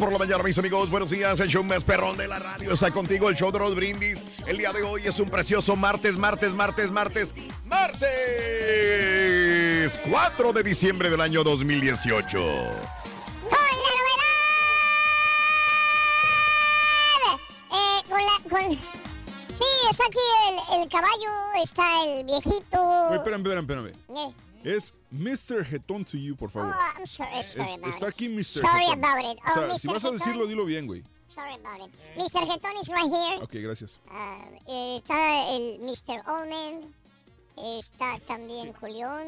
Por la mañana, mis amigos. Buenos días. El show más perrón de la radio está contigo. El show de los brindis. El día de hoy es un precioso martes, martes, martes, martes, martes. 4 de diciembre del año 2018. Eh, con la, con... Sí, está aquí el, el caballo, está el viejito. Oye, espérame, espérame, espérame. Eh, Es Mr. Jetón to you, por favor. Oh, I'm sorry, sorry Es- about está it. aquí Mr. Sorry Jetón. about it. O sea, Oh, si Mr. vas a decirlo, dilo bien, güey. Sorry about it. Mr. Getón is right here. Ok, gracias. Eh, está el Mr. Omen. Está también Julián.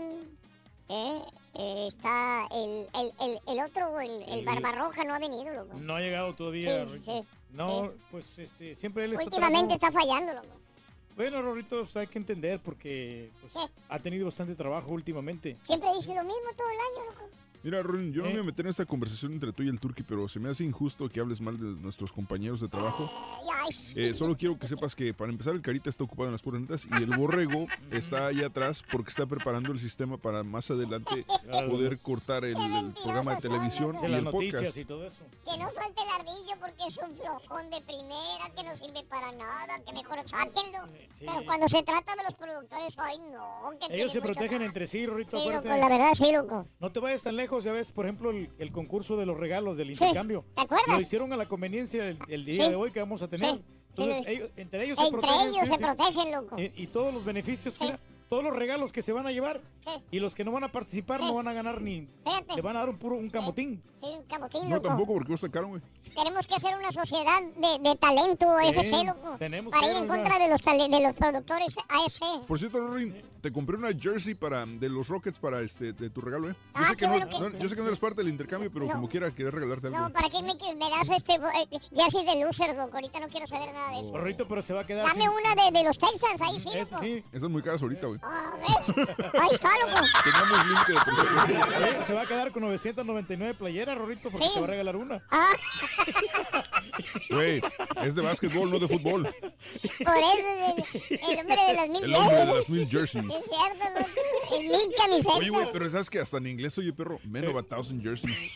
eh, eh, está el, el, el, el otro, el, el Barbarroja, no ha venido, loco. No ha llegado todavía. Sí, sí, no, pues este, siempre él está Últimamente está fallando, loco. Bueno, Rorrito, pues hay que entender porque pues, ha tenido bastante trabajo últimamente. Siempre dice lo mismo todo el año, loco. Mira, Ron, yo no me Eh. voy a meter en esta conversación entre tú y el Turqui, pero se me hace injusto que hables mal de nuestros compañeros de trabajo. Eh. Eh, solo quiero que sepas que para empezar el Carita está ocupado en las puras netas y el Borrego está ahí atrás porque está preparando el sistema para más adelante poder cortar el, el programa de televisión y las el noticias podcast. y todo eso. Que no falte el ardillo porque es un flojón de primera, que no sirve para nada, que mejor sáquenlo. Sí. Pero cuando se trata de los productores, ay no, que Ellos se protegen entre sí, Rorrito. Sí, loco, la verdad, sí, loco. No te vayas tan lejos, ya ves, por ejemplo, el, el concurso de los regalos del intercambio. ¿te acuerdas? Lo hicieron a la conveniencia del, el día Sí. de hoy que vamos a tener. Sí, Entonces, lo- ellos- entre ellos se Entre protegen. ellos sí, se sí. protegen, loco. Eh, y todos los beneficios, Sí. mira, todos los regalos que se van a llevar Sí. y los que no van a participar Sí. no van a ganar ni. Fíjate. Le van a dar un puro un camotín. Sí, un camotín, No, tampoco porque caro, güey. Tenemos que hacer una sociedad de, de talento Sí, FC, loco. tenemos para que, ir en contra de los, de los productores ASC. Por cierto, Rory, te compré una jersey para, de los Rockets para este, de tu regalo, ¿eh? Yo, Ah, sé, que no, bueno que- no- yo sé que no eres parte del intercambio, pero No. como quiera, quería regalarte algo. No, ¿para qué me, me das este eh, jersey de loser, loco? Ahorita no quiero saber nada de eso. Rorrito, pero se va a quedar Dame sin- una de, de los Texans, ahí sí, loco. sí. Esas muy caras ahorita, güey. Ah, ¿ves? Ahí está, loco. Teníamos límite de. Oye, Se va a quedar con 999 playeras, Rorrito, porque Sí. te va a regalar una. Ah, Güey, es de básquetbol, no de fútbol. por eso el, el hombre de las mil El hombre de las mil jerseys. Es cierto, loco. El mil camisetas. Oye, güey, pero sabes que hasta en inglés oye, perro, men of a thousand jerseys.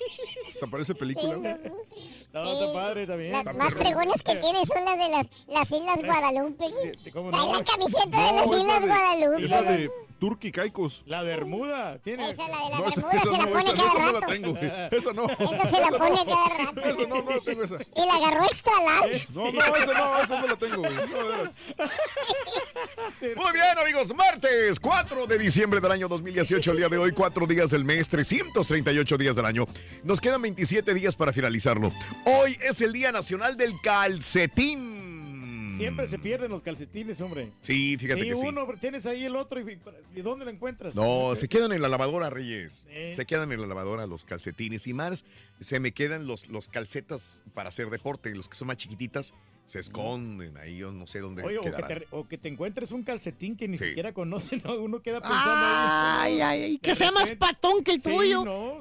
Hasta parece película, Sí, güey. loco. No, Sí. está padre también. Las más perro. fregones que tiene son las de las, las Islas Guadalupe. Eh, ¿cómo Trae no? la camiseta de No, las esa Islas de- Guadalupe. Es la de Turkey Caicos. La Bermuda. Tiene. Esa, la de la No, esa, Bermuda, esa se la no, pone esa, cada esa no la rato. tengo. Esa no. Esa se la Esa pone no. cada rato. Esa no, no la tengo esa. Y la agarró extra large. No, no, esa no, esa no la tengo, güey. No. Muy bien, amigos, martes 4 de diciembre del año 2018, el día de hoy, 4 días del mes, 338 días del año. Nos quedan 27 días para finalizarlo. Hoy es el Día Nacional del Calcetín. Siempre se pierden los calcetines, hombre. Sí, fíjate Y que sí. uno, tienes ahí el otro, y, ¿y dónde lo encuentras? No, se quedan en la lavadora, Reyes. Sí. Se quedan en la lavadora los calcetines y más se me quedan los, los calcetas para hacer deporte. Los que son más chiquititas se esconden ahí, yo no sé dónde Oye, o que, te, o que te encuentres un calcetín que ni Sí. siquiera conoce, ¿no? Uno queda pensando Ay, ahí. ay, ay, que sea más patón que el Sí, tuyo. no,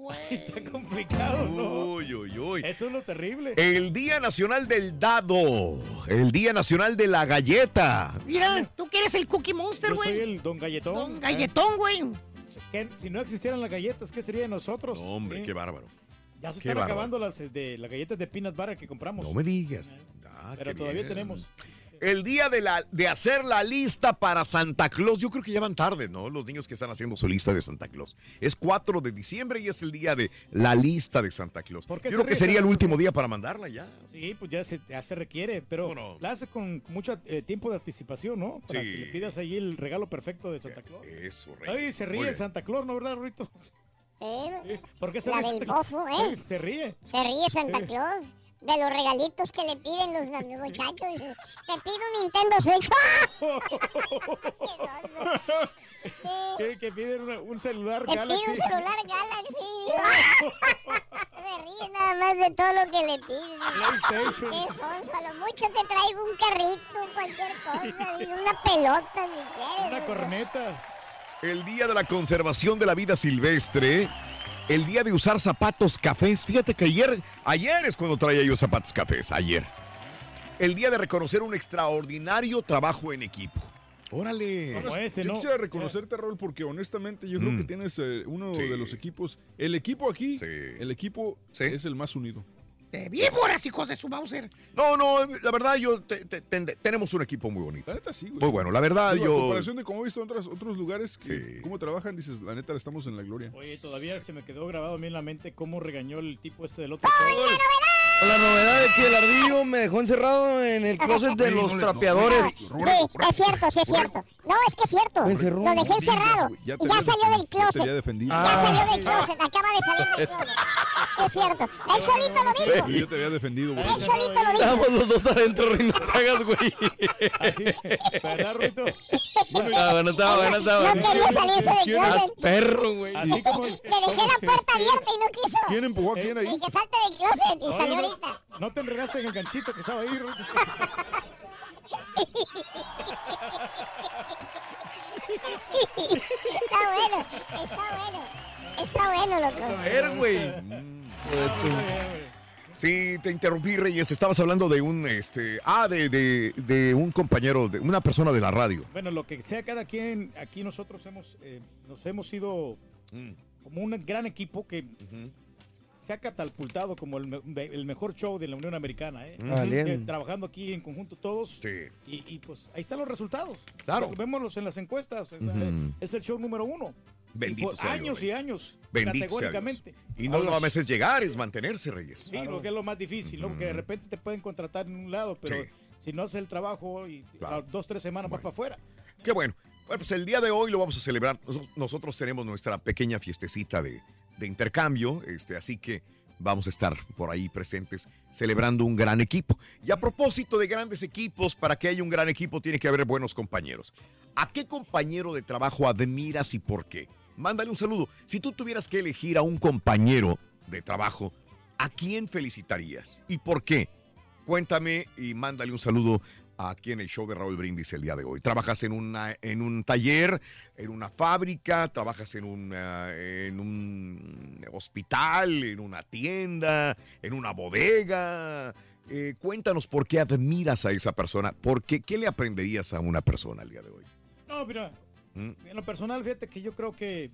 güey. Está complicado, ¿no? Uy, uy, uy. Eso es lo terrible. El Día Nacional del Dado. El Día Nacional de la Galleta. Mira, tú que eres el Cookie Monster, Yo soy güey. el Don Galletón. Don Galletón, güey. ¿Qué? Si no existieran las galletas, ¿qué sería de nosotros? No, hombre, qué bárbaro. Ya se qué están bárbaro. acabando las, eh, de, las galletas de peanut butter que compramos. No me digas. Ah, Pero qué todavía bien. tenemos. El día de, la, de hacer la lista para Santa Claus. Yo creo que ya van tarde, ¿no? Los niños que están haciendo su lista de Santa Claus. Es 4 de diciembre y es el día de la lista de Santa Claus. ¿Por Yo creo que sería el último día para mandarla ya. Sí, pues ya se, ya se requiere, pero ¿Cómo no? la hace con mucho eh, tiempo de anticipación, ¿no? Para Sí. que le pidas ahí el regalo perfecto de Santa Claus. Eso, Ay, Reyes. se ríe el. Santa Claus, ¿no, verdad, Rito? ¿Eh? ¿Por qué se La ríe del Santa Claus? bofo, ¿eh? Ay, Se ríe. Se ríe Santa. Claus de los regalitos que le piden los, los muchachos. Dice, te pido un Nintendo Switch. ¡Ah! Que, que piden una- un celular te Galaxy. pide un celular Galaxy. Se ríe nada más de todo lo que le piden. PlayStation. ¿Qué son? A lo mucho te traigo un carrito, cualquier cosa. Una pelota, si quieres. Una corneta. El día de la conservación de la vida silvestre. El día de usar zapatos cafés. Fíjate que ayer, ayer es cuando traía yo zapatos cafés, ayer. El día de reconocer un extraordinario trabajo en equipo. Órale. Ese, Yo ¿no? quisiera reconocerte, Raúl, porque honestamente yo creo Mm. que tienes eh, uno Sí. de los equipos. El equipo aquí, Sí. el equipo Sí. es el más unido. De víboras, hijos de su Mauser. No, no, la verdad yo te- te- te- tenemos un equipo muy bonito. La neta sí, güey. Muy bueno, la verdad Digo, yo... comparación de cómo he visto en otros, otros lugares, que, Sí. cómo trabajan, dices, la neta estamos en la gloria. Oye, todavía se me quedó grabado a mí en la mente cómo regañó el tipo ese del otro show. La novedad es que el ardillo me dejó encerrado en el closet de no los trapeadores. Sí, es cierto, sí es cierto. No, es que es cierto. Me. Lo dejé encerrado. Y ya salió del closet. Ya Ah. salió del closet, acaba de salir del closet. Es cierto. Él solito lo dijo. Yo te había defendido, güey. Él solito lo dijo. Estamos los dos adentro, no te hagas, güey. ¿verdad, Rito? Está bueno, está bueno, está No quería salirse del closet. perro, güey. Le dejé la puerta abierta y no quiso. ¿Quién empujó a quién ahí? Y que salte del closet y salió no, te enredaste en el ganchito que estaba ahí. Está bueno, está bueno. Está bueno, loco. ver, güey. Sí, te interrumpí, Reyes. Estabas hablando de un, este, ah, de, de, de un compañero, de una persona de la radio. Bueno, lo que sea cada quien, aquí nosotros hemos, eh, nos hemos ido Mm. como un gran equipo que se ha catapultado como el, me- de- el mejor show de la Unión Americana, ¿eh? Ah, bien. Eh, trabajando aquí en conjunto todos. Sí. Y, y, pues ahí están los resultados. Claro. Vémoslos en las encuestas. Es el show número uno. Bendito Y Dios, años y años. Bendito sea categóricamente. Dios. Y no nada más es llegar, es mantenerse, Reyes. Sí, lo que es lo más difícil, ¿no? Porque de repente te pueden contratar en un lado, pero Sí. si no haces el trabajo y Claro. a dos, tres semanas vas Bueno. para afuera. Qué bueno. Bueno, pues el día de hoy lo vamos a celebrar. Nos- Nosotros tenemos nuestra pequeña fiestecita de, de intercambio, este, así que vamos a estar por ahí presentes celebrando un gran equipo. Y a propósito de grandes equipos, para que haya un gran equipo tiene que haber buenos compañeros. ¿A qué compañero de trabajo admiras y por qué? Mándale un saludo. Si tú tuvieras que elegir a un compañero de trabajo, ¿a quién felicitarías? ¿Y por qué? Cuéntame y mándale un saludo aquí en el show de Raúl Brindis el día de hoy. ¿Trabajas en, una, en un taller, en una fábrica? ¿Trabajas en, una, en un hospital, en una tienda, en una bodega? Eh, cuéntanos por qué admiras a esa persona. ¿Por qué, ¿Qué le aprenderías a una persona el día de hoy? No, mira, ¿Mm? en lo personal, fíjate que yo creo que,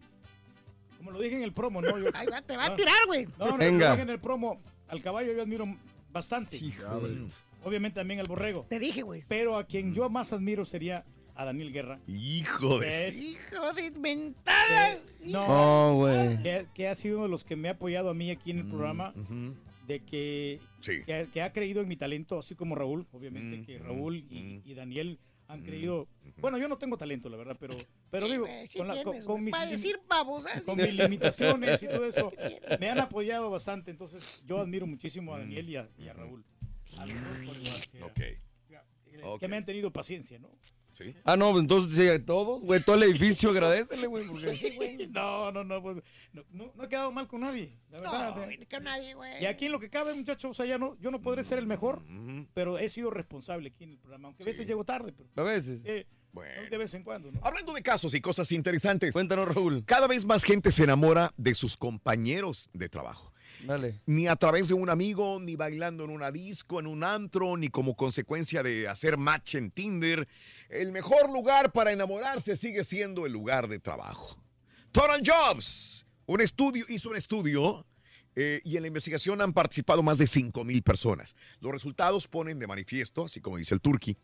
como lo dije en el promo, ¿no? Yo- Ay, va- te va a Ah. tirar, güey. no, no, Venga. lo dije en el promo, al caballo yo admiro bastante. Mm. Obviamente también al borrego. Te dije, güey. Pero a quien yo más admiro sería a Daniel Guerra. Hijo de... Es- Hijo de inventada. no, No, güey. que, que ha sido uno de los que me ha apoyado a mí aquí en el programa, Ujú. de que, Sí. que, ha- que ha creído en mi talento, así como Raúl, obviamente, Mm, que mm, Raúl y, mm. y Daniel han creído. Bueno, yo no tengo talento, la verdad, pero, pero digo, sí con, la- con- tienes, con güey. mis, decir babosas. con mis limitaciones y todo eso, me han apoyado bastante. Entonces, yo admiro muchísimo a Daniel y a, y a Raúl. Ok. Que me han tenido paciencia, ¿no? Sí. Ah, no, entonces sí, todos, güey, todo el edificio, agradecele, güey. porque- No, no, no, pues, no, no, no he quedado mal con nadie, la verdad. No, eh. que nadie, güey. Y aquí en lo que cabe, muchachos, o sea, ya no, yo no podré ser el mejor, pero he sido responsable aquí en el programa, aunque a veces llego tarde, pero A veces. eh, Bueno. de vez en cuando, ¿no? Hablando de casos y cosas interesantes. Cuéntanos, Raúl. Cada vez más gente se enamora de sus compañeros de trabajo. Ni a través de un amigo, ni bailando en una disco, en un antro, ni como consecuencia de hacer match en Tinder. El mejor lugar para enamorarse sigue siendo el lugar de trabajo. Total Jobs un estudio, hizo un estudio eh, y en la investigación han participado más de 5 mil personas. Los resultados ponen de manifiesto, así como dice el Turqui,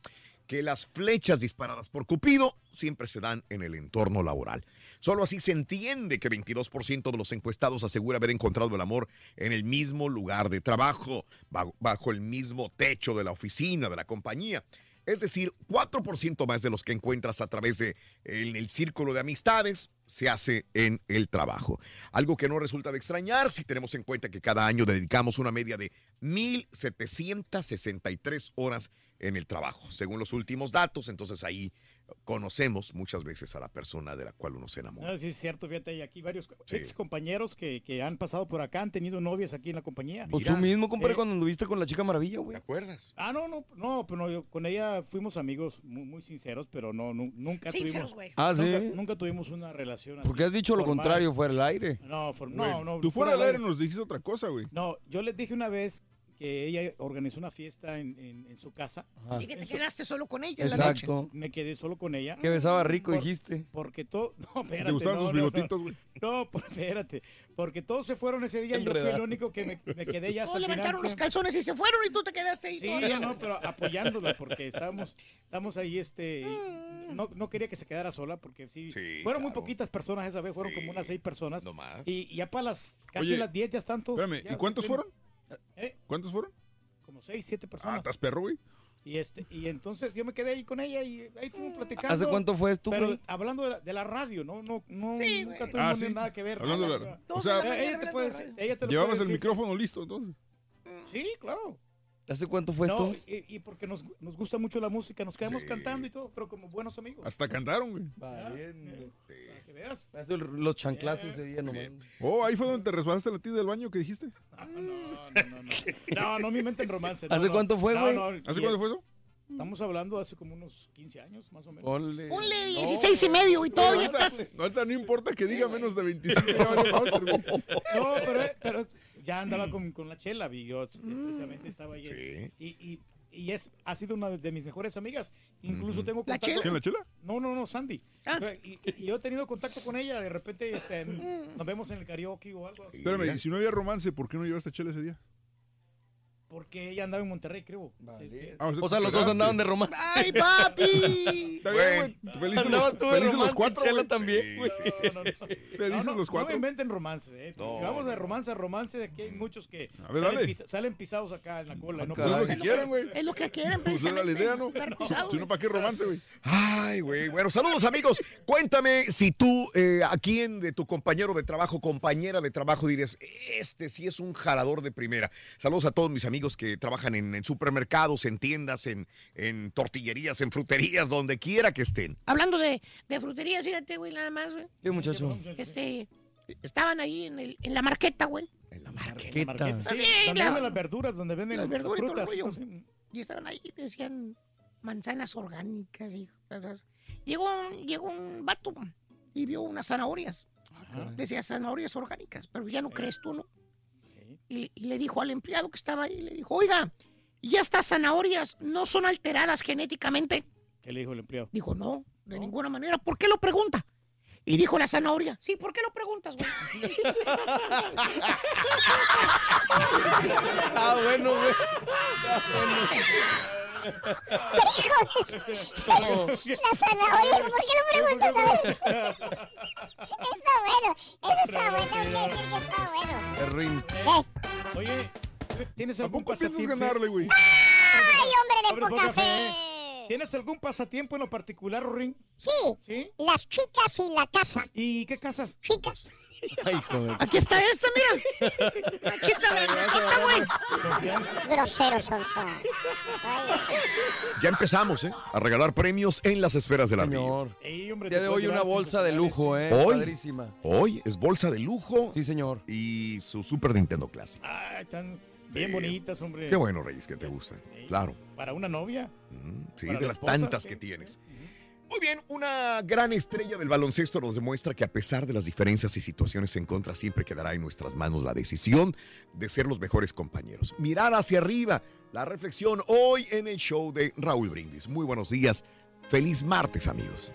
que las flechas disparadas por Cupido siempre se dan en el entorno laboral. Solo así se entiende que 22% de los encuestados asegura haber encontrado el amor en el mismo lugar de trabajo, bajo, el mismo techo de la oficina, de la compañía. Es decir, 4% más de los que encuentras a través de el círculo de amistades se hace en el trabajo. Algo que no resulta de extrañar si tenemos en cuenta que cada año dedicamos una media de 1.763 horas en el trabajo, según los últimos datos. Entonces ahí conocemos muchas veces a la persona de la cual uno se enamora. Ah, sí, es cierto, fíjate, hay aquí varios Sí. ex compañeros que, que han pasado por acá, han tenido novias aquí en la compañía. Pues tú mismo, compadre, Eh, cuando anduviste con la chica maravilla, güey. ¿Te acuerdas? Ah, no, no, no, pero no, yo- con ella fuimos amigos muy, muy sinceros, pero no, nu- nunca Sinceros, tuvimos. güey. Ah, nunca, sí. nunca tuvimos una relación así. Porque has dicho lo contrario fuera del aire. No, for- no, no. Tú fuera del aire nos dijiste otra cosa, güey. No, yo les dije una vez que ella organizó una fiesta en, en- en su casa. Ajá. Y que te quedaste solo con ella en la noche. Exacto. Me quedé solo con ella. Que besaba rico, Por- dijiste. Porque todo. No, espérate. ¿Te gustaban no, sus bigotitos, güey? No, pues, espérate. Porque todos se fueron ese día y yo fui el único que me, me quedé ya hasta Todos el final. levantaron los calzones y se fueron y tú te quedaste ahí Sí, todavía. no, pero apoyándola porque estábamos, estábamos ahí, este, y no, no quería que se quedara sola porque sí, Sí, fueron muy poquitas personas esa vez, fueron Sí, como unas seis personas. no más. Y, y ya para las, casi Oye, las diez ya están todos. Espérame, ya ¿y cuántos fueron? Eh, ¿Cuántos fueron? como seis, siete Ah, personas. estás perro, güey. y este, y entonces yo me quedé ahí con ella y ahí estuvimos platicando. ¿Hace cuánto fue esto, Pero güey? hablando de la, de la radio, no, no, no, Sí, nunca tuvimos Ah, sí. nada que ver. Hablando de la- o sea, ella te puede ella te lo Llevabas puede el decir. micrófono listo, entonces. Sí, claro. ¿Hace cuánto fue No, esto? y, y porque nos, nos gusta mucho la música, nos quedamos Sí. cantando y todo, pero como buenos amigos. Hasta cantaron, güey. Para que veas. Hace los chanclazos ese día nomás. Oh, ahí fue donde te resbalaste la tía del baño que dijiste. No, no, no, no. No, no me inventen romance. no, ¿Hace no. cuánto fue, No, güey? no, ¿Hace es- fue eso? Estamos hablando hace como unos 15 años, más o menos. Ponle. Ponle 16 y medio y todavía ahorita, estás. ahorita no importa que diga menos de 25. ya valió Mauser, güey. No, pero, pero es- ya andaba con, con la chela, vi, yo precisamente estaba ahí. Sí. Y, y, y es, ha sido una de mis mejores amigas. Incluso tengo ¿La contacto. Chela? ¿Quién la chela? No, no, no, Sandy. Ah. O sea, Y, y yo he tenido contacto con ella, de repente este, nos vemos en el karaoke o algo así. Espérame, y si no había romance, ¿por qué no llevaste chela ese día? Porque ella andaba en Monterrey, creo. Sí, sí. Ah, O sea, los dos andaban de romance. ¡Ay, papi! Está bien, güey. Felices los, tú felices los cuatro, Chela también, güey. No, no, no. Felices No, no, los No cuatro. me inventen romance, eh. No, si vamos de no. romance a romance, de aquí hay muchos que A ver, salen, dale. pisa- salen pisados acá en la cola. no Pues es lo que quieren, güey. Es lo que quieren, Pues era la idea, ¿no? Si no, ¿para qué romance, güey? Ay, güey. Bueno, saludos amigos. Cuéntame si tú, eh, a quién de tu compañero de trabajo, compañera de trabajo, dirías, este sí es un jalador de primera. Saludos a todos mis amigos que trabajan en, en supermercados, en tiendas, en, en tortillerías, en fruterías, donde quiera que estén. Hablando de, de fruterías, fíjate, güey, nada más, güey. ¿Qué muchacho? Este, estaban ahí en, el, en la marqueta, güey. En la marca. ¿Qué Marqueta. tal? Sí, Sí, la- las verduras, donde venden las verduras y todo el frutas. rollo. entonces, Y estaban ahí, decían manzanas orgánicas. Y, llegó, un- llegó un vato y vio unas zanahorias. Ajá. Decía zanahorias orgánicas, pero ya no crees tú, ¿no? Y, y le dijo al empleado que estaba ahí, le dijo, oiga, ¿y estas zanahorias no son alteradas genéticamente? ¿Qué le dijo el empleado? Dijo, no, de ninguna manera. ¿Por qué lo pregunta? Y dijo la zanahoria, sí, ¿por qué lo preguntas, güey? Ah, bueno, güey. La zanahoria, ¿por qué preguntas? Está bueno, eso está bueno, tengo que decir que está bueno. Eh, Oye, ¿tienes algún Tampoco piensas pasatiempo? ganarle, güey. ¡Ay, hombre de Hombre, poca poca fe! ¿Tienes algún pasatiempo en lo particular, Ring? Sí, ¿Sí? las chicas y la casa. ¿Y qué casas? Chicas. Ay, joder. Aquí está esta, mira. Cachita grandotota, güey. Groseros son, Ya empezamos, ¿eh? A regalar premios en las esferas del. Señor. Ey, hombre, Día de hoy una bolsa de lujo. ¿eh? Hoy. Padrísima. Hoy es bolsa de lujo Sí, señor. y su Super Nintendo Classic. Ah, están bien bonitas, hombre. Qué bueno, Reyes, que te gusta. Claro. Para una novia. Mm, Sí, Para de la las esposa, tantas que tienes. Muy bien, una gran estrella del baloncesto nos demuestra que a pesar de las diferencias y situaciones en contra, siempre quedará en nuestras manos la decisión de ser los mejores compañeros. Mirar hacia arriba, la reflexión hoy en el show de Raúl Brindis. Muy buenos días, feliz martes amigos.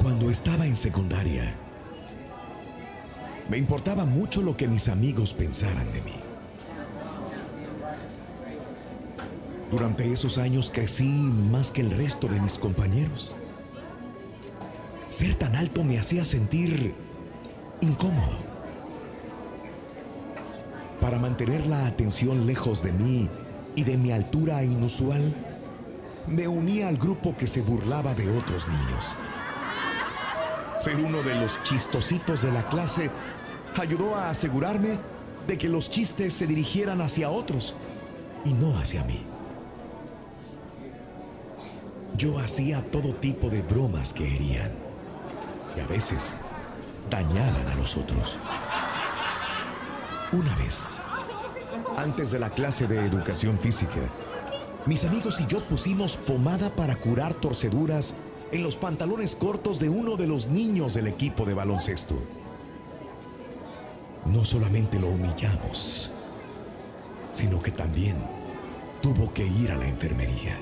Cuando estaba en secundaria, me importaba mucho lo que mis amigos pensaran de mí. Durante esos años crecí más que el resto de mis compañeros. Ser tan alto me hacía sentir incómodo. Para mantener la atención lejos de mí y de mi altura inusual, me uní al grupo que se burlaba de otros niños. Ser uno de los chistositos de la clase ayudó a asegurarme de que los chistes se dirigieran hacia otros y no hacia mí. Yo hacía todo tipo de bromas que herían y a veces dañaban a los otros. Una vez, antes de la clase de educación física, mis amigos y yo pusimos pomada para curar torceduras en los pantalones cortos de uno de los niños del equipo de baloncesto. No solamente lo humillamos, sino que también tuvo que ir a la enfermería.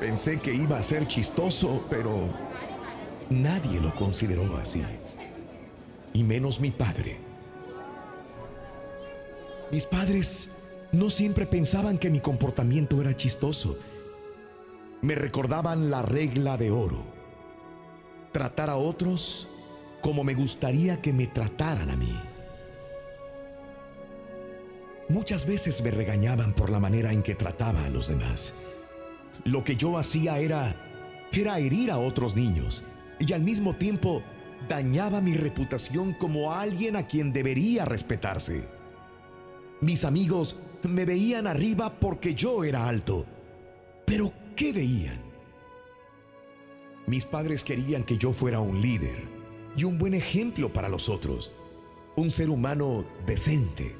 Pensé que iba a ser chistoso, pero nadie lo consideró así. Y menos mi padre. Mis padres no siempre pensaban que mi comportamiento era chistoso. Me recordaban la regla de oro. Tratar a otros como me gustaría que me trataran a mí. Muchas veces me regañaban por la manera en que trataba a los demás. Lo que yo hacía era era herir a otros niños y al mismo tiempo dañaba mi reputación como alguien a quien debería respetarse. Mis amigos me veían arriba porque yo era alto. Pero ¿qué veían? Mis padres querían que yo fuera un líder y un buen ejemplo para los otros, un ser humano decente.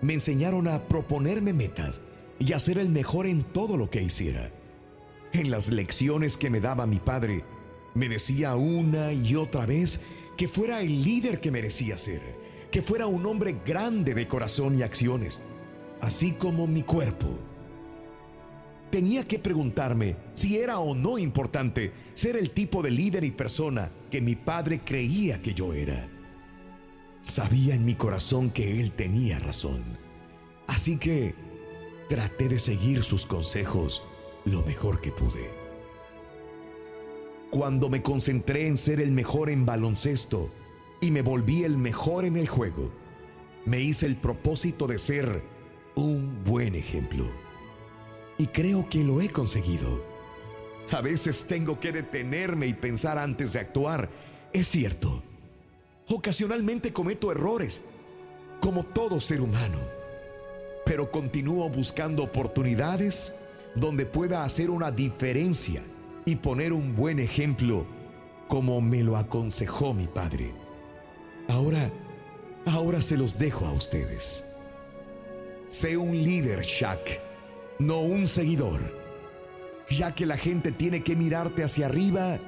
Me enseñaron a proponerme metas y a ser el mejor en todo lo que hiciera. En las lecciones que me daba mi padre, me decía una y otra vez que fuera el líder que merecía ser, que fuera un hombre grande de corazón y acciones, así como mi cuerpo. Tenía que preguntarme si era o no importante ser el tipo de líder y persona que mi padre creía que yo era. Sabía en mi corazón que él tenía razón. Así que traté de seguir sus consejos lo mejor que pude. Cuando me concentré en ser el mejor en baloncesto y me volví el mejor en el juego, me hice el propósito de ser un buen ejemplo. Y creo que lo he conseguido. A veces tengo que detenerme y pensar antes de actuar. Es cierto. Ocasionalmente cometo errores, como todo ser humano. Pero continúo buscando oportunidades donde pueda hacer una diferencia y poner un buen ejemplo como me lo aconsejó mi padre. Ahora, ahora se los dejo a ustedes. Sé un líder, Shaq, no un seguidor. Ya que la gente tiene que mirarte hacia arriba,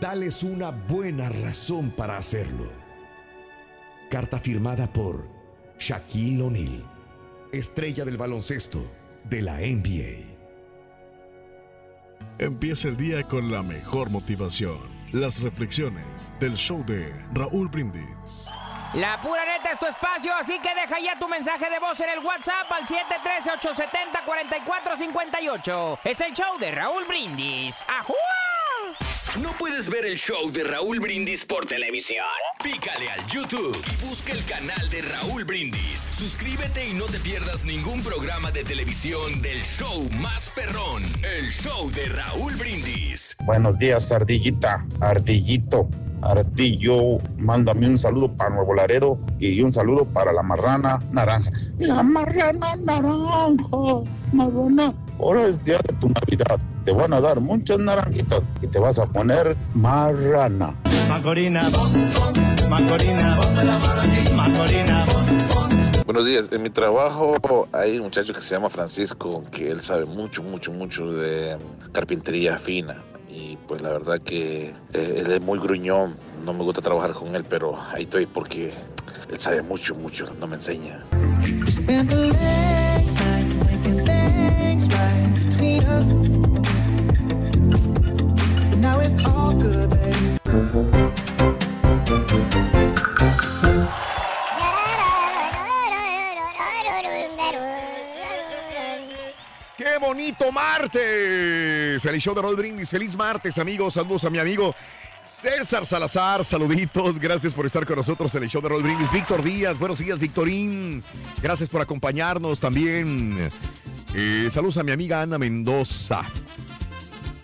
dales una buena razón para hacerlo. Carta firmada por Shaquille O'Neal, estrella del baloncesto de la NBA. Empieza el día con la mejor motivación. Las reflexiones del show de Raúl Brindis. La pura neta es tu espacio, así que deja ya tu mensaje de voz en el WhatsApp al 713-870-4458. Es el show de Raúl Brindis. ¡Ajúa! ¿No puedes ver el show de Raúl Brindis por televisión? Pícale al YouTube y busca el canal de Raúl Brindis. Suscríbete y no te pierdas ningún programa de televisión del show más perrón, el show de Raúl Brindis. Buenos días, ardillita, ardillito, ardillo. Mándame un saludo para Nuevo Laredo y un saludo para la marrana naranja. La marrana naranja, marrana. Ahora es día de tu Navidad. Te van a dar muchas naranjitas y te vas a poner marrana. Macorina, Macorina, Macorina. Buenos días. En mi trabajo hay un muchacho que se llama Francisco, que él sabe mucho, mucho, mucho de carpintería fina. Pues la verdad que eh, él es muy gruñón. No me gusta trabajar con él, pero ahí estoy porque él sabe mucho, mucho. No me enseña. ¡Qué bonito martes! El show de Raúl Brindis. Feliz martes, amigos. Saludos a mi amigo César Salazar. Saluditos. Gracias por estar con nosotros en el show de Raúl Brindis. Víctor Díaz. Buenos días, Victorín. Gracias por acompañarnos también. Eh, saludos a mi amiga Ana Mendoza.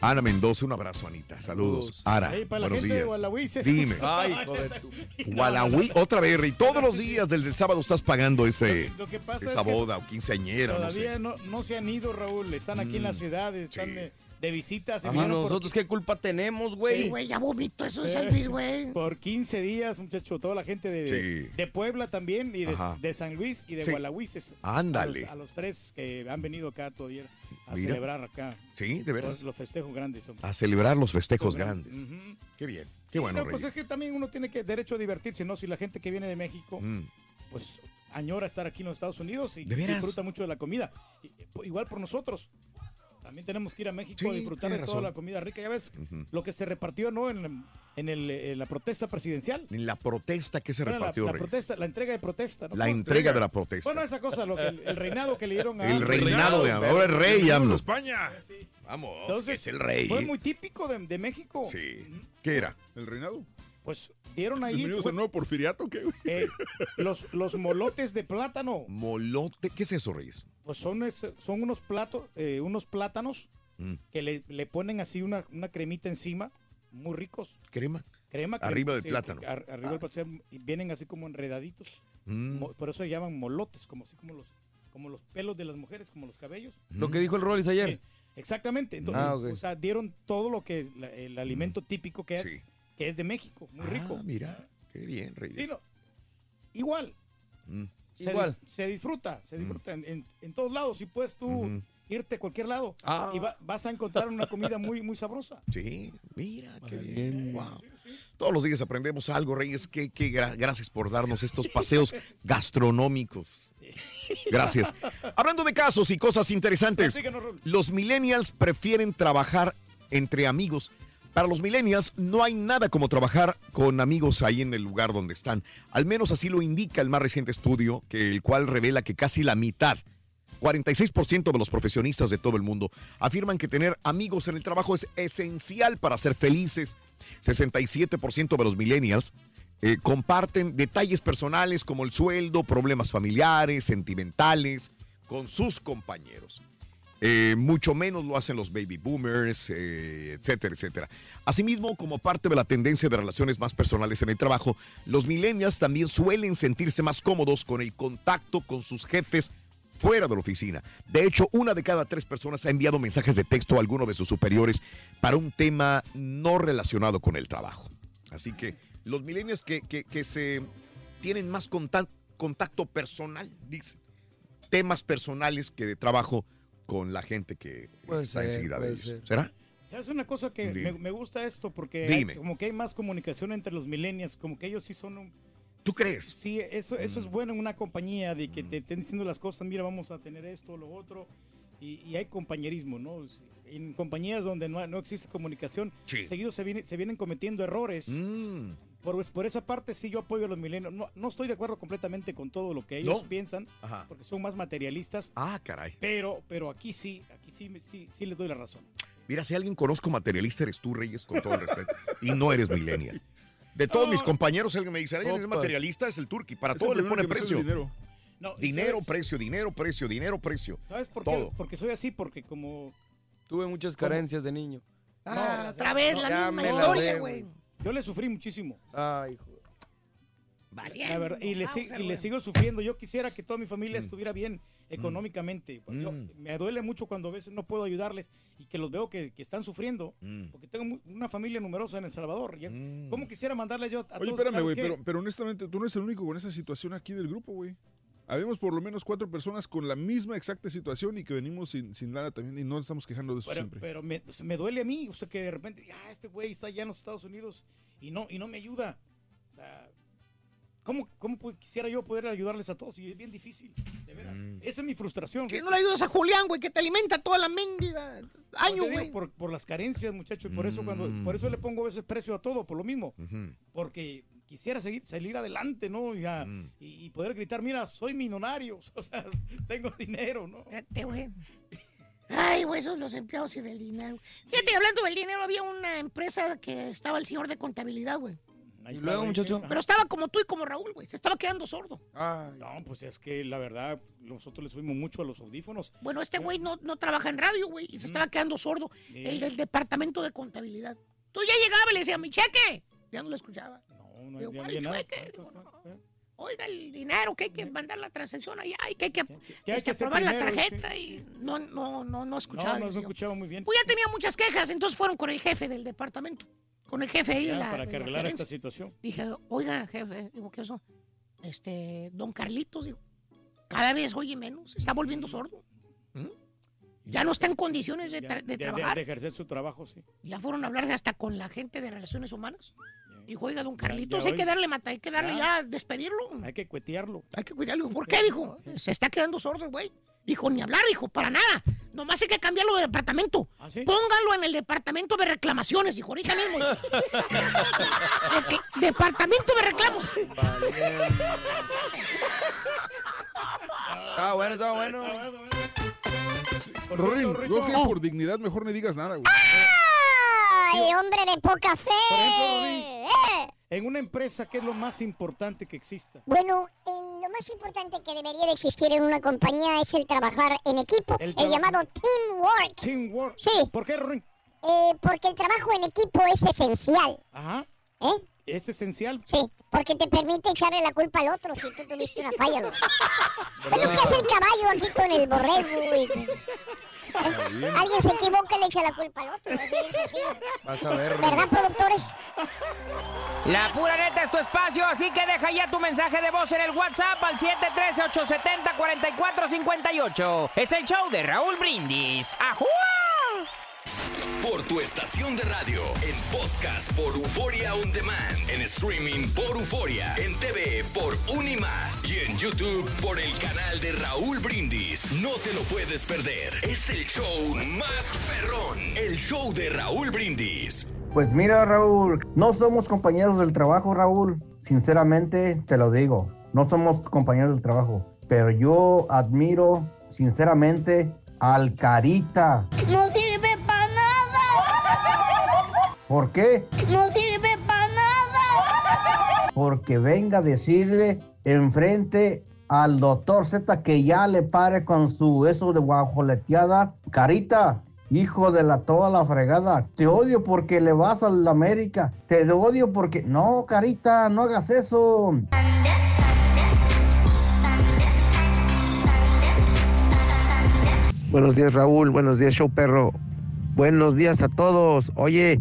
Ana Mendoza, un abrazo, Anita. Saludos. Ara, Ahí para la buenos gente de días. Se- Dime. Ay, hijo de tu- Gualahuí, otra vez, Rey. Todos los días desde el sábado estás pagando ese, Lo que pasa esa es que boda o quinceañera, no Todavía sé. no, no se han ido, Raúl. Están aquí en la Mm, ciudad, están de, de visita. se Ajá, por- nosotros qué culpa tenemos, güey. Sí, güey, ya vomito eso de San Luis, güey. Por 15 días, muchacho, toda la gente de, Sí. de Puebla también, y de, San Luis y de Sí. Gualahuises. Ándale. A los, a los tres que han venido acá todavía a Mira. celebrar acá. Sí, de veras. Los, los festejos grandes. hombre. A celebrar los festejos Los grandes. Qué bien. Sí, Qué bueno, no, pues es que también uno tiene que derecho a divertirse, ¿no? Si la gente que viene de México, Mm. pues añora estar aquí en los Estados Unidos y disfruta mucho de la comida. Y- igual por nosotros. También tenemos que ir a México a Sí, disfrutar de toda la comida rica. Ya ves lo que se repartió, ¿no? En, en el, en la protesta presidencial. En la protesta que se Bueno, la- repartió, la, Rey. protesta, la entrega de protesta. ¿no? La entrega de la protesta. Bueno, esa cosa, lo que, el, el reinado que le dieron a El AMLO. reinado de ahora el rey AMLO. España. Vamos, Entonces, es el rey. Fue muy típico de, de México. Sí. ¿Qué era? ¿El reinado? Pues dieron ahí ¿Bienvenidos al nuevo porfiriato? ¿Qué, güey? eh, los, los molotes de plátano. Molote, ¿qué es eso, Reyes? Pues son, es- son unos platos, eh, unos plátanos Mm. que le, le ponen así una, una cremita encima, muy ricos. ¿Crema? Crema. crema, Arriba del sí, plátano. ar- arriba del plátano. y vienen así como enredaditos. Mm. Mo- Por eso se llaman molotes, como así como los, como los pelos de las mujeres, como los cabellos. Lo que dijo el Rollis ayer. Sí, exactamente. Entonces, Ah. O sea, dieron todo lo que la- el alimento típico que es, Sí. que es de México, muy rico. Ah, mira, qué bien, Sí, Reyes. no, igual. Mm. Se, Igual. se disfruta, se disfruta en, en- en todos lados. Si puedes tú irte a cualquier lado Ah. y va- vas a encontrar una comida muy, muy sabrosa. Sí, mira, qué bien. Wow. Todos los días aprendemos algo, Reyes. Qué, qué gra- gracias por darnos estos paseos gastronómicos. Gracias. Hablando de casos y cosas interesantes, los millennials prefieren trabajar entre amigos. Para los millennials no hay nada como trabajar con amigos ahí en el lugar donde están. Al menos así lo indica el más reciente estudio, que el cual revela que casi la mitad 46% de los profesionistas de todo el mundo afirman que tener amigos en el trabajo es esencial para ser felices. 67% de los millennials eh, comparten detalles personales como el sueldo, problemas familiares, sentimentales, con sus compañeros. Eh, mucho menos lo hacen los baby boomers, eh, etcétera, etcétera. Asimismo, como parte de la tendencia de relaciones más personales en el trabajo, los millennials también suelen sentirse más cómodos con el contacto con sus jefes fuera de la oficina. De hecho, una de cada tres personas ha enviado mensajes de texto a alguno de sus superiores para un tema no relacionado con el trabajo. Así que los millennials que, que- que se tienen más contacto personal, dice, temas personales que de trabajo con la gente que Puede está ser, enseguida de ellos. ser. ¿Será? ¿Sabes una cosa que me, me gusta esto? Porque Dime. hay- como que hay más comunicación entre los millennials, como que ellos sí son un... ¿Tú crees? Sí, eso, eso Mm. es bueno en una compañía, de que te estén diciendo las cosas, mira, vamos a tener esto, lo otro, y, y hay compañerismo, ¿no? En compañías donde no, no existe comunicación, Sí. seguido se, viene- se vienen cometiendo errores. Mm. Por, por esa parte sí yo apoyo a los milenios. No, no estoy de acuerdo completamente con todo lo que ellos No. piensan, Ajá. porque son más materialistas, Ah, caray. pero, pero aquí sí, aquí sí, sí, sí les doy la razón. Mira, si alguien conozco materialista, eres tú, Reyes, con todo el respeto. Y no eres millennial. De todos mis compañeros, alguien me dice, alguien es materialista, es el turqui. Para Es todo le pone precio. dinero. No, ¿y Dinero, precio, dinero, precio, dinero, precio. ¿Sabes por qué? Porque soy así, porque como... Tuve muchas carencias de niño. Ah, otra vez la ya misma me la historia, sé, güey. Yo le sufrí muchísimo. Ay, hijo. La verdad, y le, y le sigo sufriendo. Yo quisiera que toda mi familia Mm. estuviera bien económicamente. Yo- me duele mucho cuando a veces no puedo ayudarles y que los veo que, que están sufriendo. Mm. Porque tengo mu- una familia numerosa en El Salvador. Ya- ¿Cómo quisiera mandarle yo a Oye, todos, espérame, ¿sabes güey, qué? pero, pero honestamente, tú no eres el único con esa situación aquí del grupo, güey. Habemos por lo menos cuatro personas con la misma exacta situación y que venimos sin, sin lana también y no nos estamos quejando de eso Pero, siempre. pero me, o sea, me duele a mí, o sea, que de repente, ah, este güey está allá en los Estados Unidos y no, y no me ayuda. O sea, ¿cómo, cómo quisiera yo poder ayudarles a todos? Y es bien difícil, de veras. Mm. Esa es mi frustración. Que no le ayudas a Julián, güey, que te alimenta toda la mendiga año, güey. Por, por las carencias, muchachos, y por eso cuando, Mm. por eso le pongo ese precio a todo, por lo mismo. Porque quisiera seguir, salir adelante, ¿no? Y, a- Mm. y- y poder gritar, mira, soy millonario, o sea, tengo dinero, ¿no? Fíjate, güey. Ay, güey, esos los empleados y del dinero. Fíjate, hablando del dinero, había una empresa que estaba el señor de contabilidad, güey. Y luego, muchacho. sí. Pero estaba como tú y como Raúl, güey. Se estaba quedando sordo. Ay. No, pues es que la verdad, nosotros le subimos mucho a los audífonos. Bueno, este güey no, no trabaja en radio, güey, y se estaba quedando sordo. Sí. El del departamento de contabilidad. Tú ya llegaba y le decía, mi cheque. Ya no lo escuchaba. No, Digo, ¿cuál nada. Digo, no, no. Oiga, el dinero que hay que mandar la transacción allá, y que hay que, hay este, que aprobar la primero? tarjeta y no, no, no, no escuchaba. No, no, escuchaba muy bien. Pues ya tenía muchas quejas, entonces fueron con el jefe del departamento. Con el jefe ahí Ya, la, para que la arreglara esta situación. Dije, oiga, jefe, digo, ¿qué eso? Este, don Carlitos, digo, cada vez oye menos, está volviendo sordo. ¿Mm? Ya no está en condiciones de, tra- de de- de- trabajar. de ejercer su trabajo, sí. Ya fueron a hablar hasta con la gente de relaciones humanas. Dijo, oiga, don Carlitos, ya hay que darle mata, hay que darle Ya. ya, despedirlo. Hay que cuetearlo. Hay que cuidarlo. ¿Por qué? Dijo, se está quedando sordo güey. Dijo, ni hablar, dijo, para nada. Nomás hay que cambiarlo de departamento. ¿Ah, sí? Póngalo en el departamento de reclamaciones, dijo, ahorita mismo. Departamento de reclamos. Está bueno, está bueno. Rorín, yo creo que por dignidad mejor ni digas nada, güey. ¡Ay, hombre de poca fe! Por ejemplo, Rodrín. ¿Eh? En una empresa, ¿qué es lo más importante que exista? Bueno, eh, lo más importante que debería de existir en una compañía es el trabajar en equipo, El el, llamado teamwork. Teamwork. Sí. ¿Por qué, Rorín? Eh, porque el trabajo en equipo es esencial, Ajá. ¿eh? Es esencial. Sí, porque te permite echarle la culpa al otro si tú tuviste una falla. ¿no? Pero ¿qué hace el caballo aquí con el borrego? y-. Alguien se equivoca y le echa la culpa al otro. Vas a ver. ¿Verdad, productores? La pura neta es tu espacio, así que deja ya tu mensaje de voz en el WhatsApp al 713-870-4458. Es el show de Raúl Brindis. ¡Ajúa! Por tu estación de radio, en podcast por Euforia On Demand, en streaming por Euforia, en TV por Unimás y en YouTube por el canal de Raúl Brindis. No te lo puedes perder. Es el show más perrón. El show de Raúl Brindis. Pues mira, Raúl, no somos compañeros del trabajo, Raúl. Sinceramente, te lo digo, no somos compañeros del trabajo. Pero yo admiro, sinceramente, al Carita. No. ¿Por qué? No sirve para nada. Porque venga a decirle enfrente al doctor Z que ya le pare con su eso de guajoleteada. Carita, hijo de la toda la fregada, te odio porque le vas a la América. Te odio porque... No, Carita, no hagas eso. Buenos días Raúl, buenos días Show Perro, buenos días a todos. Oye,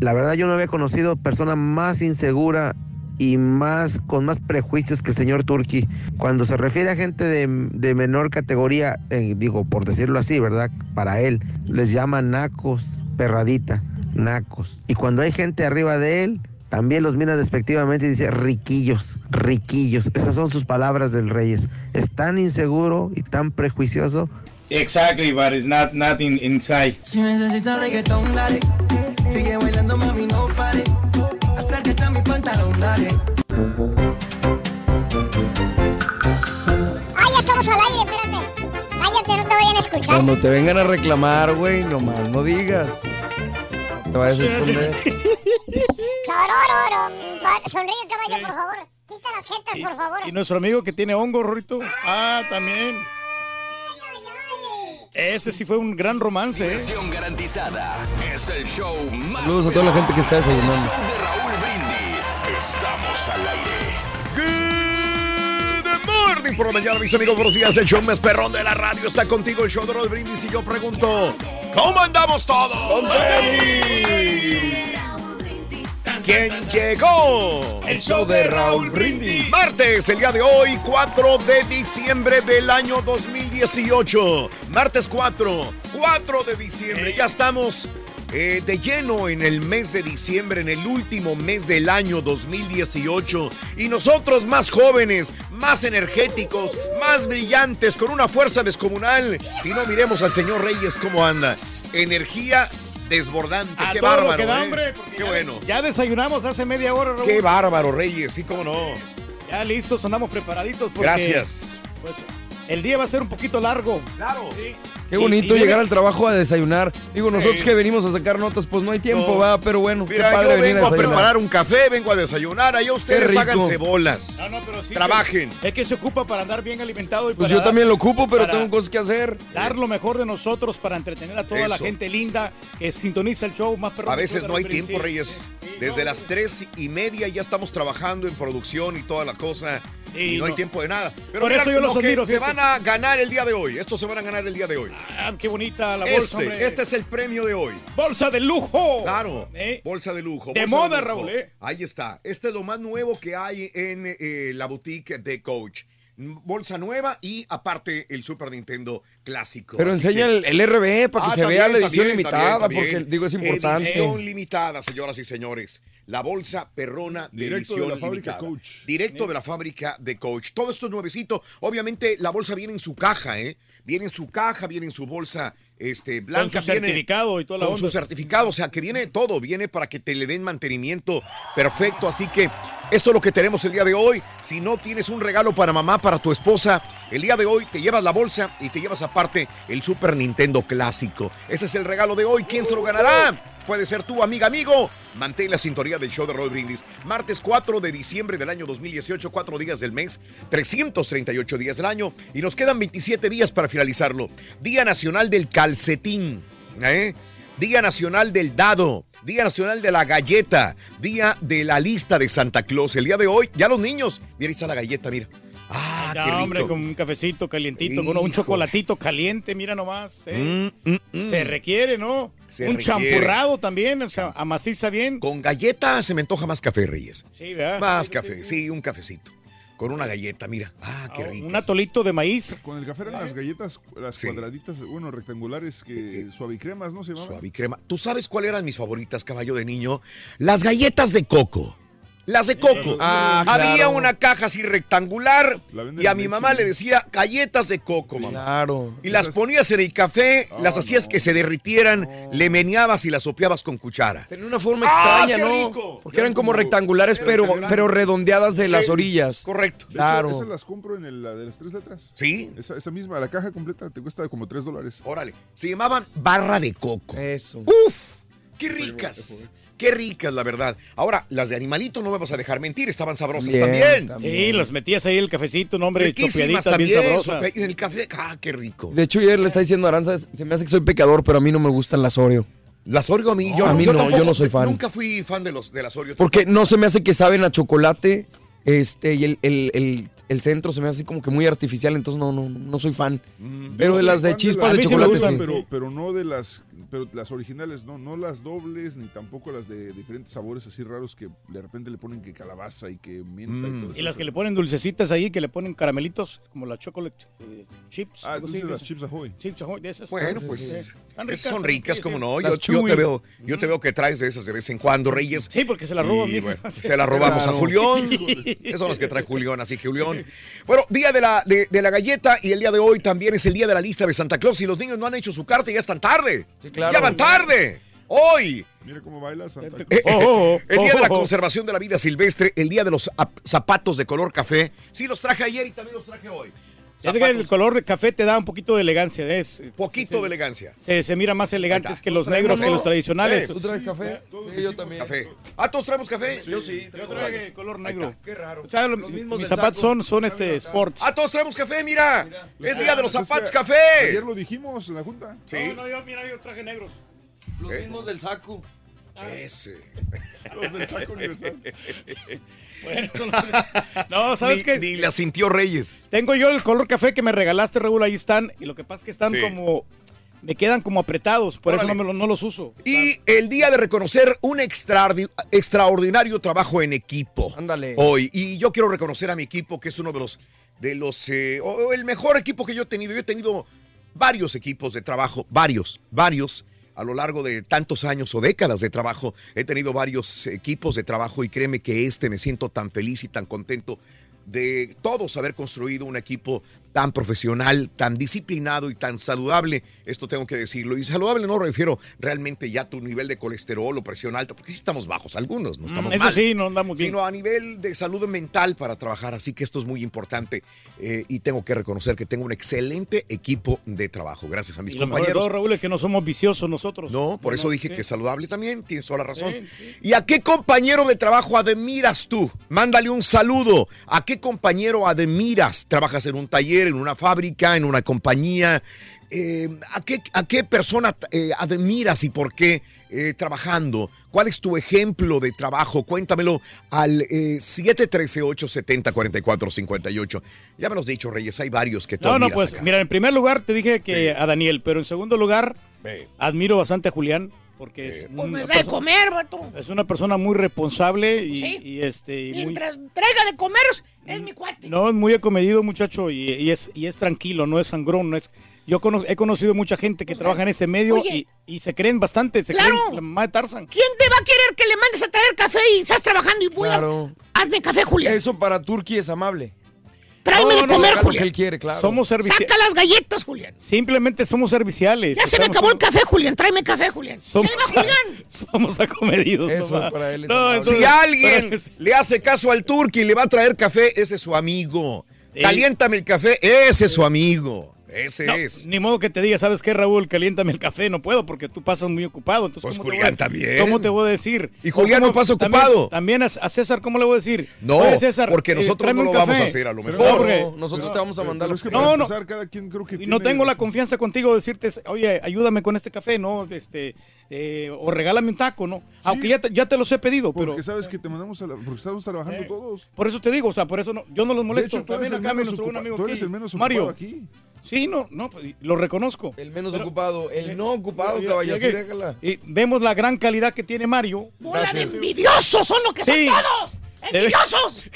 la verdad yo no había conocido persona más insegura y más con más prejuicios que el señor Turki. Cuando se refiere a gente de, de menor categoría, eh, digo por decirlo así, ¿verdad? Para él les llama nacos, perradita, nacos. Y cuando hay gente arriba de él, también los mira despectivamente y dice riquillos, riquillos. Esas son sus palabras del Reyes. Es tan inseguro y tan prejuicioso Exactly, but it's not, not in- inside. Si necesitas reggaetón, dale. Sigue bailando, mami, no pare. Acércate a mi pantalón, dale. ¡Ay, ya estamos al aire! Espérate. Cállate, no te vayan a escuchar. cuando te vengan a reclamar, güey, nomás no digas. No te vayas a esconder. Sonríe, caballo, por favor. Quita las jetas, por favor. Y nuestro amigo que tiene hongo, Rorito. Ah, también. Ese sí fue un gran romance, ¿eh? Diversión garantizada. Es el show más Saludos a toda la gente que está desayunando. show de Raúl Brindis. Estamos al aire. Good morning por la mañana, mis amigos. Buenos días. El show más perrón de la radio está contigo. El show de Rod Brindis. Y yo pregunto: ¿Cómo andamos todos? ¡Con ¿Quién llegó? El show de Raúl Brindis. Martes, el día de hoy, 4 de diciembre del año 2018. Martes 4, 4 de diciembre. Ya estamos eh, de lleno en el mes de diciembre, en el último mes del año 2018. Y nosotros más jóvenes, más energéticos, más brillantes, con una fuerza descomunal. Si no, miremos al señor Reyes cómo anda. Energía desbordante. A Qué todo lo bárbaro. que da, ¿eh? hombre, Qué ya- bueno. Ya desayunamos hace media hora, Raúl. Qué bárbaro, Reyes. Sí, cómo no. Ya listos, andamos preparaditos. Porque, Gracias. Pues el día va a ser un poquito largo. Claro. Qué bonito Y- y llegar al trabajo a desayunar. Digo, nosotros Sí. que venimos a sacar notas, pues no hay tiempo, No. va, pero bueno, Mira, qué padre yo venir vengo a desayunar. preparar un café, vengo a desayunar. Allá ustedes háganse bolas. No, no, pero sí. Trabajen. se- es que se ocupa para andar bien alimentado y Pues para yo también lo ocupo, pero tengo cosas que hacer. Dar lo mejor de nosotros para entretener a toda la gente linda que sintoniza el show más perrón. A veces no hay tiempo, Sí. Reyes. Desde las tres y media ya estamos trabajando en producción y toda la cosa. Sí, y no, hay tiempo de nada. Pero Por mira eso yo lo los que admiro, se van a ganar el día de hoy. Estos se van a ganar el día de hoy. Ah, qué bonita la bolsa, Este, hombre. este es el premio de hoy. Bolsa de lujo. Claro, ¿Eh? bolsa de lujo. De bolsa moda, lujo. Raúl, ¿eh? Ahí está. Este es lo más nuevo que hay en eh, la boutique de Coach. Bolsa nueva y aparte el Super Nintendo clásico. Pero Así enseña que- el, el RB para que Ah, se también, vea la edición también, limitada, también, porque digo, es importante. Edición limitada, señoras y señores. La bolsa perrona de Directo de la fábrica limitada. Coach. Directo de la fábrica de Coach. Todo esto es nuevecito. Obviamente la bolsa viene en su caja, ¿eh? Viene en su caja, viene en su bolsa este, blanca. su viene certificado y toda la Con su onda. certificado, o sea, que viene todo. Viene para que te le den mantenimiento perfecto. Así que esto es lo que tenemos el día de hoy. Si no tienes un regalo para mamá, para tu esposa, el día de hoy te llevas la bolsa y te llevas aparte el Super Nintendo clásico. Ese es el regalo de hoy. ¿Quién se lo ganará? Puede ser tú, amiga, amigo. Mantén la sintonía del show de Roy Brindis. Martes 4 de diciembre del año 2018, cuatro días del mes, 338 días del año y nos quedan 27 días para finalizarlo. Día Nacional del Calcetín. ¿eh? Día Nacional del Dado. Día Nacional de la Galleta. Día de la lista de Santa Claus. El día de hoy, ya los niños. Mira, ahí está la galleta, mira. Ah, Ya, qué rico. hombre, con un cafecito calientito, con un Hijo. chocolatito caliente, mira nomás. ¿eh? Mm, mm, mm. Se requiere, ¿no? Se un requiere. champurrado también, o sea, amaciza bien. Con galleta se me antoja más café, Reyes. Sí, ¿verdad? Más café, sí, un cafecito. Con una galleta, mira. Ah, qué rico. Un atolito de maíz. Con el café eran las galletas, las Sí. cuadraditas, bueno, rectangulares, que suavicremas, ¿no se llamaban? Suave y crema. ¿Tú sabes cuáles eran mis favoritas, caballo de niño? Las galletas de coco. Las de coco. Ah, Había claro. una caja así rectangular y a mi mamá le decía galletas de coco, mamá. Claro. Y las ponías en el café, Ah, las hacías no. que se derritieran, le meneabas y las sopeabas con cuchara. Tenía una forma ¡Ah, extraña, qué ¿no? rico! Porque eran como rectangulares, pero, pero redondeadas de las orillas. Correcto. De hecho, Claro. esas las compro en el, la de las tres letras. Sí. Esa, esa misma, la caja completa te cuesta como tres dólares. Órale. Se llamaban barra de coco. Eso. ¡Uf! ¡Qué ricas! ¡Qué ricas, la verdad! Ahora, las de animalito no me vas a dejar mentir, estaban sabrosas Bien, también. también. Sí, los metías ahí el cafecito, no, hombre, chopeaditas bien también. sabrosas. sope- En el café, ¡ah, qué rico! De hecho, ayer le está diciendo a Aranza, se me hace que soy pecador, pero a mí no me gustan las Oreo. Las Oreo a mí, yo, a mí yo no, tampoco, yo no soy fan. Nunca fui fan de, los, de las Oreo. Porque no se me hace que saben a chocolate, este, y el, el- el- el centro se me hace como que muy artificial, entonces no, no, no soy fan. Pero Yo de las de chispas de me chocolate gustan, sí. Pero, pero no de las, pero las originales, no, no las dobles, ni tampoco las de diferentes sabores así raros que de repente le ponen que calabaza y que menta Mm. y todo eso. Y las que le ponen dulcecitas ahí, que le ponen caramelitos, como la chocolate eh, chips. Ah, entonces de las esas. chips ahoy. Chips Ahoy, de esas. Bueno, Sí, pues sí. esas Están ricas, son ricas, sí, como sí. no. Yo, Las yo te veo, yo te veo que traes de esas de vez en cuando, Reyes. Sí, porque se la roban. Y, bueno, se la robamos Claro. a Julián. Esas son las que trae Julián, así que Julián. Bueno, día de la, de, de la galleta y el día de hoy también es el día de la lista de Santa Claus. Si los niños no han hecho su carta, ya están tarde. Sí, claro. Ya van tarde. Hoy. Mira cómo baila Santa Eh, Oh, oh, oh, el día de la oh, conservación de la vida silvestre, el día de los ap- zapatos de color café. Sí, los traje ayer y también los traje hoy. Ya que el color café te da un poquito de elegancia. Es, Poquito de elegancia. Se, se mira más elegantes que los ¿Traemos negros, que los tradicionales. ¿Tú traes café? Sí, yo también. Café. Ah, ¿todos traemos café? Yo sí. Yo traigo color negro. Qué raro. O sea, lo- Los mismos mis zapatos saco. son, son este sports. Ah, todos traemos café, mira. Es día de los es zapatos, que café. Ayer lo dijimos en la junta. Sí. No, no, yo, mira, yo traje negros. Los ¿Eh? mismos del saco. Ese. Los del saco universal. Bueno, no, ¿sabes ni, qué? Ni la sintió Reyes. Tengo yo el color café que me regalaste, Raúl, ahí están. Y lo que pasa es que están Sí. como... Me quedan como apretados, por eso no, me no los uso. Y el día de reconocer un extraordi- extraordinario trabajo en equipo. Ándale. Hoy. Y yo quiero reconocer a mi equipo, que es uno de los, de los, eh, o- o el mejor equipo que yo he tenido. Yo he tenido varios equipos de trabajo, varios, varios. A lo largo de tantos años o décadas de trabajo, he tenido varios equipos de trabajo y créeme que este me siento tan feliz y tan contento de todos haber construido un equipo tan profesional, tan disciplinado y tan saludable. Esto tengo que decirlo. Y saludable no refiero realmente ya a tu nivel de colesterol o presión alta, porque sí estamos bajos algunos, no estamos Mm, eso mal. sí, no andamos bien. Sino a nivel de salud mental para trabajar. Así que esto es muy importante eh, y tengo que reconocer que tengo un excelente equipo de trabajo. Gracias a mis Y lo mejor de compañeros. Raúl, es que no somos viciosos nosotros. No, por eso dije sí. que es saludable también, tienes toda la razón. Sí, ¿Y a qué compañero de trabajo admiras tú? Mándale un saludo. ¿A qué compañero admiras? ¿Trabajas en un taller, en una fábrica, en una compañía? Eh, ¿a, qué, ¿A qué persona eh, admiras y por qué eh, trabajando? ¿Cuál es tu ejemplo de trabajo? Cuéntamelo al eh, 713-870-4458. Ya me lo has dicho, Reyes, hay varios que tú No, no, pues acá. mira, en primer lugar te dije que a Daniel, pero en segundo lugar admiro bastante a Julián porque es, Pues me una da de perso- comer, vato. es una persona muy responsable y, Sí. y, este y muy, Mientras traiga de comer, es mi cuate. no es muy acomedido muchacho y, y es y es tranquilo, no es sangrón, no es yo cono- he conocido mucha gente que trabaja en este medio Pues, Oye. y, y se creen bastante, se Claro. creen la mamá de Tarzan. ¿Quién te va a querer que le mandes a traer café y estás trabajando y voy Claro. a... Hazme café, Julián. Eso para Turquía es amable. Tráeme No, de comer, Julián. él quiere, claro. Somos serviciales. Saca las galletas, Julián. Simplemente somos serviciales. Ya se me acabó el café, Julián. Tráeme café, Julián. Somos, iba, Julián. somos acomedidos. Eso nomás. para él es No, amable. entonces- Si alguien le hace caso al turqui y le va a traer café, ese es su amigo. Sí. Caliéntame el café, ese es su amigo. Ese No, es. Ni modo que te diga, ¿sabes qué, Raúl? Caliéntame el café. No puedo porque tú pasas muy ocupado. Entonces, Pues ¿cómo te Julián voy a- también. ¿Cómo te voy a decir? Y Julián ¿Cómo- no pasa ocupado. También a, a César, ¿cómo le voy a decir? No, Oye, César, porque eh, nosotros no lo vamos a hacer, a lo Pero mejor. No, porque- nosotros te vamos a mandar Pero los es que No, no. cada quien creo que Y no tengo la confianza contigo de decirte, oye, ayúdame con este café, ¿no? Este, eh, o regálame un taco, ¿no? Aunque ya te, ya te los he pedido, pero... Porque sabes que te mandamos a la- porque estamos trabajando Eh, todos. Por eso te digo, o sea, por eso no, yo no los De molesto. hecho, tú eres, También el acá menos, ocupa- tú eres aquí, el menos Mario. ocupado aquí. Sí, no, no, pues, lo reconozco. El menos Pero- ocupado. El no ocupado, Ya- caballo. Así que- déjala. Y vemos la gran calidad que tiene Mario. Bola de envidiosos son lo que son Sí. todos. Debe- ¡Envidiosos!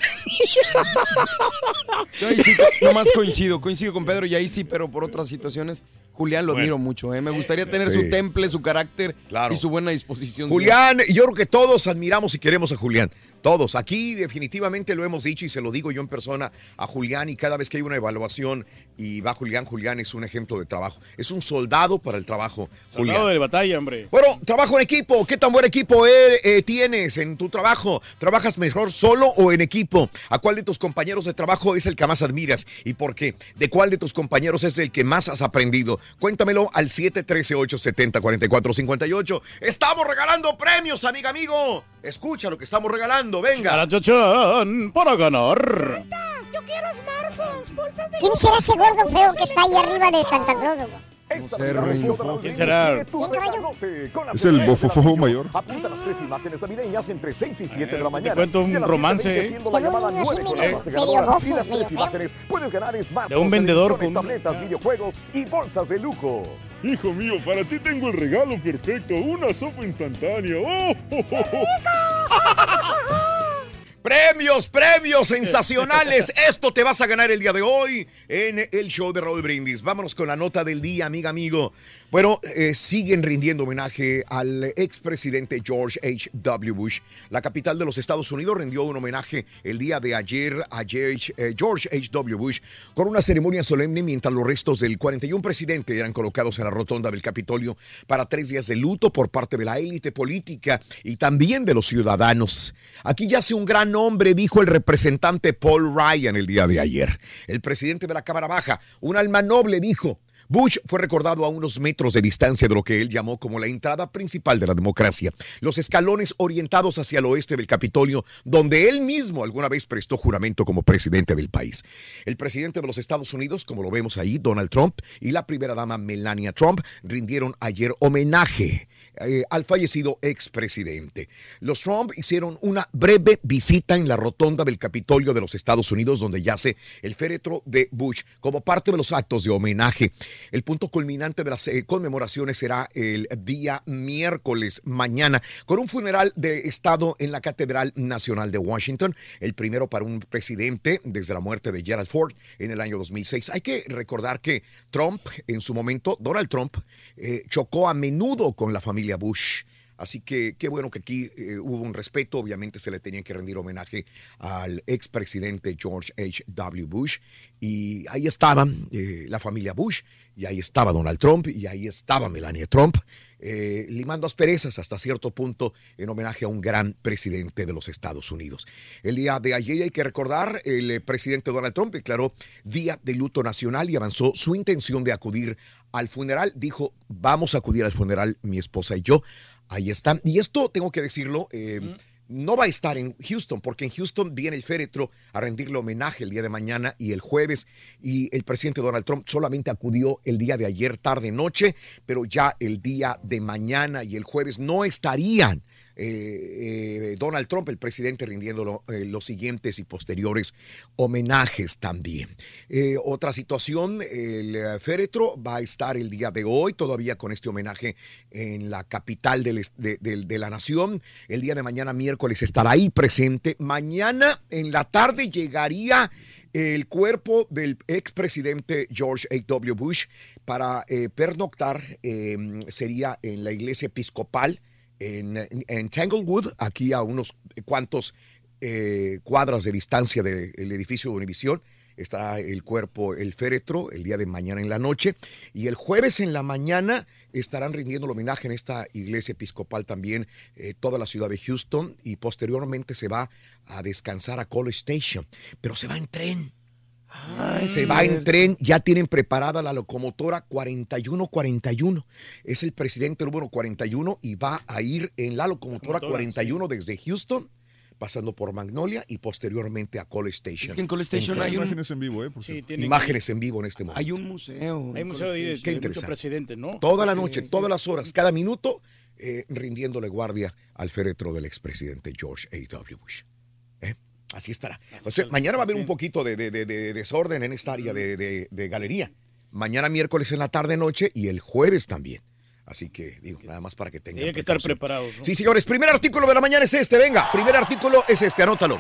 Yo ahí sí, nomás coincido, coincido con Pedro y ahí sí, pero por otras situaciones, Julián lo admiro mucho. ¿eh? Me gustaría tener Sí. su temple, su carácter Claro. y su buena disposición. Julián, yo creo que todos admiramos y queremos a Julián. Todos. Aquí definitivamente lo hemos dicho y se lo digo yo en persona a Julián y cada vez que hay una evaluación y va Julián, Julián es un ejemplo de trabajo. Es un soldado para el trabajo, Julián. Soldado de batalla, hombre. Bueno, trabajo en equipo. ¿Qué tan buen equipo eh, eh, tienes en tu trabajo? ¿Trabajas mejor solo o en equipo? ¿A cuál de tus compañeros de trabajo es el que más admiras y por qué? ¿De cuál de tus compañeros es el que más has aprendido? Cuéntamelo al 713-870-4458. Estamos regalando premios, amiga, amigo. Escucha lo que estamos regalando. Venga. Para ganar. Yo quiero smartphones, bolsas de ¿Quién será ese gordo feo que está ahí arriba de Santa Claus? güey? ¿Quién será? ¿Quién caballo? Es el bofofo mayor. Apunta las tres imágenes navideñas entre 6 y 7 de la mañana. cuento un romance, ¿eh? Y las tres imágenes puedes ganar smartphones, De un vendedor con- tabletas, videojuegos y bolsas de lujo. Hijo mío, para ti tengo el regalo perfecto, una sopa instantánea. ¡Oh! Premios, premios sensacionales. Esto te vas a ganar el día de hoy en el show de Raúl Brindis. Vámonos con la nota del día, amiga, amigo. Bueno, eh, siguen rindiendo homenaje al expresidente George H.W. Bush. La capital de los Estados Unidos rindió un homenaje el día de ayer a George eh, H.W. Bush con una ceremonia solemne mientras los restos del 41 presidente eran colocados en la rotonda del Capitolio para tres días de luto por parte de la élite política y también de los ciudadanos. Aquí yace un gran hombre dijo el representante Paul Ryan el día de ayer. El presidente de la Cámara Baja, un alma noble, dijo. Bush fue recordado a unos metros de distancia de lo que él llamó como la entrada principal de la democracia, los escalones orientados hacia el oeste del Capitolio, donde él mismo alguna vez prestó juramento como presidente del país. El presidente de los Estados Unidos, como lo vemos ahí, Donald Trump, y la primera dama Melania Trump rindieron ayer homenaje eh, al fallecido expresidente. Los Trump hicieron una breve visita en la rotonda del Capitolio de los Estados Unidos, donde yace el féretro de Bush, como parte de los actos de homenaje. El punto culminante de las eh, conmemoraciones será el día miércoles mañana, con un funeral de Estado en la Catedral Nacional de Washington, el primero para un presidente desde la muerte de Gerald Ford en el año 2006. Hay que recordar que Trump, en su momento, Donald Trump, eh, chocó a menudo con la familia Bush. Así que qué bueno que aquí eh, hubo un respeto. Obviamente se le tenía que rendir homenaje al expresidente George H.W. Bush. Y ahí estaba eh, la familia Bush, y ahí estaba Donald Trump, y ahí estaba Melania Trump, eh, limando asperezas hasta cierto punto en homenaje a un gran presidente de los Estados Unidos. El día de ayer hay que recordar, el eh, presidente Donald Trump declaró día de luto nacional y avanzó su intención de acudir al funeral. Dijo, vamos a acudir al funeral mi esposa y yo. Ahí están. Y esto tengo que decirlo. eh, no va a estar en Houston, porque en Houston viene el féretro a rendirle homenaje el día de mañana y el jueves. Y el presidente Donald Trump solamente acudió el día de ayer, tarde, noche, pero ya el día de mañana y el jueves no estarían. Eh, eh, Donald Trump, el presidente, rindiendo eh, los siguientes y posteriores homenajes también. Otra situación, el féretro va a estar el día de hoy, todavía con este homenaje en la capital de, la nación. El día de mañana, miércoles, estará ahí presente. Mañana en la tarde llegaría el cuerpo del expresidente George H.W. Bush para pernoctar, eh, sería en la iglesia episcopal en, Tanglewood, aquí a unos cuantos eh, cuadras de distancia del edificio de Univisión. Está el cuerpo, el féretro, el día de mañana en la noche. Y el jueves en la mañana estarán rindiendo el homenaje en esta iglesia episcopal también, eh, toda la ciudad de Houston. Y posteriormente se va a descansar a College Station. Pero se va en tren. Se va en tren, ya tienen preparada la locomotora 4141. Es el presidente número 41 y va a ir en la locomotora Locomotora, 41 desde Houston, pasando por Magnolia y posteriormente a College Station. Es que en College Station hay un- Imágenes en vivo, ¿eh? Por tiene- Imágenes en vivo en este momento. Hay un museo. Hay museo ahí de, Qué de muchos interesante. presidentes, ¿no? Toda la noche, todas las horas, cada minuto, eh, rindiéndole guardia al féretro del expresidente George A.W. Bush. ¿Eh? Así estará. O sea, mañana va a haber un poquito de, de- de- de desorden en esta área de, de- de galería. Mañana miércoles en la tarde noche y el jueves también. Así que digo, nada más para que tengan. Hay que estar preparados. ¿no? Sí, señores, primer artículo de la mañana es este, venga, primer artículo es este, anótalo.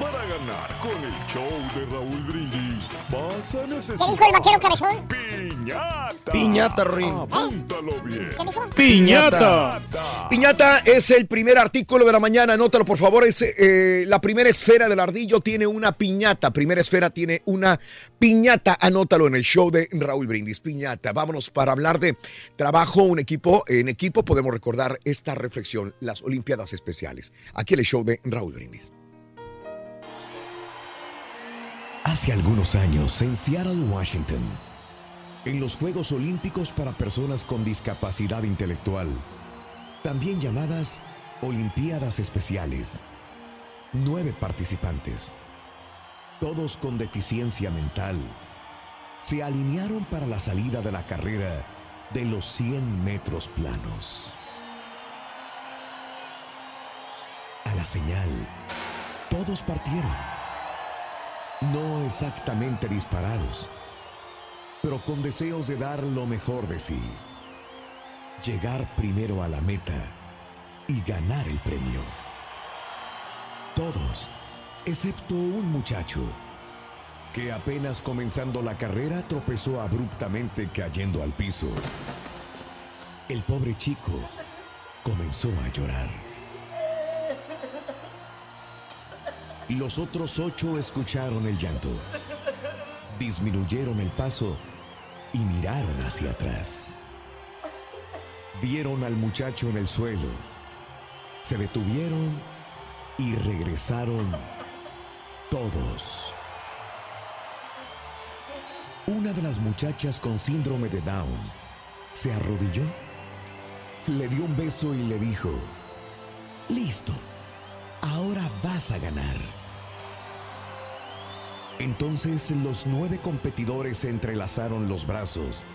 Para ganar con el show de Raúl Brindis, vas a ¿Qué dijo el vaquero cabezón? piñata. Piñata, Rin. Apúntalo bien. ¿Qué dijo? Piñata. Piñata es el primer artículo de la mañana. Anótalo, por favor. Es, eh, la primera esfera del ardillo tiene una piñata. Primera esfera tiene una piñata. Anótalo en el show de Raúl Brindis. Piñata. Vámonos para hablar de trabajo, un equipo. En equipo podemos recordar esta reflexión, las Olimpiadas Especiales. Aquí en el show de Raúl Brindis. Hace algunos años, en Seattle, Washington, en los Juegos Olímpicos para Personas con Discapacidad Intelectual, también llamadas Olimpiadas Especiales, nueve participantes, todos con deficiencia mental, se alinearon para la salida de la carrera de los 100 metros planos. A la señal, todos partieron no exactamente disparados, pero con deseos de dar lo mejor de sí, llegar primero a la meta y ganar el premio. Todos, excepto un muchacho, que apenas comenzando la carrera tropezó abruptamente cayendo al piso. El pobre chico comenzó a llorar. Los otros ocho escucharon el llanto, disminuyeron el paso y miraron hacia atrás. Vieron al muchacho en el suelo, se detuvieron y regresaron todos. Una de las muchachas con síndrome de Down se arrodilló, le dio un beso y le dijo, listo, ahora vas a ganar. Entonces los nueve competidores se entrelazaron los brazos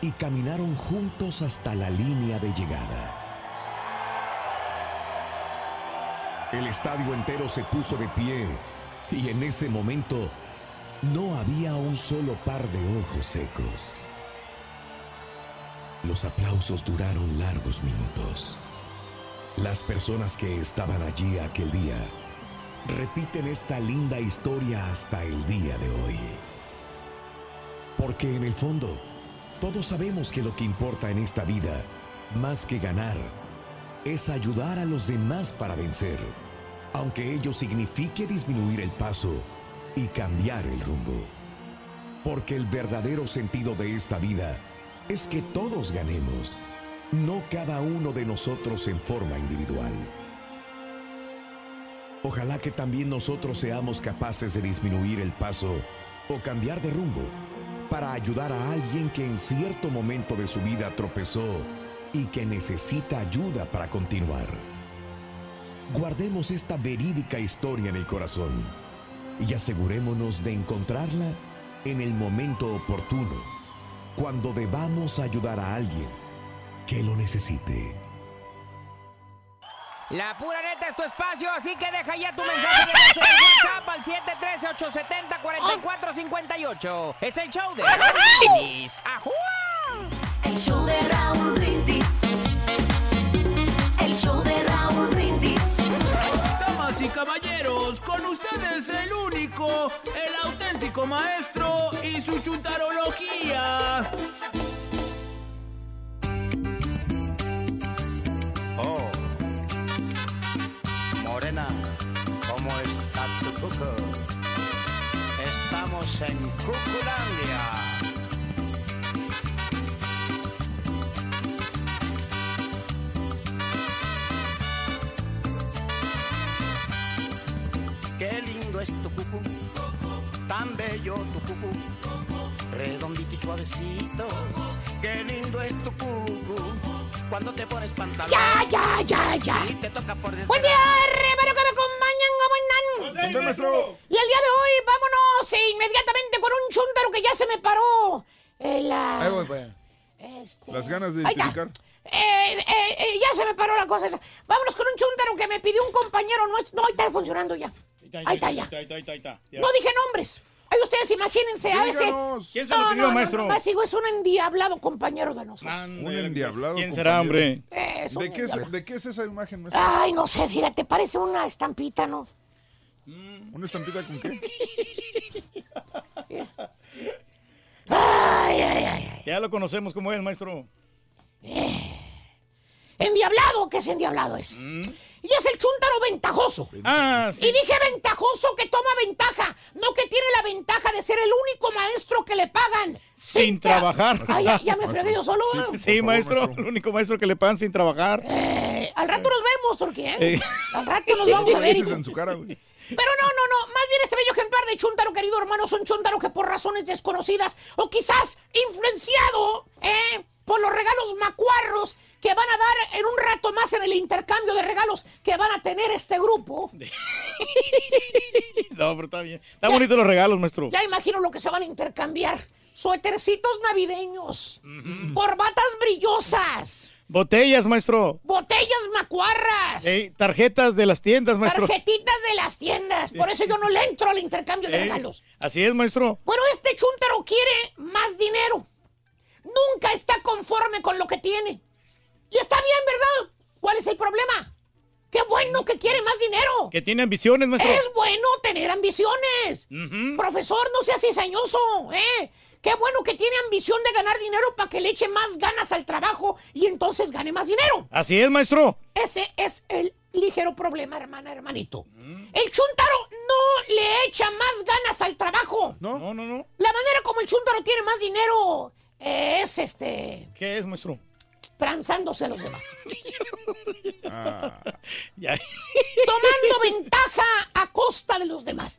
y caminaron juntos hasta la línea de llegada. El estadio entero se puso de pie y en ese momento no había un solo par de ojos secos. Los aplausos duraron largos minutos. Las personas que estaban allí aquel día repiten esta linda historia hasta el día de hoy. Porque en el fondo, todos sabemos que lo que importa en esta vida, más que ganar, es ayudar a los demás para vencer, aunque ello signifique disminuir el paso y cambiar el rumbo. Porque el verdadero sentido de esta vida es que todos ganemos, no cada uno de nosotros en forma individual. Ojalá que también nosotros seamos capaces de disminuir el paso o cambiar de rumbo para ayudar a alguien que en cierto momento de su vida tropezó y que necesita ayuda para continuar. Guardemos esta verídica historia en el corazón y asegurémonos de encontrarla en el momento oportuno, cuando debamos ayudar a alguien que lo necesite. La pura neta es tu espacio, así que deja ya tu mensaje de voz en el WhatsApp al 713-870-4458. Es el show de Raúl Brindis. ¡Ajúa! El show de Raúl Brindis. El show de Raúl Brindis. Damas y caballeros, con ustedes el único, el auténtico maestro y su chuntarología. Estamos en Cuculandia. Qué lindo es tu cucu, tan bello tu cucu, redondito y suavecito. Qué lindo es tu cucu, cuando te pones pantalón. Ya, ya, ya, ya. Y te toca por dentro. Buen día, hermano, que me acompañan, ¿cómo andan? Maestro. Y el día de hoy, vámonos eh, inmediatamente con un chúntaro que ya se me paró. El, Ahí voy, pues. este, Las ganas de identificar. eh, eh, eh, ya se me paró la cosa esa. Vámonos con un chúntaro que me pidió un compañero nuestro. No, ahí está funcionando ya. Ahí está. Ya. No dije nombres. Ahí ustedes imagínense a. Díganos. ¿Quién se lo No, pidió, no, no, maestro? nomás digo, es un endiablado compañero de nosotros. Un endiablado. ¿Quién será, hombre? ¿De qué, es. ¿De qué es esa imagen, maestro? Ay, no sé, fíjate, parece una estampita, ¿no? ¿Una estampita con qué? Ay, ay, ay. Ya lo conocemos como es, maestro. Endiablado, ¿qué es endiablado es? Y es el chúntaro ventajoso. Ah, Y dije ventajoso que toma ventaja, no que tiene la ventaja de ser el único maestro que le pagan Sin tra- trabajar. Ay, ya, ya me fregué yo solo. ¿eh? Sí, maestro. El único maestro que le pagan sin trabajar. Eh, al rato nos vemos, Turquía. Eh. Al rato nos vamos a ver. Dices hijo. en su cara, güey. Pero no, no, no. Más bien este bello ejemplar de Chuntaro, querido hermano, es un Chuntaro que por razones desconocidas o quizás influenciado eh, por los regalos macuarros que van a dar en un rato más en el intercambio de regalos que van a tener este grupo. No, pero está bien. Están bonitos los regalos, maestro. Ya imagino lo que se van a intercambiar. Suétercitos navideños, corbatas brillosas, Botellas, maestro. botellas macuarras, Ey, tarjetas de las tiendas, maestro. tarjetitas de las tiendas. Por eso yo no le entro al intercambio de Ey, regalos. Así es, maestro. Bueno, este chúntaro quiere más dinero. Nunca está conforme con lo que tiene. Y está bien, ¿verdad? ¿Cuál es el problema? Qué bueno que quiere más dinero. Que tiene ambiciones, maestro. Es bueno tener ambiciones. Ujú. Profesor, no sea cizañoso, ¿eh? Qué bueno que tiene ambición de ganar dinero para que le eche más ganas al trabajo y entonces gane más dinero. Así es, maestro. Ese es el ligero problema, hermana, hermanito. El chúntaro no le echa más ganas al trabajo. No, no, no. La manera como el chúntaro tiene más dinero es este. ¿Qué es, maestro? Transándose a los demás. Ah. Tomando ventaja a costa de los demás.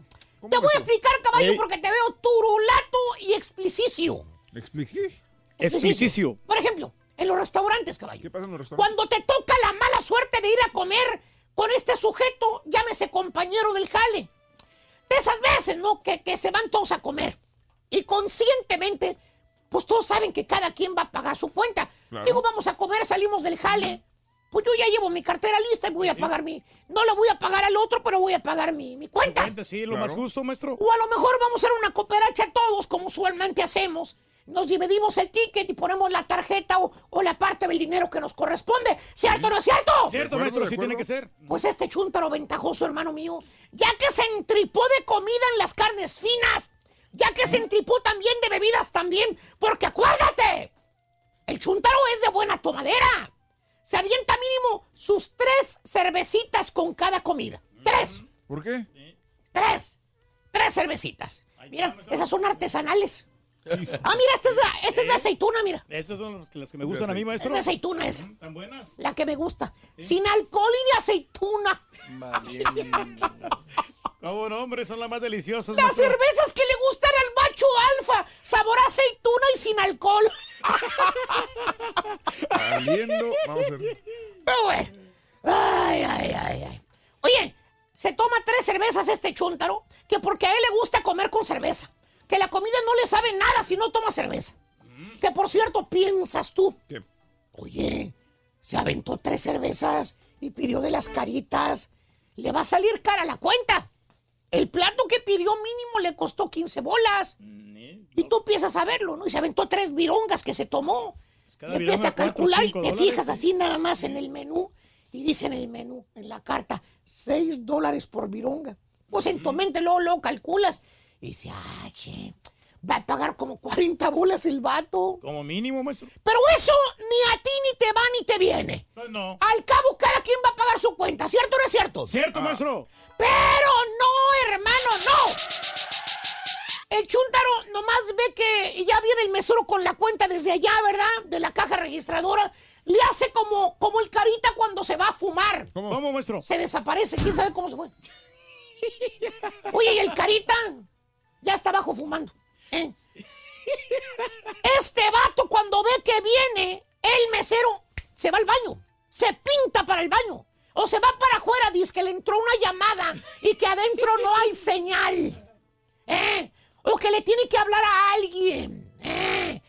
Te voy a explicar, caballo, Ey. porque te veo turulato y explicicio. ¿Le expliqué? Explicicio. Por ejemplo, en los restaurantes, caballo. ¿Qué pasa en los restaurantes? Cuando te toca la mala suerte de ir a comer con este sujeto, llámese compañero del jale. De esas veces, ¿no? Que, que se van todos a comer. Y conscientemente, pues todos saben que cada quien va a pagar su cuenta. Claro. Digo, vamos a comer, salimos del jale. Pues yo ya llevo mi cartera lista y voy a pagar mi... No le voy a pagar al otro, pero voy a pagar mi, mi cuenta. Sí, lo más justo, maestro. O a lo mejor vamos a hacer una cooperacha todos, como usualmente hacemos. Nos dividimos el ticket y ponemos la tarjeta o, o la parte del dinero que nos corresponde. ¿Cierto o no es cierto? Cierto, maestro, sí tiene que ser. Pues este chúntaro ventajoso, hermano mío, ya que se entripó de comida en las carnes finas, ya que se entripó también de bebidas también, porque acuérdate, el chúntaro es de buena tomadera. Se avienta mínimo sus tres cervecitas con cada comida. Tres. ¿Por qué? Tres. Tres cervecitas. Mira, esas son artesanales. Ah, mira, esta es, de- esta es de aceituna, mira. Esas son las- que me gustan a mí, Es maestro. de aceituna esa. ¿Tan buenas? La que me gusta. Sin alcohol y de aceituna. ¿Cómo no, hombre? Son las más deliciosas. Las cervezas que le gustan al macho alfa. Sabor aceituna y sin alcohol. Saliendo, vamos a ver. Pero bueno. Ay, ay, ay, ay. Oye, se toma tres cervezas este chúntaro, que porque a él le gusta comer con cerveza. Que la comida no le sabe nada si no toma cerveza. Que por cierto, piensas tú. ¿Qué? Oye, se aventó tres cervezas y pidió de las caritas. Le va a salir cara la cuenta. El plato que pidió mínimo le costó 15 bolas. Y tú empiezas a verlo, ¿no? Y se aventó tres virongas que se tomó. cada Y empieza vironga a calcular cuatro, y te dólares, fijas sí. así nada más en el menú. Y dice en el menú, en la carta, 6 dólares por vironga. Pues en tu mente luego, luego calculas. Y dice, ay, che, va a pagar como 40 bolas el vato. Como mínimo, maestro. Pero eso ni a ti ni te va ni te viene. Pues no. Al cabo, cada quien va a pagar su cuenta, ¿cierto o no es cierto? Ah. Cierto, maestro. Pero no, hermano, no. El chúntaro nomás ve que ya viene el mesero con la cuenta desde allá, ¿verdad? De la caja registradora. Le hace como, como el carita cuando se va a fumar. ¿Cómo, maestro? Se desaparece, quién sabe cómo se fue. Oye, y el carita ya está abajo fumando. ¿Eh? Este vato cuando ve que viene el mesero, se va al baño, se pinta para el baño. O se va para afuera, dice que le entró una llamada y que adentro no hay señal. ¿eh? O que le tiene que hablar a alguien. ¿eh?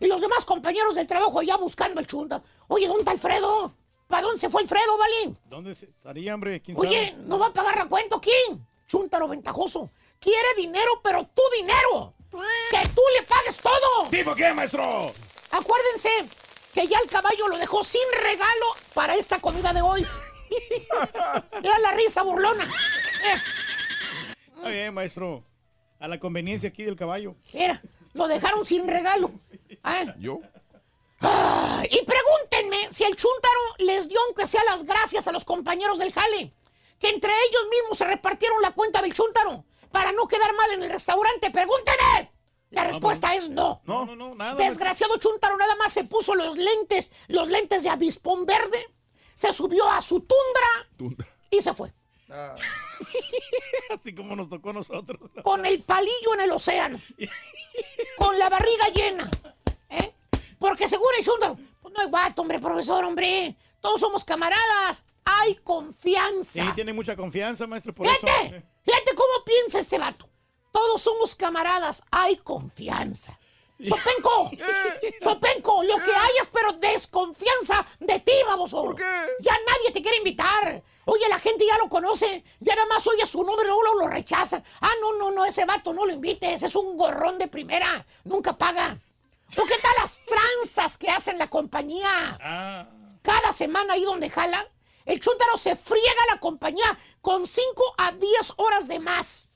Y los demás compañeros del trabajo allá buscando el chunda. Oye, ¿dónde está Alfredo? ¿Para dónde se fue Alfredo, Balín? ¿Dónde se- estaría, hombre? ¿Quién Oye, sabe? ¿no va a pagar recuento quién? Chúntaro ventajoso. Quiere dinero, pero tu dinero. Que tú le pagues todo. ¿Tipo qué, maestro? Acuérdense que ya el caballo lo dejó sin regalo para esta comida de hoy. Era la risa burlona. Eh, Está bien, maestro. A la conveniencia aquí del caballo. mira, lo dejaron sin regalo. Ah, ¿Yo? ah, y pregúntenme si el chúntaro les dio aunque sea las gracias a los compañeros del jale. Que entre ellos mismos se repartieron la cuenta del chúntaro para no quedar mal en el restaurante. Pregúntenme. La respuesta es no. No, no, no, nada. Desgraciado Chuntaro nada más se puso los lentes, los lentes de avispón verde, se subió a su tundra y se fue. Así como nos tocó a nosotros. Con el palillo en el océano. con la barriga llena. ¿eh? Porque seguro el Chuntaro, pues no hay guato, hombre, profesor, hombre. Todos somos camaradas. Hay confianza. Sí, tiene mucha confianza, maestro, por Fíjate, eso. fíjate cómo piensa este vato. Todos somos camaradas, hay confianza. Sopenco, Sopenco, lo que hay es pero desconfianza de ti, baboso. ¿Por qué? Ya nadie te quiere invitar. Oye, la gente ya lo conoce, ya nada más oye su nombre, luego lo, lo rechazan. Ah, no, no, no, ese vato no lo invites, es un gorrón de primera, nunca paga. ¿O qué tal las tranzas que hacen la compañía? Ah. Cada semana ahí donde jala, el chúntaro se friega la compañía con 5 a 10 horas de más.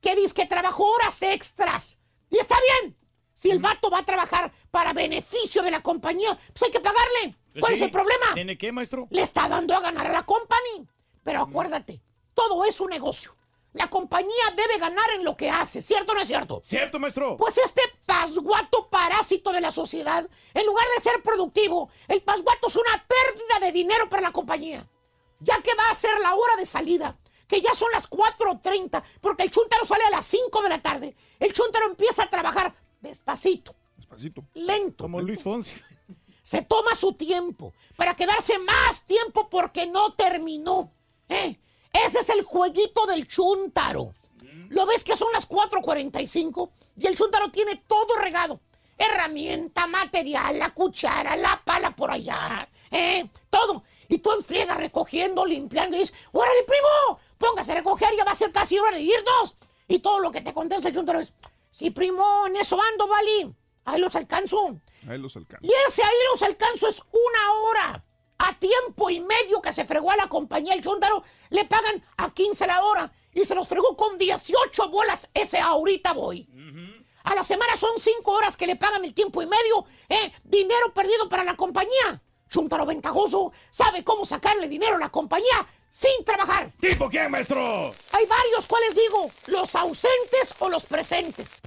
Que dice que trabajó horas extras. Y está bien. Si el vato va a trabajar para beneficio de la compañía, pues hay que pagarle. Pues ¿Cuál sí. es el problema? ¿Tiene qué, maestro? Le está dando a ganar a la company. Pero acuérdate, todo es un negocio. La compañía debe ganar en lo que hace, ¿cierto o no es cierto? Cierto, maestro. Pues este pasguato parásito de la sociedad. En lugar de ser productivo, el pasguato es una pérdida de dinero para la compañía. Ya que va a ser la hora de salida, que ya son las 4.30, porque el chuntaro sale a las 5 de la tarde. El chuntaro empieza a trabajar despacito, Despacito. lento. Como Luis Fonsi. Se toma su tiempo para quedarse más tiempo porque no terminó. ¿eh? Ese es el jueguito del chuntaro. Lo ves que son las 4.45 y el chuntaro tiene todo regado. Herramienta, material, la cuchara, la pala por allá, ¿eh? todo. Y tú en friega recogiendo, limpiando y dices, ¡órale, primo! Póngase a recoger, ya va a ser casi hora de irnos. Y todo lo que te contesta el chuntaro es, sí, primo, en eso ando, vale. Ahí los alcanzo. Ahí los alcanza. Y ese ahí los alcanzo es una hora. A tiempo y medio que se fregó a la compañía el Chúndaro, le pagan a 15 la hora. Y se los fregó con 18 bolas. Ese ahorita voy. A la semana son 5 horas que le pagan el tiempo y medio. ¿eh? Dinero perdido para la compañía. Chúntaro ventajoso sabe cómo sacarle dinero a la compañía sin trabajar. ¿Tipo quién, maestro? Hay varios, ¿cuáles digo? ¿Los ausentes o los presentes?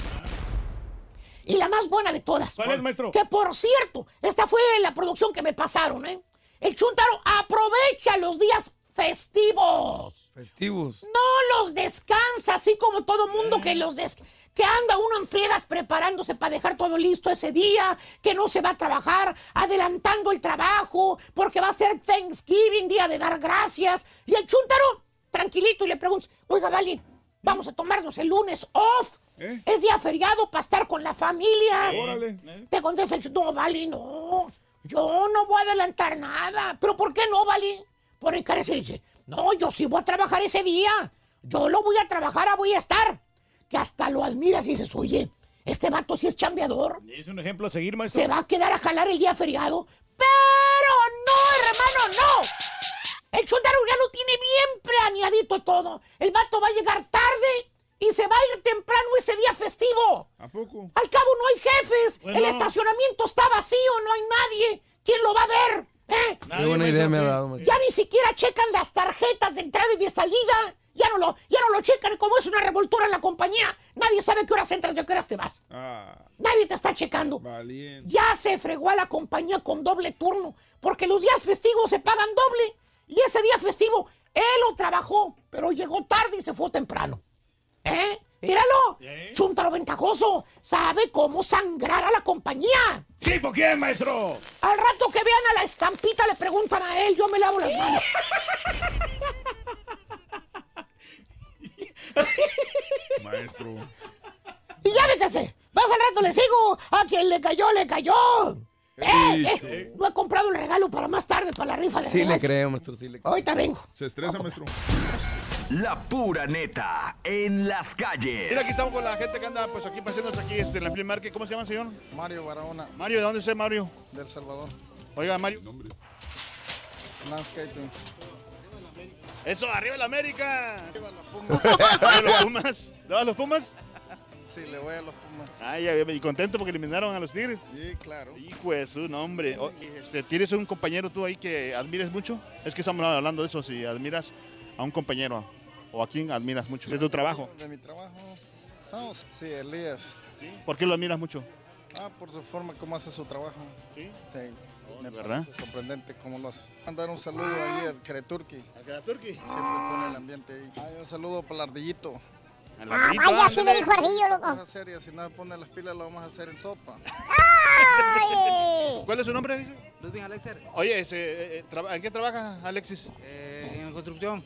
Y la más buena de todas. ¿Cuál es, maestro? Que por cierto, esta fue la producción que me pasaron, ¿eh? El Chuntaro aprovecha los días festivos. Festivos. No los descansa, así como todo mundo Eh. que los des que anda uno en friegas preparándose para dejar todo listo ese día, que no se va a trabajar, adelantando el trabajo, porque va a ser Thanksgiving, día de dar gracias. Y el Chuntaro, tranquilito, y le pregunta, oiga, Vali, vamos a tomarnos el lunes off. Es día feriado para estar con la familia. Órale. Te contesta el Chuntaro, no, Vali, no. Yo no voy a adelantar nada. ¿Pero por qué no, Vali? Por encarecer dice, no, yo sí voy a trabajar ese día. Yo lo voy a trabajar, ah, voy a estar. Que hasta lo admiras y dices, oye, este vato sí es chambeador. Es un ejemplo a seguir, maestro. Se va a quedar a jalar el día feriado. Pero no, hermano, no. El Chuntaro ya lo tiene bien planeadito todo. El vato va a llegar tarde y se va a ir temprano ese día festivo. ¿A poco? Al cabo no hay jefes. Bueno. El estacionamiento está vacío, no hay nadie. ¿Quién lo va a ver? ¿Eh? Qué buena idea me ha dado. Ya ni siquiera checan las tarjetas de entrada y de salida. Ya no lo, ya no lo checan. Como es una revoltura en la compañía, nadie sabe qué horas entras y a qué horas te vas. Ah, Nadie te está checando. valiente. Ya se fregó a la compañía con doble turno, porque los días festivos se pagan doble. Y ese día festivo, él lo trabajó, pero llegó tarde y se fue temprano. ¿Eh? Míralo. Chúntaro ventajoso. Sabe cómo sangrar a la compañía. ¿Tipo quién, maestro? Al rato que vean a la estampita le preguntan a él, yo me lavo las manos. Maestro. Y ya me casé. Más al rato le sigo. A quien le cayó, le cayó. Eh, eh, no he comprado el regalo para más tarde, para la rifa de Sí le creo, maestro, sí le creo. Ahorita vengo. Se estresa, maestro. La pura neta en las calles. Mira, aquí estamos con la gente que anda pues aquí paseándose aquí este, en la Flea Market. ¿Cómo se llama, señor? Mario Barahona, Mario, ¿de dónde es usted, Mario? del Salvador. Oiga, Mario. Landscaping. Eso, arriba la América. Arriba los Pumas. ¿A los Pumas? ¿Le vas a los Pumas? Sí, le voy a los Pumas. Ay, ya, y contento porque eliminaron a los Tigres. Sí, claro. Hijo de su nombre. Este, ¿Tienes un compañero tú ahí que admires mucho? Es que estamos hablando de eso, si admiras a un compañero o a quién admiras mucho de tu trabajo. De mi trabajo. Sí, Elías. ¿Por qué lo admiras mucho? Ah, por su forma como hace su trabajo. Sí. Sí. Me ¿verdad? parece sorprendente cómo lo hace. Mandar un saludo ahí al Kereturki. ¿Al Kereturki? Siempre pone el ambiente ahí. Ay, un saludo para el Ardillito. El Ah, vaya, sí me dijo Ardillo, loco. Vamos a hacer, y si no pone las pilas, lo vamos a hacer en sopa. Ay. ¿Cuál es su nombre? Ludwig Alexer, Oye, este, eh, eh, ¿en qué trabajas, Alexis? eh, en construcción.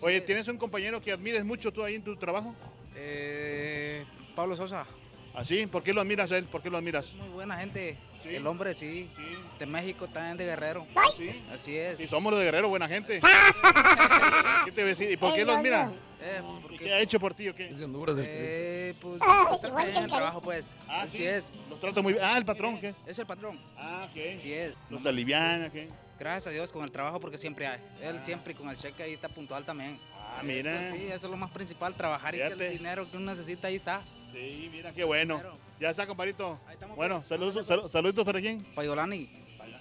Así Oye, es. ¿tienes un compañero que admires mucho tú ahí en tu trabajo? Eh, Pablo Sosa, ¿Así? ¿Por qué lo admiras a él? ¿Por qué lo admiras? muy buena gente. Sí. El hombre sí. De México, también de Guerrero. Sí. Así es. Sí, somos los de Guerrero, buena gente. ¿Qué te decir? ¿Y por qué lo admiras? Eh, ¿Y porque- ¿Qué ha hecho por ti o qué? Es de Honduras el Eh, pues, Ah, el trabajo, pues. Ah, Así sí. es. Los trato muy bien. Ah, el patrón, ¿qué? Es el patrón. Ah, ¿qué? Así es. Los aliviana, ¿qué? Gracias a Dios con el trabajo porque siempre hay. Él siempre y con el cheque ahí está puntual también. Ah, mira. Eso sí, eso es lo más principal, trabajar y que el dinero que uno necesita ahí está. Sí, mira, qué bueno. Ya está, compadrito. estamos, Bueno, pues. saludos, salu- saluditos para quién. Para Yolani.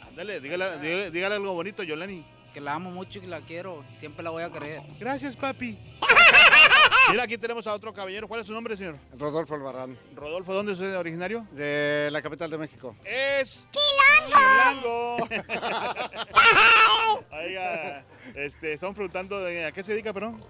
Ándale, dígale, dígale, dígale algo bonito, Yolani. Que la amo mucho y que la quiero. Siempre la voy a querer. Gracias, papi. Mira, aquí tenemos a otro caballero. ¿Cuál es su nombre, señor? Rodolfo Albarrán. Rodolfo, ¿dónde es originario? De la capital de México. Es ¡Chilango! Oiga, este, estamos preguntando de- a qué se dedica, perdón.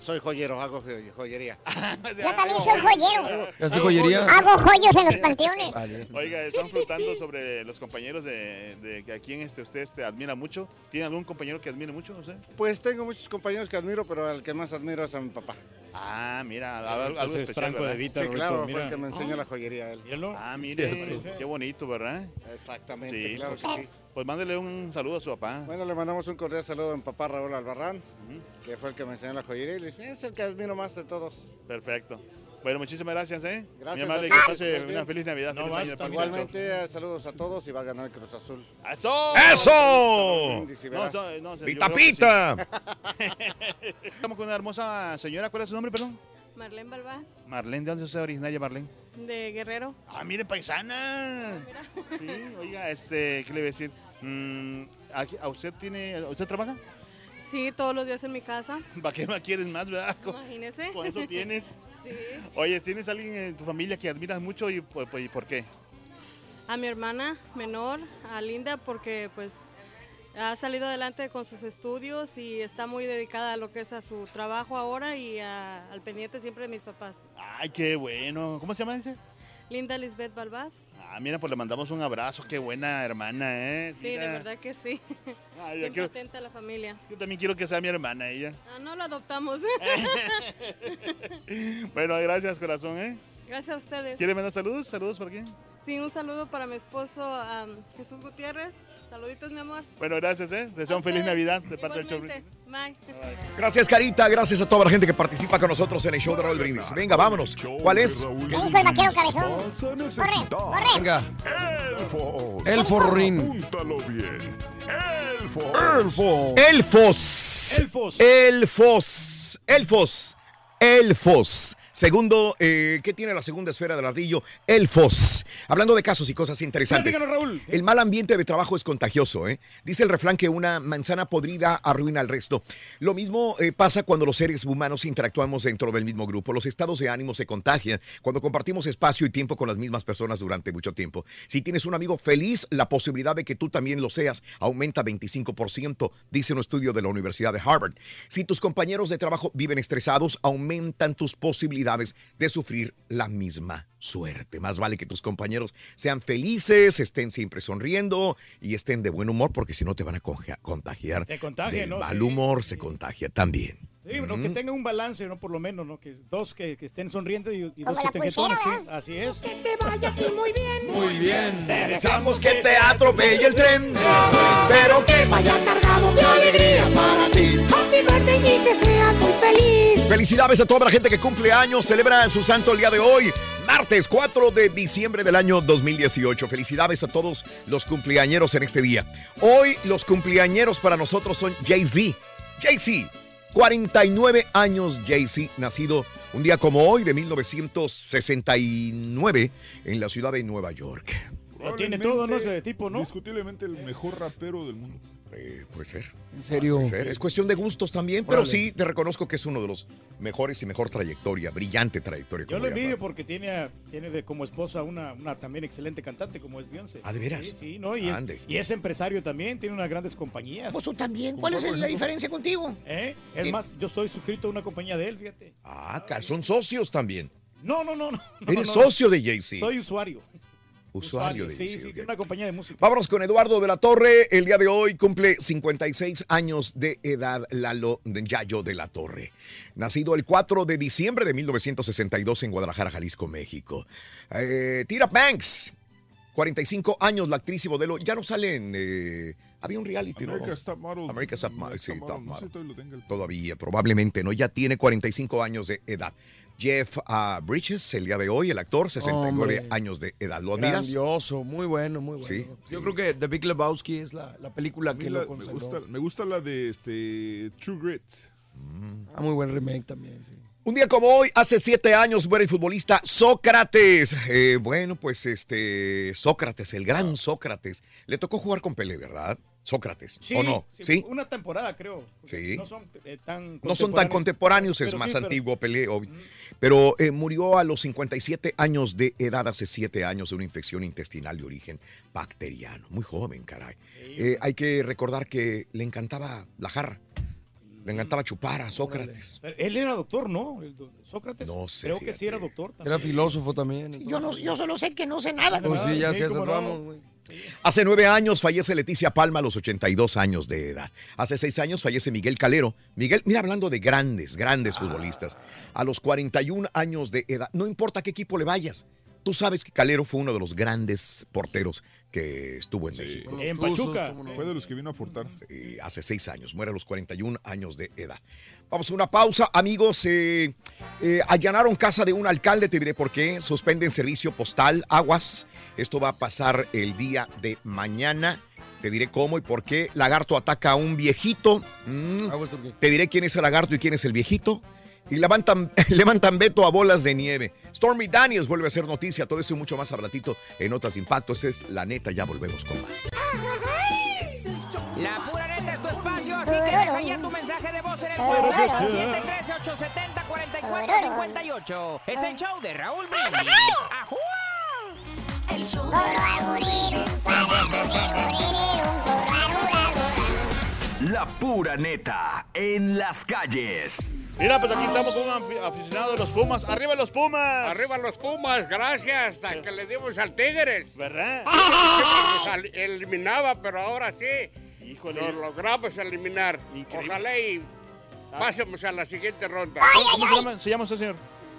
Soy joyero, hago jo- joyería. Yo también soy joyero. ¿Hace joyería? Hago joyos en los panteones. Oiga, estamos preguntando sobre los compañeros de, de que a quién este, usted este, admira mucho. ¿Tiene algún compañero que admire mucho usted? Pues tengo muchos compañeros que admiro, pero el que más admiro es a mi papá. Ah, mira, algo, algo Entonces, especial, Franco ¿verdad? de Vita, Sí, claro, mira. el que me enseñó la joyería él. Ah, mire, qué bonito, ¿verdad? Exactamente, Sí, claro que sí. Pues mándele un saludo a su papá. Bueno, le mandamos un cordial saludo a mi papá Raúl Albarrán, que fue el que me enseñó la joyería y le dije, es el que admiro más de todos. Perfecto. Bueno, muchísimas gracias, ¿eh? Gracias Mi amable, que pase una feliz Navidad. No feliz año Igualmente, eh, saludos a todos y va a ganar el Cruz Azul. ¡Eso! ¡Eso! No, verás. no, no, yo ¡Pita, sí. pita! Estamos con una hermosa señora. ¿Cuál es su nombre, perdón? Marlene Balbás, Marlene. ¿De dónde es originaria, Marlene? de Guerrero. Ah, mire, paisana. Sí, oiga, este, ¿qué le voy a decir? Mm, ¿A usted tiene, usted trabaja? Sí, todos los días en mi casa. ¿Para qué más quieres más, verdad? Imagínese. con eso tienes. Sí. Oye, ¿tienes alguien en tu familia que admiras mucho y, pues, ¿y por qué? A mi hermana menor, a Linda, porque pues ha salido adelante con sus estudios y está muy dedicada a lo que es a su trabajo ahora y a- al pendiente siempre de mis papás. Ay, qué bueno. ¿Cómo se llama ese? Linda Lisbeth Balbás. Ah, mira, pues le mandamos un abrazo. Qué buena hermana, ¿eh? Sí, de verdad que sí. Ay, yo, Siempre quiero- atenta a la familia. yo también quiero que sea mi hermana ella. Ah, no lo adoptamos. Bueno, gracias, corazón, ¿eh? Gracias a ustedes. ¿Quiere mandar saludos? ¿Saludos por quién? Sí, un saludo para mi esposo am, Jesús Gutiérrez. Saluditos, mi amor. Bueno, gracias, ¿eh? Deseo un feliz Navidad de parte del show. Bye. Gracias, Carita. Gracias a toda la gente que participa con nosotros en el show de Raúl Brindis. Venga, vámonos. ¿Cuál es? ¿Qué dijo el vaquero cabezón? Corre, corre. Venga. Elfos. Elfo Rorín. Apúntalo bien. Elfos. Elfo. Elfos. Elfos. Elfos. Elfos. Elfos. Segundo, eh, ¿qué tiene la segunda esfera del ardillo? Elfos. Hablando de casos y cosas interesantes. Raúl. El mal ambiente de trabajo es contagioso, ¿eh? Dice el refrán que una manzana podrida arruina al resto. Lo mismo eh, pasa cuando los seres humanos interactuamos dentro del mismo grupo. Los estados de ánimo se contagian cuando compartimos espacio y tiempo con las mismas personas durante mucho tiempo. Si tienes un amigo feliz, la posibilidad de que tú también lo seas aumenta 25%, dice un estudio de la Universidad de Harvard. Si tus compañeros de trabajo viven estresados, aumentan tus posibilidades de sufrir la misma suerte. Más vale que tus compañeros sean felices, estén siempre sonriendo y estén de buen humor, porque si no te van a contagiar. Te contagia, Del ¿no? mal Sí. humor se contagia también. Sí, que tenga un balance, ¿no? Por lo menos, ¿no? Que dos que, que estén sonrientes y, dos que estén jetones, sí. Así es. Que te vaya aquí muy bien. Muy bien. Deseamos que te atropelle el tren, pero que Vaya cargado de alegría para ti. Happy birthday y que seas muy feliz. Felicidades a toda la gente que cumple años, celebra su santo el día de hoy, martes 4 de diciembre del año 2018. Felicidades a todos los cumpleañeros en este día. Hoy los cumpleañeros para nosotros son Jay-Z. Jay-Z, 49 años Jay-Z, nacido un día como hoy de 1969 en la ciudad de Nueva York. Lo tiene todo, ¿no? Ese tipo, ¿no? Indiscutiblemente el mejor rapero del mundo. Eh, puede ser. En serio. Puede ser. Es cuestión de gustos también, pero sí te reconozco que es uno de los mejores y mejor trayectoria, brillante trayectoria. Yo lo envidio porque tiene, a- tiene de, como esposa una, una también excelente cantante como es Beyoncé. Ah, ¿de veras? Sí, sí, ¿no? Y es, Ande. y es empresario también, tiene unas grandes compañías. Pues tú también. ¿Cuál es la diferencia contigo? ¿Eh? Es ¿Qué? más, yo estoy suscrito a una compañía de él, fíjate. Ah, son socios también. No, no, no, no. Eres no, socio de Jay-Z. Soy usuario. Usuario de Sí, sí, tiene una compañía de música. Vámonos con Eduardo de la Torre. El día de hoy cumple 56 años de edad Lalo de Yayo de la Torre. Nacido el 4 de diciembre de 1962 en Guadalajara, Jalisco, México. Eh, Tira Banks, 45 años, la actriz y modelo. Ya no sale en... eh, había un reality, ¿no? America's Top Model. America's Top Model, sí, Top Model. No sé Model. si todavía lo tenga el- Todavía, probablemente, ¿no? Ya tiene 45 años de edad. Jeff ah, Bridges, el día de hoy, el actor, 69 Hombre. años de edad. ¿Lo admiras? Grandioso, muy bueno, muy bueno. Sí, Yo creo que The Big Lebowski es la, la película que la- lo me, consagró. gusta, me gusta la de este True Grit. Ah, muy buen remake también, sí. Un día como hoy, hace siete años, muere el futbolista Sócrates. Eh, bueno, pues este, Sócrates, el gran Sócrates. Le tocó jugar con Pelé, ¿verdad? Sócrates, Sí, ¿o no? sí, ¿Sí? Una temporada, creo. Sí. No son eh, tan No son tan contemporáneos, es pero más sí, pero- antiguo Pelé, obvio. Pero eh, murió a los 57 años de edad, hace 7 años, de una infección intestinal de origen bacteriano. Muy joven, caray. Eh, hay que recordar que le encantaba la jarra. Le encantaba chupar a Sócrates. Pero Él era doctor, ¿no? Sócrates. No sé, Creo que sí era doctor. también. Era filósofo también. Yo, no, yo solo sé que no sé nada. Pues sí, ya Sí, cómo no. vamos, güey. Hace nueve años fallece Leticia Palma a los 82 años de edad. Hace seis años fallece Miguel Calero. Miguel, mira, hablando de grandes, grandes futbolistas. A los 41 años de edad, no importa qué equipo le vayas. Tú sabes que Calero fue uno de los grandes porteros que estuvo en México. En Pachuca. Fue de los que vino a aportar. Sí, hace seis años, muere a los 41 años de edad. Vamos a una pausa, amigos. eh, eh, allanaron casa de un alcalde, te diré por qué. Suspenden servicio postal, aguas. Esto va a pasar el día de mañana. Te diré cómo y por qué. Lagarto ataca a un viejito. Mm, Te diré quién es el lagarto y quién es el viejito. Y levantan, levantan veto a bolas de nieve. Stormy Daniels vuelve a ser noticia. Todo esto y mucho más a ratito en Notas de Impacto. Esta es la neta. Ya volvemos con más. La pura neta es tu espacio, así que deja ya tu mensaje de voz en el WhatsApp al 713-870-4458. Es el show de Raúl Brindis. El show La pura neta en las calles. Mira, pues aquí estamos con un afi- aficionado de los Pumas. ¡Arriba los Pumas! Arriba los Pumas, gracias, hasta que le dimos al Tigres. ¿Verdad? Nos eliminaba, pero ahora sí. Híjole. Nos logramos eliminar. Ojalá y pasemos a la siguiente ronda. ¿Cómo, cómo se, llama, se llama usted, señor?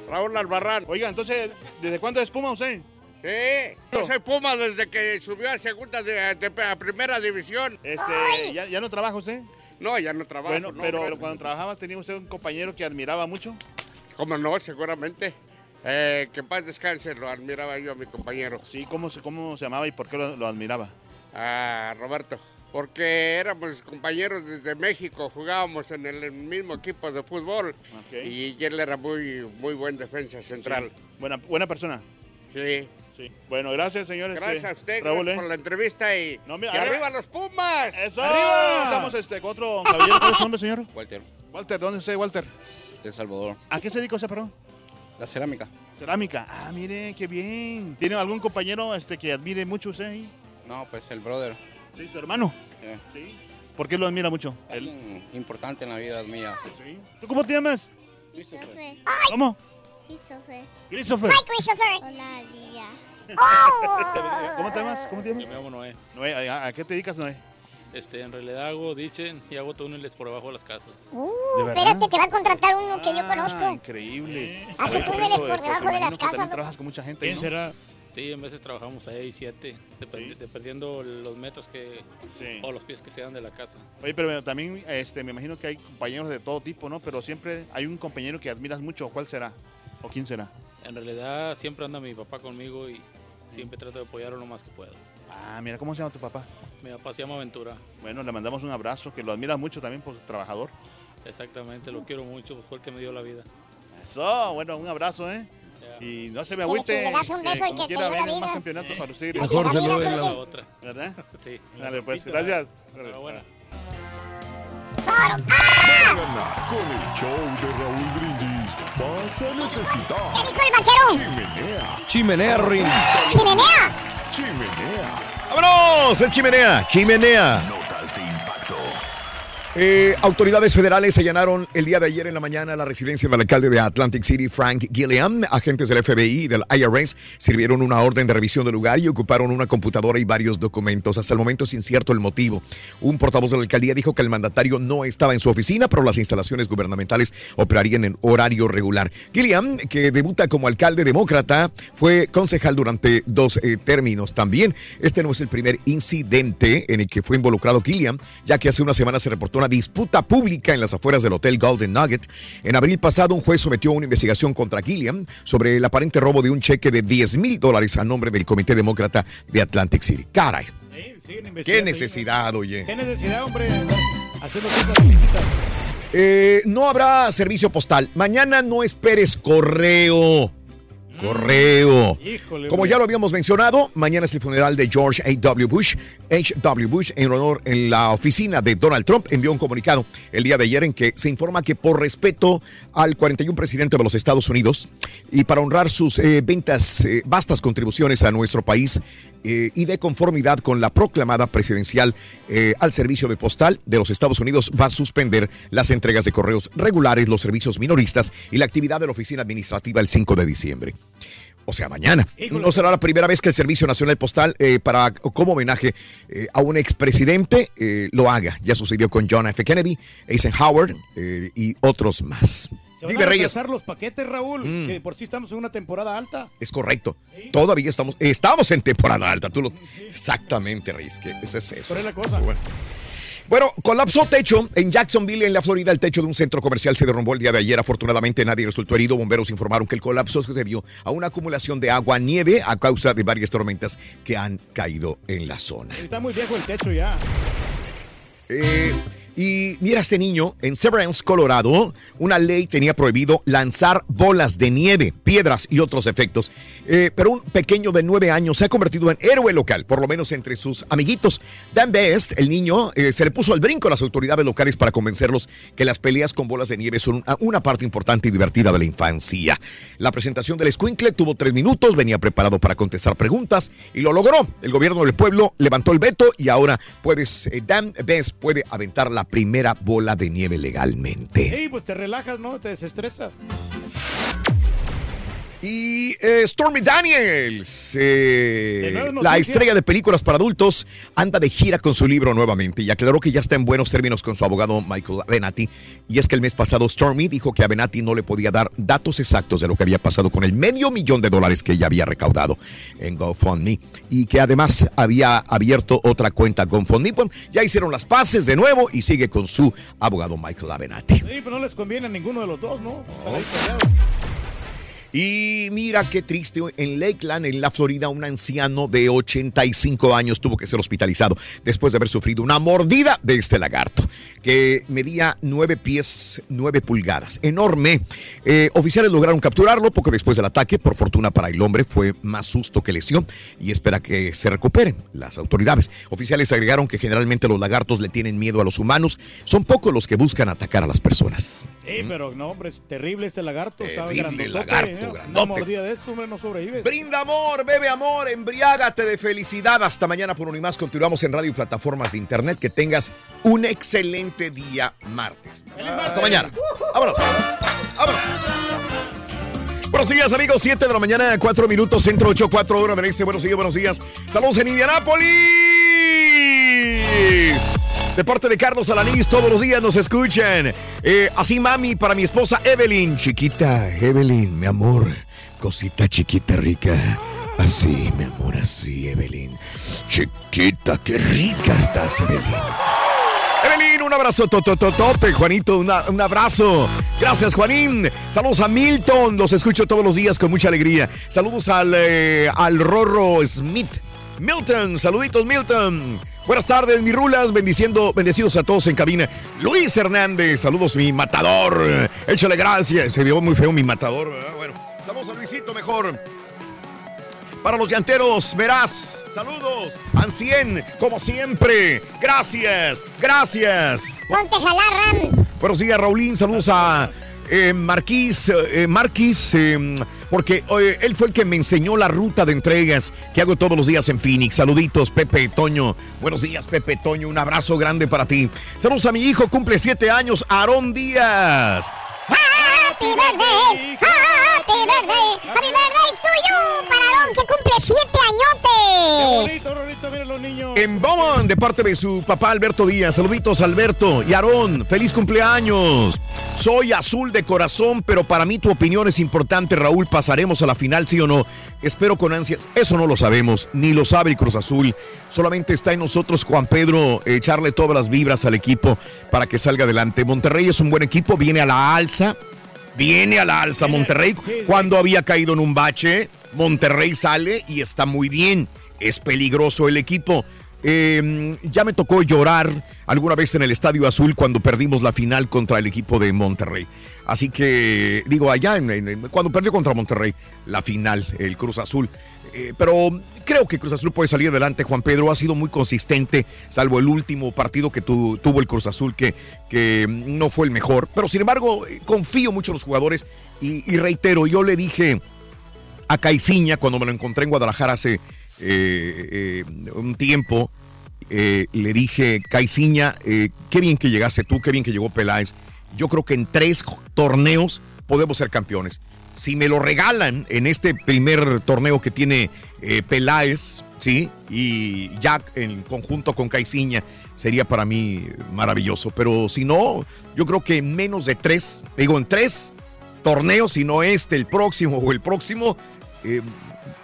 Raúl Albarrán. Oiga, entonces, ¿desde cuándo es Puma usted? Sí, yo soy Puma desde que subió a segunda de, de- a primera división. Este, ¿ya, ya no trabaja usted? No, ya no trabajo. Bueno, no, pero, cuando trabajaba tenía usted un compañero que admiraba mucho. ¿Cómo no? Seguramente. Eh, que paz descanse, lo admiraba yo a mi compañero. Sí, ¿cómo se, cómo se llamaba y por qué lo, lo admiraba? A Roberto. Porque éramos compañeros desde México, jugábamos en el mismo equipo de fútbol y él era muy, muy buen defensa central. Sí. Buena, buena persona. Sí. Sí. Bueno, gracias, señores. Gracias a usted, Raúl, gracias ¿eh? por la entrevista y, No, mira, y arriba. arriba los Pumas. ¡Eso! ¡Arriba! Estamos este, con otro caballero. ¿Cuál es su nombre, señor? Walter, Walter, ¿dónde está Walter? de Salvador. ¿A qué se dedica usted, perdón? La cerámica. Cerámica. Ah, mire, qué bien. ¿Tiene algún compañero este, que admire mucho usted ahí? No, pues el brother. Sí, su hermano. Sí. Sí. ¿Por qué lo admira mucho? Él. Importante en la vida mía. ¿Tú cómo te llamas? Christopher. ¿Cómo? Christopher. Christopher. Hi, Christopher. Hola, Lidia. ¿Cómo te llamas? ¿Cómo te llamas? Yo me llamo Noé. Noé, ¿a, a qué te dedicas, Noé? Este, en realidad hago dichen y hago túneles por abajo de las casas. Uh, ¿De verdad? espérate, te va a contratar uno que yo conozco. Increíble. Hace túneles por debajo de las que casas, trabajas con mucha gente. ¿Quién ¿no? será? Sí, en veces trabajamos 6, 7, dependiendo los metros que Sí. o los pies que sean de la casa. Oye, pero también este, me imagino que hay compañeros de todo tipo, ¿no? Pero siempre hay un compañero que admiras mucho. ¿Cuál será? ¿O quién será? En realidad siempre anda mi papá conmigo y siempre trato de apoyarlo lo más que puedo. Ah, mira, ¿cómo se llama tu papá? Mi papá se llama Ventura. Bueno, le mandamos un abrazo, que lo admira mucho también por su trabajador. Exactamente, lo quiero mucho, pues fue el que me dio la vida. Eso, bueno, un abrazo, ¿eh? Y no se me agüite. Das un beso que quiera vengan más vida. campeonatos para ustedes. Mejor se lo den La otra. ¿Verdad? Sí. Dale, pues, gracias. Enhorabuena. Con el show de Raúl Brindis. Vas a necesitar ¿Qué dijo el vaquero? chimenea. Chimenea, Rin. ¡Chimenea! Chimenea. ¡Vámonos! ¡El chimenea! ¡Chimenea! Eh, autoridades federales allanaron el día de ayer en la mañana la residencia del alcalde de Atlantic City, Frank Gilliam. Agentes del FBI y del IRS sirvieron una orden de revisión del lugar y ocuparon una computadora y varios documentos. Hasta el momento es incierto el motivo. Un portavoz de la alcaldía dijo que el mandatario no estaba en su oficina, pero las instalaciones gubernamentales operarían en horario regular. Gilliam, que debuta como alcalde demócrata, fue concejal durante dos eh, términos también. Este no es el primer incidente en el que fue involucrado Gilliam, ya que hace una semana se reportó una disputa pública en las afueras del Hotel Golden Nugget. En abril pasado, un juez sometió una investigación contra Gilliam sobre el aparente robo de un cheque de 10 mil dólares a nombre del Comité Demócrata de Atlantic City. Caray, Sí, qué necesidad, oye. ¿Qué necesidad, hombre? Haciendo. Eh, no habrá servicio postal. Mañana no esperes correo. Correo. Híjole, Como ya lo habíamos mencionado, mañana es el funeral de George A.W. Bush. H.W. Bush, en honor en la oficina de Donald Trump, envió un comunicado el día de ayer en que se informa que por respeto al 41 presidente de los Estados Unidos y para honrar sus eh, ventas, eh, vastas contribuciones a nuestro país eh, y de conformidad con la proclamada presidencial al servicio de postal de los Estados Unidos, va a suspender las entregas de correos regulares, los servicios minoristas y la actividad de la oficina administrativa el 5 de diciembre. O sea, mañana. No será la primera vez que el Servicio Nacional Postal, eh, para, como homenaje eh, a un expresidente, eh, lo haga. Ya sucedió con John F. Kennedy, Eisenhower eh, y otros más. Se van Dime, a Reyes. los paquetes, Raúl, Mm. que por sí estamos en una temporada alta. Es correcto. Todavía estamos, estamos en temporada alta. Tú lo, exactamente, Reyes. Que ese es eso. Pero es la cosa. Bueno. Bueno, colapsó techo en Jacksonville, en la Florida. El techo de un centro comercial se derrumbó el día de ayer. Afortunadamente nadie resultó herido. Bomberos informaron que el colapso se debió a una acumulación de agua nieve a causa de varias tormentas que han caído en la zona. Está muy viejo el techo ya. Eh, y mira este niño, en Severance, Colorado, una ley tenía prohibido lanzar bolas de nieve, piedras y otros efectos. Eh, pero un pequeño de nueve años se ha convertido en héroe local, por lo menos entre sus amiguitos. Dan Best, el niño, eh, se le puso al brinco a las autoridades locales para convencerlos que las peleas con bolas de nieve son una, parte importante y divertida de la infancia. La presentación del Squinkle tuvo tres minutos, venía preparado para contestar preguntas y lo logró. El gobierno del pueblo levantó el veto y ahora puedes, eh, Dan Best puede aventar la primera bola de nieve legalmente. Ey, pues te relajas, ¿no? Te desestresas. Y eh, Stormy Daniels, eh, la estrella de películas para adultos, anda de gira con su libro nuevamente y aclaró que ya está en buenos términos con su abogado Michael Avenatti. Y es que el mes pasado Stormy dijo que Avenatti no le podía dar datos exactos de lo que había pasado con el medio millón de dólares que ella había recaudado en GoFundMe y que además había abierto otra cuenta GoFundMe. Bueno, ya hicieron las paces de nuevo y sigue con su abogado Michael Avenatti. Sí, pero no les conviene a ninguno de los dos, ¿no? Ahí peleados. Y mira qué triste, en Lakeland, en la Florida, un anciano de 85 años tuvo que ser hospitalizado después de haber sufrido una mordida de este lagarto, que medía 9 pies, 9 pulgadas, enorme. Eh, oficiales lograron capturarlo poco después del ataque, por fortuna para el hombre fue más susto que lesión y espera que se recuperen las autoridades. Oficiales agregaron que generalmente los lagartos le tienen miedo a los humanos, son pocos los que buscan atacar a las personas. Sí, pero no, hombre, es terrible este lagarto. Terrible lagarto, Una grandote. mordida de esto, hombre, no sobrevives. Brinda amor, bebe amor, embriágate de felicidad. Hasta mañana por un y más. Continuamos en radio y plataformas de internet. Que tengas un excelente día martes. Hasta mañana. Vámonos. Vámonos. Buenos días, amigos. 7 de la mañana, 4 minutos, centro 8, 4 horas. Buenos días, buenos días. Saludos en Indianápolis. De parte de Carlos Alanís, todos los días nos escuchan. Eh, así, mami, para mi esposa Evelyn. Chiquita, Evelyn, mi amor. Cosita chiquita rica. Así, mi amor, así, Evelyn. Chiquita, qué rica estás, Evelyn. Evelyn, un abrazo totototote, Juanito, un abrazo. Gracias, Juanín. Saludos a Milton, los escucho todos los días con mucha alegría. Saludos al, eh, al Rorro Smith. Milton, saluditos, Milton. Buenas tardes, mis rulas, bendiciendo, bendecidos a todos en cabina. Luis Hernández, saludos, mi matador. Échale gracias, se vio muy feo mi matador. Bueno, saludos a Luisito mejor. Para los llanteros, verás. Saludos. 100, como siempre. Gracias, gracias. Ponte jalar, Ram. Buenos días, Raulín. Saludos a eh, Marquís, eh, Marquís, eh, porque eh, él fue el que me enseñó la ruta de entregas que hago todos los días en Phoenix. Saluditos, Pepe Toño. Buenos días, Pepe Toño. Un abrazo grande para ti. Saludos a mi hijo, cumple siete años, Aarón Díaz. Happy birthday, happy birthday, happy birthday to you, para Aarón, que cumple siete añotes. Bonito, bonito, miren los niños. En Beaumont, de parte de su papá Alberto Díaz. Saluditos, Alberto y Aarón. Feliz cumpleaños. Soy azul de corazón, pero para mí tu opinión es importante, Raúl. ¿Pasaremos a la final, sí o no? Espero con ansia. Eso no lo sabemos, ni lo sabe el Cruz Azul. Solamente está en nosotros, Juan Pedro, echarle todas las vibras al equipo para que salga adelante. Monterrey es un buen equipo, viene a la alza. Viene a la alza Monterrey. Cuando había caído en un bache, Monterrey sale y está muy bien. Es peligroso el equipo. eh, ya me tocó llorar alguna vez en el Estadio Azul cuando perdimos la final contra el equipo de Monterrey. Así que, digo, allá, en- en- cuando perdió contra Monterrey, la final, el Cruz Azul. Eh, pero creo que Cruz Azul puede salir adelante. Juan Pedro ha sido muy consistente, salvo el último partido que tu- tuvo el Cruz Azul, que, no fue el mejor. Pero sin embargo, eh, confío mucho en los jugadores y, reitero, yo le dije a Caiciña cuando me lo encontré en Guadalajara hace eh, eh, un tiempo. le dije, Caiciña, qué bien que llegaste tú, qué bien que llegó Peláez. Yo creo que en tres torneos podemos ser campeones. Si me lo regalan en este primer torneo que tiene eh, Peláez, ¿sí? Y ya en conjunto con Caiciña, sería para mí maravilloso. Pero si no, yo creo que en menos de tres, digo, en tres torneos, si no este, el próximo o el próximo, eh,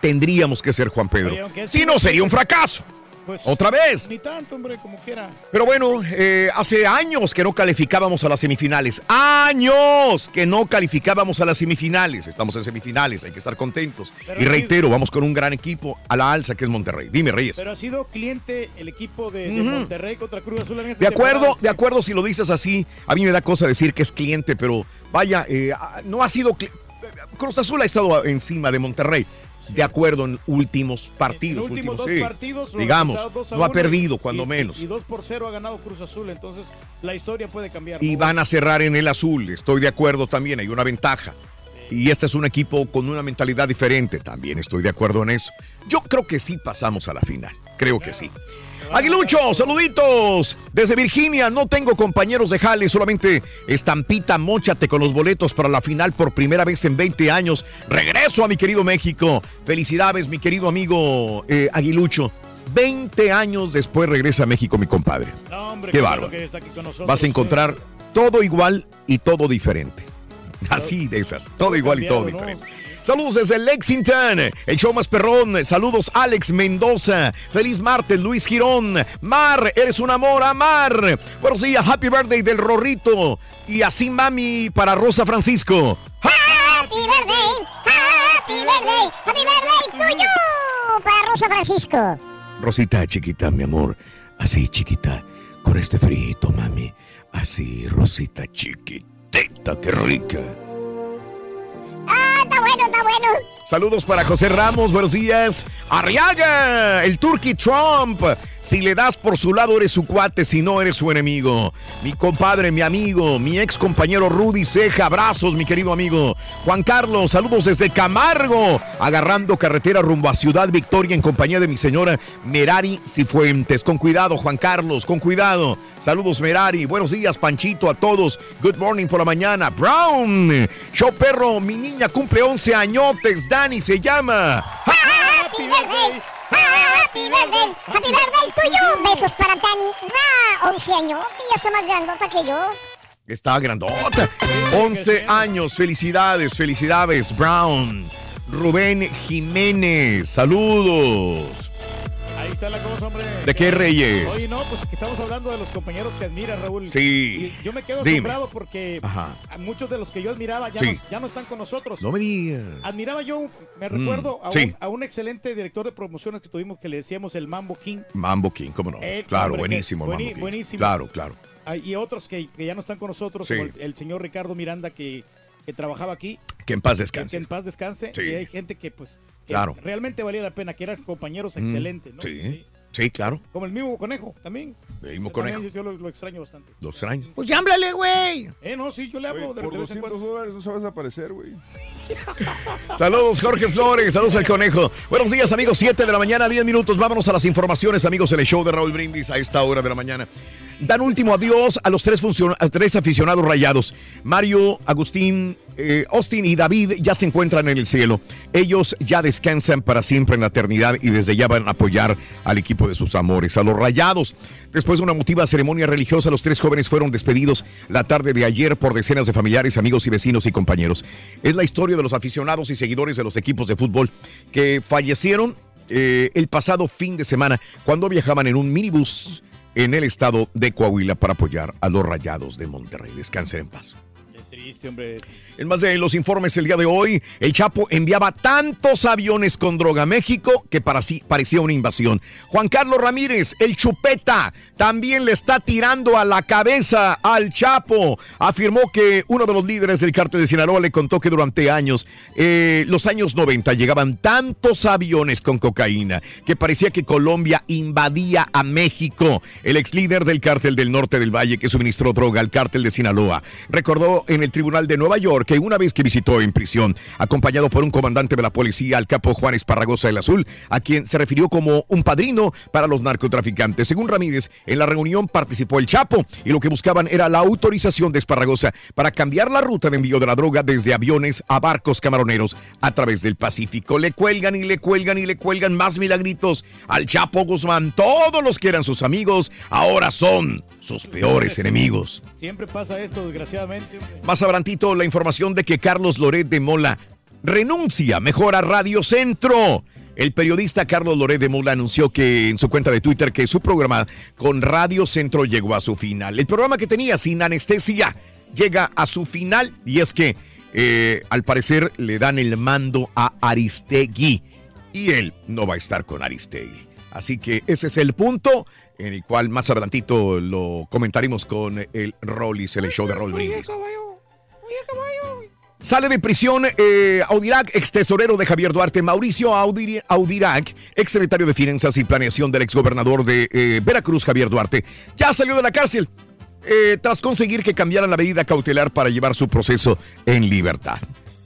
tendríamos que ser Juan Pedro. Si no, sería un fracaso. Pues, Otra vez. Ni tanto, hombre, como quiera. Pero bueno, eh, hace años que no calificábamos a las semifinales. Años que no calificábamos a las semifinales. Estamos en semifinales, hay que estar contentos. Pero y reitero, vamos con un gran equipo a la alza que es Monterrey. Dime, Reyes. Pero ha sido cliente el equipo de. Monterrey contra Cruz Azul en esta De acuerdo, de acuerdo si lo dices así. A mí me da cosa decir que es cliente, pero vaya, eh, no ha sido... Cruz Azul ha estado encima de Monterrey. De acuerdo en últimos partidos. En últimos dos sí. partidos, Digamos, dos no ha perdido, cuando y- menos. Y 2 por 0 ha ganado Cruz Azul, entonces la historia puede cambiar. y ¿no? van a cerrar en el azul. Estoy de acuerdo también, hay una ventaja. Y este es un equipo con una mentalidad diferente, también estoy de acuerdo en eso. Yo creo que sí pasamos a la final, creo que sí. Aguilucho, saluditos desde Virginia. No tengo compañeros de jale, solamente estampita, mochate con los boletos para la final por primera vez en 20 años. Regreso a mi querido México. Felicidades, mi querido amigo eh, Aguilucho. 20 años después regresa a México, mi compadre. No, hombre, Qué bárbaro. Vas a sí. encontrar todo igual y todo diferente. Así de esas, todo igual y todo diferente. Saludos desde Lexington, el show más perrón. Saludos Alex Mendoza. Feliz martes, Luis Girón. Mar, eres un amor, Amar. Buenos días, happy birthday del Rorrito. Y así mami para Rosa Francisco. Happy birthday, happy birthday, happy birthday tuyo para Rosa Francisco. Rosita chiquita, mi amor. Así chiquita. Con este frito, mami. Así, Rosita chiquitita, qué rica. Bueno, está bueno. Saludos para José Ramos, buenos días. Arriaga, el Turkey Trump. Si le das por su lado, eres su cuate, si no, eres su enemigo. Mi compadre, mi amigo, mi ex compañero Rudy Ceja, abrazos, mi querido amigo. Juan Carlos, saludos desde Camargo, agarrando carretera rumbo a Ciudad Victoria en compañía de mi señora Merari Cifuentes. Con cuidado, Juan Carlos, con cuidado. Saludos, Merari. Buenos días, Panchito, a todos. Good morning por la mañana. Brown, show perro, mi niña cumple 11 añotes. Dani se llama. Happy birthday, happy birthday, happy birthday tuyo. Besos para Tani. Ah, 11 años, y ya está más grandota que yo. Está grandota. 11 años. Felicidades, felicidades, Brown. Rubén Jiménez, saludos. Ahí está la cosa, hombre. ¿De qué reyes? Oye, no, pues que estamos hablando de los compañeros que admiras, Raúl. Sí. Y yo me quedo Dime. asombrado porque Ajá. a muchos de los que yo admiraba ya, Sí. no, ya no están con nosotros. No me digas. Admiraba yo, me Mm, recuerdo, a, sí. un, a un excelente director de promociones que tuvimos que le decíamos el Mambo King. Mambo King, cómo no. Eh, claro, hombre, buenísimo, bueni- Mambo King. buenísimo. Claro, claro. Y otros que, que ya no están con nosotros, Sí. como el, el señor Ricardo Miranda que, que trabajaba aquí. Que en paz descanse. que en paz descanse. Sí. Y hay gente que pues que Claro. realmente valía la pena, que eran compañeros Mm, excelentes, ¿no? Sí, sí, claro. Como el mismo conejo también. El mismo También conejo. Yo, yo lo, lo extraño bastante. Dos años. Pues ya háblale, güey. Eh, no, sí, yo le hablo de, Por de en 200 cuando. dólares no se va a desaparecer, güey. Saludos, Jorge Flores. Saludos al conejo. Buenos días, amigos. 7 de la mañana, 10 minutos. Vámonos a las informaciones, amigos, en el show de Raúl Brindis a esta hora de la mañana. Dan último adiós a los tres, tres aficionados rayados. Mario, Agustín, eh, Austin y David ya se encuentran en el cielo. Ellos ya descansan para siempre en la eternidad y desde ya van a apoyar al equipo de sus amores, a los rayados. Después de una emotiva ceremonia religiosa, los tres jóvenes fueron despedidos la tarde de ayer por decenas de familiares, amigos y vecinos y compañeros. Es la historia de los aficionados y seguidores de los equipos de fútbol que fallecieron eh, el pasado fin de semana cuando viajaban en un minibús en el estado de Coahuila para apoyar a los rayados de Monterrey. Descansen en paz. triste, hombre. En más de los informes el día de hoy, el Chapo enviaba tantos aviones con droga a México que para sí parecía una invasión. Juan Carlos Ramírez, el Chupeta, también le está tirando a la cabeza al Chapo. Afirmó que uno de los líderes del cártel de Sinaloa le contó que durante años, eh, los años 90, llegaban tantos aviones con cocaína que parecía que Colombia invadía a México. El ex líder del cártel del norte del Valle que suministró droga al cártel de Sinaloa recordó en el Tribunal de Nueva York que una vez que visitó en prisión, acompañado por un comandante de la policía, el capo Juan Esparragosa del Azul, a quien se refirió como un padrino para los narcotraficantes. Según Ramírez, en la reunión participó el Chapo y lo que buscaban era la autorización de Esparragosa para cambiar la ruta de envío de la droga desde aviones a barcos camaroneros a través del Pacífico. Le cuelgan y le cuelgan y le cuelgan más milagritos al Chapo Guzmán. Todos los que eran sus amigos ahora son sus peores enemigos. Siempre pasa esto, desgraciadamente. Más adelantito la información de que Carlos Loret de Mola renuncia mejor a Radio Centro. El periodista Carlos Loret de Mola anunció que en su cuenta de Twitter que su programa con Radio Centro llegó a su final. El programa que tenía sin anestesia llega a su final y es que eh, al parecer le dan el mando a Aristegui y él no va a estar con Aristegui. Así que ese es el punto en el cual más adelantito lo comentaremos con el Rollis, el show de Roll Brindis. Sale de prisión eh, Audirac, ex tesorero de Javier Duarte, Mauricio Audiri- Audirac, ex secretario de Finanzas y Planeación del ex gobernador de eh, Veracruz, Javier Duarte, ya salió de la cárcel eh, tras conseguir que cambiaran la medida cautelar para llevar su proceso en libertad.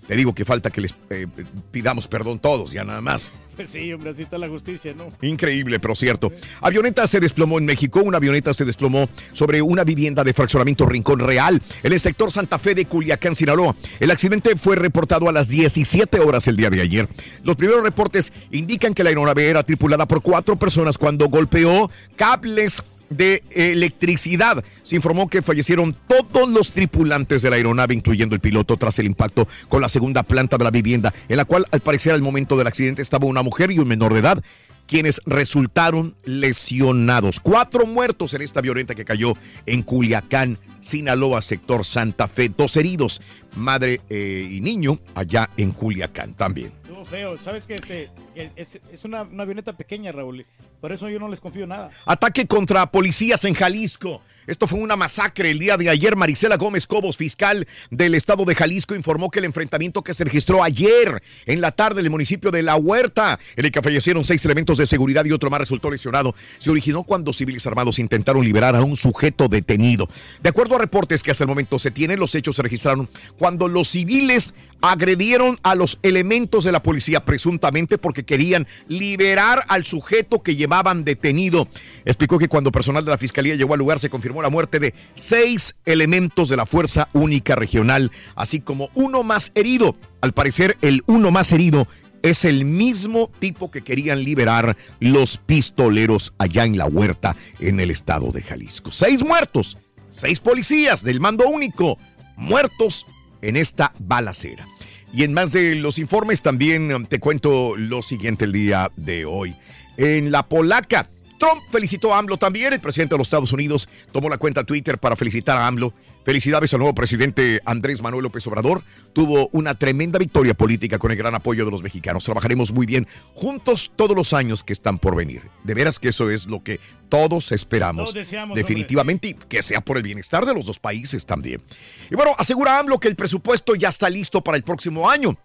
Te digo que falta que les eh, pidamos perdón todos, ya nada más. Pues sí, hombre, así está la justicia, ¿no? Increíble, pero cierto. Avioneta se desplomó en México. Una avioneta se desplomó sobre una vivienda de fraccionamiento Rincón Real en el sector Santa Fe de Culiacán, Sinaloa. El accidente fue reportado a las 17 horas el día de ayer. Los primeros reportes indican que la aeronave era tripulada por cuatro personas cuando golpeó cables de electricidad. Se informó que fallecieron todos los tripulantes de la aeronave, incluyendo el piloto, tras el impacto con la segunda planta de la vivienda, en la cual al parecer al momento del accidente estaba una mujer y un menor de edad quienes resultaron lesionados. Cuatro muertos en esta violenta que cayó en Culiacán, Sinaloa, sector Santa Fe. Dos heridos, madre eh, y niño, allá en Culiacán también. Feo. ¿Sabes que este, que es, es una, una avioneta pequeña, Raúl? Por eso yo no les confío nada. Ataque contra policías en Jalisco. Esto fue una masacre el día de ayer. Marisela Gómez Cobos, fiscal del estado de Jalisco, informó que el enfrentamiento que se registró ayer en la tarde en el municipio de La Huerta, en el que fallecieron seis elementos de seguridad y otro más resultó lesionado, se originó cuando civiles armados intentaron liberar a un sujeto detenido. De acuerdo a reportes que hasta el momento se tienen, los hechos se registraron cuando los civiles agredieron a los elementos de la policía, presuntamente porque querían liberar al sujeto que llevaban detenido. Explicó que cuando personal de la fiscalía llegó al lugar se confirmó la muerte de seis elementos de la Fuerza Única Regional, así como uno más herido. Al parecer, el uno más herido es el mismo tipo que querían liberar los pistoleros allá en la huerta en el estado de Jalisco. Seis muertos, seis policías del mando único muertos en esta balacera. Y en más de los informes también te cuento lo siguiente el día de hoy. En la polaca, Trump felicitó a AMLO también. El presidente de los Estados Unidos tomó la cuenta Twitter para felicitar a AMLO. Felicidades al nuevo presidente Andrés Manuel López Obrador. Tuvo una tremenda victoria política con el gran apoyo de los mexicanos. Trabajaremos muy bien juntos todos los años que están por venir. De veras que eso es lo que todos esperamos. Todos deseamos, definitivamente y que sea por el bienestar de los dos países también. Y bueno, asegura AMLO que el presupuesto ya está listo para el próximo año.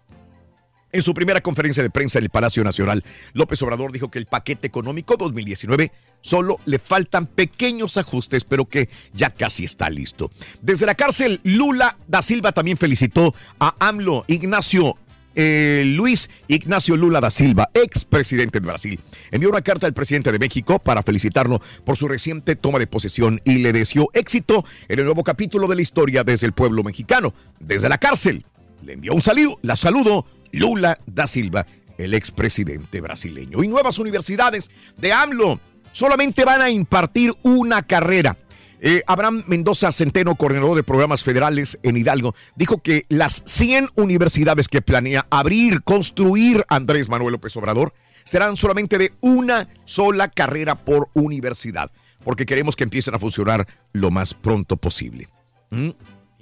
En su primera conferencia de prensa en el Palacio Nacional, López Obrador dijo que el paquete económico 2019 solo le faltan pequeños ajustes, pero que ya casi está listo. Desde la cárcel, Lula da Silva también felicitó a AMLO Ignacio eh, Luis Ignacio Lula da Silva, expresidente de Brasil, envió una carta al presidente de México para felicitarlo por su reciente toma de posesión y le deseó éxito en el nuevo capítulo de la historia desde el pueblo mexicano, desde la cárcel. Le envió un saludo, la saludo Lula da Silva, el expresidente brasileño. Y nuevas universidades de AMLO solamente van a impartir una carrera. Eh, Abraham Mendoza Centeno, coordinador de programas federales en Hidalgo, dijo que las 100 universidades que planea abrir, construir Andrés Manuel López Obrador, serán solamente de una sola carrera por universidad, porque queremos que empiecen a funcionar lo más pronto posible. ¿Mm?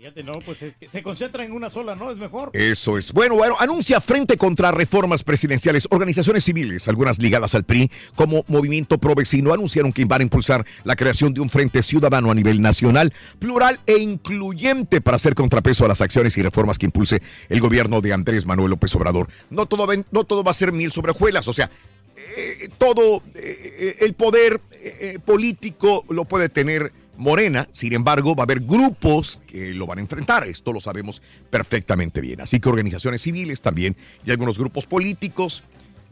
Fíjate, no, pues se concentra en una sola, ¿no? Es mejor. Eso es. Bueno, bueno, anuncia frente contra reformas presidenciales. Organizaciones civiles, algunas ligadas al PRI, como Movimiento Pro Vecino, anunciaron que van a impulsar la creación de un frente ciudadano a nivel nacional, plural e incluyente para hacer contrapeso a las acciones y reformas que impulse el gobierno de Andrés Manuel López Obrador. No todo, no todo va a ser mil sobre hojuelas, o sea, eh, todo eh, el poder eh, político lo puede tener Morena, sin embargo, va a haber grupos que lo van a enfrentar. Esto lo sabemos perfectamente bien. Así que organizaciones civiles también y algunos grupos políticos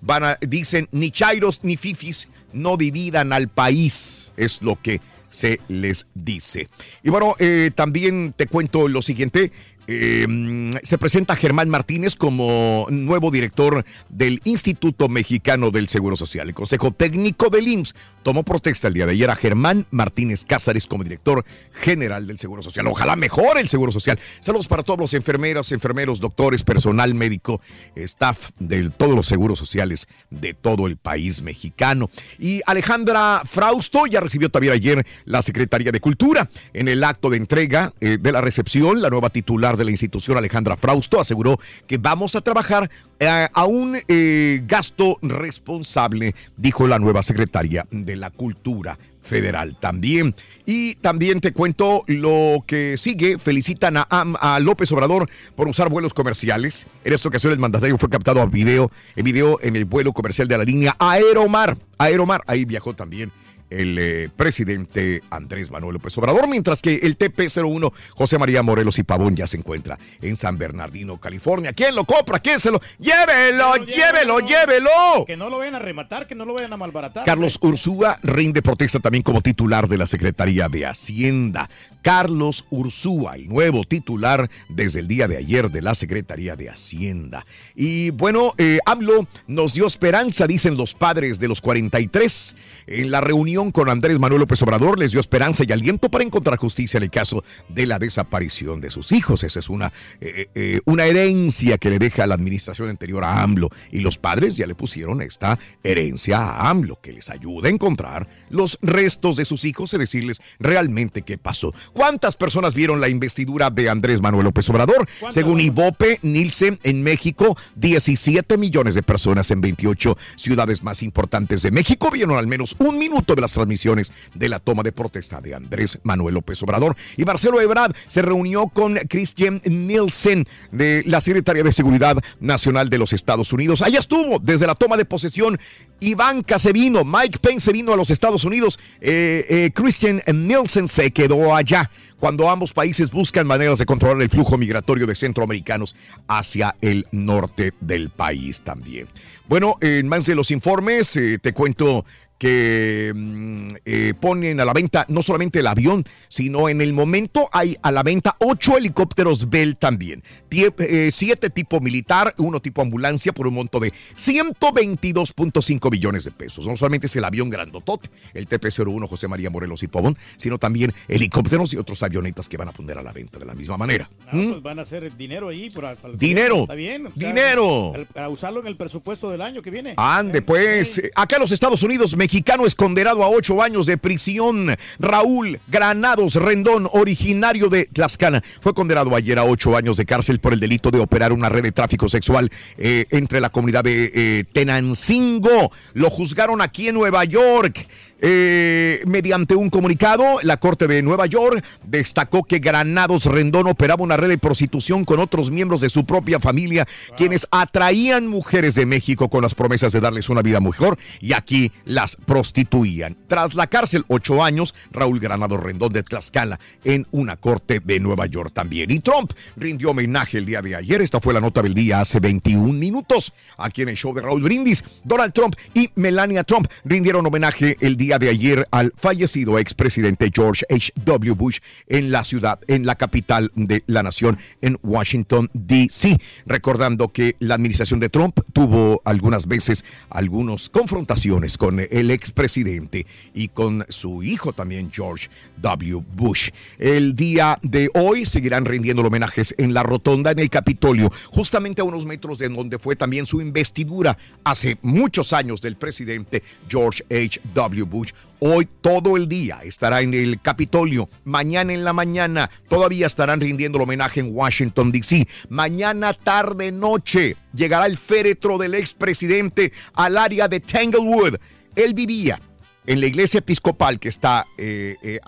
van a, dicen ni chairos ni fifis no dividan al país. Es lo que se les dice. Y bueno, eh, también te cuento lo siguiente. Mm, se presenta Germán Martínez como nuevo director del Instituto Mexicano del Seguro Social. El Consejo Técnico del IMSS tomó protesta el día de ayer a Germán Martínez Cázares como director general del Seguro Social. Ojalá mejore el Seguro Social. Saludos para todos los enfermeras, enfermeros, doctores, personal médico, staff de todos los seguros sociales de todo el país mexicano. Y Alejandra Frausto ya recibió también ayer la Secretaría de Cultura. En el acto de entrega eh, de la recepción, la nueva titular de la institución, Alejandra Frausto, aseguró que vamos a trabajar eh, a un eh, gasto responsable, dijo la nueva secretaria de la Cultura federal también. Y también te cuento lo que sigue. Felicitan a, a López Obrador por usar vuelos comerciales. En esta ocasión el mandatario fue captado a video, en video en el vuelo comercial de la línea Aeromar. Aeromar, ahí viajó también el eh, presidente Andrés Manuel López Obrador, mientras que el TP-01 José María Morelos y Pavón ya se encuentra en San Bernardino, California. ¿Quién lo compra? ¿Quién se lo? ¡Llévelo, llévelo, llévelo! Que no lo vayan a rematar, que no lo vayan a malbaratar. Carlos Ursúa rinde protesta también como titular de la Secretaría de Hacienda. Carlos Ursúa, el nuevo titular desde el día de ayer de la Secretaría de Hacienda. Y bueno, eh, AMLO nos dio esperanza, dicen los padres de los 43. En la reunión con Andrés Manuel López Obrador les dio esperanza y aliento para encontrar justicia en el caso de la desaparición de sus hijos. Esa es una, eh, eh, una herencia que le deja la administración anterior a AMLO. Y los padres ya le pusieron esta herencia a AMLO, que les ayuda a encontrar los restos de sus hijos y decirles realmente qué pasó. ¿Cuántas personas vieron la investidura de Andrés Manuel López Obrador? Según Ibope Nielsen, en México, 17 millones de personas en 28 ciudades más importantes de México vieron al menos un minuto de las transmisiones de la toma de protesta de Andrés Manuel López Obrador. Y Marcelo Ebrard se reunió con Christian Nielsen de la Secretaría de Seguridad Nacional de los Estados Unidos. Allá estuvo desde la toma de posesión. Ivanka se vino, Mike Pence se vino a los Estados Unidos, eh, eh, Christian Nielsen se quedó allá cuando ambos países buscan maneras de controlar el flujo migratorio de centroamericanos hacia el norte del país también. Bueno, en más de los informes, eh, te cuento que mm, eh, ponen a la venta no solamente el avión, sino en el momento hay a la venta ocho helicópteros Bell también. Tie- eh, siete tipo militar, uno tipo ambulancia por un monto de 122.5 millones de pesos. No solamente es el avión grandotote, el TP-01 José María Morelos y Pavón, sino también helicópteros y otros avionetas que van a poner a la venta de la misma manera. Ah, pues van a hacer dinero ahí. Para, para el Dinero. gobierno, Está bien. o sea, Dinero. Para usarlo en el presupuesto del año que viene. Ande, pues, acá en los Estados Unidos, mexicano es condenado a ocho años de prisión. Raúl Granados Rendón, originario de Tlaxcala, fue condenado ayer a ocho años de cárcel por el delito de operar una red de tráfico sexual eh, entre la comunidad de eh, Tenancingo. Lo juzgaron aquí en Nueva York. Eh, mediante un comunicado, la Corte de Nueva York destacó que Granados Rendón operaba una red de prostitución con otros miembros de su propia familia, quienes atraían mujeres de México con las promesas de darles una vida mejor y aquí las prostituían. Tras la cárcel, ocho años, Raúl Granados Rendón de Tlaxcala en una corte de Nueva York también. Y Trump rindió homenaje el día de ayer. Esta fue la nota del día hace 21 minutos aquí en el show de Raúl Brindis. Donald Trump y Melania Trump rindieron homenaje el día de ayer al fallecido expresidente George H.W. Bush en la ciudad, en la capital de la nación, en Washington, D.C. Recordando que la administración de Trump tuvo algunas veces algunas confrontaciones con el expresidente y con su hijo también, George W. Bush. El día de hoy seguirán rindiendo homenajes en la rotonda en el Capitolio, justamente a unos metros de donde fue también su investidura hace muchos años del presidente George H.W. Bush Hoy todo el día estará en el Capitolio. Mañana en la mañana todavía estarán rindiendo el homenaje en Washington, D.C. Mañana tarde, noche, llegará el féretro del expresidente al área de Tanglewood. Él vivía en la iglesia episcopal que está eh, eh,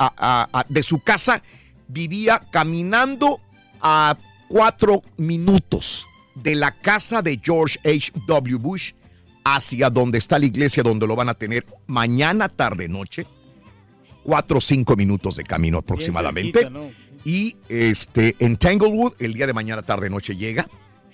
de su casa, vivía caminando a cuatro minutos de la casa de George H.W. Bush hacia donde está la iglesia donde lo van a tener mañana, tarde, noche. Cuatro o cinco minutos de camino aproximadamente. cerquita, ¿no? Y este, en Tanglewood, el día de mañana, tarde, noche llega.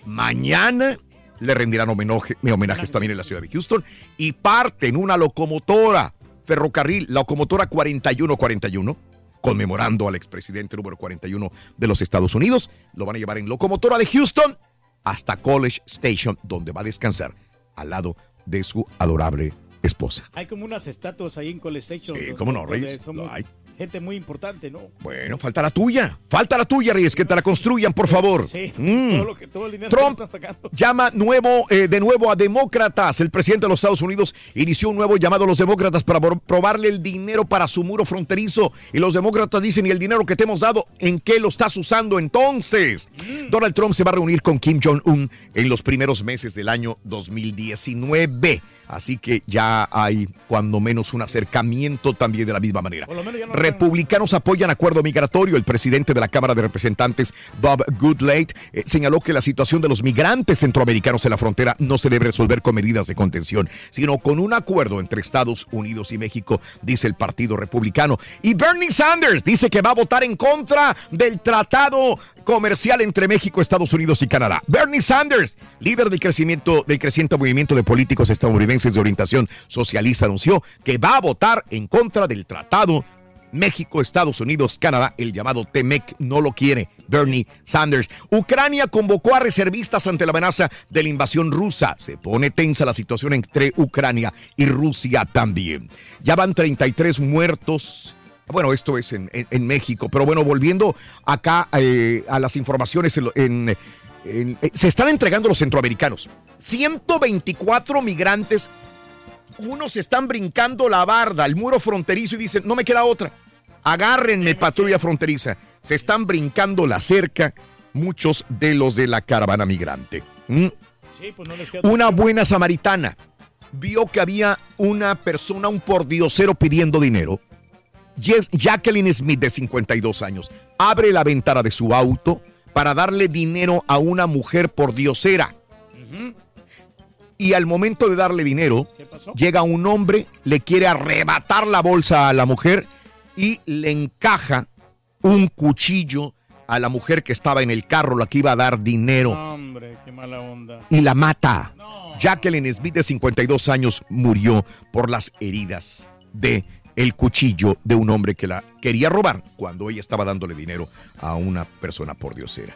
Mañana le rendirán homenaje, homenajes también en la ciudad de Houston. Y parten una locomotora, ferrocarril, locomotora 4141, conmemorando al expresidente número 41 de los Estados Unidos. Lo van a llevar en locomotora de Houston hasta College Station, donde va a descansar al lado de su adorable esposa. Hay como unas estatuas ahí en College Station. Eh, ¿cómo no, Reyes? Lo hay. Gente muy importante, ¿no? Bueno, falta la tuya. Falta la tuya, Reyes, que te la construyan, por favor. Sí, Mm. todo, lo que, todo el dinero Trump que llama nuevo, eh, de nuevo a demócratas. El presidente de los Estados Unidos inició un nuevo llamado a los demócratas para probarle el dinero para su muro fronterizo. Y los demócratas dicen, ¿y el dinero que te hemos dado, en qué lo estás usando entonces? Donald Trump se va a reunir con Kim Jong-un en los primeros meses del año 2019. Así que ya hay cuando menos un acercamiento también de la misma manera. Por lo menos ya no Republicanos apoyan acuerdo migratorio. El presidente de la Cámara de Representantes, Bob Goodlate, eh, señaló que la situación de los migrantes centroamericanos en la frontera no se debe resolver con medidas de contención, sino con un acuerdo entre Estados Unidos y México, dice el Partido Republicano. Y Bernie Sanders dice que va a votar en contra del tratado comercial entre México, Estados Unidos y Canadá. Bernie Sanders, líder del crecimiento del creciente movimiento de políticos estadounidenses de orientación socialista, anunció que va a votar en contra del tratado México, Estados Unidos, Canadá, el llamado TEMEC no lo quiere. Bernie Sanders. Ucrania convocó a reservistas ante la amenaza de la invasión rusa. Se pone tensa la situación entre Ucrania y Rusia también. Ya van 33 muertos. Bueno, esto es en, México, pero bueno, volviendo acá eh, a las informaciones, eh, se están entregando los centroamericanos. 124 migrantes unos están brincando la barda, el muro fronterizo y dicen, no me queda otra. Agárrenme, patrulla fronteriza. Se están brincando la cerca muchos de los de la caravana migrante. ¿Mm? Sí, pues no les queda Una buena samaritana vio que había una persona, un pordiosero pidiendo dinero. Yes- Jacqueline Smith, de 52 años, abre la ventana de su auto para darle dinero a una mujer pordiosera. Y al momento de darle dinero, llega un hombre, le quiere arrebatar la bolsa a la mujer y le encaja un cuchillo a la mujer que estaba en el carro, la que iba a dar dinero Hombre, qué mala onda. y la mata. Jacqueline Smith, de 52 años, murió por las heridas de el cuchillo de un hombre que la quería robar cuando ella estaba dándole dinero a una persona por diosera.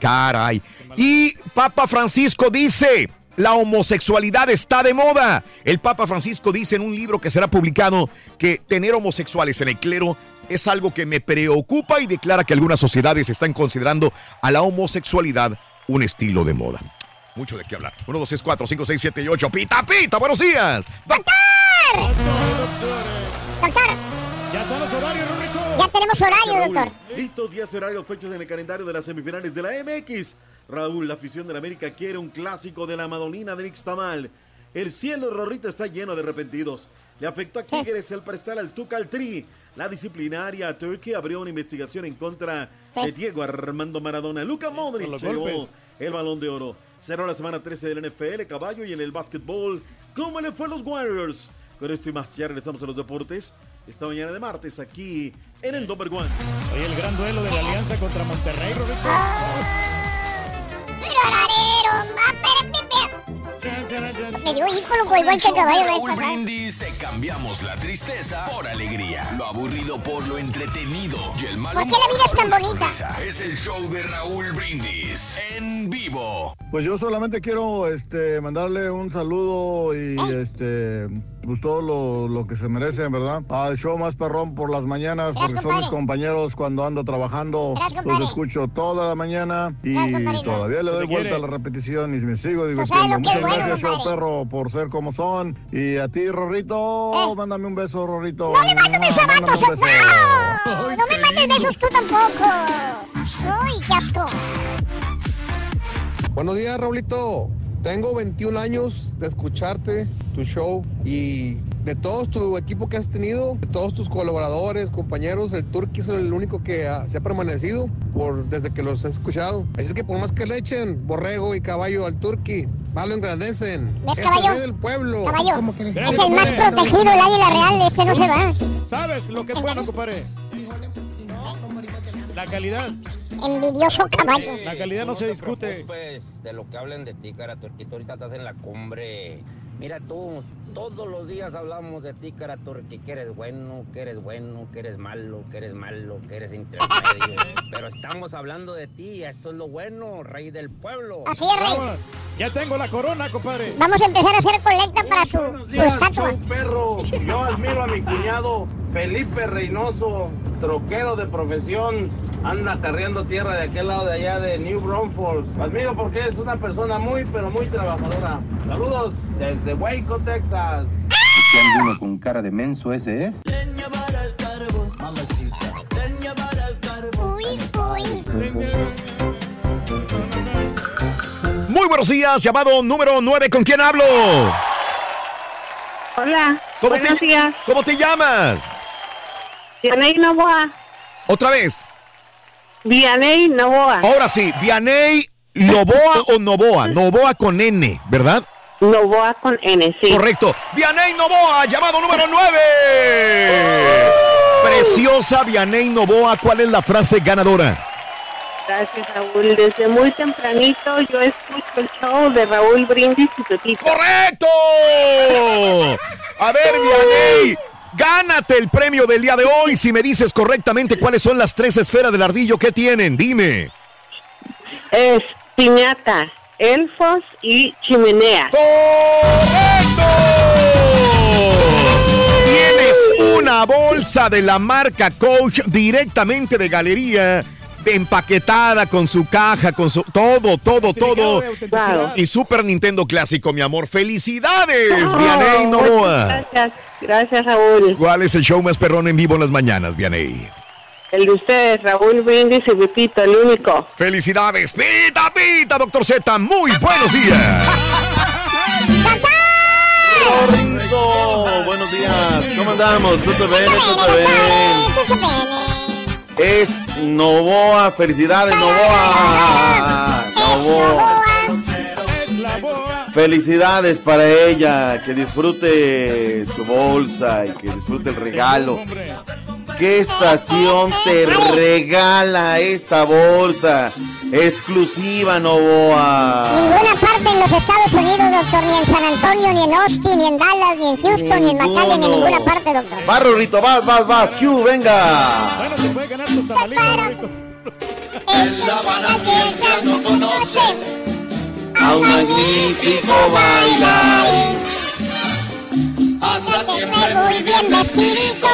Caray. Y Papa Francisco dice, la homosexualidad está de moda. El Papa Francisco dice en un libro que será publicado que tener homosexuales en el clero es algo que me preocupa y declara que algunas sociedades están considerando a la homosexualidad un estilo de moda. Mucho de qué hablar. 1, 2, 3, 4, 5, 6, 7 y 8. Pita, pita, buenos días. Doctor, Ya están los horarios, ya tenemos horario, doctor. Listos días horarios, fechas en el calendario de las semifinales de la MX. Raúl, la afición de la América quiere un clásico de la Madonina de Nixtamal. El cielo Rorrito está lleno de arrepentidos. Le afectó a Tigres el prestar al Tuca al Tri. La disciplinaria Turkey abrió una investigación en contra de Diego Armando Maradona. Luca Modric llevó golpes. el balón de oro. Cerró la semana 13 del NFL, caballo, y en el básquetbol, ¿cómo le fue a los Warriors? Con esto y más, ya regresamos a los deportes. Esta mañana de martes, aquí en el Number One. Oye, el gran duelo de la Alianza contra Monterrey, Rorrito. Me dio ícono igual que el caballo la vez. Brindis cambiamos la tristeza por alegría, lo aburrido por lo entretenido y el mal ¿Por qué la vida es tan bonita? Es el show de Raúl Brindis en vivo. Pues yo solamente quiero este, mandarle un saludo y este, pues todo lo, lo que se merece, ¿verdad? Al show más perrón por las mañanas, porque son mis compañeros cuando ando trabajando. Los escucho toda la mañana y todavía le doy vuelta a la repetición y me sigo sabes divirtiendo. Muchas bueno, gracias, show compadre. perro, por ser como son. Y a ti, Rorrito, mándame un beso, Rorrito. ¡No le mando beso a vatos! ¡No! ¡No me mandes besos tú tampoco! ¡Uy, qué asco! Buenos días, Raulito. Tengo 21 años de escucharte, tu show, y de todos tu equipo que has tenido, de todos tus colaboradores, compañeros, el Turqui es el único que ha- se ha permanecido por, desde que los he escuchado. Así es que por más que le echen borrego y caballo al Turqui, más lo engrandecen. ¿Ves, es caballo? el rey del pueblo. Caballo, es el más protegido, el águila real, este no se va. ¿Sabes lo que es bueno, compadre? La calidad. Envidioso caballo. La calidad no se discute. preocupes de lo que hablen de ti, cara Turquito. Ahorita estás en la cumbre. Mira tú, todos los días hablamos de ti, cara Turqui, que eres bueno, que eres bueno, que eres malo, que eres malo, que eres intermedio. Pero estamos hablando de ti, eso es lo bueno, rey del pueblo. Así es, rey. Vamos, Ya tengo la corona, compadre. Vamos a empezar a hacer colecta para su, su estatua. perro. Yo admiro a mi cuñado Felipe Reynoso, troquero de profesión. Anda carriendo tierra de aquel lado de allá de New Braunfels. Lo admiro porque es una persona muy, pero muy trabajadora. Saludos desde Waco, Texas. ¿Qué uno con cara de menso ese es? Muy buenos días, llamado número 9, ¿con quién hablo? Hola. ¿Cómo buenos te, días. ¿Cómo te llamas? Vianey Novoa. Otra vez. Vianey Novoa. Ahora sí, Vianey Loboa o Novoa. Novoa con N, ¿verdad? Novoa con N, sí. Correcto. Vianey Novoa, llamado número 9. Preciosa Vianey Novoa, ¿cuál es la frase ganadora? Gracias, Raúl. Desde muy tempranito yo escucho el show de Raúl Brindis y Pepito. ¡Correcto! A ver, Vianey, gánate el premio del día de hoy si me dices correctamente cuáles son las tres esferas del ardillo que tienen. Dime. Es piñata, elfos y chimenea. Tienes una bolsa de la marca Coach directamente de galería. Empaquetada con su caja, con su todo, todo, todo. Claro. Y Super Nintendo clásico, mi amor. ¡Felicidades, Oh, Vianey Novoa! Gracias, gracias, Raúl. ¿Cuál es el show más perrón en vivo en las mañanas, Vianey? El de ustedes, Raúl Brindis y Pepito, el único. ¡Felicidades! ¡Pita, pita, doctor Z! ¡Muy buenos días! Buenos días. ¿Cómo andamos? ¿Tú te ven? ¿Tú te ven? Es Novoa. Felicidades, Novoa. Novoa. Felicidades para ella. Que disfrute su bolsa y que disfrute el regalo. ¿Qué estación te regala esta bolsa? Exclusiva, Novoa. Ninguna parte en los Estados Unidos, doctor, ni en San Antonio, ni en Austin, ni en Dallas, ni en Houston, ni en McAllen, ni en ninguna parte, doctor. Va, Rorrito, vas, vas, vas. Q, venga. Bueno, se puede ganar tus tamalitos. En La Habana no conoce A un magnífico bailarín. anda siempre muy bien vestidito.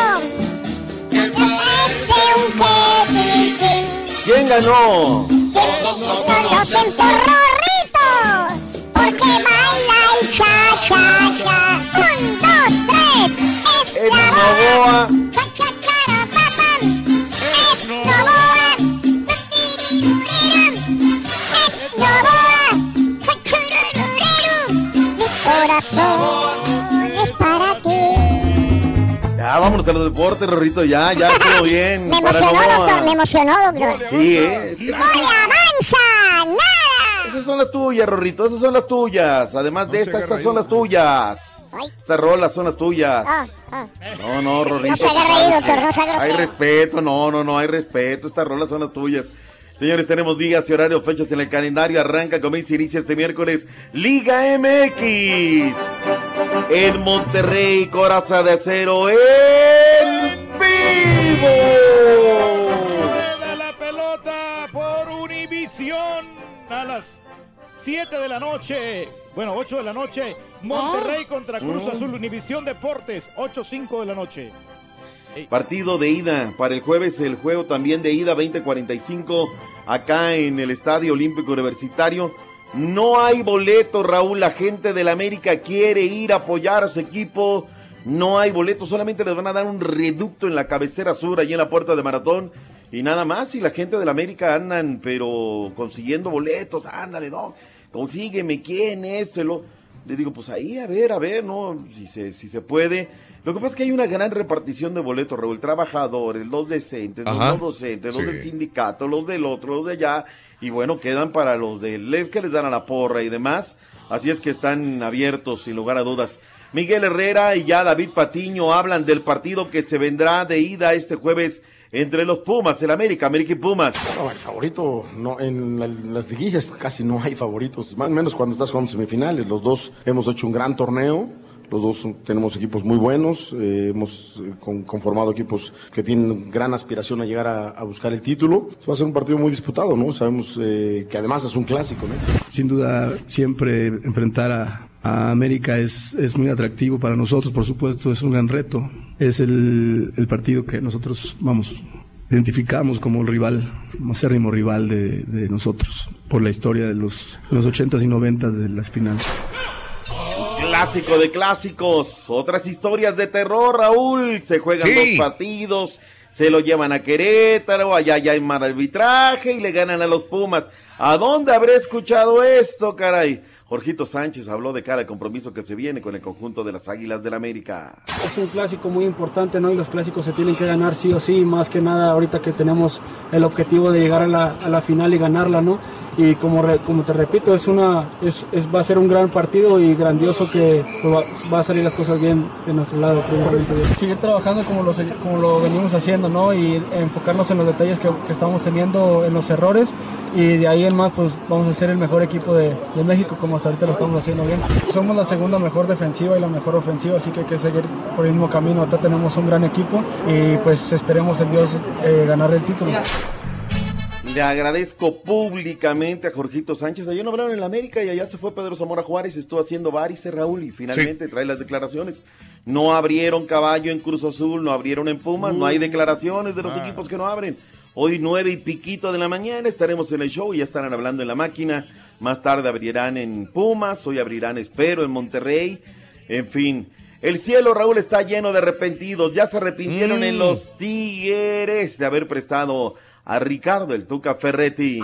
Que parece un Kevin. ¿Quién ganó? Todos lo Conocen por Rorrito, porque cha-cha-cha. Un, dos, tres, es Novoa. cha-cha-cha-ra-pa-pam. Es Novoa. Es Novoa. Mi corazón. Ya, vámonos a los deportes, Rorrito, ya, ya, todo bien. Me para emocionó, doctor, me emocionó, doctor. Sí, ¿eh? ¡No le avanza! ¡Nada! esas son las tuyas, Rorrito, esas son las tuyas. Además de estas, estas son las tuyas. Estas rolas son las tuyas. Ah, ah. No, no, Rorrito. No se agarre ahí, doctor, no sea grosero. Hay respeto, no, no, no, hay respeto. Estas rolas son las tuyas. Señores, tenemos días y horarios, fechas en el calendario. Arranca, comienza y inicia este miércoles Liga MX. En Monterrey, Coraza de Acero, en vivo. Rueda la pelota por Univisión a las 7 de la noche. Bueno, 8 de la noche. Monterrey contra Cruz Mm. Azul. Univisión Deportes, 8-5 de la noche. Partido de ida para el jueves, el juego también de ida 2045 acá en el Estadio Olímpico Universitario. No hay boleto, Raúl. La gente del América quiere ir a apoyar a su equipo. No hay boleto, solamente les van a dar un reducto en la cabecera sur, allí en la puerta de maratón. Y nada más, y la gente del América andan, pero consiguiendo boletos, ándale, no, consígueme quién, esto, lo. Le digo, pues ahí, a ver, a ver, ¿no? Si se, si se puede. Lo que pasa es que hay una gran repartición de boletos, Raúl. Trabajadores, los decentes, los no docentes, los Sí. del sindicato, los del otro, los de allá. Y bueno, quedan para los del les que les dan a la porra y demás. Así es que están abiertos, sin lugar a dudas. Miguel Herrera y ya David Patiño hablan del partido que se vendrá de ida este jueves entre los Pumas, el América, América y Pumas. No, el favorito, en, la- en las liguillas casi no hay favoritos, más menos cuando estás jugando semifinales. Los dos hemos hecho un gran torneo, los dos tenemos equipos muy buenos, eh, hemos eh, con- conformado equipos que tienen gran aspiración a llegar a, buscar el título. Va a ser un partido muy disputado, ¿no? Sabemos eh, que además es un clásico, ¿no? Sin duda, siempre enfrentar a, América es, es muy atractivo para nosotros, por supuesto, es un gran reto. Es el, partido que nosotros, vamos, identificamos como el rival, como acérrimo rival de, nosotros, por la historia de los, los 80s y 90s de las finales. Clásico de clásicos, otras historias de terror, Raúl. Se juegan Sí. dos partidos, se lo llevan a Querétaro, allá ya hay mal arbitraje y le ganan a los Pumas. ¿A dónde habré escuchado esto, caray? Jorgito Sánchez habló de cada compromiso que se viene con el conjunto de las Águilas del América. Es un clásico muy importante, ¿no? Y los clásicos se tienen que ganar sí o sí, más que nada ahorita que tenemos el objetivo de llegar a la, a la final y ganarla, ¿no? Y como, re- como te repito, es una, es, es- va a ser un gran partido y grandioso que va, a salir las cosas bien de nuestro lado. Seguir trabajando como lo, como lo venimos haciendo, ¿no? Y enfocarnos en los detalles que, que estamos teniendo, en los errores y de ahí en más pues vamos a ser el mejor equipo de, de México como hasta ahorita lo estamos haciendo bien. Somos la segunda mejor defensiva y la mejor ofensiva, así que hay que seguir por el mismo camino. Ahorita tenemos un gran equipo y pues esperemos en Dios eh, ganar el título. Le agradezco públicamente a Jorgito Sánchez. Ayer no hablaron en la América y allá se fue Pedro Zamora Juárez, estuvo haciendo varices, Raúl, y finalmente trae las declaraciones. No abrieron caballo en Cruz Azul, no abrieron en Pumas, no hay declaraciones de los Ah. equipos que no abren. Hoy nueve y piquito de la mañana estaremos en el show y ya estarán hablando en la máquina. Más tarde abrirán en Pumas, hoy abrirán, espero, en Monterrey. En fin, el cielo, Raúl, está lleno de arrepentidos. Ya se arrepintieron Mm. en los Tigres de haber prestado a Ricardo el Tuca Ferretti.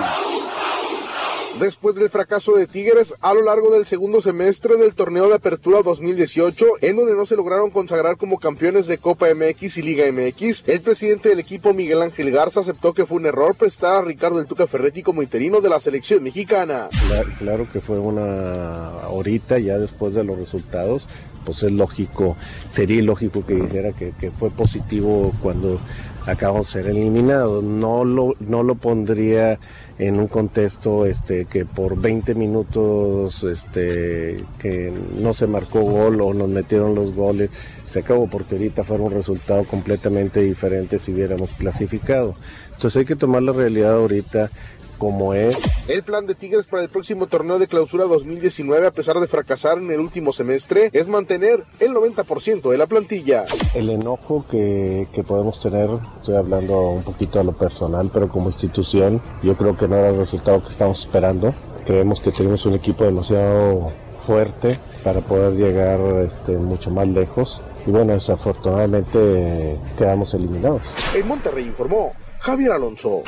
Después del fracaso de Tigres a lo largo del segundo semestre del torneo de apertura 2018, en donde no se lograron consagrar como campeones de Copa MX y Liga MX, el presidente del equipo Miguel Ángel Garza aceptó que fue un error prestar a Ricardo el Tuca Ferretti como interino de la selección mexicana. Claro, claro que fue una ahorita ya después de los resultados, pues es lógico, sería ilógico que dijera que, que fue positivo cuando acabamos de ser eliminados. No lo, no lo pondría en un contexto este que por 20 minutos este que no se marcó gol o nos metieron los goles se acabó porque ahorita fuera un resultado completamente diferente si hubiéramos clasificado. Entonces hay que tomar la realidad ahorita como es. El plan de Tigres para el próximo torneo de clausura 2019, a pesar de fracasar en el último semestre, es mantener el 90% de la plantilla. El enojo que, que podemos tener, estoy hablando un poquito a lo personal, pero como institución, yo creo que no era el resultado que estamos esperando. Creemos que tenemos un equipo demasiado fuerte para poder llegar este, mucho más lejos. Y bueno, desafortunadamente quedamos eliminados. En Monterrey informó Javier Alonso.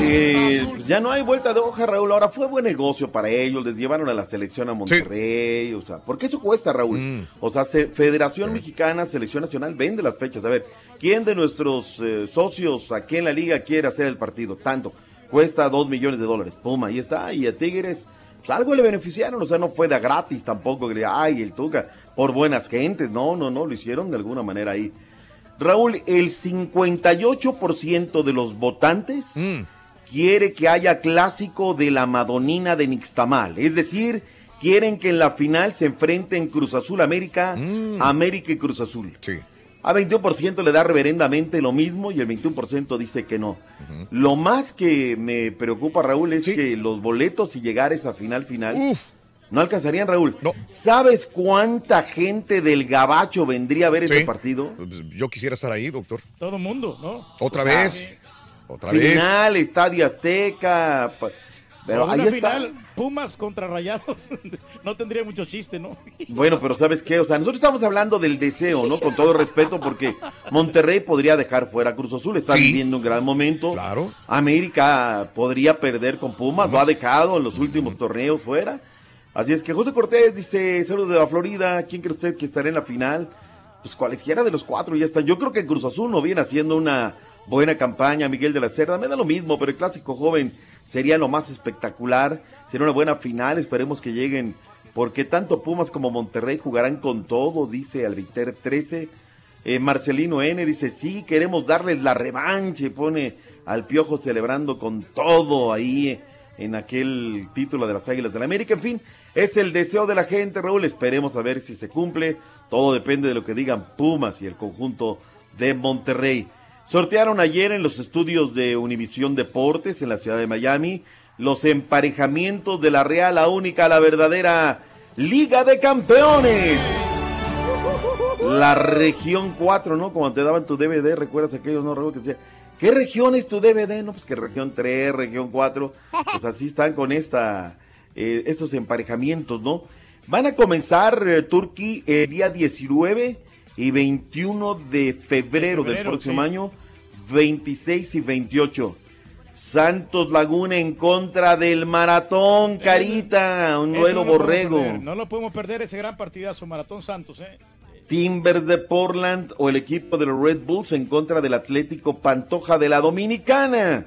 Eh, ya no hay vuelta de hoja, Raúl. Ahora fue buen negocio para ellos. Les llevaron a la selección a Monterrey. O sea, porque eso cuesta, Raúl. Mm. O sea, se- Federación Mexicana, Selección Nacional, vende las fechas. A ver, ¿quién de nuestros eh, socios aquí en la liga quiere hacer el partido? Tanto. Cuesta dos millones de dólares. Pum, ahí está. Y a Tigres, pues algo le beneficiaron. O sea, no fue de gratis tampoco. Que le, ay, el Tuca, por buenas gentes. No, no, no. Lo hicieron de alguna manera ahí. Raúl, el 58% de los votantes quiere que haya clásico de la Madonina de Nixtamal. Es decir, quieren que en la final se enfrenten Cruz Azul América, América y Cruz Azul. A 21% le da reverendamente lo mismo y el 21% dice que no. Lo más que me preocupa, Raúl, es que los boletos, si llegar a esa final final, no alcanzarían, Raúl. ¿Sabes cuánta gente del Gabacho vendría a ver Sí. este partido? Pues, Yo quisiera estar ahí, doctor. Todo el mundo, ¿no? Otra O sea, vez. Otra vez. Final, Estadio Azteca. Pero ahí está. final, Pumas contra Rayados no tendría mucho chiste, ¿no? Bueno, pero ¿sabes qué? O sea, nosotros estamos hablando del deseo, ¿no? Con todo respeto, porque Monterrey podría dejar fuera a Cruz Azul, está viviendo un gran momento. Claro. América podría perder con Pumas, lo ha dejado en los últimos torneos fuera. Así es que José Cortés dice, saludos de la Florida, ¿quién cree usted que estará en la final? Pues cualquiera de los cuatro ya está. Yo creo que Cruz Azul no viene haciendo una buena campaña, Miguel de la Cerda, me da lo mismo, pero el clásico joven sería lo más espectacular, sería una buena final, esperemos que lleguen, porque tanto Pumas como Monterrey jugarán con todo, dice Albiter 13. Eh, Marcelino N dice, sí, queremos darles la revanche, pone al Piojo celebrando con todo ahí en aquel título de las Águilas de la América. En fin, es el deseo de la gente, Raúl, esperemos a ver si se cumple. Todo depende de lo que digan Pumas y el conjunto de Monterrey. Sortearon ayer en los estudios de Univisión Deportes en la ciudad de Miami los emparejamientos de la Real, la única, la verdadera Liga de Campeones. La región 4, ¿no? Como te daban tu DVD, ¿recuerdas aquellos, no, Raúl? Que decía, ¿qué región es tu DVD? No, pues que región 3, región 4. Pues así están con esta, eh, estos emparejamientos, ¿no? Van a comenzar, eh, Turquía, el día 19 y 21 de febrero, del próximo año, 26 y 28. Santos Laguna en contra del Maratón, Carita, un duelo no borrego. No lo podemos perder ese gran partidazo, Maratón Santos, ¿eh? Timbers de Portland o el equipo de los Red Bulls en contra del Atlético Pantoja de la Dominicana.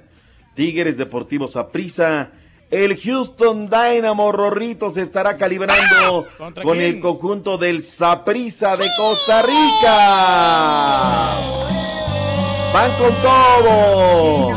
Tigres Deportivos Saprissa. El Houston Dynamo Rorrito se estará calibrando ¿Contra con quién? el conjunto del Saprissa de Costa Rica. Van con todo.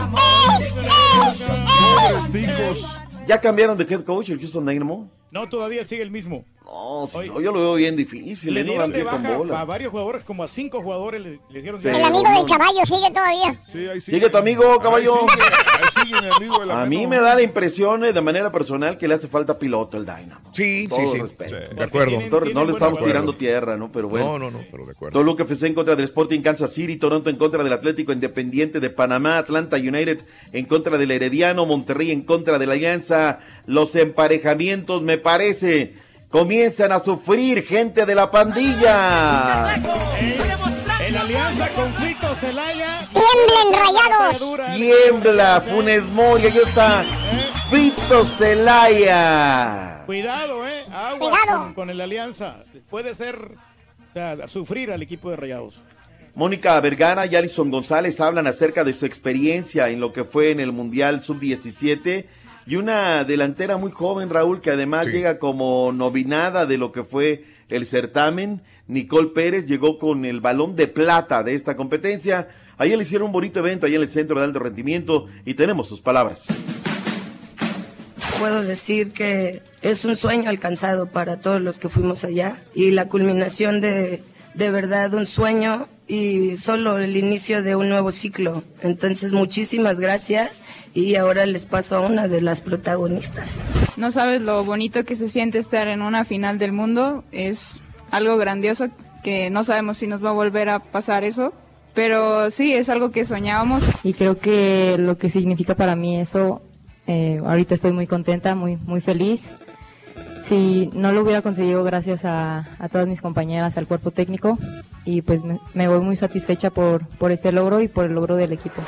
¿Ya cambiaron de head coach el Houston Dynamo? No, todavía sigue el mismo. No, si no, yo lo veo bien difícil. Le ¿eh? No dieron de baja bola. a varios jugadores, como a cinco jugadores le, le dieron Pero El amigo del caballo sigue todavía. Sí, ahí Sigue tu amigo, caballo. Ahí sigue mi amigo el A mí me da la impresión eh, de manera personal que le hace falta piloto al Dynamo. Sí, Todo sí, sí. respeto. Sí, de acuerdo. No, no le estamos tirando tierra, ¿no? Pero bueno. No, no, no, pero de acuerdo. Toluca FC en contra del Sporting Kansas City, Toronto en contra del Atlético Independiente de Panamá, Atlanta United en contra del Herediano, Monterrey en contra de la Alianza. Los emparejamientos, me parece, comienzan a sufrir gente de la pandilla. El Alianza Conflicto Celaya. Tiemblen rayados. Tiembla Funes Mori, ahí está Fito Celaya. Cuidado, eh. Agua Cuidado. Con, con el Alianza. Puede ser, o sea, sufrir al equipo de Rayados. Mónica Vergara y Alison González hablan acerca de su experiencia en lo que fue en el Mundial Sub-17 y una delantera muy joven, Raúl, que además llega como novinada de lo que fue el certamen. Nicole Pérez llegó con el balón de plata de esta competencia. Ayer le hicieron un bonito evento ahí en el Centro de Alto Rendimiento y tenemos sus palabras. Puedo decir que es un sueño alcanzado para todos los que fuimos allá y la culminación de, de verdad un sueño y solo el inicio de un nuevo ciclo. Entonces, muchísimas gracias y ahora les paso a una de las protagonistas. No sabes lo bonito que se siente estar en una final del mundo. Es algo grandioso que no sabemos si nos va a volver a pasar eso. Pero sí, es algo que soñábamos. Y creo que lo que significa para mí eso, eh, ahorita estoy muy contenta, muy, muy feliz. Si no lo hubiera conseguido gracias a, a todas mis compañeras, al cuerpo técnico, y pues me, me voy muy satisfecha por, por este logro y por el logro del equipo.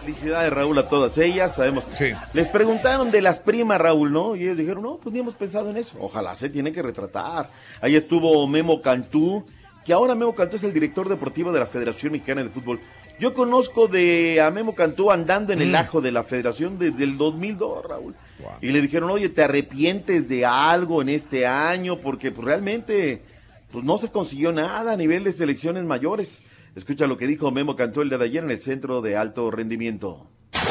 Felicidades, Raúl, a todas ellas. Sabemos. Les preguntaron de las primas, Raúl, ¿no? Y ellos dijeron, no, pues ni hemos pensado en eso. Ojalá se tiene que retratar. Ahí estuvo Memo Cantú, que ahora Memo Cantú es el director deportivo de la Federación Mexicana de Fútbol. Yo conozco de a Memo Cantú andando en el ajo de la federación desde el 2002, Raúl. Y le dijeron, oye, ¿te arrepientes de algo en este año? Porque pues, realmente pues, no se consiguió nada a nivel de selecciones mayores. Escucha lo que dijo Memo Cantú el día de ayer en el Centro de Alto Rendimiento.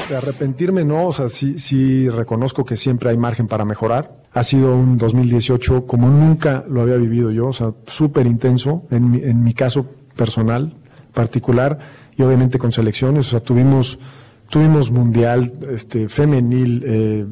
De arrepentirme no, o sea, sí, sí reconozco que siempre hay margen para mejorar. Ha sido un 2018 como nunca lo había vivido yo, o sea, súper intenso en mi, en mi caso personal, particular, y obviamente con selecciones, o sea, tuvimos, tuvimos mundial este, femenil, eh,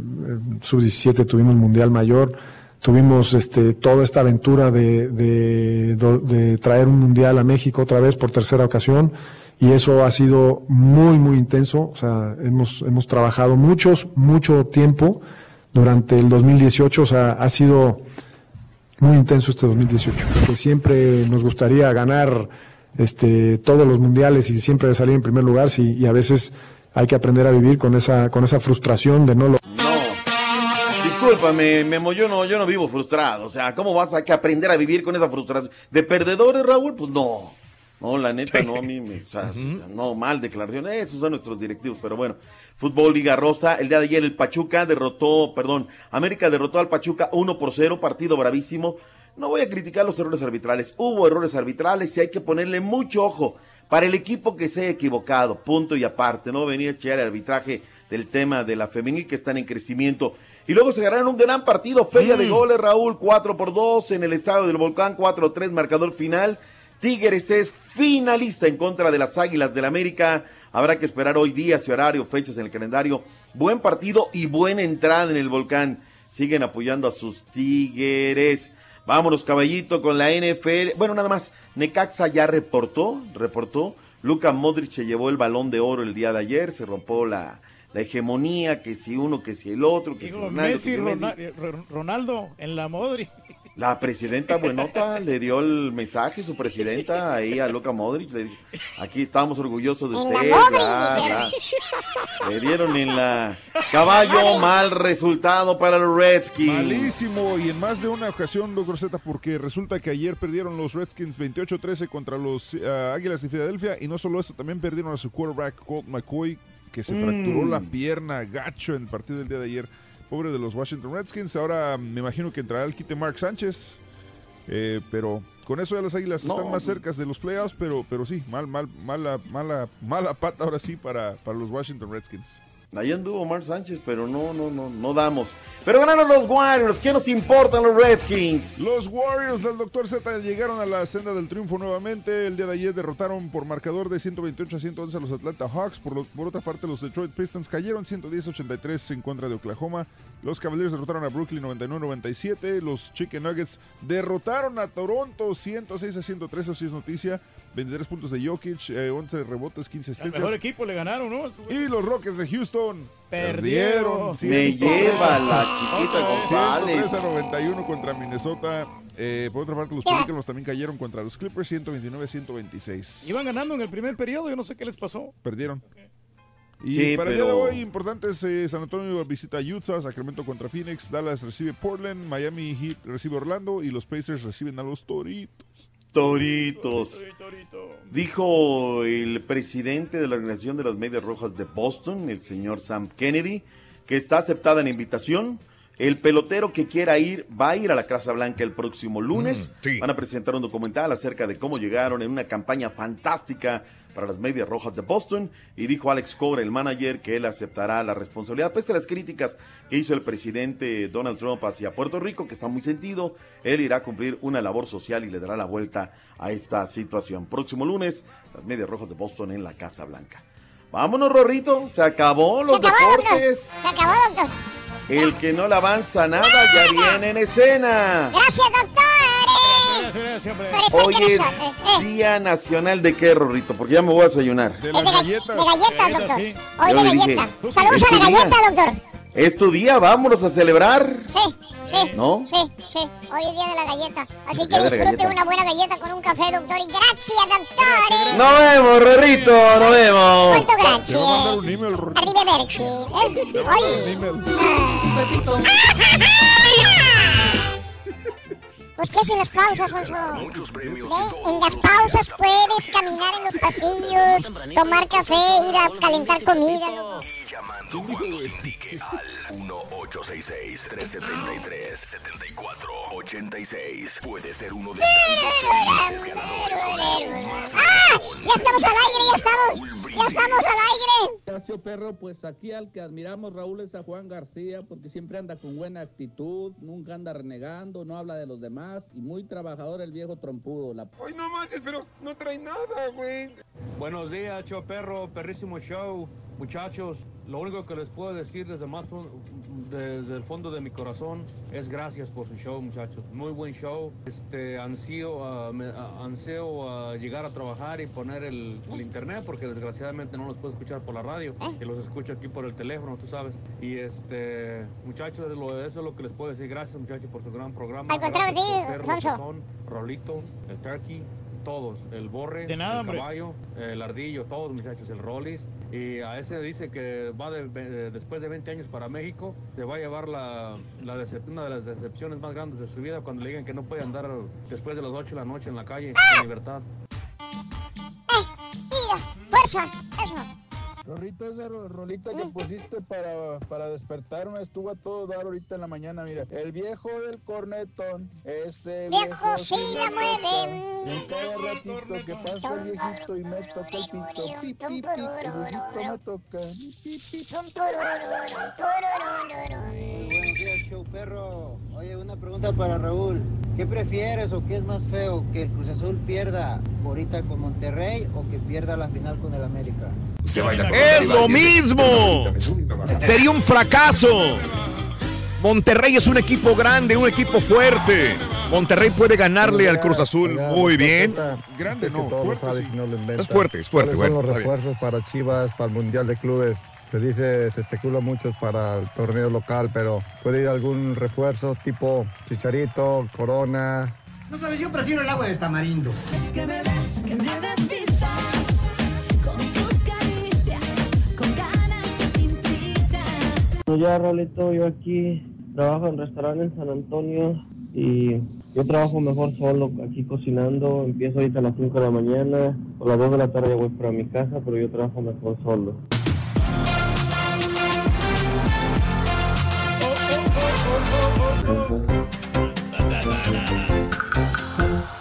sub-17, tuvimos mundial mayor, tuvimos este, toda esta aventura de, de, de traer un mundial a México otra vez por tercera ocasión y eso ha sido muy, muy intenso. O sea, hemos, hemos trabajado muchos, mucho tiempo durante el 2018. O sea, ha sido muy intenso este 2018. Que siempre nos gustaría ganar este, todos los mundiales y siempre salir en primer lugar. Sí, y a veces hay que aprender a vivir con esa, con esa frustración de no lo. Discúlpame, Memo, yo no, yo no vivo frustrado. O sea, ¿cómo vas a que aprender a vivir con esa frustración? ¿De perdedores, Raúl? Pues no. No, la neta, no, a mí me. O sea, no, mal declaración. Esos son nuestros directivos, pero bueno. Fútbol Liga Rosa. El día de ayer el Pachuca derrotó, perdón, América derrotó al Pachuca 1 por 0, partido bravísimo. No voy a criticar los errores arbitrales. Hubo errores arbitrales y hay que ponerle mucho ojo para el equipo que se ha equivocado. Punto y aparte. No venir a echar el arbitraje del tema de la femenil que están en crecimiento. Y luego se ganaron un gran partido, feria de goles, Raúl, 4 por 2 en el estadio del Volcán, 4-3, marcador final. Tigres es finalista en contra de las Águilas del América. Habrá que esperar hoy días y horario, fechas en el calendario. Buen partido y buena entrada en el Volcán. Siguen apoyando a sus Tigres. Vámonos, caballito, con la NFL. Bueno, nada más. Necaxa ya reportó, reportó. Luca Modric se llevó el balón de oro el día de ayer, se rompió la, la hegemonía, que si uno, que si el otro, que si Ronaldo, Messi, que si Messi. Rona- eh, Ro- Ronaldo en la Modri. La presidenta Buenota le dio el mensaje, su presidenta, ahí a Luca Modric. Le dijo, aquí estamos orgullosos de la usted. Le dieron en la caballo, mal resultado para los Redskins. Malísimo y en más de una ocasión, doctor Z, porque resulta que ayer perdieron los Redskins 28-13 contra los ah, Águilas de Filadelfia y no solo eso, también perdieron a su quarterback Colt McCoy que se Mm. fracturó la pierna gacho en el partido del día de ayer. Pobre de los Washington Redskins. Ahora me imagino que entrará el quite Mark Sánchez. Eh, pero con eso ya las Águilas No. están más cerca de los playoffs, pero, pero sí, mal, mal, mala, mala, mala pata ahora sí para, para los Washington Redskins. Ahí anduvo Mar Sánchez, pero no, no, no, no damos. Pero ganaron los Warriors, ¿qué nos importan los Redskins? Los Warriors del Dr. Z llegaron a la senda del triunfo nuevamente. El día de ayer derrotaron por marcador de 128 a 111 a los Atlanta Hawks. Por, por otra parte, los Detroit Pistons cayeron 110 a 83 en contra de Oklahoma. Los Cavaliers derrotaron a Brooklyn 99-97. Los Chicken Nuggets derrotaron a Toronto 106 a 103. Eso es noticia. 23 puntos de Jokic, eh, 11 rebotes, 15 El mejor asistencias. equipo le ganaron, ¿no? Y los Rockets de Houston Perdieron. perdieron. Me 103 lleva la chiquita González. 103 a 91 contra Minnesota. Eh, por otra parte, los Pelicans también cayeron contra los Clippers 129 a 126. Iban ganando en el primer periodo, yo no sé qué les pasó. Perdieron. Y Sí, para el día de hoy, importantes, eh, San Antonio visita a Utah, Sacramento contra Phoenix, Dallas recibe Portland, Miami Heat recibe Orlando y los Pacers reciben a los Toritos. Toritos. Dijo el presidente de la Organización de las Medias Rojas de Boston, el señor Sam Kennedy, que está aceptada la invitación. El pelotero que quiera ir va a ir a la Casa Blanca el próximo lunes. Mm, sí. Van a presentar un documental acerca de cómo llegaron en una campaña fantástica para las Medias Rojas de Boston. Y dijo Alex Cora, el manager, que él aceptará la responsabilidad. Pese a las críticas que hizo el presidente Donald Trump hacia Puerto Rico, que está muy sentido, él irá a cumplir una labor social y le dará la vuelta a esta situación. Próximo lunes, las Medias Rojas de Boston en la Casa Blanca. Vámonos, Rorrito. Se acabó los Se acabó, doctor. deportes. Se acabó, doctor. El que no le avanza nada ya viene en escena. Gracias, doctor. Gracias, gracias, Hoy es eh. Día Nacional de qué, Rorrito, porque ya me voy a desayunar. De las de, ga- galletas. de galletas, doctor. Hoy Yo de le dije, galleta. Saludos a la galleta, doctor. Es tu día, vámonos a celebrar. Sí, sí. ¿No? Sí, sí. Hoy es día de la galleta. Así que disfrute una buena galleta con un café, doctor. Y gracias, doctor. Nos vemos, Rorrito, nos vemos. Te gracias. va a mandar un email. Ro- Arrivederci. Te Eh. Pues qué sin las pausas, premios. Ve, En las pausas puedes caminar en los pasillos, tomar café, ir a calentar comida. Llamando cuando se indique al 1-866-373-7486. Puede ser uno de ganadores más ¡Ah! Ya estamos al aire, ya estamos. Ya estamos al aire. Gracias, perro. Pues aquí al que admiramos, Raúl, es a Juan García, porque siempre anda con buena actitud, nunca anda renegando, no habla de los demás y muy trabajador el viejo trompudo. La... Ay, no manches, pero no trae nada, güey. Buenos días, show perro, perrísimo show. Muchachos, lo único que les puedo decir desde más, desde el fondo de mi corazón es gracias por su show, muchachos. Muy buen show. Este, ansío, ah, me- ah, ansío llegar a trabajar y poner el, el internet porque desgraciadamente no los puedo escuchar por la radio. Y los escucho aquí por el teléfono, tú sabes. Y este, muchachos, lo- eso es lo que les puedo decir. Gracias, muchachos, por su gran programa. Al contrario, sí. Rolito, el turkey, todos, el borre, De nada, el hombre. caballo, el ardillo, todos muchachos, el Rollis. Y a ese dice que va de- después de 20 años para México, se va a llevar la, la una de las decepciones más grandes de su vida cuando le digan que no puede andar después de las 8 de la noche en la calle en libertad. Mira, fuerza, eso. Rorrito, esa ro- rolita que pusiste para, para despertarme estuvo a todo dar ahorita en la mañana, mira. El viejo del cornetón, ese Viejo viejo sí la mueve. Y en cada ratito que pasa el viejito y me toca el pito, pi, pi, pi, el viejito me toca. Show perro. Oye, una pregunta para Raúl. ¿Qué prefieres o qué es más feo? ¿Que el Cruz Azul pierda ahorita con Monterrey o que pierda la final con el América? Es lo mismo. Sería un fracaso. Monterrey es un equipo grande, un equipo fuerte. Monterrey puede ganarle al Cruz Azul muy bien. Grande, no, fuerte, sí. no lo. Es fuerte, es fuerte, ¿Cuáles bueno, son los refuerzos para Chivas, para el Mundial de Clubes? Se dice, se especula mucho para el torneo local, pero puede ir algún refuerzo tipo Chicharito, Corona. No sabes, yo prefiero el agua de tamarindo. Es que me des, que me desvistas con tus caricias, con ganas y sin prisa. Bueno, ya, Rolito, yo aquí trabajo en restaurante en San Antonio y yo trabajo mejor solo aquí cocinando. Empiezo ahorita a las 5 de la mañana, por las 2 de la tarde ya voy para mi casa, pero yo trabajo mejor solo.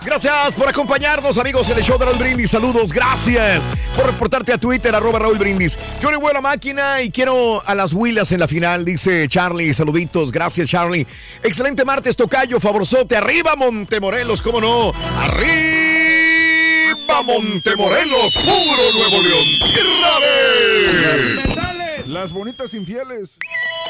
Gracias por acompañarnos, amigos, en el show de Raúl Brindis. Saludos, gracias por reportarte a Twitter, arroba Raúl Brindis. Yo le voy a la máquina y quiero a las Huilas en la final, dice Charlie. Saluditos, gracias, Charlie. Excelente martes, Tocayo, favorzote. Arriba, Montemorelos, cómo no. Arriba, Montemorelos, puro Nuevo León. Tierra de... Las bonitas infieles.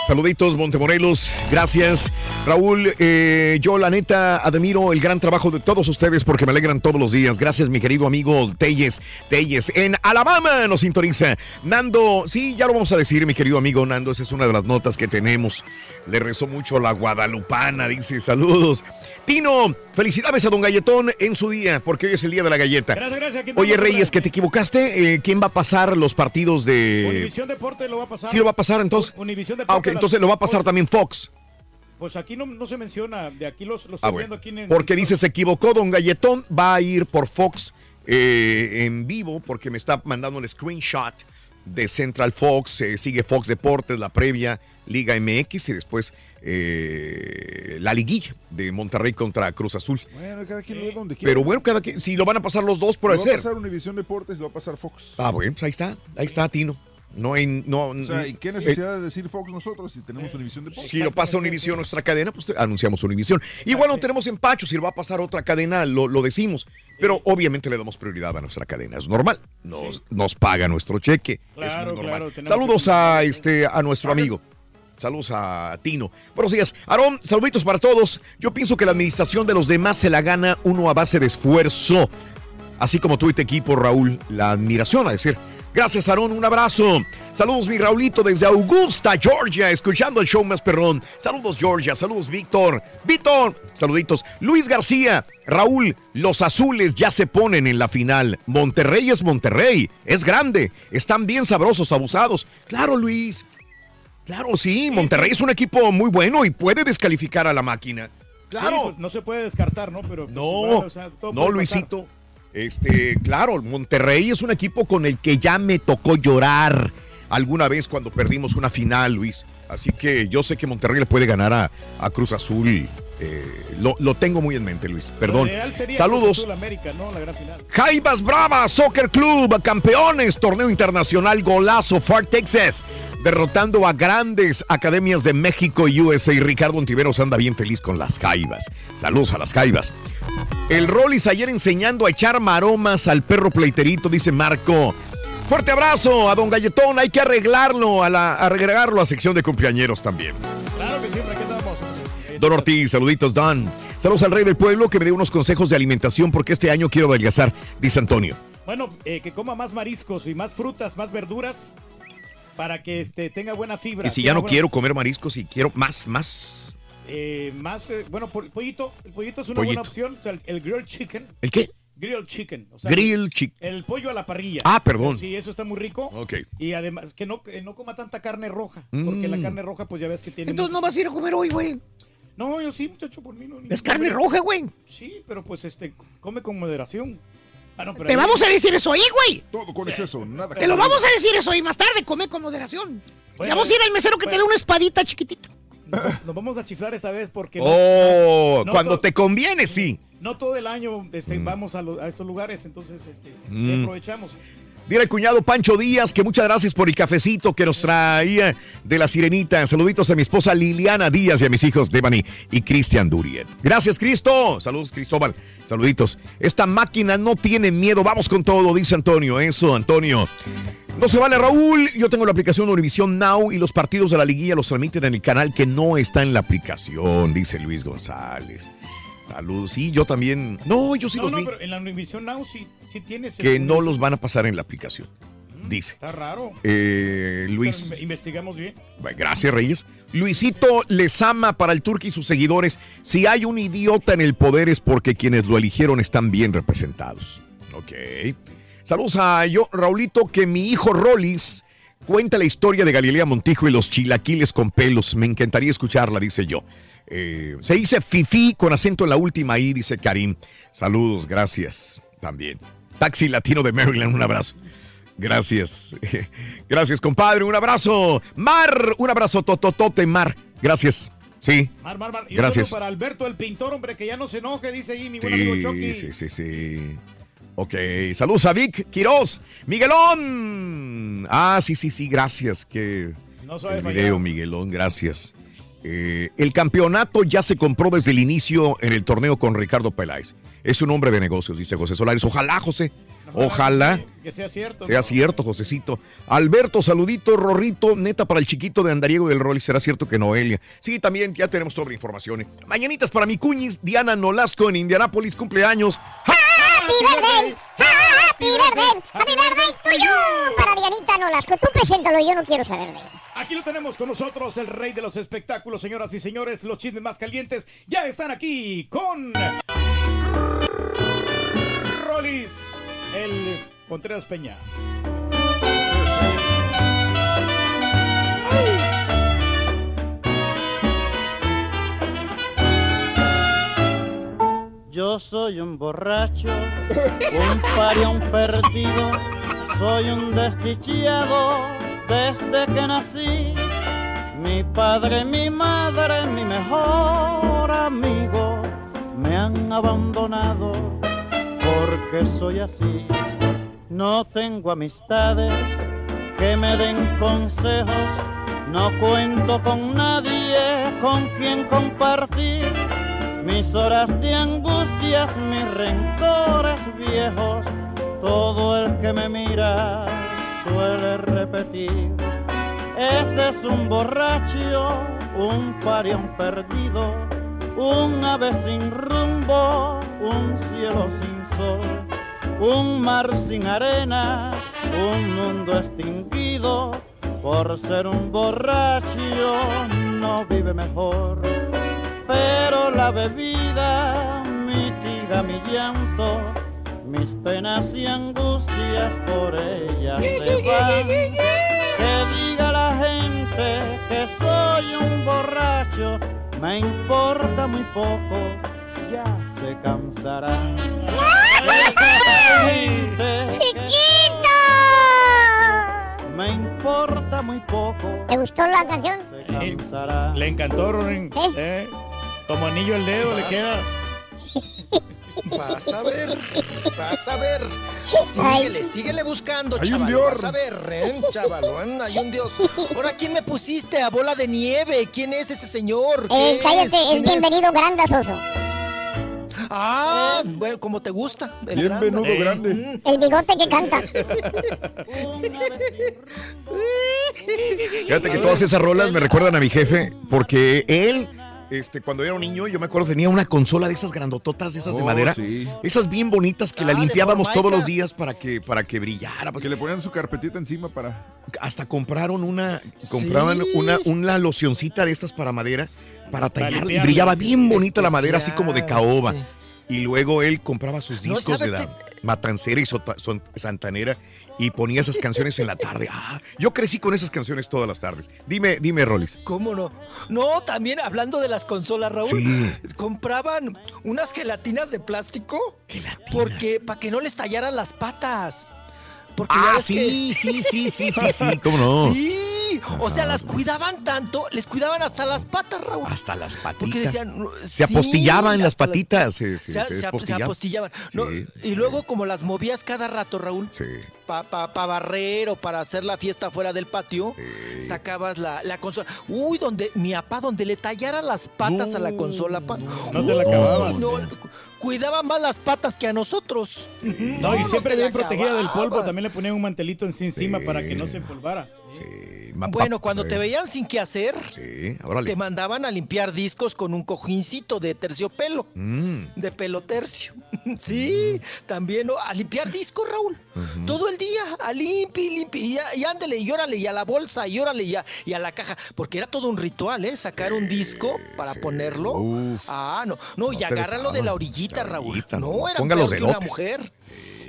Saluditos, Montemorelos, gracias. Raúl, eh, yo la neta admiro el gran trabajo de todos ustedes porque me alegran todos los días. Gracias, mi querido amigo Telles. Telles, en Alabama nos sintoniza. Nando, sí, ya lo vamos a decir, mi querido amigo Nando, esa es una de las notas que tenemos. Le rezó mucho la guadalupana, dice, saludos. Tino, felicidades a don Galletón en su día, porque hoy es el día de la galleta. Gracias, gracias. Oye, Reyes, que te equivocaste. eh, ¿Quién va a pasar los partidos de... Univisión Deporte lo va a pasar. Sí, lo va a pasar entonces. Univisión Ah, Deporte. ok, las- entonces lo va a pasar también Fox. Pues aquí no, no se menciona, de aquí los, los Ah, estoy bueno. viendo aquí en Porque dice, se equivocó Don Galletón, va a ir por Fox eh, en vivo porque me está mandando el screenshot de Central Fox, eh, sigue Fox Deportes, la previa Liga MX y después eh, la liguilla de Monterrey contra Cruz Azul. Bueno, cada quien lo ve donde quiera. Pero bueno, cada quien, si lo van a pasar los dos por Lo el va a pasar Univisión Deportes, lo va a pasar Fox. Ah, bueno, pues ahí está, ahí está Tino. No hay, no, O sea, ¿y qué eh, necesidad de decir Fox nosotros si tenemos Univisión Deportes? Si lo pasa Univisión, nuestra cadena, pues anunciamos Univisión. Igual no tenemos empacho, si lo va a pasar otra cadena, lo, lo decimos. Pero obviamente le damos prioridad a nuestra cadena, es normal. Nos, nos paga nuestro cheque, es muy normal. claro, Saludos que- a este a nuestro amigo. Saludos a Tino. Buenos días. Aarón, saluditos para todos. Yo pienso que la administración de los demás se la gana uno a base de esfuerzo. Así como tú tu equipo, Raúl, la admiración a decir. Gracias, Aarón, un abrazo. Saludos, mi Raulito, desde Augusta, Georgia, escuchando el show más perrón. Saludos, Georgia. Saludos, Víctor. Víctor, saluditos. Luis García, Raúl, los azules ya se ponen en la final. Monterrey es Monterrey, es grande. Están bien sabrosos, abusados. Claro, Luis. Claro, sí, Monterrey es un equipo muy bueno y puede descalificar a la máquina. Claro. Sí, pues, no se puede descartar, ¿no? Pero pues, No, igual, o sea, todo no, Luisito. Este, claro, Monterrey es un equipo con el que ya me tocó llorar alguna vez cuando perdimos una final, Luis. Así que yo sé que Monterrey le puede ganar a, a Cruz Azul. eh, lo, lo tengo muy en mente, Luis. Perdón. Saludos. Azul América, ¿no? La gran final. Jaivas Bravas Soccer Club, campeones, torneo internacional golazo, Far Texas, derrotando a grandes academias de México y USA. Y Ricardo Ontiveros anda bien feliz con las Jaivas. Saludos a las Jaivas. El Rollis ayer enseñando a echar maromas al perro pleiterito, dice Marco. Fuerte abrazo a don Galletón. Hay que arreglarlo, a la, agregarlo a sección de cumpleañeros también. Claro que siempre, aquí estamos. Don Ortiz, saluditos, Don. Saludos al rey del pueblo que me dé unos consejos de alimentación porque este año quiero adelgazar, dice Antonio. Bueno, eh, que coma más mariscos y más frutas, más verduras para que este, tenga buena fibra. Y si ya no buena- quiero comer mariscos y quiero más, más. Eh, más, eh, bueno, pollito. El pollito es una Pollito. buena opción. O sea, el, el grilled chicken. ¿El qué? Grilled chicken. O sea, Grill chicken. El pollo a la parrilla. Ah, perdón. Sí, eso está muy rico. Ok. Y además, que no, que no coma tanta carne roja. Porque la Mm. carne roja, pues ya ves que tiene. Entonces no vas a ir a comer hoy, güey. No, yo sí, muchacho, por mí no. Es carne roja, güey. Sí, pero pues este, come con moderación. Ah, no, pero Te ahí- vamos a decir eso ahí, güey. Todo con exceso, nada. Te lo vamos a decir eso ahí más tarde. Come con moderación. Bueno, vamos a ir al mesero que te dé una espadita chiquitita. Nos vamos a chiflar esta vez porque. Oh, no cuando te conviene, sí. No todo el año este, vamos a, lo- a estos lugares, entonces este, Mm. aprovechamos. Dile al cuñado Pancho Díaz que muchas gracias por el cafecito que nos traía de la sirenita. Saluditos a mi esposa Liliana Díaz y a mis hijos Devani y Cristian Duriet. Gracias, Cristo. Saludos, Cristóbal. Saluditos. Esta máquina no tiene miedo. Vamos con todo, dice Antonio. Eso, Antonio. No se vale, Raúl. Yo tengo la aplicación Univision Now y los partidos de la liguilla los transmiten en el canal que no está en la aplicación, dice Luis González. Saludos. Sí, yo también. No, yo sí no, los no, vi. pero en la Univision Now sí, sí tienes. Que no los van a pasar en la aplicación. Dice. Está raro. Eh, Luis. Pero investigamos bien. Gracias, Reyes. Luisito les ama para el Turque y sus seguidores. Si hay un idiota en el poder es porque quienes lo eligieron están bien representados. Ok. Saludos a yo, Raulito, que mi hijo Rollis cuenta la historia de Galilea Montijo y los chilaquiles con pelos. Me encantaría escucharla, dice yo. Eh, se dice Fifi con acento en la última I, dice Karim. Saludos, gracias también. Taxi Latino de Maryland, un abrazo. Gracias. Gracias, compadre. Un abrazo. Mar, un abrazo tototote, Mar. Gracias. Sí. Mar, mar, mar. Y Gracias. para Alberto el pintor, hombre, que ya no se enoje, dice ahí mi buen amigo Chucky. Sí, sí, sí, sí. Ok, saludos a Vic Quiroz. Miguelón. Ah, sí, sí, sí, gracias. Que No el video, Miguelón, gracias. Eh, el campeonato ya se compró desde el inicio en el torneo con Ricardo Peláez. Es un hombre de negocios, dice José Solares. Ojalá, José. Ojalá. Que sea cierto. Sea ¿no? cierto, Josecito. Alberto, saludito, Rorrito, neta para el chiquito de Andariego del Rol. ¿Será cierto que Noelia? Sí, también ya tenemos toda la información. ¿eh? Mañanitas para mi cuñis, Diana Nolasco en Indianápolis, cumpleaños. Happy birthday, happy birthday, happy birthday tuyo. Para Dianita Nolasco, tú preséntalo, yo no quiero saber de. Aquí lo tenemos con nosotros, el rey de los espectáculos, señoras y señores. Los chismes más calientes ya están aquí con. Rolis, el Contreras Peña. Yo soy un borracho, un parión perdido, soy un desdichado desde que nací. Mi padre, mi madre, mi mejor amigo me han abandonado porque soy así. No tengo amistades que me den consejos, no cuento con nadie con quien compartir mis horas de angustias, mis rencores viejos, todo el que me mira suele repetir. Ese es un borracho, un parión perdido, un ave sin rumbo, un cielo sin sol, un mar sin arena, un mundo extinguido. Por ser un borracho no vive mejor pero la bebida mitiga mi llanto, mis penas y angustias por ella se van. Que diga la gente que soy un borracho, me importa muy poco, ya se cansarán. ¡Chiquito! Me importa muy poco. ¿Te gustó la canción? Se cansará. Le encantó, Ronin. Eh, Como anillo al dedo le queda. Vas a ver, vas a ver. Síguele, síguele buscando, Hay un chaval. Dior. Vas a ver, ¿eh, chavalón? Hay un Dios. Ahora, ¿quién me pusiste a bola de nieve? ¿Quién es ese señor? Eh, ¿Qué cállate, es ¿Quién bienvenido Grandasoso. Ah, bueno, como te gusta. El Bien grande. venudo grande. El bigote que canta. Fíjate que todas esas rolas me recuerdan a mi jefe, porque él, este, cuando era un niño, yo me acuerdo, tenía una consola de esas grandototas, de esas de Oh, madera, sí. esas bien bonitas que la Ah, limpiábamos todos los días para que, para que brillara. pues, Que le ponían su carpetita encima para. hasta compraron una, compraban Sí. una, una locioncita de estas para madera, para tallar, y brillaba bien bonita la madera, así como de caoba. sí. Y luego él compraba sus No, discos de ¿sabes la Matancera y Sota- Son- Santanera y ponía esas canciones en la tarde. Ah, yo crecí con esas canciones todas las tardes. Dime, dime, Rolis. ¿Cómo no? No, también hablando de las consolas, Raúl. Sí. Compraban unas gelatinas de plástico. Porque, para que no les tallaran las patas. Porque Ah, sí, que- sí, sí, sí, sí, sí, ¿cómo no? Sí, o sea, las cuidaban tanto, les cuidaban hasta las patas, Raúl. Hasta las patitas. Porque decían, se sí, apostillaban las patitas. Se, se- Se, se se- se apostillaban. apostillaban. No, Sí. Y luego, como las movías cada rato, Raúl, Sí. para pa, pa barrer o para hacer la fiesta fuera del patio, sacabas la, la consola. Uy, donde mi papá, donde le tallara las patas a la consola, pa. No te la acababas. no, cuidaba más las patas que a nosotros. No, y siempre bien protegida del polvo. También le ponían un mantelito en sí encima para que no se empolvara. Ma- Bueno, cuando te veían sin qué hacer, Sí, te mandaban a limpiar discos con un cojincito de terciopelo. Mm. De pelo tercio. Sí, también ¿no? a limpiar discos, Raúl. Todo el día, a limpi, limpi. Y, ándale, y órale, y a la bolsa, y órale, y a, y a la caja. Porque era todo un ritual, ¿eh? Sacar un disco para ponerlo. Uf. Ah, no. No, y agárralo de la orillita, Raúl. orillita, no, no, no era peor que una mujer.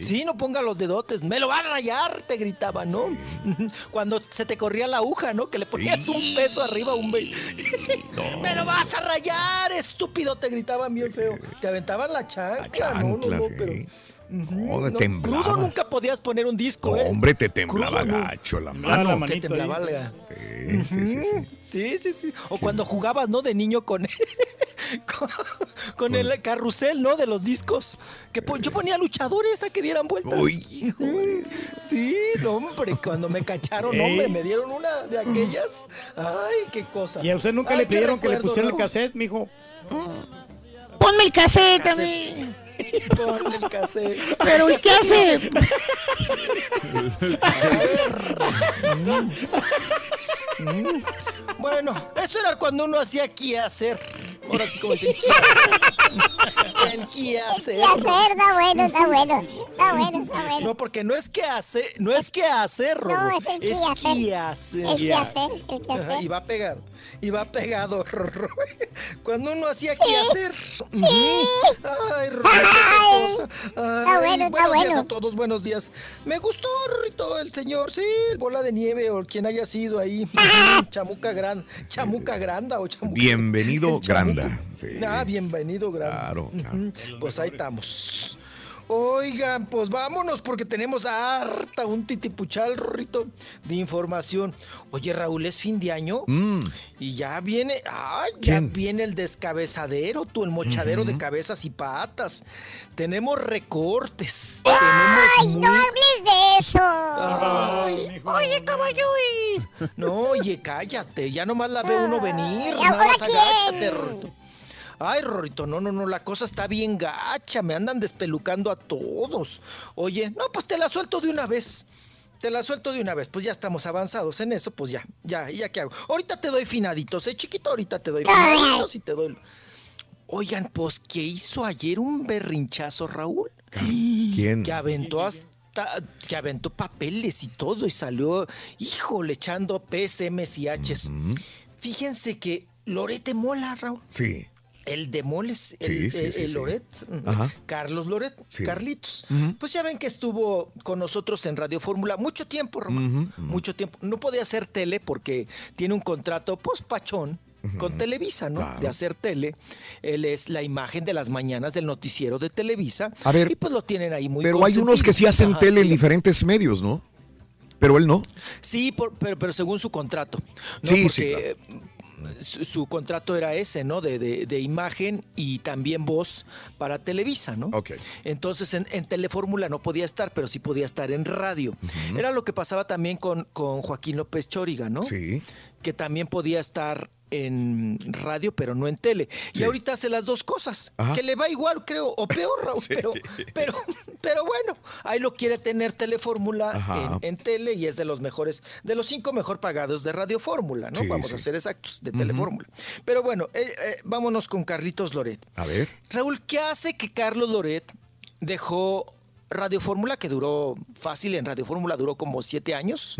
Sí, no ponga los dedotes. Me lo va a rayar, te gritaba, ¿no? Cuando se te corría la aguja, ¿no? Que le ponías un peso arriba a un be- ¡Me lo vas a rayar, estúpido! Te gritaban bien feo. Te aventaban la chancla, ¿no? No, chancla, no, sí. pero... No, No, temblabas. crudo nunca podías poner un disco, ¿eh? Hombre, te temblaba Crudo, no. gacho la mano. la Que manito temblaba la- Sí, sí, sí, sí. Sí, sí, sí. O cuando jugabas, ¿no? De niño con, con, con el carrusel, ¿no? De los discos. Que yo ponía luchadores a que dieran vueltas. Uy, Sí, no, hombre, cuando me cacharon, hombre, me dieron una de aquellas. Ay, qué cosa. ¿Y a usted nunca Ay, le pidieron que le pusieran el Raúl. cassette, mijo? Ponme el cassette, Cassette. también. Ponle el cassette. Pero ¿y qué hace? Mm. Bueno, eso era cuando uno hacía qué hacer. Ahora sí como dicen qué El qué hacer. ¿Qué hacer? Está bueno, está bueno. Está bueno, está bueno. No, porque no es que hacer, no es que hacer, No, Rorro, es el qué es hacer. qué hacer. El qué hacer, el qué hacer. Y va pegado, y va pegado. Cuando uno hacía Sí, qué hacer. sí. Ay, Rorro, qué Ay, cosa. está Ay, bueno, está buenos días bueno. a todos, buenos días. Me gustó, Rorrito, el señor, sí, el bola de nieve o quien haya sido ahí. Chamuca Gran, Chamuca Granda o Chamuca. Bienvenido. Granda. Sí. Ah, bienvenido, Granda. Claro, claro. Pues ahí estamos. Oigan, pues vámonos porque tenemos harta un titipuchal, Rorrito, de información. Oye, Raúl, es fin de año Mm, y ya viene, ay, ya ¿Quién? viene el descabezadero, tú, el mochadero de cabezas y patas. Tenemos recortes. ¡Ay, tenemos no muy- hables de eso! Ay, Oye, caballo, no, oye, cállate, ya nomás la ve uno venir. ¿y Nada ahora más quién? agáchate, Rorrito. Ay, Rorrito, no, no, no, la cosa está bien gacha, me andan despelucando a todos. Oye, no, pues te la suelto de una vez. Te la suelto de una vez, pues ya estamos avanzados en eso, pues ya, ya, ya qué hago. Ahorita te doy finaditos, eh, chiquito, ahorita te doy finaditos y te doy. Oigan, pues, ¿qué hizo ayer un berrinchazo, Raúl? ¿Quién? Que aventó hasta. Que aventó papeles y todo y salió, híjole, echando PSMs y Hs. Fíjense que Lorete Mola, Raúl. Sí. El de Moles, el, Sí, sí, el- sí, el sí. Loret. Ajá. Carlos Loret. Carlitos. Pues ya ven que estuvo con nosotros en Radio Fórmula mucho tiempo, Román. Mucho tiempo. No podía hacer tele porque tiene un contrato pospachón con Televisa, ¿no? Claro. De hacer tele. Él es la imagen de las mañanas del noticiero de Televisa. A ver, y pues lo tienen ahí muy Pero hay unos que sí hacen Ajá, tele en diferentes medios, ¿no? Pero él no. Sí, por- pero, pero según su contrato. ¿no? Sí, sí, Porque su, su contrato era ese, ¿no? De, de- de imagen y también voz para Televisa, ¿no? Ok. Entonces en, en Telefórmula no podía estar, pero sí podía estar en radio. Era lo que pasaba también con, con Joaquín López Chóriga, ¿no? Sí. Que también podía estar en radio, pero no en tele. Sí. Y ahorita hace las dos cosas, Ajá. que le va igual, creo, o peor, Raúl, Sí. pero, pero, pero bueno, ahí lo quiere tener Telefórmula en, en tele y es de los mejores, de los cinco mejor pagados de Radio Fórmula, ¿no? Sí, Vamos a ser exactos, de. Telefórmula. Pero bueno, eh, eh, vámonos con Carlitos Loret. A ver. Raúl, ¿qué hace que Carlos Loret dejó Radio Fórmula, que duró fácil en Radio Fórmula, duró como siete años?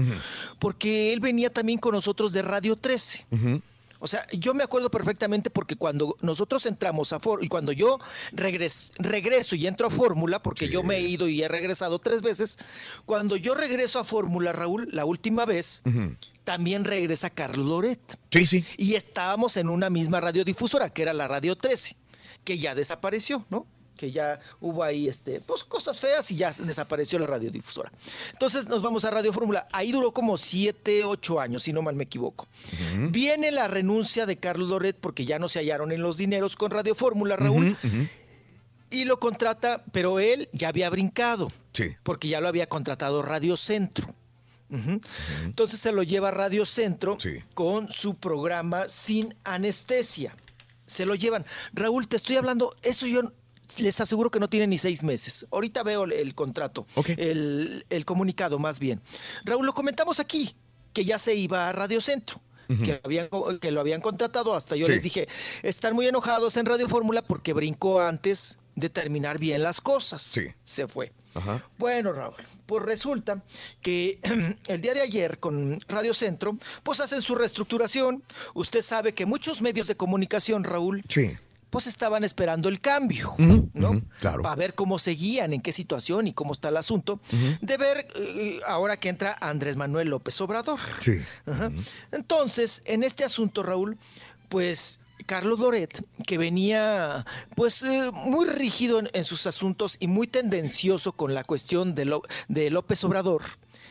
Porque él venía también con nosotros de Radio 13. Ujú. O sea, yo me acuerdo perfectamente porque cuando nosotros entramos a Fórmula, y cuando yo regres- regreso y entro a Fórmula, porque yo me he ido y he regresado tres veces, cuando yo regreso a Fórmula, Raúl, la última vez, también regresa Carlos Loret. Sí, sí. Y estábamos en una misma radiodifusora, que era la Radio 13, que ya desapareció, ¿no? Que ya hubo ahí este, pues, cosas feas y ya desapareció la radiodifusora. Entonces nos vamos a Radio Fórmula. Ahí duró como siete, ocho años, si no mal me equivoco. Viene la renuncia de Carlos Loret porque ya no se hallaron en los dineros con Radio Fórmula, Raúl. Y lo contrata, pero él ya había brincado. Sí. Porque ya lo había contratado Radio Centro. Entonces se lo lleva a Radio Centro con su programa Sin Anestesia. Se lo llevan. Raúl, te estoy hablando, eso yo les aseguro que no tiene ni seis meses. Ahorita veo el, el contrato, el, el comunicado más bien. Raúl, lo comentamos aquí, que ya se iba a Radio Centro. Que, habían, que lo habían contratado, hasta yo Sí. les dije, están muy enojados en Radio Fórmula porque brincó antes de terminar bien las cosas. Sí. Se fue. Ajá. Bueno, Raúl, pues resulta que el día de ayer con Radio Centro, pues hacen su reestructuración. Usted sabe que muchos medios de comunicación, Raúl, Sí. Pues estaban esperando el cambio, ¿no? claro. Para ver cómo seguían, en qué situación y cómo está el asunto, de ver eh, ahora que entra Andrés Manuel López Obrador. Sí. Ajá. Entonces, en este asunto, Raúl, pues Carlos Loret, que venía pues eh, muy rígido en, en sus asuntos y muy tendencioso con la cuestión de, Lo- de López Obrador,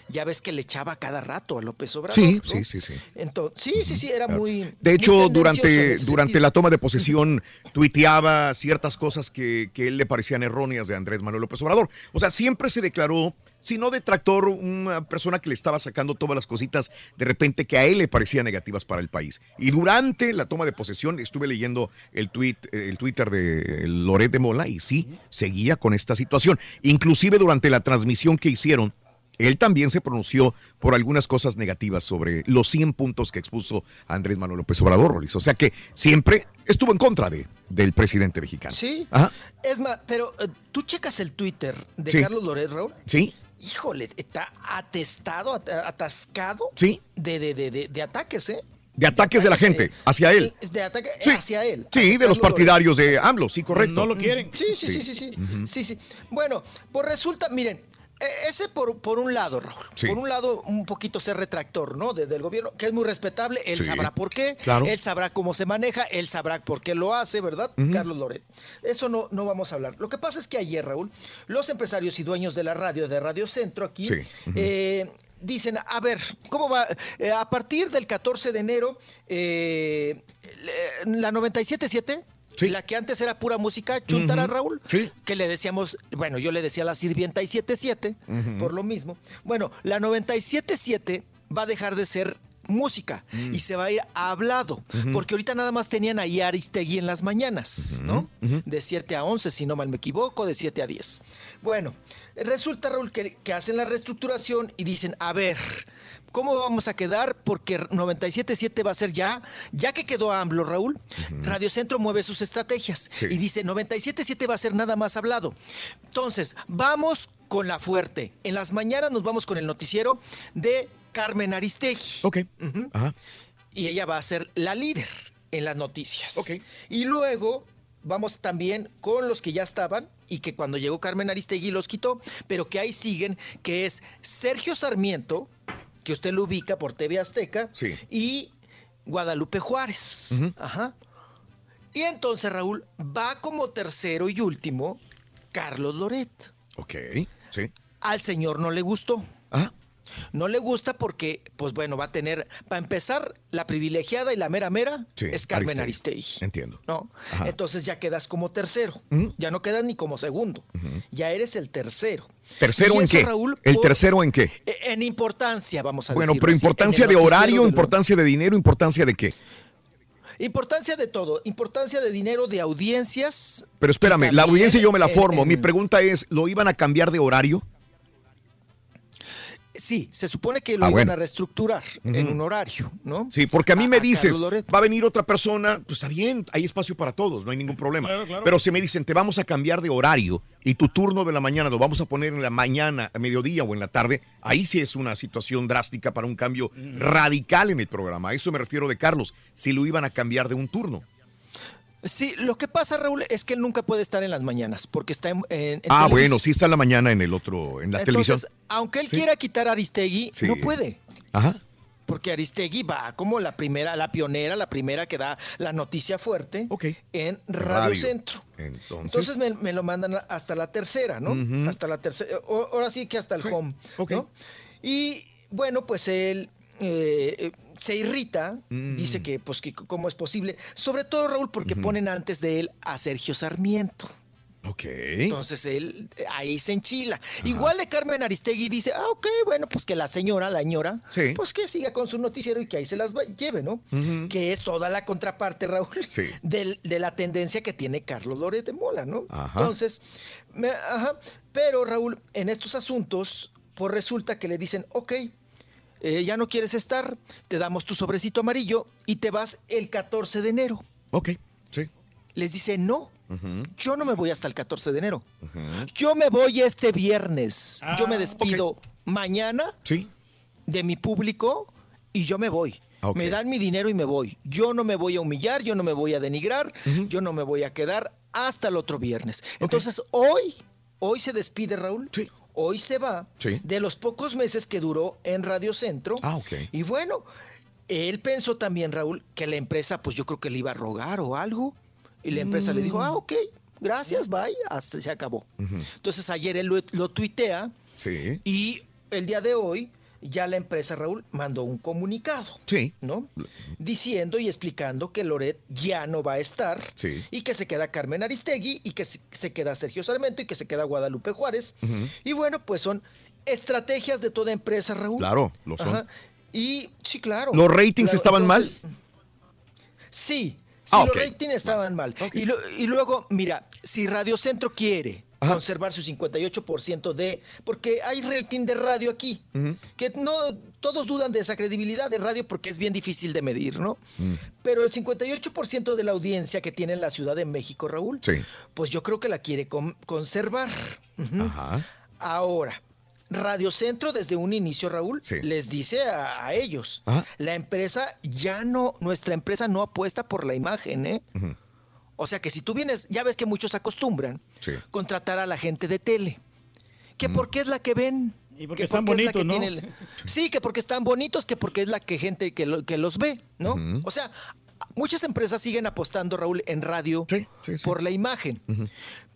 ya ves que le echaba cada rato a López Obrador. Sí, ¿no? sí, sí, sí. Entonces, sí, sí, sí, era muy... De hecho, durante, durante sentido. la toma de posesión tuiteaba ciertas cosas que, que él le parecían erróneas de Andrés Manuel López Obrador. O sea, siempre se declaró, si no detractor, una persona que le estaba sacando todas las cositas de repente que a él le parecían negativas para el país. Y durante la toma de posesión estuve leyendo el, tweet, el Twitter de Loret de Mola y sí, seguía con esta situación. Inclusive durante la transmisión que hicieron, él también se pronunció por algunas cosas negativas sobre los 100 puntos que expuso Andrés Manuel López Obrador, Rolis. O sea que siempre estuvo en contra de, del presidente mexicano. Sí. Ajá. Es más, pero eh, tú checas el Twitter de Sí. Carlos Loret, Raúl. Sí. Híjole, está atestado, at- atascado Sí. de, de, de, de, de ataques, ¿eh? De ataques de la gente hacia él. De ataque Sí. hacia él. Sí, hacia de los Loret. partidarios de AMLO, sí, correcto. No lo quieren. Sí, sí, sí, sí, sí. Ujú. sí, sí. Bueno, pues resulta, miren, eh, ese por, por un lado, Raúl. Sí. Por un lado, un poquito ser retractor, ¿no? De- del gobierno, que es muy respetable. Él Sí. sabrá por qué. Claro. Él sabrá cómo se maneja. Él sabrá por qué lo hace, ¿verdad? Carlos Loret. Eso no, no vamos a hablar. Lo que pasa es que ayer, Raúl, los empresarios y dueños de la radio, de Radio Centro aquí, Sí. Eh, dicen, a ver, ¿cómo va? Eh, a partir del 14 de enero, eh, la 97.7, la que antes era pura música, chuntara. Raúl, Sí. que le decíamos, bueno, yo le decía la sirvienta y 77, Ujú. por lo mismo. Bueno, la 97.7 va a dejar de ser música Mm. y se va a ir a hablado, porque ahorita nada más tenían ahí a Aristegui en las mañanas, ¿no? De 7 a 11, si no mal me equivoco, de 7 a 10. Bueno, resulta, Raúl, que, que hacen la reestructuración y dicen, a ver, ¿cómo vamos a quedar? Porque 97.7 va a ser ya, ya que quedó AMLO, Raúl, Radio Centro mueve sus estrategias Sí. y dice, 97.7 va a ser nada más hablado. Entonces, vamos con la fuerte. En las mañanas nos vamos con el noticiero de Carmen Aristegui. Ok. Ajá. Y ella va a ser la líder en las noticias. Ok. Y luego vamos también con los que ya estaban y que cuando llegó Carmen Aristegui los quitó, pero que ahí siguen, que es Sergio Sarmiento, que usted lo ubica por TV Azteca, Sí. y Guadalupe Juárez. Ajá. Y entonces, Raúl, va como tercero y último Carlos Loret. Ok, sí. Al señor no le gustó. Ajá. No le gusta porque, pues bueno, va a tener, para empezar, la privilegiada y la mera mera Sí, es Carmen Aristegui. Aristegui. Entiendo. ¿no? Ajá. Entonces ya quedas como tercero. Ujú. Ya no quedas ni como segundo. Ya eres el tercero. ¿Tercero en qué? Raúl, ¿El por- tercero en qué? eh, En importancia, vamos a Bueno, decirlo pero importancia de horario, importancia de dinero, importancia de qué? Importancia de todo, importancia de dinero, de audiencias. Pero espérame, la audiencia yo me la formo. en- Mi pregunta es, ¿lo iban a cambiar de horario? Sí, se supone que lo Ah, iban bueno. a reestructurar en un horario, ¿no? Sí, porque a mí me dices, va a venir otra persona, pues está bien, hay espacio para todos, no hay ningún problema. Claro, claro. Pero si me dicen, te vamos a cambiar de horario y tu turno de la mañana lo vamos a poner en la mañana, a mediodía o en la tarde, ahí sí es una situación drástica para un cambio radical en el programa. A eso me refiero de Carlos, si lo iban a cambiar de un turno. Sí, lo que pasa, Raúl, es que él nunca puede estar en las mañanas porque está en, en- en Ah, bueno, sí está en la mañana en el otro, en la televisión. Entonces, aunque él Sí. quiera quitar a Aristegui, Sí. no puede. Ajá. Porque Aristegui va como la primera, la pionera, la primera que da la noticia fuerte en Radio, Radio. Centro. Entonces, Entonces me, me lo mandan hasta la tercera, ¿no? Hasta la tercera. o- Ahora sí que hasta el home. ¿no? Y bueno, pues él eh, eh, se irrita, Mm. dice que, pues, que cómo es posible. Sobre todo, Raúl, porque ponen antes de él a Sergio Sarmiento. Ok. Entonces él ahí se enchila. Igual de Carmen Aristegui dice, ah, ok, bueno, pues que la señora, la señora, Sí. pues que siga con su noticiero y que ahí se las lleve, ¿no? Que es toda la contraparte, Raúl, Sí. del- de la tendencia que tiene Carlos Loret de Mola, ¿no? Ajá. Entonces, me- ajá, pero Raúl, en estos asuntos, pues resulta que le dicen, ok, eh, ya no quieres estar, te damos tu sobrecito amarillo y te vas el 14 de enero. Ok, sí. Les dice, no, yo no me voy hasta el 14 de enero. Yo me voy este viernes. yo Ah, me despido mañana Sí. de mi público y yo me voy. Ok. Me dan mi dinero y me voy. Yo no me voy a humillar, yo no me voy a denigrar, yo no me voy a quedar hasta el otro viernes. Entonces, hoy, hoy se despide Raúl. Hoy se va Sí. de los pocos meses que duró en Radio Centro. Ah, ok. Y bueno, él pensó también, Raúl, que la empresa, pues yo creo que le iba a rogar o algo. Y la empresa le dijo, ah, ok, gracias, bye, hasta se acabó. Entonces ayer él lo, lo tuitea Sí. y el día de hoy ya la empresa, Raúl, mandó un comunicado, Sí. ¿no? Diciendo y explicando que Loret ya no va a estar Sí. y que se queda Carmen Aristegui y que se, queda Sergio Sarmiento y que se queda Guadalupe Juárez. Y bueno, pues son estrategias de toda empresa, Raúl. Claro, lo son. Ajá. Y sí, claro. ¿Los ratings Claro, estaban entonces, Sí, sí, Ah, los ratings estaban mal. Y, lo- y luego, mira, si Radio Centro quiere conservar su 58% de... Porque hay rating de radio aquí, que no todos dudan de esa credibilidad de radio porque es bien difícil de medir, ¿no? Mm. Pero el 58% de la audiencia que tiene la Ciudad de México, Raúl, Sí. pues yo creo que la quiere con- conservar. Ajá. Ahora, Radio Centro desde un inicio, Raúl, Sí. les dice a, a ellos, Ajá. la empresa ya no, nuestra empresa no apuesta por la imagen, ¿eh? O sea que si tú vienes, ya ves que muchos acostumbran Sí. contratar a la gente de tele, que porque es la que ven. Y porque que están es la bonitos, que ¿no? el- Sí, que porque están bonitos, que porque es la que gente que, lo- que los ve, ¿no? O sea, muchas empresas siguen apostando, Raúl, en radio por la imagen.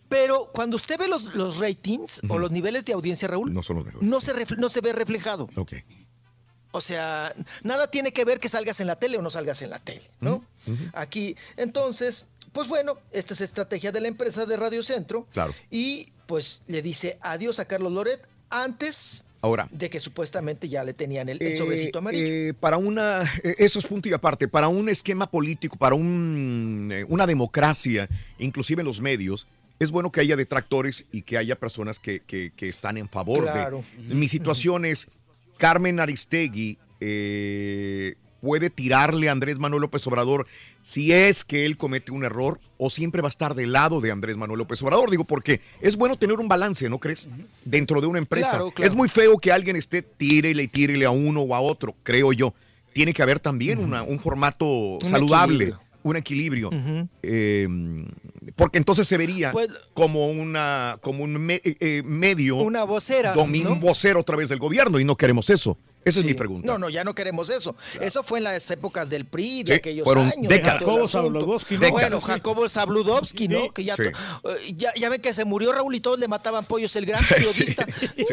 Pero cuando usted ve los, los ratings o los niveles de audiencia, Raúl, No son los mejores. no se, no se ve reflejado. Ok. O sea, nada tiene que ver que salgas en la tele o no salgas en la tele, ¿no? Aquí, entonces, pues bueno, esta es estrategia de la empresa de Radio Centro. Claro. Y pues le dice adiós a Carlos Loret antes Ahora. de que supuestamente ya le tenían el, el Eh, sobrecito amarillo. eh, para una, eh, eso es punto y aparte, para un esquema político, para un, una democracia, inclusive en los medios, es bueno que haya detractores y que haya personas que, que- que están en favor Claro. de. Mi situación es, Carmen Aristegui eh, puede tirarle a Andrés Manuel López Obrador si es que él comete un error o siempre va a estar del lado de Andrés Manuel López Obrador. Digo, porque es bueno tener un balance, ¿no crees? Dentro de una empresa. Claro, claro. Es muy feo que alguien esté tírele y tírele a uno o a otro, creo yo. Tiene que haber también una- un formato saludable, equilibrio. un equilibrio. Eh, porque entonces se vería Pues- como una como un me- eh, eh, medio Una vocera, ¿no? un vocero otra vez del gobierno y no queremos eso. Esa es mi pregunta. No, no, ya no queremos eso. Eso fue en las épocas del PRI, de Sí, aquellos fueron años. décadas. Jacobo. Zabludovsky, ¿no? Bueno, sí. Jacobo Zabludovsky, ¿no? Que ya, Sí. eh, ya, ya ven que se murió Raúl y todos le mataban pollos el gran Sí, periodista. sí.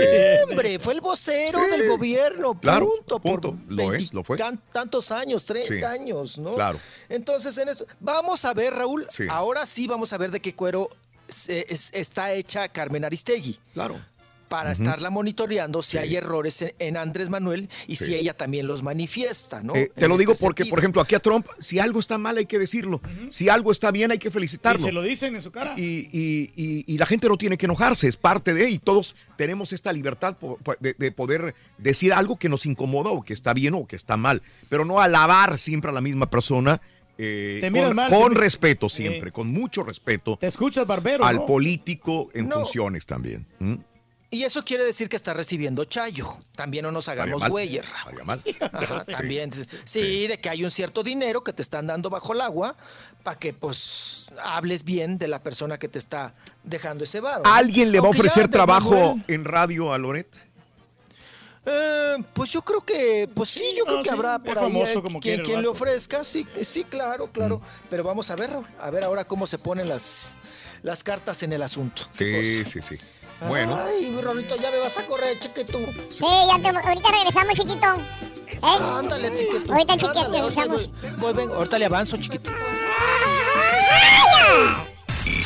Hombre, fue el vocero del gobierno, Claro, punto. por punto. Lo es, lo fue. tan- tantos años, 30 Sí. años, ¿no? Claro. Entonces, en esto, vamos a ver, Raúl, Sí. ahora sí vamos a ver de qué cuero se- es- está hecha Carmen Aristegui. Claro. Para estarla monitoreando si hay errores en, en Andrés Manuel y Sí. si ella también los manifiesta, ¿no? Eh, te lo digo este porque, sentido. por ejemplo, aquí a Trump, si algo está mal hay que decirlo. Si algo está bien hay que Y felicitarlo. se lo dicen en su cara. Y, y- y- y la gente no tiene que enojarse, es parte de, y todos tenemos esta libertad de, de poder decir algo que nos incomoda o que está bien o que está mal, pero no alabar siempre a la misma persona. eh, con, mal, con te mi- respeto siempre, con mucho respeto Te escuchas barbero, al ¿no? político en No. funciones también. ¿Mm? Y eso quiere decir que está recibiendo chayo. También no nos hagamos güeyes. Ajá, Sí. también. Sí, de que hay un cierto dinero que te están dando bajo el agua para que pues hables bien de la persona que te está dejando ese bar. ¿Alguien le va a ofrecer trabajo en radio a Loret? Eh, pues yo creo que, pues sí, yo creo no, que sí, habrá por ahí famoso eh, como quien, le ofrezca, sí, sí, claro, claro. Pero vamos a ver, a ver ahora cómo se ponen las, las cartas en el asunto. Sí, sí, sí. Bueno. Ay, Rolito, ya me vas a correr, chiquito. Sí, ya te, ahorita regresamos, chiquito. ¿Eh? Ándale, chiquito. Ahorita, chiquito, regresamos. voy- voy, venga, ahorita le avanzo, chiquito. Y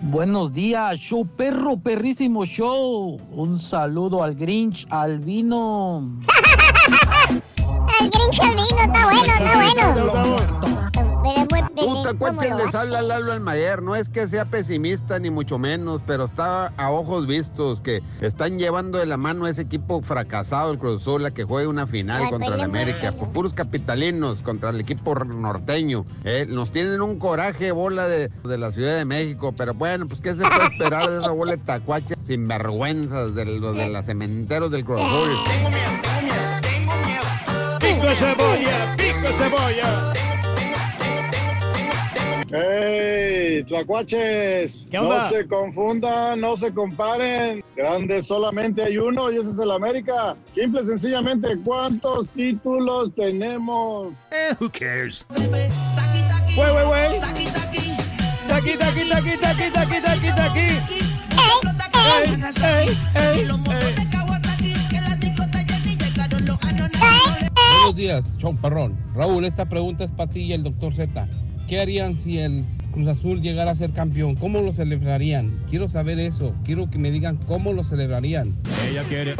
Buenos días, show perro, perrísimo show. Un saludo al Grinch, al vino. El Grinch al vino, está bueno, está bueno. Pero es muy Puta, ¿cómo ¿cuál lo que les habla Lalo Almayer? No es que sea pesimista ni mucho menos, pero está a ojos vistos que están llevando de la mano a ese equipo fracasado, el Cruz Azul, a que juegue una final Ay, contra el América, por puros capitalinos contra el equipo norteño. eh, nos tienen un coraje bola de, de la Ciudad de México, pero bueno, pues ¿qué se puede esperar de esa bola de tacuaches sinvergüenzas de los de los cementeros del Cruz Azul? Pico de cebolla, pico cebolla. ¡Ey, tlacuaches! ¿Qué onda? No se confundan, no se comparen. Grande solamente hay uno y ese es el América. Simple y sencillamente, ¿cuántos títulos tenemos? who cares? Güey, güey, güey. Taqui, taqui, taqui, taqui, taqui, taqui, taqui. Ey, ey, ey. Buenos días, show perrón. Raúl, esta pregunta es para ti y el doctor Z. ¿Qué harían si el Cruz Azul llegara a ser campeón? ¿Cómo lo celebrarían? Quiero saber eso. Quiero que me digan cómo lo celebrarían. Ella quiere.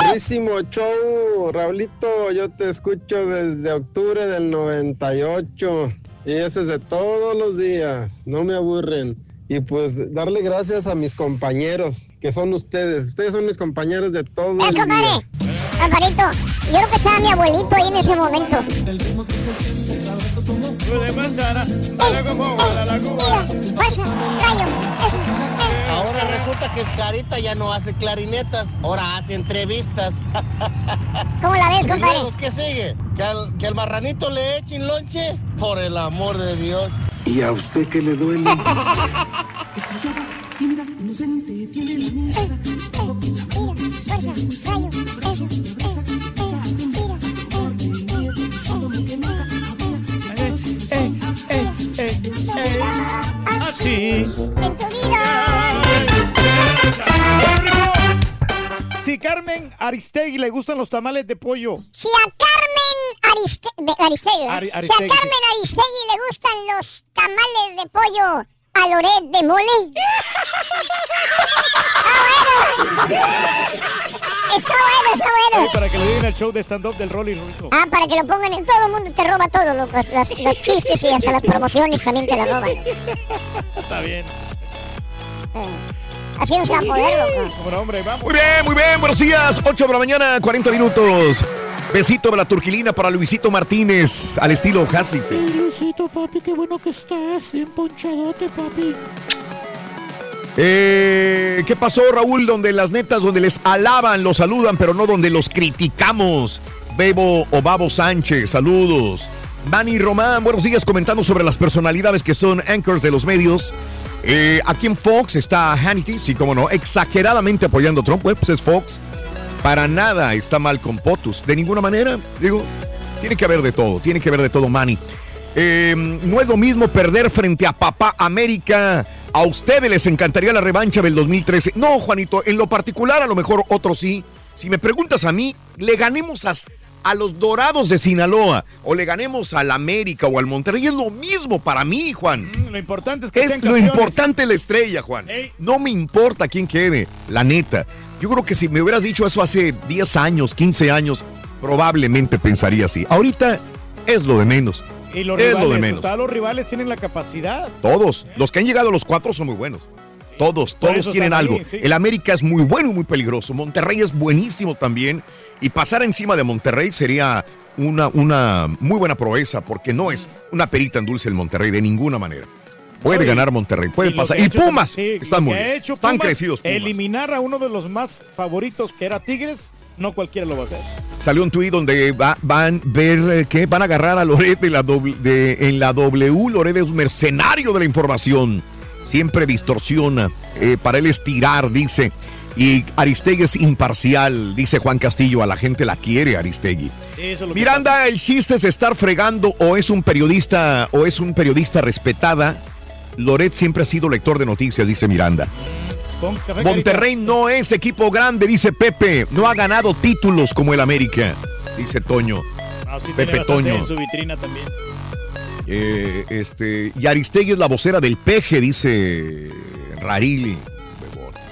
Perrísimo show, Raulito. Yo te escucho desde octubre del 98. Y eso es de todos los días. No me aburren. Y pues darle gracias a mis compañeros, que son ustedes. Ustedes son mis compañeros de todos los ¡Eh, días. Amparito, yo creo que estaba mi abuelito ahí en ese momento. la. Ahora resulta que Carita ya no hace clarinetas, ahora hace entrevistas. ¿Cómo la ves, ¿Y compadre? luego qué sigue? ¿Que al, ¿Que al marranito le echen lonche? Por el amor de Dios. ¿Y a usted qué le duele? Así. En tu vida. Si Carmen Aristegui le gustan los tamales de pollo, Si a Carmen Ariste si a Carmen Aristegui le gustan los tamales de pollo a Loret de mole. Está bueno, está bueno. Para que le digan el show de stand-up del Rolly Rico. Ah, para que lo pongan en todo el mundo, te roba todo, lo- los, los- los chistes y hasta las promociones también te las roban. Está bien. Así no se va a poder, loco. Bueno, hombre, vamos. Muy bien, muy bien, buenos días. 8 de la mañana, 40 minutos. Besito de la turquilina para Luisito Martínez, al estilo Hassi. sí. Luisito, papi, qué bueno que estás. Bien ponchadote, papi. Eh, ¿Qué pasó, Raúl? Donde las netas, donde les alaban, los saludan, pero no donde los criticamos. Bebo o Babo Sánchez, saludos. Dani Román, buenos días, comentando sobre las personalidades que son anchors de los medios. Eh, aquí en Fox está Hannity, sí, como no, exageradamente apoyando a Trump, pues es Fox. Para nada está mal con Potus. De ninguna manera. Digo, tiene que haber de todo. Tiene que haber de todo, Manny. Eh, no es lo mismo perder frente a Papá América. A ustedes les encantaría la revancha del 2013. No, Juanito, en lo particular a lo mejor otros sí. Si me preguntas a mí, le ganemos a, a los Dorados de Sinaloa o le ganemos al América o al Monterrey. Es lo mismo para mí, Juan. Mm, Lo importante es que Es sean lo importante la estrella, Juan. No me importa quién quede, la neta. Yo creo que si me hubieras dicho eso hace 10 años, 15 años, probablemente pensaría así. Ahorita es lo de menos. Y los es lo de rivales, menos. sea, los rivales tienen la capacidad. Todos, los que han llegado a los cuatro son muy buenos. Todos, todos tienen ahí, algo. sí. El América es muy bueno y muy peligroso. Monterrey es buenísimo también. Y pasar encima de Monterrey sería una, una muy buena proeza, porque no es una perita en dulce el Monterrey de ninguna manera. Puede ganar Monterrey, puede pasar. Y Pumas, sí, están muy bien. hecho Están crecidos Pumas. Eliminar a uno de los más favoritos que era Tigres, no cualquiera lo va a hacer. Salió un tuit donde va- van ver eh, que van a agarrar a Loret de la doble- de- en la W. Loret es un mercenario de la información. Siempre distorsiona. eh, para él es tirar, dice. Y Aristegui es imparcial, dice Juan Castillo. A la gente la quiere Aristegui. Eso es lo que Miranda, el chiste es estar fregando o es un periodista o es un periodista respetada. Loret siempre ha sido lector de noticias, dice Miranda. Monterrey no es equipo grande, dice Pepe. No ha ganado títulos como el América, dice Toño. Ah, Pepe Toño. En su vitrina también. Eh, este, y Aristegui es la vocera del peje, dice Rarili.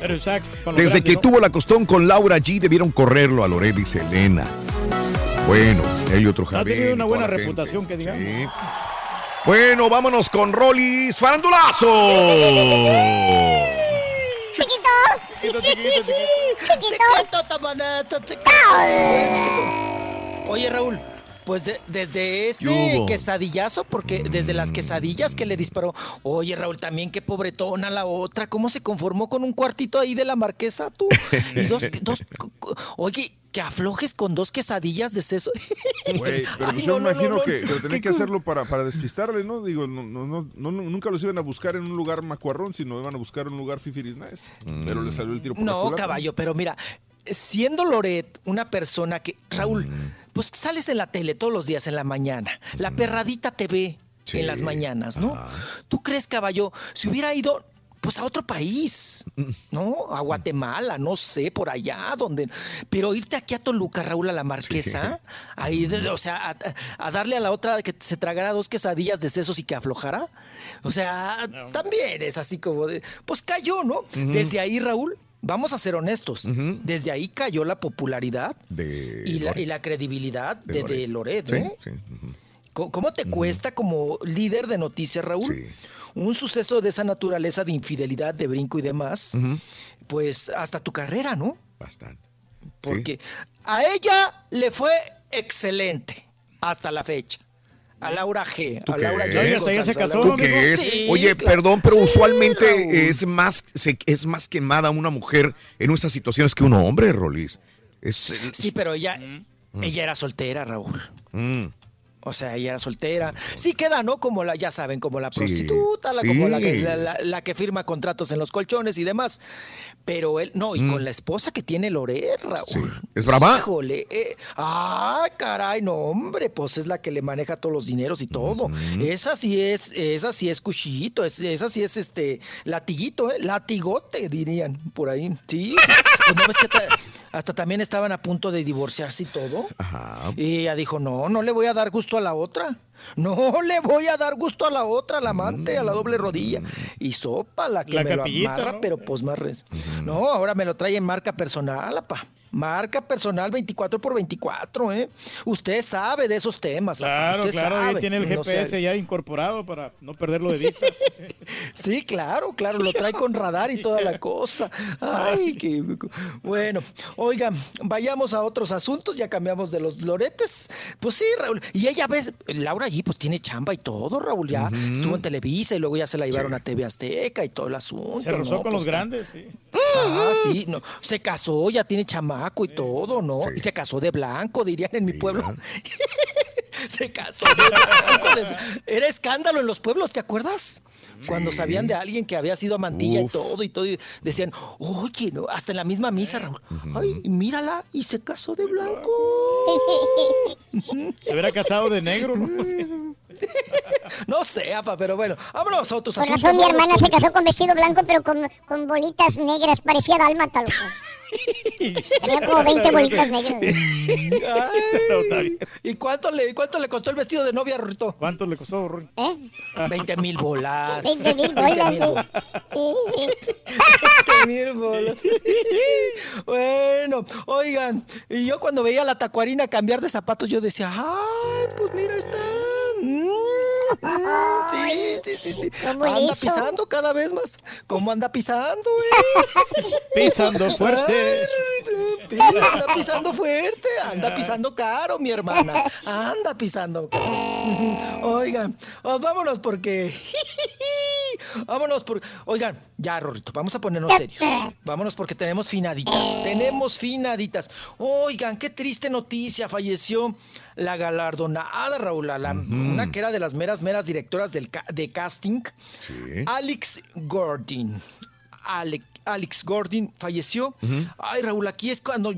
Pero Isaac, Desde que ¿no? tuvo la costón con Laura G, debieron correrlo a Loret, dice Elena. Bueno, Helio Ha Trujabel. tenido una y buena gente. reputación, que digamos. Sí. Bueno, vámonos con Rolis Farandulazo. Chiquito. Chiquito, chiquito, Chiquito, tamaneta, chiquito. Oye, Raúl, pues de- desde ese quesadillazo, porque desde las quesadillas que le disparó. Oye, Raúl, también qué pobretona la otra. ¿Cómo se conformó con un cuartito ahí de la marquesa tú? Y dos, dos oye, que aflojes con dos quesadillas de seso. Güey, pero pues yo no, imagino no, no. que, que lo tenían Qué que hacerlo para, para despistarle, ¿no? Digo, no, no, no, nunca los iban a buscar en un lugar macuarrón, sino iban a buscar un lugar fifiris nice. Pero le salió el tiro por la No, culata. caballo, pero mira, siendo Loret una persona que, Raúl, pues sales en la tele todos los días en la mañana, la perradita te ve Sí. en las mañanas, ¿no? ¿Tú crees, caballo, si hubiera ido... Pues a otro país, ¿no? A Guatemala, no sé, por allá, donde. Pero irte aquí a Toluca, Raúl, a la Marquesa, ahí, de- o sea, a, a darle a la otra que se tragara dos quesadillas de sesos y que aflojara. O sea, también es así como de. Pues cayó, ¿no? Desde ahí, Raúl, vamos a ser honestos. Desde ahí cayó la popularidad De y la, Loret. y la credibilidad De de, de Loret, Sí, ¿eh? sí, ujú. ¿Cómo- ¿Cómo te cuesta como líder de noticias, Raúl? Un suceso de esa naturaleza de infidelidad, de brinco y demás, pues hasta tu carrera, ¿no? Bastante. Porque a ella le fue excelente hasta la fecha. A Laura G. ¿Tú A qué? Laura G. ya se casó, ¿Tú qué es? Sí, Oye, perdón, pero Sí, Raúl. usualmente es más, se- es más quemada una mujer en estas situaciones que un hombre, Rolis. Es, Sí, pero ella, Mm. ella era soltera, Raúl. Mm. O sea, ella era soltera. Sí queda, ¿no? Como la, ya saben, como la Sí, prostituta, la, como la que, sí. la- la- la que firma contratos en los colchones y demás. Pero él, no, y Mm. con la esposa que tiene Loret, Raúl. ¿Es brava? Híjole, eh, ah, caray, no, hombre, pues es la que le maneja todos los dineros y todo. Esa sí es, esa sí es cuchillito, es- esa sí es este latiguito, ¿eh? latigote, dirían por ahí. Sí, sí. Pues, ¿no ves que ta- hasta también estaban a punto de divorciarse y todo. Ajá. Y ella dijo, no, no le voy a dar gusto a la otra. No le voy a dar gusto a la otra, a la amante, a la doble rodilla. Y sopa, la que La me lo amarra, ¿no? pero pues más res. No, ahora me lo trae en marca personal, apa. Marca personal 24 por 24, ¿eh? Usted sabe de esos temas. Claro, usted claro, ahí sabe. tiene el No GPS ya incorporado para no perderlo de vista. Sí, claro, claro, lo trae con radar y toda la cosa. Ay, qué... Bueno, oigan, vayamos a otros asuntos, ya cambiamos de los loretes. Pues sí, Raúl. Y ella ves, Laura allí pues tiene chamba y todo, Raúl, ya estuvo en Televisa y luego ya se la llevaron a TV Azteca y todo el asunto. Se rozó ¿no? con Pues, los grandes, sí. Ah, sí, no. Se casó, ya tiene chamaco y todo, ¿no? Y se casó de blanco, dirían en mi pueblo. se casó de blanco. Era escándalo en los pueblos, ¿te acuerdas? Cuando Sí. sabían de alguien que había sido amantilla Uf. y todo y todo, y decían, oye, no, hasta en la misma misa, Raúl. Ay, mírala, y se casó de blanco. Se hubiera casado de negro, ¿no? No sé, apa, pero bueno, vámonos a otros Por asuntos. razón mi hermana se casó con vestido blanco, pero con, con bolitas negras, parecía dálmata, loco. Tenía como 20 bolitas negras. Ay, ¿Y cuánto le, cuánto le costó el vestido de novia, Rorrito? ¿Cuánto le costó, Rory? ¿Eh? 20 mil bolas. 20 mil 20 bolas. mil sí. bolas. Sí. 20 mil bolas. Bueno, oigan, y yo cuando veía a la tacuarina cambiar de zapatos, yo decía, ay, pues mira, está. Mm, mm, Sí, sí, sí, sí. ¿Cómo Anda pisando cada vez más. ¿Cómo anda pisando, eh? Pisando fuerte. Ay, anda pisando fuerte, anda pisando caro, mi hermana. Anda pisando caro. Oigan, oh, vámonos porque. Vámonos por. Oigan, ya, Rorrito, vamos a ponernos serios. Vámonos porque tenemos finaditas. Tenemos finaditas. Oigan, qué triste noticia. Falleció la galardonada, Raúl. la- Una que era de las meras, meras directoras del ca- de casting. Alex Gordon. Ale- Alex Gordon falleció. Ay, Raúl, aquí es cuando,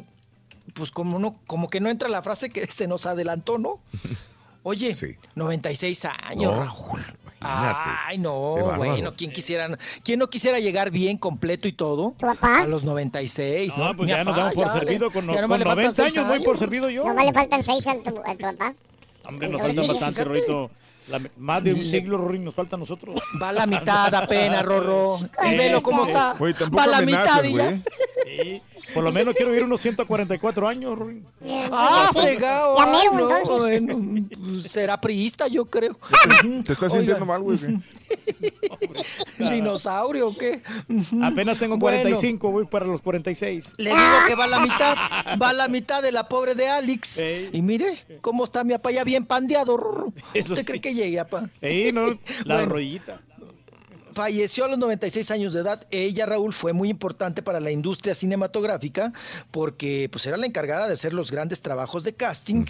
pues como no, como que no entra la frase que se nos adelantó, ¿no? Oye, 96 años, No, Raúl. Imagínate. Ay, no, bueno, ¿quién quisiera, quién no quisiera llegar bien, completo y todo? papá? A los 96, ¿no? No, pues Mi ya nos papá, damos por ya le- servido. Con, ya con nomás le faltan 90 seis años voy por servido yo. No le faltan 6 al tu, a tu papá. Hombre, nos faltan bastante, fíjate. La- más de un siglo, Rory, nos falta a nosotros. Va a la mitad apenas, Rorro. Y velo cómo está. Va a la mitad y ya. Sí, por lo menos quiero vivir unos 144 años, Rory. Ah, fregado. Mero, no, entonces. bueno, pues, será priista, yo creo. ¿Te estás Oigan. sintiendo mal, güey? ¿Dinosaurio o qué? Apenas tengo Bueno. 45, voy para los 46. Le digo que va a la mitad, va a la mitad de la pobre de Alex. Y mire cómo está mi papá ya bien pandeado. ¿Usted sí. cree que llegue, papá? Sí, no, la Bueno. rodillita. Falleció a los 96 años de edad. Ella, Raúl, fue muy importante para la industria cinematográfica porque pues, era la encargada de hacer los grandes trabajos de casting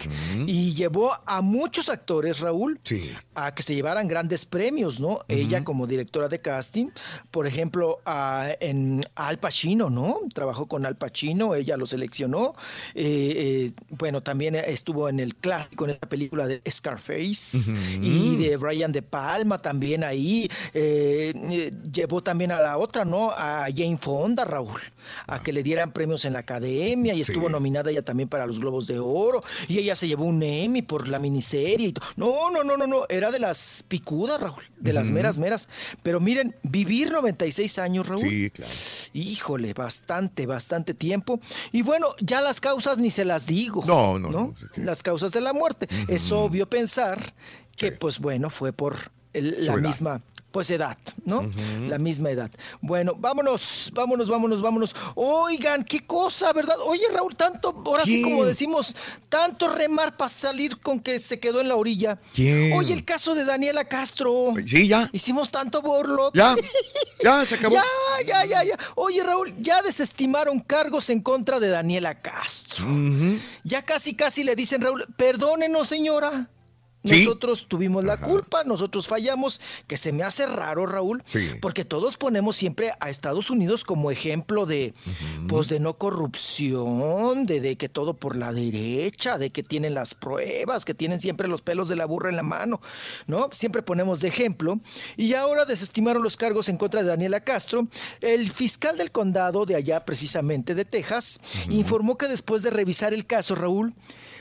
y llevó a muchos actores, Raúl, Sí. a que se llevaran grandes premios, ¿no? Ella como directora de casting, por ejemplo, a- en Al Pacino, ¿no? Trabajó con Al Pacino, ella lo seleccionó. Eh, eh, bueno, también estuvo en el clásico, en esta película de Scarface y de Brian De Palma también ahí. Eh, eh, llevó también a la otra, ¿no? A Jane Fonda, Raúl, a que le dieran premios en la academia y Sí. estuvo nominada ella también para los Globos de Oro y ella se llevó un Emmy por la miniserie. Y no, no, no, no, no, era de las picudas, Raúl, de las meras, meras. Pero miren, vivir 96 años, Raúl. Sí, claro. Híjole, bastante, bastante tiempo. Y bueno, ya las causas ni se las digo. No, no, no, Las causas de la muerte. Es obvio pensar que, pues bueno, fue por el- la edad. misma, pues edad, ¿no? La misma edad. Bueno, vámonos, vámonos, vámonos, vámonos. Oigan, qué cosa, ¿verdad? Oye, Raúl, tanto, ahora sí como decimos, tanto remar para salir con que se quedó en la orilla. ¿Quién? Oye, el caso de Daniela Castro. Sí, ya. Hicimos tanto borlo. Ya, ya, se acabó. Ya, ya, ya, ya. Oye, Raúl, ya desestimaron cargos en contra de Daniela Castro. Ya casi, casi le dicen, Raúl, perdónenos, señora. Sí. Nosotros tuvimos la culpa, nosotros fallamos, que se me hace raro, Raúl, Sí. porque todos ponemos siempre a Estados Unidos como ejemplo de, pues, de no corrupción, de, de que todo por la derecha, de que tienen las pruebas, que tienen siempre los pelos de la burra en la mano, ¿no? Siempre ponemos de ejemplo. Y ahora desestimaron los cargos en contra de Daniela Castro. El fiscal del condado de allá, precisamente de Texas, informó que después de revisar el caso, Raúl,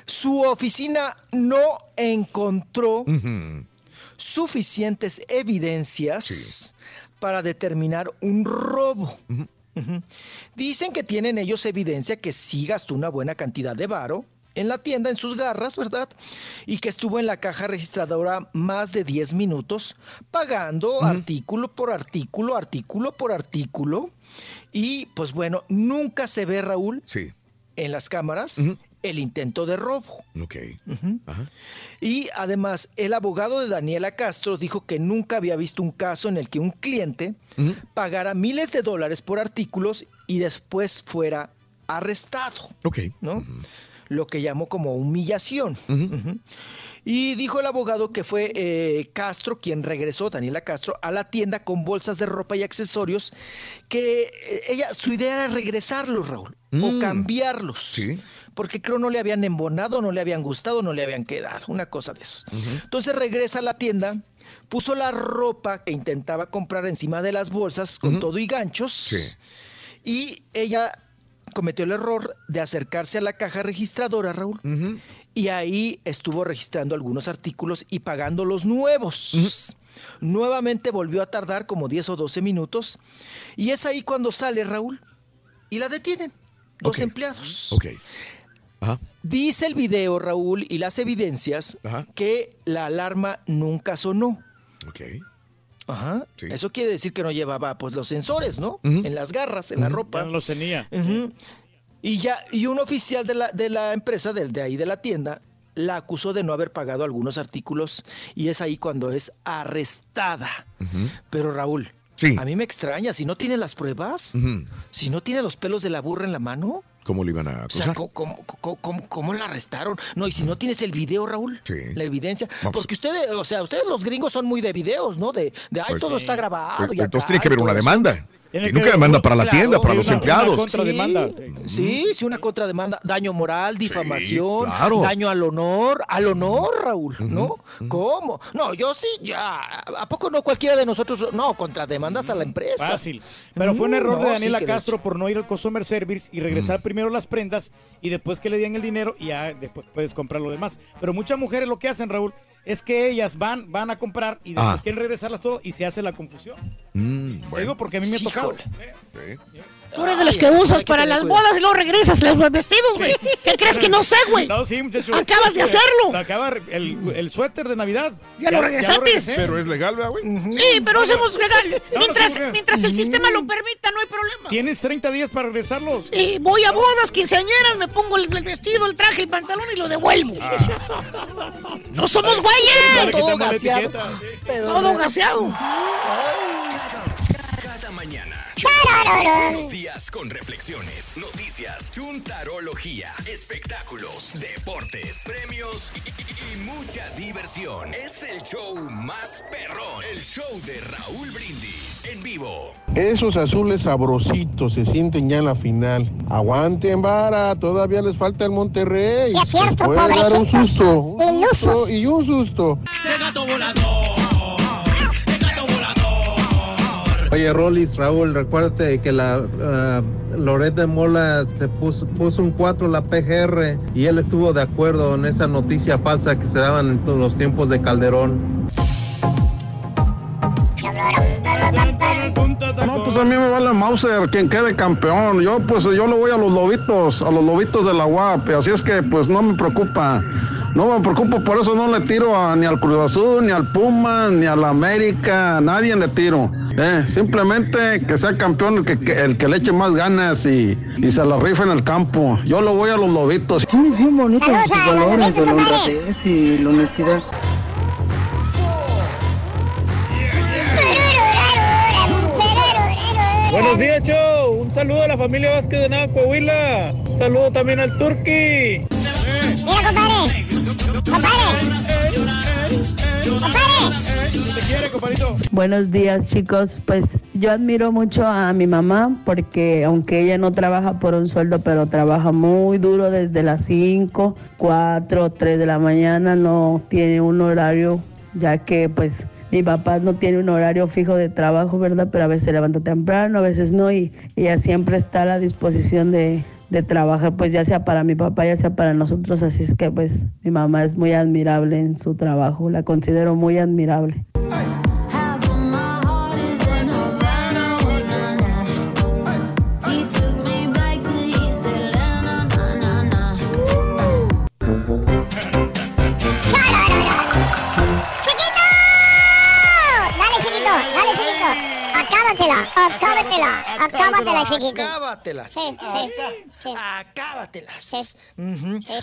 su oficina no encontró suficientes evidencias para determinar un robo. Dicen que tienen ellos evidencia que sí gastó una buena cantidad de varo en la tienda, en sus garras, ¿verdad? Y que estuvo en la caja registradora más de 10 minutos, pagando artículo por artículo, artículo por artículo. Y pues bueno, nunca se ve, Raúl, Sí. en las cámaras el intento de robo. Ok. Ajá. Y además, el abogado de Daniela Castro dijo que nunca había visto un caso en el que un cliente pagara miles de dólares por artículos y después fuera arrestado, Ok. ¿no? Lo que llamó como humillación. Y dijo el abogado que fue eh, Castro quien regresó, Daniela Castro, a la tienda con bolsas de ropa y accesorios, que eh, ella, su idea era regresarlos, Raúl, o cambiarlos. Sí. Porque creo no le habían embonado, no le habían gustado, no le habían quedado, una cosa de esos. Entonces regresa a la tienda, puso la ropa que intentaba comprar encima de las bolsas con todo y ganchos. Y ella cometió el error de acercarse a la caja registradora, Raúl. Y ahí estuvo registrando algunos artículos y pagando los nuevos. Nuevamente volvió a tardar como 10 o 12 minutos. Y es ahí cuando sale Raúl y la detienen. Dos empleados. Ok. Ajá. Dice el video, Raúl, y las evidencias que la alarma nunca sonó. Ok. Ajá. Eso quiere decir que no llevaba pues los sensores, ¿no? En las garras, en la ropa. Ya no los tenía. Y ya, y un oficial de la, de la empresa, del de ahí de la tienda, la acusó de no haber pagado algunos artículos y es ahí cuando es arrestada. Pero Raúl, a mí me extraña, si no tiene las pruebas, si no tiene los pelos de la burra en la mano, ¿Cómo le iban a o sea, acusar? ¿cómo, cómo- cómo- cómo- la arrestaron? No, y si no tienes el video, Raúl, Sí. la evidencia, Vamos. porque ustedes, o sea, ustedes los gringos son muy de videos, ¿no? De, de ay, Pues- todo está grabado. Pues, y entonces acá tiene que haber una demanda. Tiene Y nunca demanda para la claro, tienda, para los una- una empleados. contrademanda. Sí, sí, una contrademanda. Daño moral, difamación, claro. daño al honor, al honor, Raúl, ¿no? ¿Cómo? No, yo sí, ya. ¿A poco no cualquiera de nosotros? No, contrademandas a la empresa. Fácil. Pero fue un Mm, error no, de sí Daniela Castro por no ir al customer service y Mm. regresar primero las prendas y después que le den el dinero y ya después puedes comprar lo demás. Pero muchas mujeres lo que hacen, Raúl, es que ellas van, van a comprar y después Ah. quieren regresarlas todo y se hace la confusión. Mm, bueno. digo porque a mí me ha tocado. Tú eres de los que usas para las bodas y luego regresas los vestidos, güey. ¿Qué crees que no sé, güey? No, sí, muchacho. Acabas de hacerlo. Acaba el, el suéter de Navidad. Ya lo regresaste. Pero es legal, ¿verdad, güey? Sí, pero hacemos legal. Mientras, sí, mientras el sistema lo permita, no hay problema. Tienes 30 días para regresarlos. Y voy a bodas, quinceañeras, me pongo el, el vestido, el traje, el pantalón y lo devuelvo. ¡No somos güeyes! Todo gaseado. Todo gaseado. Los días con reflexiones, noticias, chuntarología, espectáculos, deportes, premios y, y- y mucha diversión. Es el show más perrón. El show de Raúl Brindis en vivo. Esos azules sabrositos se sienten ya en la final. Aguanten, vara, todavía les falta el Monterrey. Sí, es cierto, puede dar un susto, un susto y un susto. Oye, Rolis, Raúl, recuérdate que la de Mola se puso, puso un 4 en la PGR y él estuvo de acuerdo en esa noticia falsa que se daban en todos los tiempos de Calderón. No, pues a mí me vale Mauser, quien quede campeón. Yo, pues yo le voy a los lobitos, a los lobitos de la UAP. Así es que, pues no me preocupa. No me preocupo, por eso no le tiro a- ni al Cruz Azul, ni al Puma, ni a la América. Nadie le tiro. Eh, simplemente que sea campeón el que, que- el que le eche más ganas y, y se la rife en el campo. Yo lo voy a los lobitos. Tienes bien bonitos los valores de la honradez y la honestidad. Buenos días, show. Un saludo a la familia Vázquez de Nava, Coahuila. Saludo también al Turqui. Mira, compadre. Compadre. Buenos días chicos, pues yo admiro mucho a mi mamá porque aunque ella no trabaja por un sueldo, pero trabaja muy duro desde las 5, 4, 3 de la mañana, no tiene un horario, ya que pues mi papá no tiene un horario fijo de trabajo, ¿verdad? Pero a veces se levanta temprano, a veces no, y ella siempre está a la disposición de, de trabajar, pues ya sea para mi papá, ya sea para nosotros, así es que pues mi mamá es muy admirable en su trabajo, la considero muy admirable. Acábatela, acábatela, chiquito. Acábatelas. Sí, sí, sí. Acábatelas. Sí,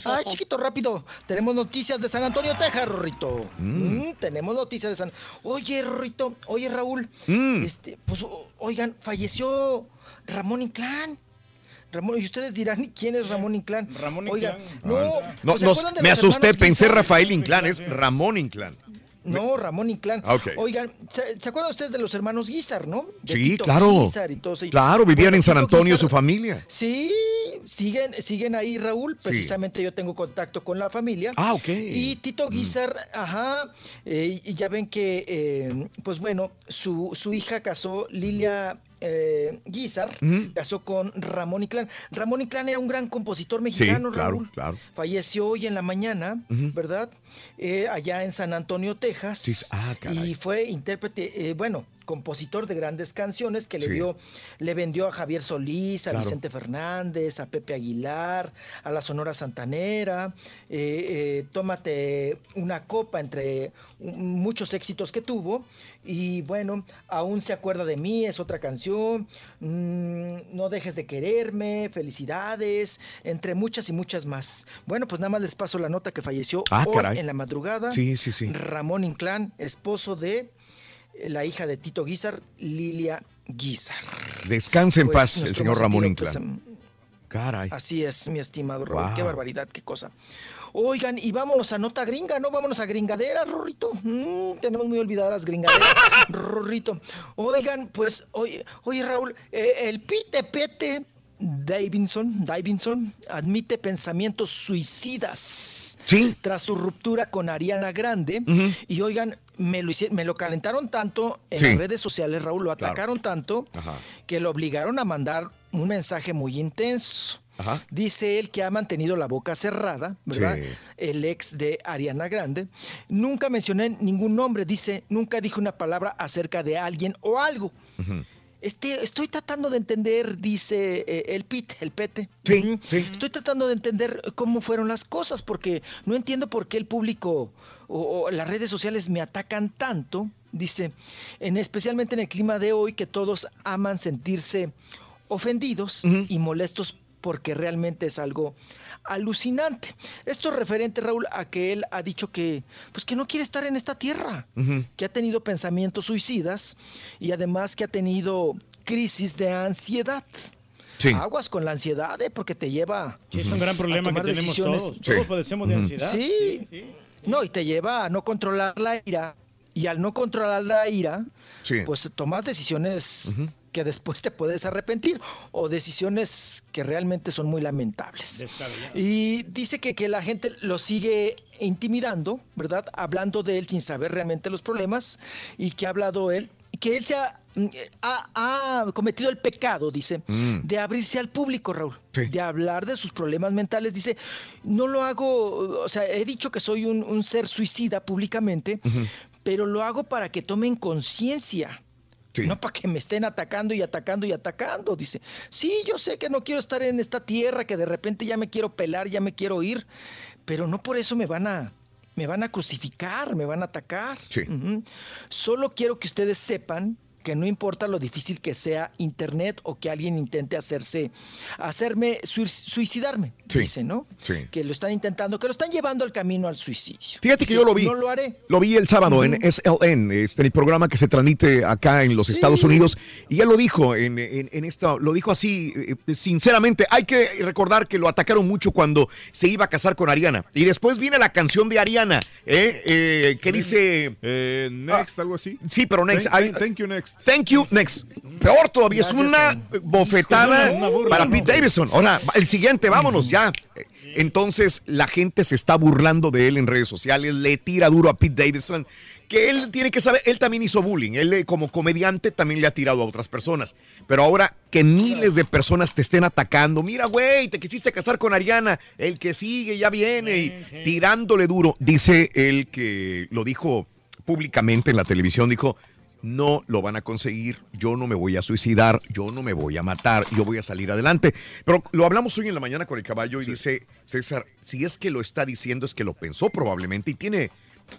Ay, chiquito, rápido. Tenemos noticias de San Antonio, Texas, Rorrito. Mm, tenemos noticias de San... Oye, Rorrito, oye, Raúl. Mm. Este, pues, oigan, falleció Ramón Inclán. Ramón, y ustedes dirán, ¿y quién es Ramón Inclán? Ramón Oigan, Inclán. no, No, ¿se no, me asusté, pensé? Rafael Inclán, es Ramón Inclán. No, Ramón Inclán. Ah, ok. Oigan, ¿se, se acuerdan ustedes de los hermanos Guizar, no? De Sí, Tito claro. Guizar y todos ellos. Claro, vivían Bueno, en San Antonio Guizar- su familia. Sí, siguen, siguen ahí, Raúl. Sí. Precisamente yo tengo contacto con la familia. Ah, ok. Y Tito Guizar, ajá, eh, y ya ven que, eh, pues bueno, su, su hija casó, Lilia eh, Guizar, casó con Ramón Inclán. Ramón Inclán era un gran compositor mexicano, claro, Raúl. claro. Falleció hoy en la mañana. ¿verdad? Eh, allá en San Antonio, Texas. Sí, ah, caray. y fue intérprete, eh, bueno, compositor de grandes canciones que le Sí. dio, le vendió a Javier Solís, a Claro. Vicente Fernández, a Pepe Aguilar, a la Sonora Santanera. eh, eh, tómate una copa entre muchos éxitos que tuvo. Y bueno, aún se acuerda de mí, es otra canción. Mm, no dejes de quererme, felicidades, entre muchas y muchas más. Bueno, pues nada más les paso la nota que falleció Ah, hoy caray. en la madrugada. Sí, sí, sí. Ramón Inclán, esposo de eh, la hija de Tito Guizar, Lilia Guizar. Descanse en Pues, paz el señor Ramón sentido Inclán. pésame. Caray. Así es, mi estimado Raúl. Wow. Qué barbaridad, qué cosa. Oigan, y vámonos a nota gringa, ¿no? Vámonos a gringadera, Rorrito. Mm, tenemos muy olvidadas las gringaderas, Rorrito. Oigan, pues, oye, oye Raúl, eh, el Pite Pete Davidson, Davidson admite pensamientos suicidas. Sí. Tras su ruptura con Ariana Grande. Y oigan, me lo, hici- me lo calentaron tanto en Sí. las redes sociales, Raúl, lo Claro. atacaron tanto Ajá. que lo obligaron a mandar un mensaje muy intenso. Ajá. Dice él que ha mantenido la boca cerrada, ¿verdad? Sí. El ex de Ariana Grande. Nunca mencioné ningún nombre, dice, nunca dije una palabra acerca de alguien o algo. Este, estoy tratando de entender, dice eh, el Pete, el Pete. Ujú. Estoy tratando de entender cómo fueron las cosas, porque no entiendo por qué el público o, o las redes sociales me atacan tanto. Dice, en, especialmente en el clima de hoy, que todos aman sentirse ofendidos y molestos porque realmente es algo alucinante. Esto es referente, Raúl, a que él ha dicho que, pues que no quiere estar en esta tierra que ha tenido pensamientos suicidas y además que ha tenido crisis de ansiedad. Sí. Aguas con la ansiedad, ¿eh? porque te lleva. Sí, es un gran a problema que tenemos decisiones. todos. Todos padecemos de ansiedad. Sí. No, y te lleva a no controlar la ira. Y al no controlar la ira, Sí. pues tomas decisiones que después te puedes arrepentir o decisiones que realmente son muy lamentables. Y dice que, que la gente lo sigue intimidando, ¿verdad? Hablando de él sin saber realmente los problemas y que ha hablado él, que él se ha, mm, ha- ha cometido el pecado, dice, Mm. de abrirse al público, Raúl, de hablar de sus problemas mentales. Dice, no lo hago, o sea, he dicho que soy un, un ser suicida públicamente, pero lo hago para que tomen conciencia. No para que me estén atacando y atacando y atacando. Dice, sí, yo sé que no quiero estar en esta tierra, que de repente ya me quiero pelar, ya me quiero ir, pero no por eso me van a, me van a crucificar, me van a atacar. Ujú. Solo quiero que ustedes sepan que no importa lo difícil que sea internet o que alguien intente hacerse, hacerme sui- suicidarme, Sí. dice, ¿no? Sí. Que lo están intentando, que lo están llevando al camino al suicidio. Fíjate que yo lo vi. No lo haré. Lo vi el sábado en SLN, este, el programa que se transmite acá en los Estados Unidos. Y él lo dijo en, en, en esta, lo dijo así, eh, sinceramente. Hay que recordar que lo atacaron mucho cuando se iba a casar con Ariana. Y después viene la canción de Ariana, ¿eh? Eh, que dice. Eh, next, algo así. Sí, pero next. Thank you, next. Thank you, next. Peor todavía, es una bofetada Una burla, para ¿no? Pete Davidson. Ahora, el siguiente, vámonos ya. Entonces, la gente se está burlando de él en redes sociales, le tira duro a Pete Davidson, que él tiene que saber, él también hizo bullying, él eh, como comediante también le ha tirado a otras personas. Pero ahora que miles de personas te estén atacando, mira, güey, te quisiste casar con Ariana, el que sigue ya viene, y tirándole duro, dice él que lo dijo públicamente en la televisión, dijo, no lo van a conseguir, yo no me voy a suicidar, yo no me voy a matar, yo voy a salir adelante. Pero lo hablamos hoy en la mañana con el caballo y dice, César, si es que lo está diciendo es que lo pensó probablemente y tiene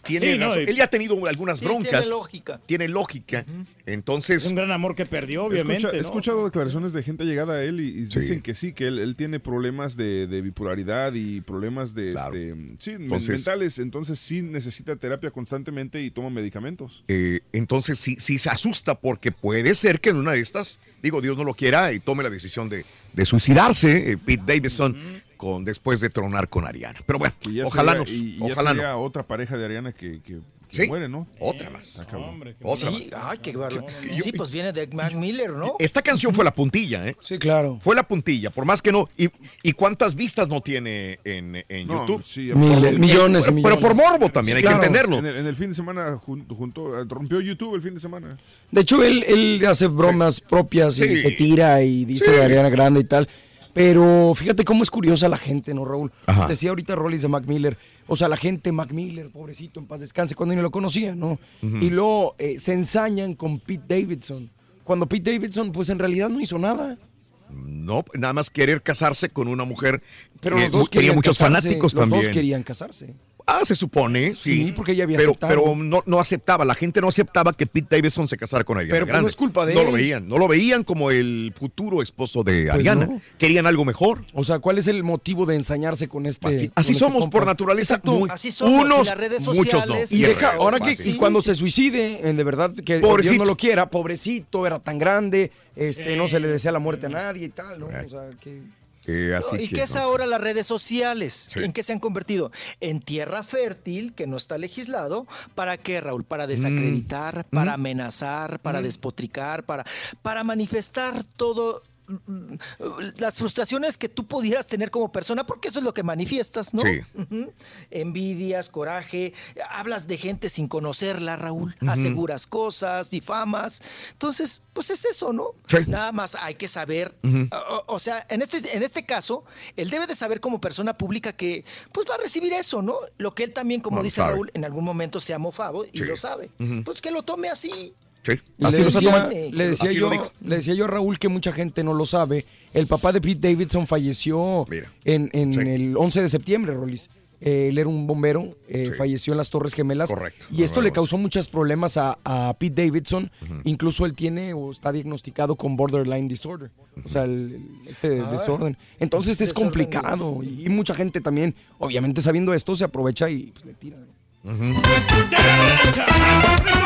tiene Sí, no, razón. y- Él ya ha tenido algunas Sí, broncas. tiene lógica. Tiene lógica. Entonces. Es un gran amor que perdió, obviamente. Escucha- he ¿no? escuchado declaraciones de gente llegada a él y, y dicen que sí, que él, él tiene problemas de, de bipolaridad y problemas de este, sí, Entonces- mentales. Entonces sí necesita terapia constantemente y toma medicamentos. Eh, entonces sí, sí se asusta porque puede ser que en una de estas, digo, Dios no lo quiera y tome la decisión de, de suicidarse, eh, Pete Davidson, con, después de tronar con Ariana. Pero bueno, Y ya ojalá sería- no. y, y ya Ojalá sería no. otra pareja de Ariana que, que- que Sí, muere, ¿no? Otra más. Ah, cabrón. Otra Sí, más. ay, qué bárbaro. Sí, pues viene de Mac Miller, ¿no? Esta canción fue la puntilla, ¿eh? Sí, claro. Fue la puntilla, por más que no. ¿Y, y cuántas vistas no tiene en, en No, YouTube? sí, Miles, Por- millones y pero, pero por millones. morbo también, Sí, hay claro. que entenderlo. En el, en el fin de semana junto, junto- rompió YouTube el fin de semana. De hecho, él, él hace bromas propias y Sí. se tira y dice Sí. de Ariana Grande y tal. Pero fíjate cómo es curiosa la gente, ¿no, Raúl? Ajá. Decía ahorita Rollis de Mac Miller. O sea, la gente, Mac Miller, pobrecito, en paz descanse, cuando ni lo conocía, ¿no? Y luego eh, se ensañan con Pete Davidson. Cuando Pete Davidson, pues en realidad no hizo nada. No, nada más querer casarse con una mujer Pero que los dos querían muchos casarse, fanáticos los también. dos querían casarse. Ah, se supone, sí. Sí, porque ella había pero, aceptado. Pero no, no aceptaba, la gente no aceptaba que Pete Davidson se casara con Ariana Pero, pues, Grande. no es culpa de no él. lo veían, no lo veían como el futuro esposo de Pues Ariana. no. Querían algo mejor. O sea, ¿cuál es el motivo de ensañarse con este? Así, este somos por naturaleza. Exacto. muy- Así somos, unos, y las redes muchos no. sociales, Y deja, ahora que Sí, y cuando sí. se suicide, de verdad que Pobrecito. Dios no lo quiera, pobrecito, era tan grande, este, no se le desea la muerte a nadie y tal, ¿no? O sea, que Eh, así ¿Y que, qué es no. ahora las redes sociales? Sí. ¿En qué se han convertido? En tierra fértil, que no está legislado. ¿Para qué, Raúl? Para desacreditar, para amenazar, para despotricar, para, para manifestar todo mm, las frustraciones que tú pudieras tener como persona, porque eso es lo que manifiestas, ¿no? Sí. Envidias, coraje, hablas de gente sin conocerla, Raúl, aseguras cosas, difamas. Entonces, pues es eso, ¿no? Sí. Nada más hay que saber, o, o sea, en este, en este caso, él debe de saber como persona pública que pues va a recibir eso, ¿no? Lo que él también, como dice sabe. Raúl, en algún momento se ha mofado y Sí. lo sabe. Pues que lo tome así. Sí, le así decía, tomando. le decía Así yo, le decía yo a Raúl que mucha gente no lo sabe. El papá de Pete Davidson falleció Mira. en, en Sí. el 11 de septiembre, Rolis. Eh, él era un bombero, eh, Sí. falleció en las Torres Gemelas. Correcto. Y esto le causó muchos problemas a, a Pete Davidson. Incluso él tiene o está diagnosticado con borderline disorder. O sea, el- el- este Ah, desorden. Entonces es complicado. Y, mucha gente también, obviamente sabiendo esto, se aprovecha y pues, le tira.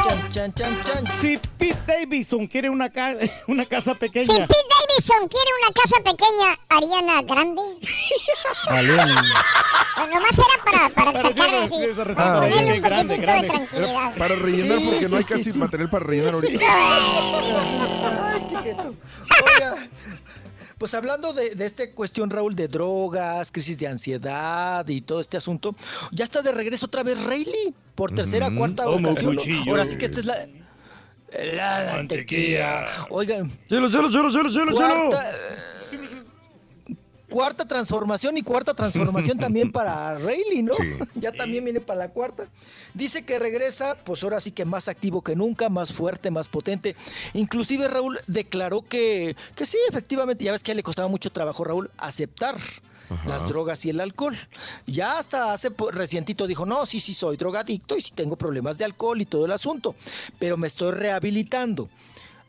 Chan, chan, chan, chan. Si Pete Davidson quiere una, ca- una casa pequeña. Si Pete Davidson quiere una casa pequeña, Ariana grande. Vale. Pues nomás era para, para Para sacar decir, así, un grande, poquitito grande. de tranquilidad. Para rellenar Sí, porque no hay sí, casi material para rellenar ahorita. Ay, chiquito. Oiga, pues hablando de, de esta cuestión, Raúl, de drogas, crisis de ansiedad y todo este asunto, ya está de regreso otra vez Rayleigh, por tercera, cuarta Como ocasión. cuchillo. Ahora sí que esta es la... La mantequilla. Oigan, chelo, chelo, chelo, chelo. cuarta, cuarta transformación y cuarta transformación también para Rayleigh, ¿no? Sí. Ya también viene para la cuarta. Dice que regresa, pues ahora sí que más activo que nunca, más fuerte, más potente. Inclusive Raúl declaró que, que sí, efectivamente, ya ves que a él le costaba mucho trabajo, Raúl, aceptar las drogas y el alcohol. Ya hasta hace recientito dijo, no, sí, sí, soy drogadicto y sí tengo problemas de alcohol y todo el asunto, pero me estoy rehabilitando.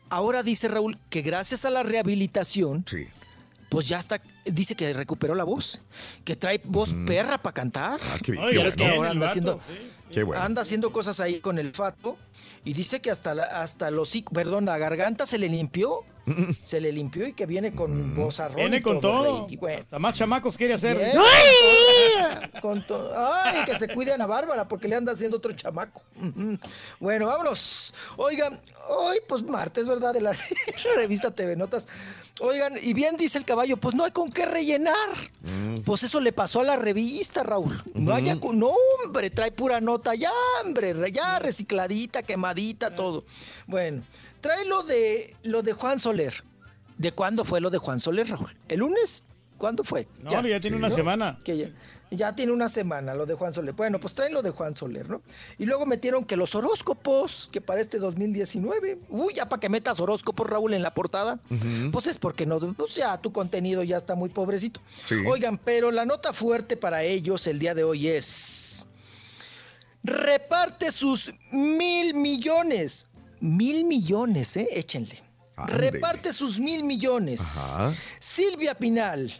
Ahora dice Raúl que gracias a la rehabilitación, Sí. Pues ya está, dice que recuperó la voz, que trae voz perra para cantar. Ah, qué, qué ya ves que ahora anda vato, haciendo- sí. Qué bueno. Anda haciendo cosas ahí con el fato y dice que hasta la, hasta los perdón, la garganta se le limpió. Se le limpió y que viene con voz arrón. Viene y con todo. Rey, y bueno, Hasta más chamacos quiere hacer. bien, con to- Ay, que se cuide a Ana Bárbara porque le anda haciendo otro chamaco. Bueno, vámonos. Oigan, hoy pues martes, ¿verdad? De la revista TV Notas. Oigan, y bien dice el caballo, pues no hay con qué rellenar. Pues eso le pasó a la revista, Raúl. No haya con- no, hombre, trae pura nota, ya, hombre, re- ya recicladita, quemadita, todo. Bueno, trae lo de lo de Juan Soler. ¿De cuándo fue lo de Juan Soler, Raúl? ¿El lunes? ¿Cuándo fue? No, ya tiene una semana. Que ya, ya tiene una semana lo de Juan Soler. Bueno, pues traen lo de Juan Soler, ¿no? Y luego metieron que los horóscopos, que para este 2019, uy, ya para que metas horóscopos, Raúl, en la portada, pues es porque no, pues ya tu contenido ya está muy pobrecito. Sí. Oigan, pero la nota fuerte para ellos el día de hoy es reparte sus mil millones. Mil millones, ¿eh? Échenle. Reparte sus mil millones. Ajá. Silvia Pinal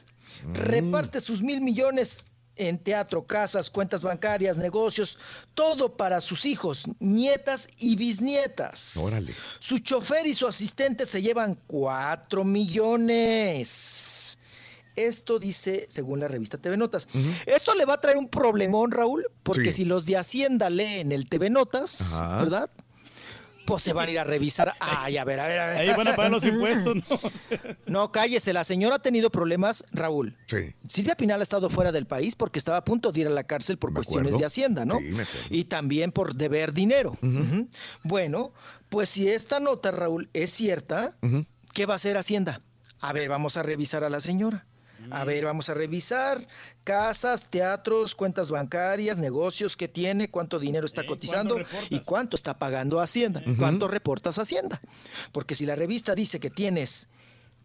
Mm. reparte sus mil millones en teatro, casas, cuentas bancarias, negocios, todo para sus hijos, nietas y bisnietas. Órale. Su chofer y su asistente se llevan cuatro millones. Esto dice, según la revista TV Notas. Esto le va a traer un problemón, Raúl, porque Sí. si los de Hacienda leen el TV Notas, Ajá. ¿verdad? Pues se van a ir a revisar. Ay, a ver, a ver, a ver. Ahí van a pagar los impuestos, ¿no? No, cállese, la señora ha tenido problemas, Raúl. Sí. Silvia Pinal ha estado fuera del país porque estaba a punto de ir a la cárcel por cuestiones acuerdo. de Hacienda, ¿no? Sí, me y también por deber dinero. Bueno, pues si esta nota, Raúl, es cierta, ¿qué va a hacer Hacienda? A ver, vamos a revisar a la señora. A ver, vamos a revisar. Casas, teatros, cuentas bancarias, negocios que tiene, cuánto dinero está cotizando y cuánto está pagando Hacienda, cuánto reportas a Hacienda. Porque si la revista dice que tienes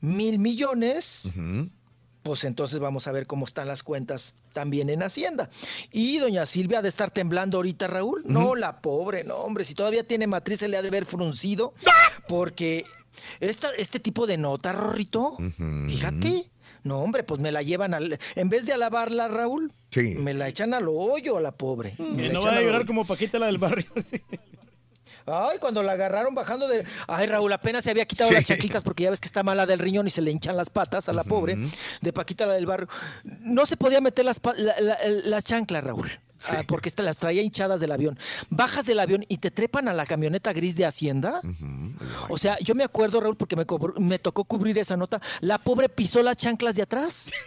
mil millones, pues entonces vamos a ver cómo están las cuentas también en Hacienda. Y doña Silvia ha de estar temblando ahorita, Raúl. No, la pobre, no, hombre, si todavía tiene matriz se le ha de ver fruncido, porque esta, este tipo de nota, Rorrito, fíjate. No, hombre, pues me la llevan al... En vez de alabarla, Raúl, Sí. me la echan al hoyo a la pobre. La no va a llorar como Paquita la del barrio. Ay, cuando la agarraron bajando de. Ay, Raúl, apenas se había quitado Sí. las chanclitas porque ya ves que está mala del riñón y se le hinchan las patas a la pobre de Paquita la del barrio. No se podía meter las, pa- la- la- las chanclas, Raúl. Ah, porque las traía hinchadas del avión. Bajas del avión y te trepan a la camioneta gris de Hacienda. O sea, yo me acuerdo, Raúl, porque me, tocó cubrir esa nota. La pobre pisó las chanclas de atrás.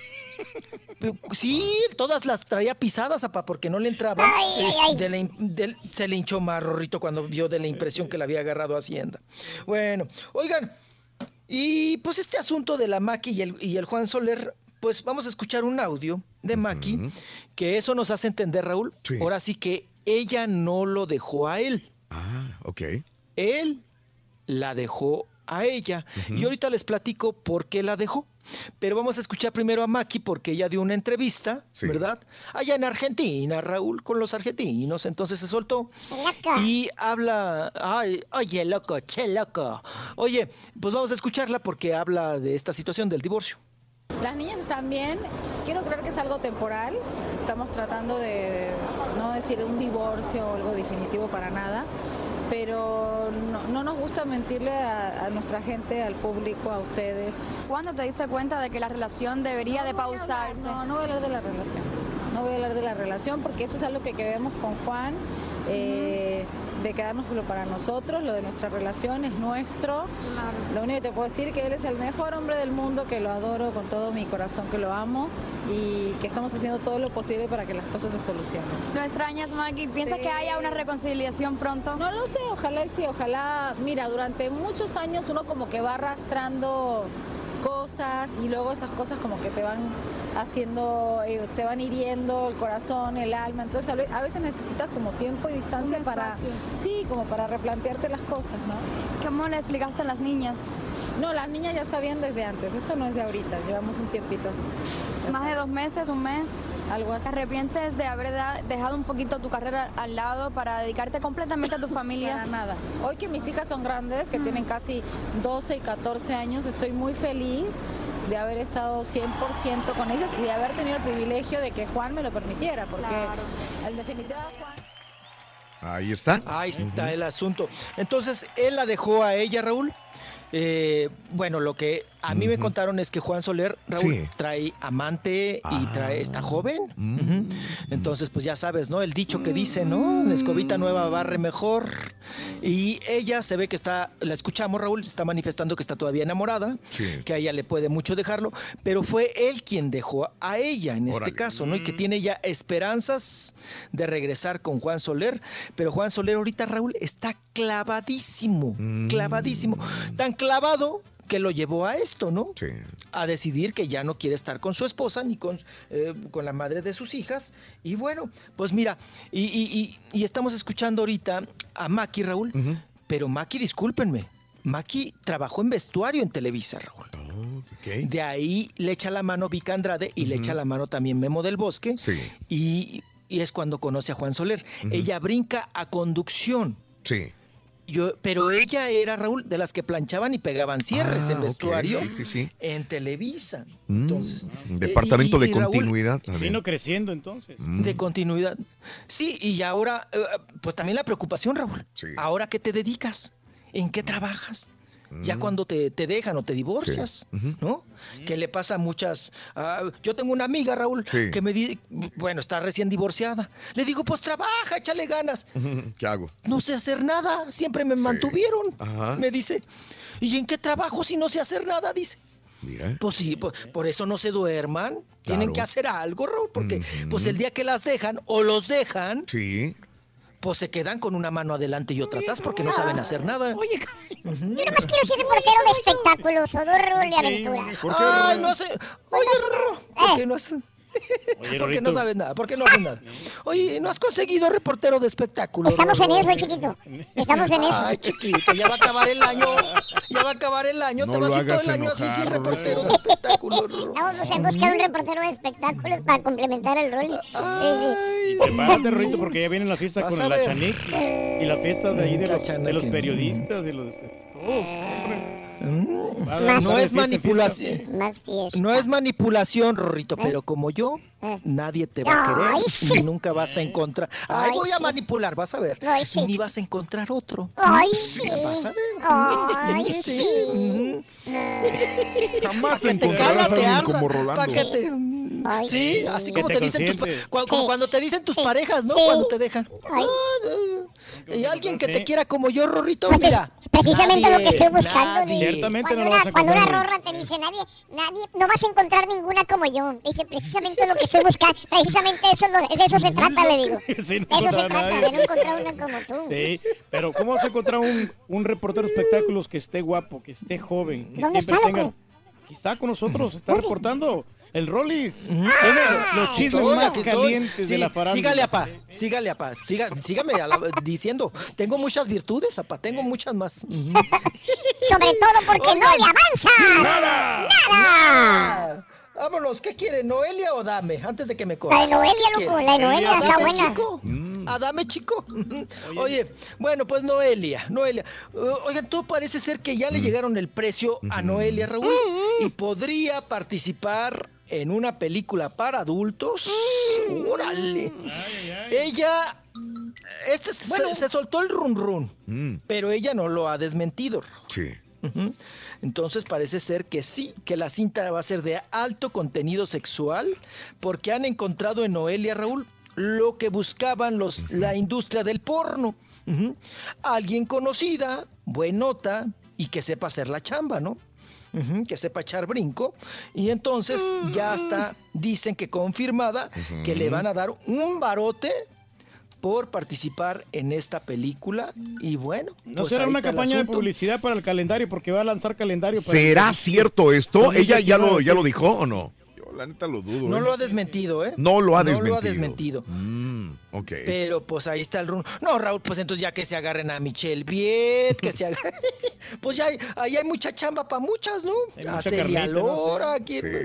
Sí, todas las traía pisadas, apa, porque no le entraban. Eh, de la se le hinchó más, Rorrito, cuando vio de la impresión que le había agarrado Hacienda. Bueno, oigan, y pues este asunto de la Maki y el, y el Juan Soler, pues vamos a escuchar un audio de Maki, que eso nos hace entender, Raúl. Ahora sí que ella no lo dejó a él. Ok. Él la dejó a ella. Y ahorita les platico por qué la dejó. Pero vamos a escuchar primero a Maki porque ella dio una entrevista, ¿verdad? Allá en Argentina, Raúl, con los argentinos. Entonces se soltó. Y habla, ay, oye, loco, che, loco. Oye, pues vamos a escucharla porque habla de esta situación del divorcio. Las niñas están bien, quiero creer que es algo temporal, estamos tratando de no decir un divorcio o algo definitivo para nada, pero no, no nos gusta mentirle a, a nuestra gente, al público, a ustedes. ¿Cuándo te diste cuenta de que la relación debería de pausarse? No, no voy a hablar de la relación, no voy a hablar de la relación porque eso es algo que, que vemos con Juan, eh, de quedárnoslo para nosotros, lo de nuestra relación es nuestro. Lo único que te puedo decir es que él es el mejor hombre del mundo, que lo adoro con todo mi corazón, que lo amo y que estamos haciendo todo lo posible para que las cosas se solucionen. ¿No extrañas, Maggie? ¿Piensas que haya una reconciliación pronto? No lo sé, ojalá y sí, ojalá. Mira, durante muchos años uno como que va arrastrando cosas y luego esas cosas como que te van haciendo, eh, te van hiriendo el corazón, el alma. Entonces a ve- a veces necesitas como tiempo y distancia para, sí, como para replantearte las cosas, ¿no? ¿Cómo le explicaste a las niñas? No, las niñas ya sabían desde antes. Esto no es de ahorita, llevamos un tiempito así. ¿Más de dos meses, un mes? Algo así. ¿Te arrepientes de haber dejado un poquito tu carrera al lado para dedicarte completamente a tu familia? Para nada. Hoy que mis hijas son grandes, que tienen casi 12 y 14 años, estoy muy feliz de haber estado 100% con ellas y de haber tenido el privilegio de que Juan me lo permitiera, porque en definitiva Juan... Ahí está. Ahí está el asunto. Entonces, él la dejó a ella, Raúl. Eh, bueno, lo que a mí me contaron es que Juan Soler, Raúl, Sí. trae amante y trae, está joven. Ujú. Entonces, pues ya sabes, ¿no? El dicho que dice, ¿no? Escobita nueva barre mejor. Y ella se ve que está, la escuchamos, Raúl, está manifestando que está todavía enamorada, que a ella le puede mucho dejarlo, pero fue él quien dejó a ella en este caso, ¿no? Y que tiene ya esperanzas de regresar con Juan Soler, pero Juan Soler ahorita, Raúl, está clavadísimo, clavadísimo, tan clavado que lo llevó a esto, ¿no? A decidir que ya no quiere estar con su esposa ni con, eh, con la madre de sus hijas. Y bueno, pues mira, y, y- y- y estamos escuchando ahorita a Maki, Raúl, pero Maki, discúlpenme, Maki trabajó en vestuario en Televisa, Raúl. De ahí le echa la mano Vic Andrade y le echa la mano también Memo del Bosque. Y y es cuando conoce a Juan Soler. Ella brinca a conducción. Sí. Yo, pero ella era, Raúl, de las que planchaban y pegaban cierres Ah, en vestuario sí, sí. en Televisa. Mm, Entonces, Departamento y- y de continuidad. Vino creciendo entonces. Mm. De continuidad. Sí, y ahora, eh, pues también la preocupación, Raúl. ¿Ahora qué te dedicas? ¿En qué trabajas? Ya cuando te, te dejan o te divorcias, ¿no? Que le pasa a muchas... ah, yo tengo una amiga, Raúl, Sí. que me dice, bueno, está recién divorciada. Le digo, pues trabaja, échale ganas. ¿Qué hago? No sé hacer nada, siempre me mantuvieron. Ajá. Me dice, ¿y en qué trabajo si no sé hacer nada? Dice. Mira. Pues sí, por, por eso no se duerman. Tienen que hacer algo, Raúl, porque pues el día que las dejan o los dejan, Sí. Pues se quedan con una mano adelante y otra atrás porque no saben hacer nada. Yo nomás quiero ser reportero de espectáculos o de rol de aventura. Ay, no sé. Oye, Rorro, ¿por qué no has- Oye, ¿Por qué Rorrito. no sabes nada? ¿Por qué no haces nada? Oye, ¿no has conseguido reportero de espectáculos? Estamos en eso, chiquito. Estamos en eso. Ay, chiquito, ya va a acabar el año. Ya va a acabar el año. No Te vas a ir todo el año así sin reportero de espectáculos. Rorro. Estamos en busca de un reportero de espectáculos para complementar el rol. Y prepárate, Rorrito, porque ya vienen las fiestas con a la ver. Chanic y las fiestas de ahí de los, de los Chaneque. periodistas, de los... Haber- No es manipulación. No es manipulación, Rorrito, pero como yo, nadie te va a querer Ay, sí. y nunca vas a encontrar. Ay, Ay, voy a manipular, vas a ver. Ay, sí. Y ni vas a encontrar otro. Ay, sí. Vas a ver. Ay, sí. Jamás encontrarás a alguien como Rolando. Ay, Sí, así como te te dicen tus cua- como cuando te dicen tus parejas, ¿no? Sí. Cuando te dejan. Ay. Ah, Y alguien que te quiera como yo, Rorrito, Pues es mira. precisamente nadie, lo que estoy buscando. nadie. Ciertamente cuando no lo vas una, a cuando una rorra te dice, nadie, nadie, no vas a encontrar ninguna como yo. Dice, precisamente lo que estoy buscando. Precisamente eso, de eso se trata, le digo. Sí, no De eso se trata, nadie. de no encontrar una como tú. Sí, pero ¿cómo vas a encontrar un, un reportero de espectáculos que esté guapo, que esté joven, que ¿Dónde siempre está, tenga... Aquí está con nosotros, está reportando el Rollis. Tiene los chismes Estoy, más estoy. calientes Sí, de la farándula. Sígale, apá. Sígale, apá. Siga, sígame la- diciendo. Tengo muchas virtudes, apá. Tengo muchas más. Sobre todo porque no Oigan. le avanza. ¡Nada! ¡Nada! Vámonos, ¿qué quiere? ¿Noelia o Dame? Antes de que me La corras. de Noelia, ¿Qué loco, la de Noelia está ¿Adame, buena. chico? Adame, chico. Oye, bueno, pues Noelia, Noelia. Uh, oigan, todo parece ser que ya le llegaron el precio a Noelia, Raúl, y podría participar en una película para adultos. ¡Órale! Ella... Este se, se soltó el run run, Mm, pero ella no lo ha desmentido. sí. Entonces parece ser que sí, que la cinta va a ser de alto contenido sexual, porque han encontrado en Noelia Raúl lo que buscaban los, la industria del porno. Alguien conocida, buenota y que sepa hacer la chamba, ¿no? Que sepa echar brinco. Y entonces ya está, dicen que confirmada, que le van a dar un barote por participar en esta película. Y bueno, ¿No pues será ahí una campaña de publicidad para el calendario? Porque va a lanzar calendario. Para ¿Será cierto esto? ¿Ella ya lo, 2019, ya lo dijo o no? Yo la neta lo dudo. No ¿eh? lo ha desmentido, ¿eh? No lo ha No lo ha desmentido. desmentido. Mm, ok. Pero pues ahí está el rum. No, Raúl, pues entonces ya que se agarren a Michelle Viet, que se agarren. pues ya hay, ahí hay mucha chamba para muchas, ¿no? Hay A Celia. Lora,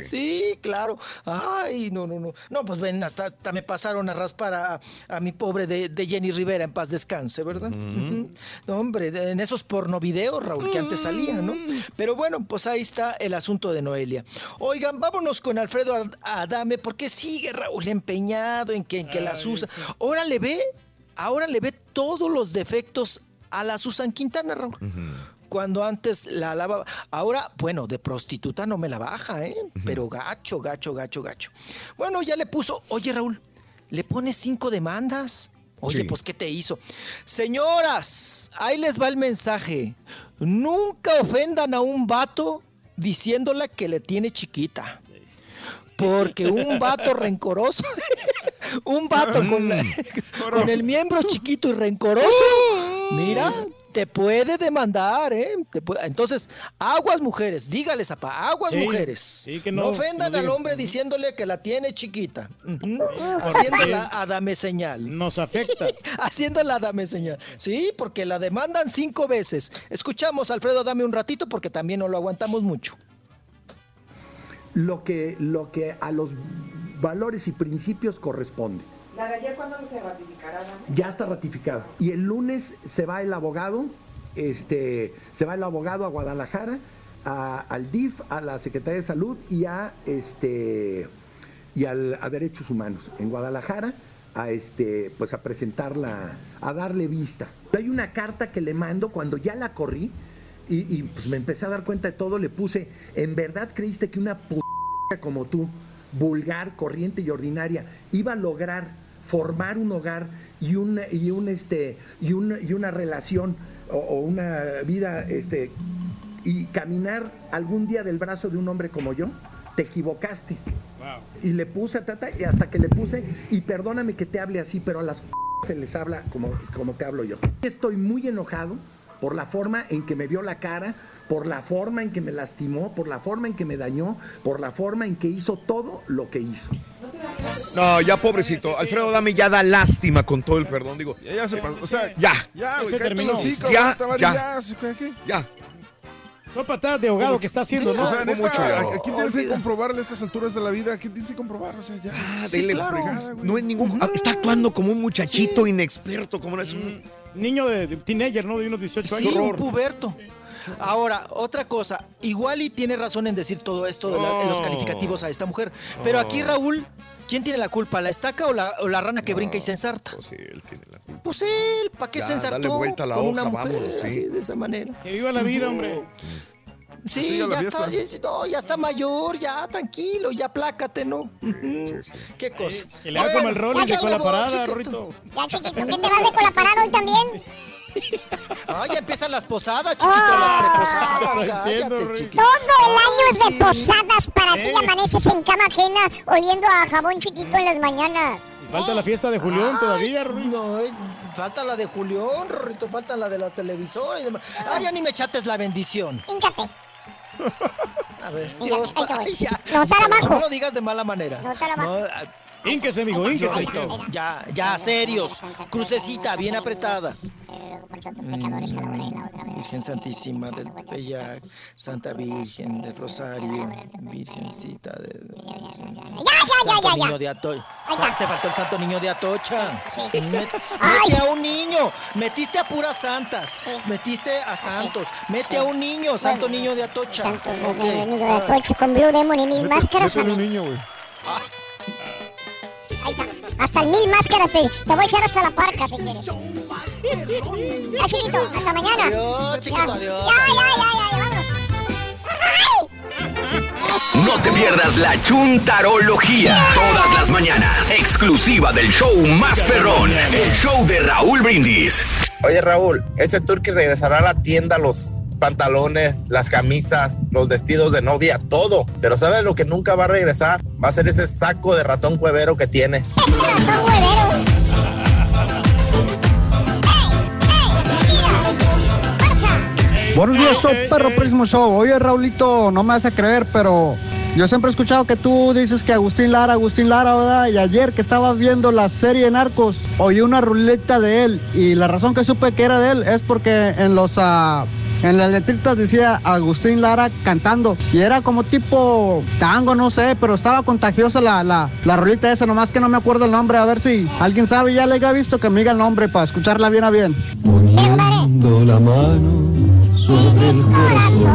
Sí. claro. Ay, no, no, no. No, pues ven, hasta, hasta me pasaron a raspar a, a mi pobre de, de Jenny Rivera en paz descanse, ¿verdad? No, hombre, en esos pornovideos, Raúl, que antes salían, ¿no? Pero bueno, pues ahí está el asunto de Noelia. Oigan, vámonos con Alfredo Ad- Adame, porque sigue Raúl empeñado en que, en que las usa. Ahora le ve, ahora le ve todos los defectos a la Susan Quintana, Raúl. Cuando antes la alababa. Ahora, bueno, de prostituta no me la baja, ¿eh? Pero gacho, gacho, gacho, gacho. Bueno, ya le puso, oye Raúl, le pone cinco demandas. Oye, Sí. pues, ¿qué te hizo? Señoras, ahí les va el mensaje. Nunca ofendan a un vato diciéndole que le tiene chiquita. Porque un vato rencoroso, un vato con, la- con el miembro chiquito y rencoroso, mira, te puede demandar, ¿eh? Te puede- Entonces, aguas mujeres, dígales, apá, aguas Sí, mujeres. sí, que no, no, ofendan no al hombre diciéndole que la tiene chiquita. Ujú. Haciendo la adame señal. Nos afecta. Haciendo la dame señal. Sí, porque la demandan cinco veces. Escuchamos, Alfredo, dame un ratito porque también no lo aguantamos mucho. lo que, lo que a los valores y principios corresponde. ¿La de ayer cuándo se ratificará? Dani? Ya está ratificado. Y el lunes se va el abogado, este, se va el abogado a Guadalajara, a- al DIF, a la Secretaría de Salud y a este y al- a Derechos Humanos en Guadalajara a este pues a presentarla, a darle vista. Hay una carta que le mando cuando ya la corrí y, y, pues me empecé a dar cuenta de todo, le puse, ¿en verdad creíste que una p como tú, vulgar, corriente y ordinaria, iba a lograr formar un hogar y un, y un este y, un- y una relación o, o una vida este y caminar algún día del brazo de un hombre como yo? Te equivocaste. Y le puse a Tata y hasta que le puse, y perdóname que te hable así, pero a las p- se les habla como, como te hablo yo. Estoy muy enojado por la forma en que me vio la cara, por la forma en que me lastimó, por la forma en que me dañó, por la forma en que hizo todo lo que hizo. No, ya pobrecito. Alfredo Dame ya da lástima con todo el perdón. Digo, Ya, ya se pasó. O sea, ya. ya, Ya güey, se terminó. hocico, Ya, ya. ya, ¿sí. Son patadas de ahogado que está haciendo, Sí, ¿no? O sea, neta, mucho. ¿a quién tienes que comprobarle a estas alturas de la vida? ¿Quién tienes que comprobar? O sea, ya. Ah, Sí, claro. fregada, güey. No es ningún. ah, Está actuando como un muchachito inexperto, como no es un. Niño de, de teenager, ¿no? De unos 18 Sí, años. un puberto. Ahora, otra cosa, igual y tiene razón en decir todo esto de, la- de los No. calificativos a esta mujer. Pero aquí, Raúl, ¿quién tiene la culpa? ¿La estaca o la, o la rana que brinca y se ensarta? Pues él tiene la culpa. Pues él, ¿para qué Ya, se ensartó dale vuelta a la con hoja, una mujer vámonos, sí. así, de esa manera? Que viva la vida, hombre. Sí, Siga la ya está, ya, no, ya está mayor, ya tranquilo, ya plácate, ¿no? Qué cosa. Que le haga como el Rolly de con la parada. Rorrito. Ya, chiquito, ¿qué te vas de con la parada hoy también? Ah, ya empiezan las posadas, chiquito, Ah. las Estoy preposadas. Cállate, chiquito. Todo el año es de posadas para ti Eh. y amaneces en cama ajena oliendo a jabón chiquito en las mañanas. Y falta la fiesta de Julián todavía, Rorrito. No, eh, falta la de Julián, Rorrito, falta la de la televisora y demás. Ah, ya ni me chates la bendición. Híncate. A ver, Dios, ay, ya. No, tan abajo. No lo digas de mala manera. No, ah, Ínquese, amigo, ínquese. Ya, ya, serios. Crucecita, bien apretada. Virgen Santísima del Pellac, Santa Virgen del Rosario, Virgencita de... Ya, ya, Santo ya, ya, Niño ya. de Atocha. Te faltó el Santo Niño de Atocha. Sí. Met- Ay. Mete a un niño. Metiste a puras santas. Metiste a santos. Mete a un niño, Santo Niño de Atocha. Santo enemigo de Atoche con Blue Demon y mil máscaras. Un amigo. niño, güey. Ahí está. Hasta el mil máscaras te, te voy a echar hasta la parca si quieres. Ya, chiquito, hasta mañana. Adiós, chiquito, Ya. adiós. Ya, ya, ya, ya, vámonos. ¡Ay! No te pierdas la chuntarología. Todas las mañanas. Exclusiva del show más perrón. El show de Raúl Brindis. Oye Raúl, ese turqui regresará a la tienda los pantalones, las camisas, los vestidos de novia, todo. Pero ¿sabes lo que nunca va a regresar? Va a ser ese saco de ratón cuevero que tiene. Ratón huevero. Buenos días, show, perro Prismo Show. Oye, Raulito, no me a creer, pero yo siempre he escuchado que tú dices que Agustín Lara, Agustín Lara, ¿verdad? Y ayer que estaba viendo la serie Narcos, oí una ruleta de él. Y la razón que supe que era de él es porque en los... ah, en las letritas decía Agustín Lara cantando y era como tipo tango, no sé, pero estaba contagiosa la, la, la rolita esa, nomás que no me acuerdo el nombre, a ver si alguien sabe, ya le haya visto que me diga el nombre para escucharla bien a bien. Poniendo la mano sobre el corazón,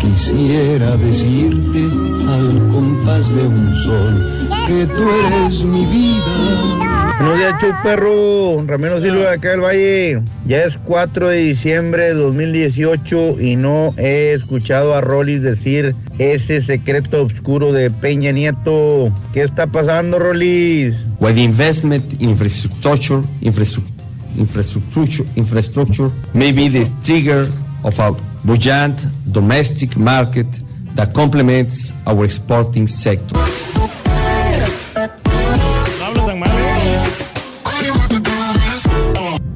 quisiera decirte al compás de un sol que tú eres mi vida. Buenos días, Chuy Perro. Ramiro Silva de acá del Valle. Ya es 4 de diciembre de 2018 y no he escuchado a Rolis decir ese secreto oscuro de Peña Nieto. ¿Qué está pasando, Rolis? Why the investment in infrastructure, infrastructure, infrastructure, infrastructure may be the trigger of a buoyant domestic market that complements our exporting sector.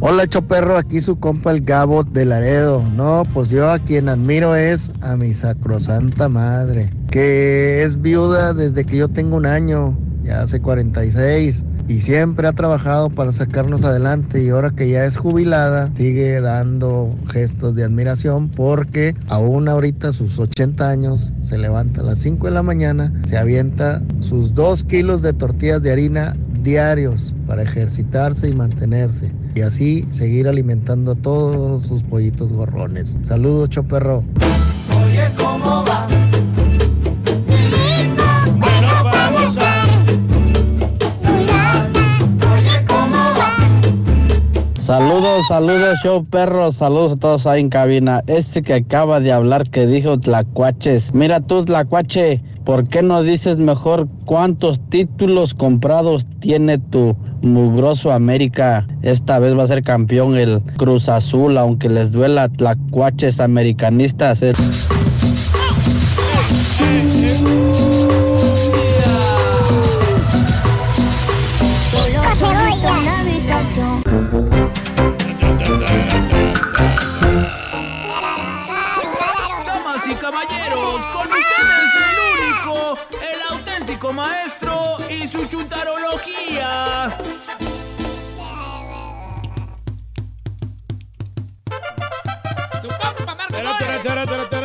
Hola Choperro, aquí su compa el Gabo de Laredo. No, pues yo a quien admiro es a mi sacrosanta madre, que es viuda desde que yo tengo un año, ya hace 46, y siempre ha trabajado para sacarnos adelante y ahora que ya es jubilada, sigue dando gestos de admiración porque aún ahorita sus 80 años se levanta a las 5 de la mañana, se avienta sus 2 kilos de tortillas de harina diarios para ejercitarse y mantenerse. Y así seguir alimentando a todos sus pollitos gorrones. Saludos, choperro. Oye, ¿cómo va? vamos a... Oye, ¿cómo va? Saludos, saludos, show perros, saludos a todos ahí en cabina. Este que acaba de hablar que dijo Tlacuaches. Mira tú, Tlacuache, ¿por qué no dices mejor cuántos títulos comprados tiene tu mugroso América? Esta vez va a ser campeón el Cruz Azul, aunque les duela Tlacuaches americanistas. Yo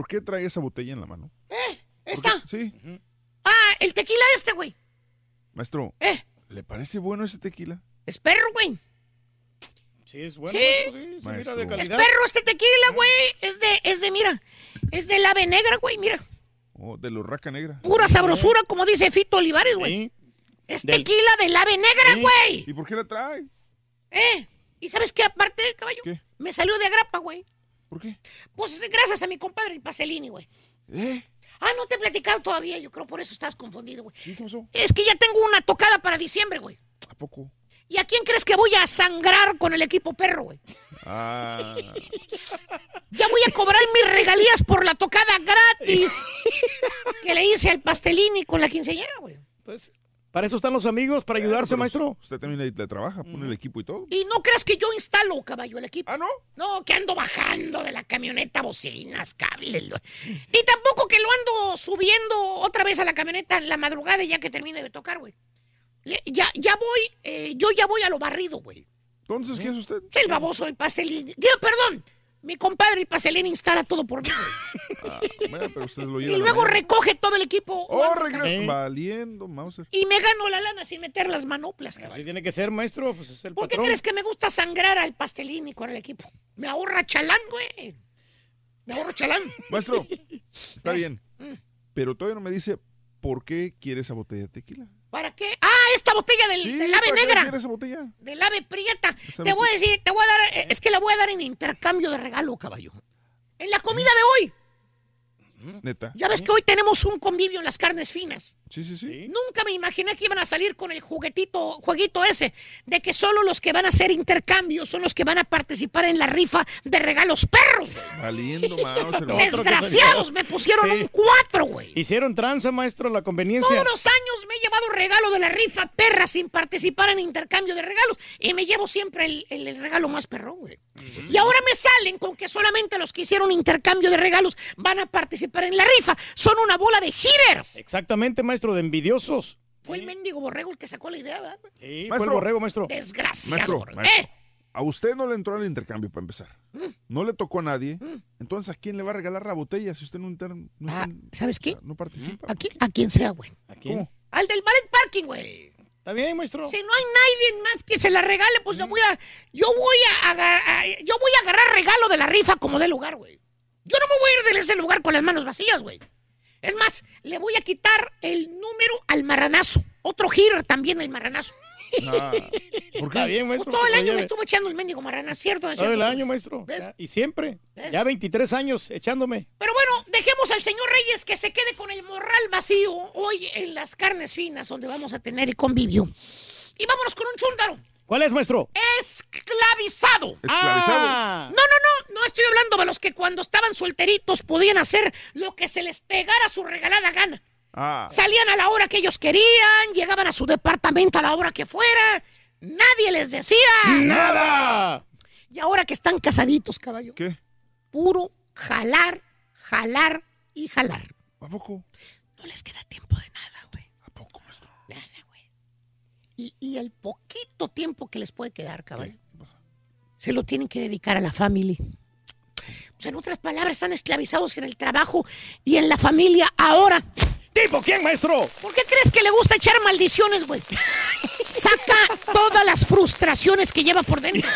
¿por qué trae esa botella en la mano? ¿Esta? Sí. Ah, el tequila este, güey. Maestro, Eh. ¿le parece bueno ese tequila? Es perro, güey. Sí, es bueno. Sí. sí, mira de Es calidad. perro este tequila, güey. Es de, es de, mira. Es del ave negra, güey, mira. Oh, de la urraca negra. Pura sabrosura, como dice Fito Olivares, güey. Es Del- tequila del ave negra, güey. ¿Y por qué la trae? ¿Eh? ¿Y sabes qué aparte, caballo? Me salió de agrapa, güey. ¿Por qué? Pues gracias a mi compadre el Paselini, güey. ¿Eh? Ah, no te he platicado todavía, yo creo por eso estás confundido, güey. ¿Sí? ¿Qué pasó? Es que ya tengo una tocada para diciembre, güey. ¿A poco? ¿Y a quién crees que voy a sangrar con el equipo perro, güey? Ah. Ya voy a cobrar mis regalías por la tocada gratis que le hice al Pastelini con la quinceañera, güey. Pues, para eso están los amigos, para ayudarse, Pero maestro. Usted también le, le trabaja, pone el equipo y todo. Y no creas que yo instalo, caballo, el equipo. ¿Ah, no? No, que ando bajando de la camioneta bocinas, cables. lo- Y tampoco que lo ando subiendo otra vez a la camioneta en la madrugada ya que termine de tocar, güey. Ya, ya voy, eh, yo ya voy a lo barrido, güey. Entonces, ¿qué es usted? Es el baboso del pastelín. Digo, perdón, mi compadre el pastelín instala todo por mí. Ah, bueno, pero usted lo. Y luego recoge todo el equipo. Oh, cabrón. Valiendo, Mauser. Y me gano la lana sin meter las manoplas, cabrón. Así tiene que ser, maestro, pues es el ¿Por qué crees que me gusta sangrar al pastelín con el equipo? Me ahorra chalán, güey. Me ahorro chalán. Maestro, está bien. Pero todavía no me dice por qué quiere esa botella de tequila. ¿Para qué? Ah, esta botella del, Sí, del ave ¿para qué negra. esa botella? Del ave prieta. Esa Te voy a decir, te voy a dar, eh, es que la voy a dar en intercambio de regalo, caballo. En la comida de hoy. Neta. Ya ves que hoy tenemos un convivio en las carnes finas. Sí, sí, sí. Nunca me imaginé que iban a salir con el juguetito, jueguito ese, de que solo los que van a hacer intercambios son los que van a participar en la rifa de regalos perros. güey. Valiendo, Mauser. Desgraciados, me pusieron un cuatro, güey. Hicieron tranza, maestro, la conveniencia. Todos los años me he llevado regalo de la rifa perra sin participar en intercambio de regalos. Y me llevo siempre el, el- el regalo más perrón, güey. Y ahora me salen con que solamente los que hicieron intercambio de regalos van a participar en la rifa. Son una bola de hitters. Exactamente, maestro, de envidiosos. Fue el mendigo borrego el que sacó la idea, ¿verdad? Sí, fue Maestro. el borrego, maestro. Desgraciado. Maestro, maestro, ¿Eh? a usted no le entró al intercambio para empezar. No le tocó a nadie. Entonces, ¿a quién le va a regalar la botella si usted no, inter- no, está- Ah, ¿Sabes qué? no participa? ¿A quién, a quien sea, güey. ¿A quién? Al del ballet parking, güey. Está bien, maestro. Si no hay nadie más que se la regale, pues yo voy a, yo voy a, agar- a- yo voy a agarrar regalo de la rifa como de lugar, güey. Yo no me voy a ir de ese lugar con las manos vacías, güey. Es más, le voy a quitar el número al marranazo. Otro hitter también el marranazo. Ah, ¿Por Está qué? bien, Pues maestro. todo el año me estuvo echando el mendigo marrana, ¿cierto? ¿No es Todo el año, maestro. Y siempre. ¿Ves? Ya 23 años echándome. Pero bueno, dejemos al señor Reyes que se quede con el morral vacío hoy en las carnes finas donde vamos a tener el convivio. Y vámonos con un chúntaro. ¿Cuál es, maestro? Esclavizado. Esclavizado. Ah. No, no, no, no estoy hablando de los que cuando estaban solteritos podían hacer lo que se les pegara a su regalada gana. Ah, Salían a la hora que ellos querían, llegaban a su departamento a la hora que fuera, nadie les decía ¡Nada! Y ahora que están casaditos, caballo, ¿qué? puro jalar, jalar y jalar. ¿A poco? No les queda tiempo de nada, güey. ¿A poco, maestro? Nada, güey. Y, y el poquito tiempo que les puede quedar, caballo, se lo tienen que dedicar a la familia. Pues en otras palabras, están esclavizados en el trabajo y en la familia ahora. ¿Tipo quién, maestro? ¿Por qué crees que le gusta echar maldiciones, güey? Saca todas las frustraciones que lleva por dentro.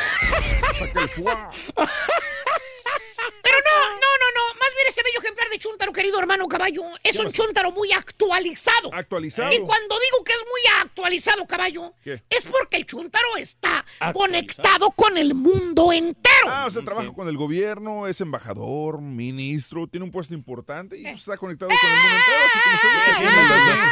Saca el fuá. Pero no, no, no, no. Más bien ese bello ejemplar de chúntaro, querido hermano caballo, es un chúntaro muy actualizado. Actualizado. Y cuando digo que es muy actualizado, caballo, ¿Qué? es porque el chúntaro está conectado con el mundo entero. Ah, o sea, trabaja con el gobierno, es embajador, ministro, tiene un puesto importante y pues, está conectado con el mundo entero, así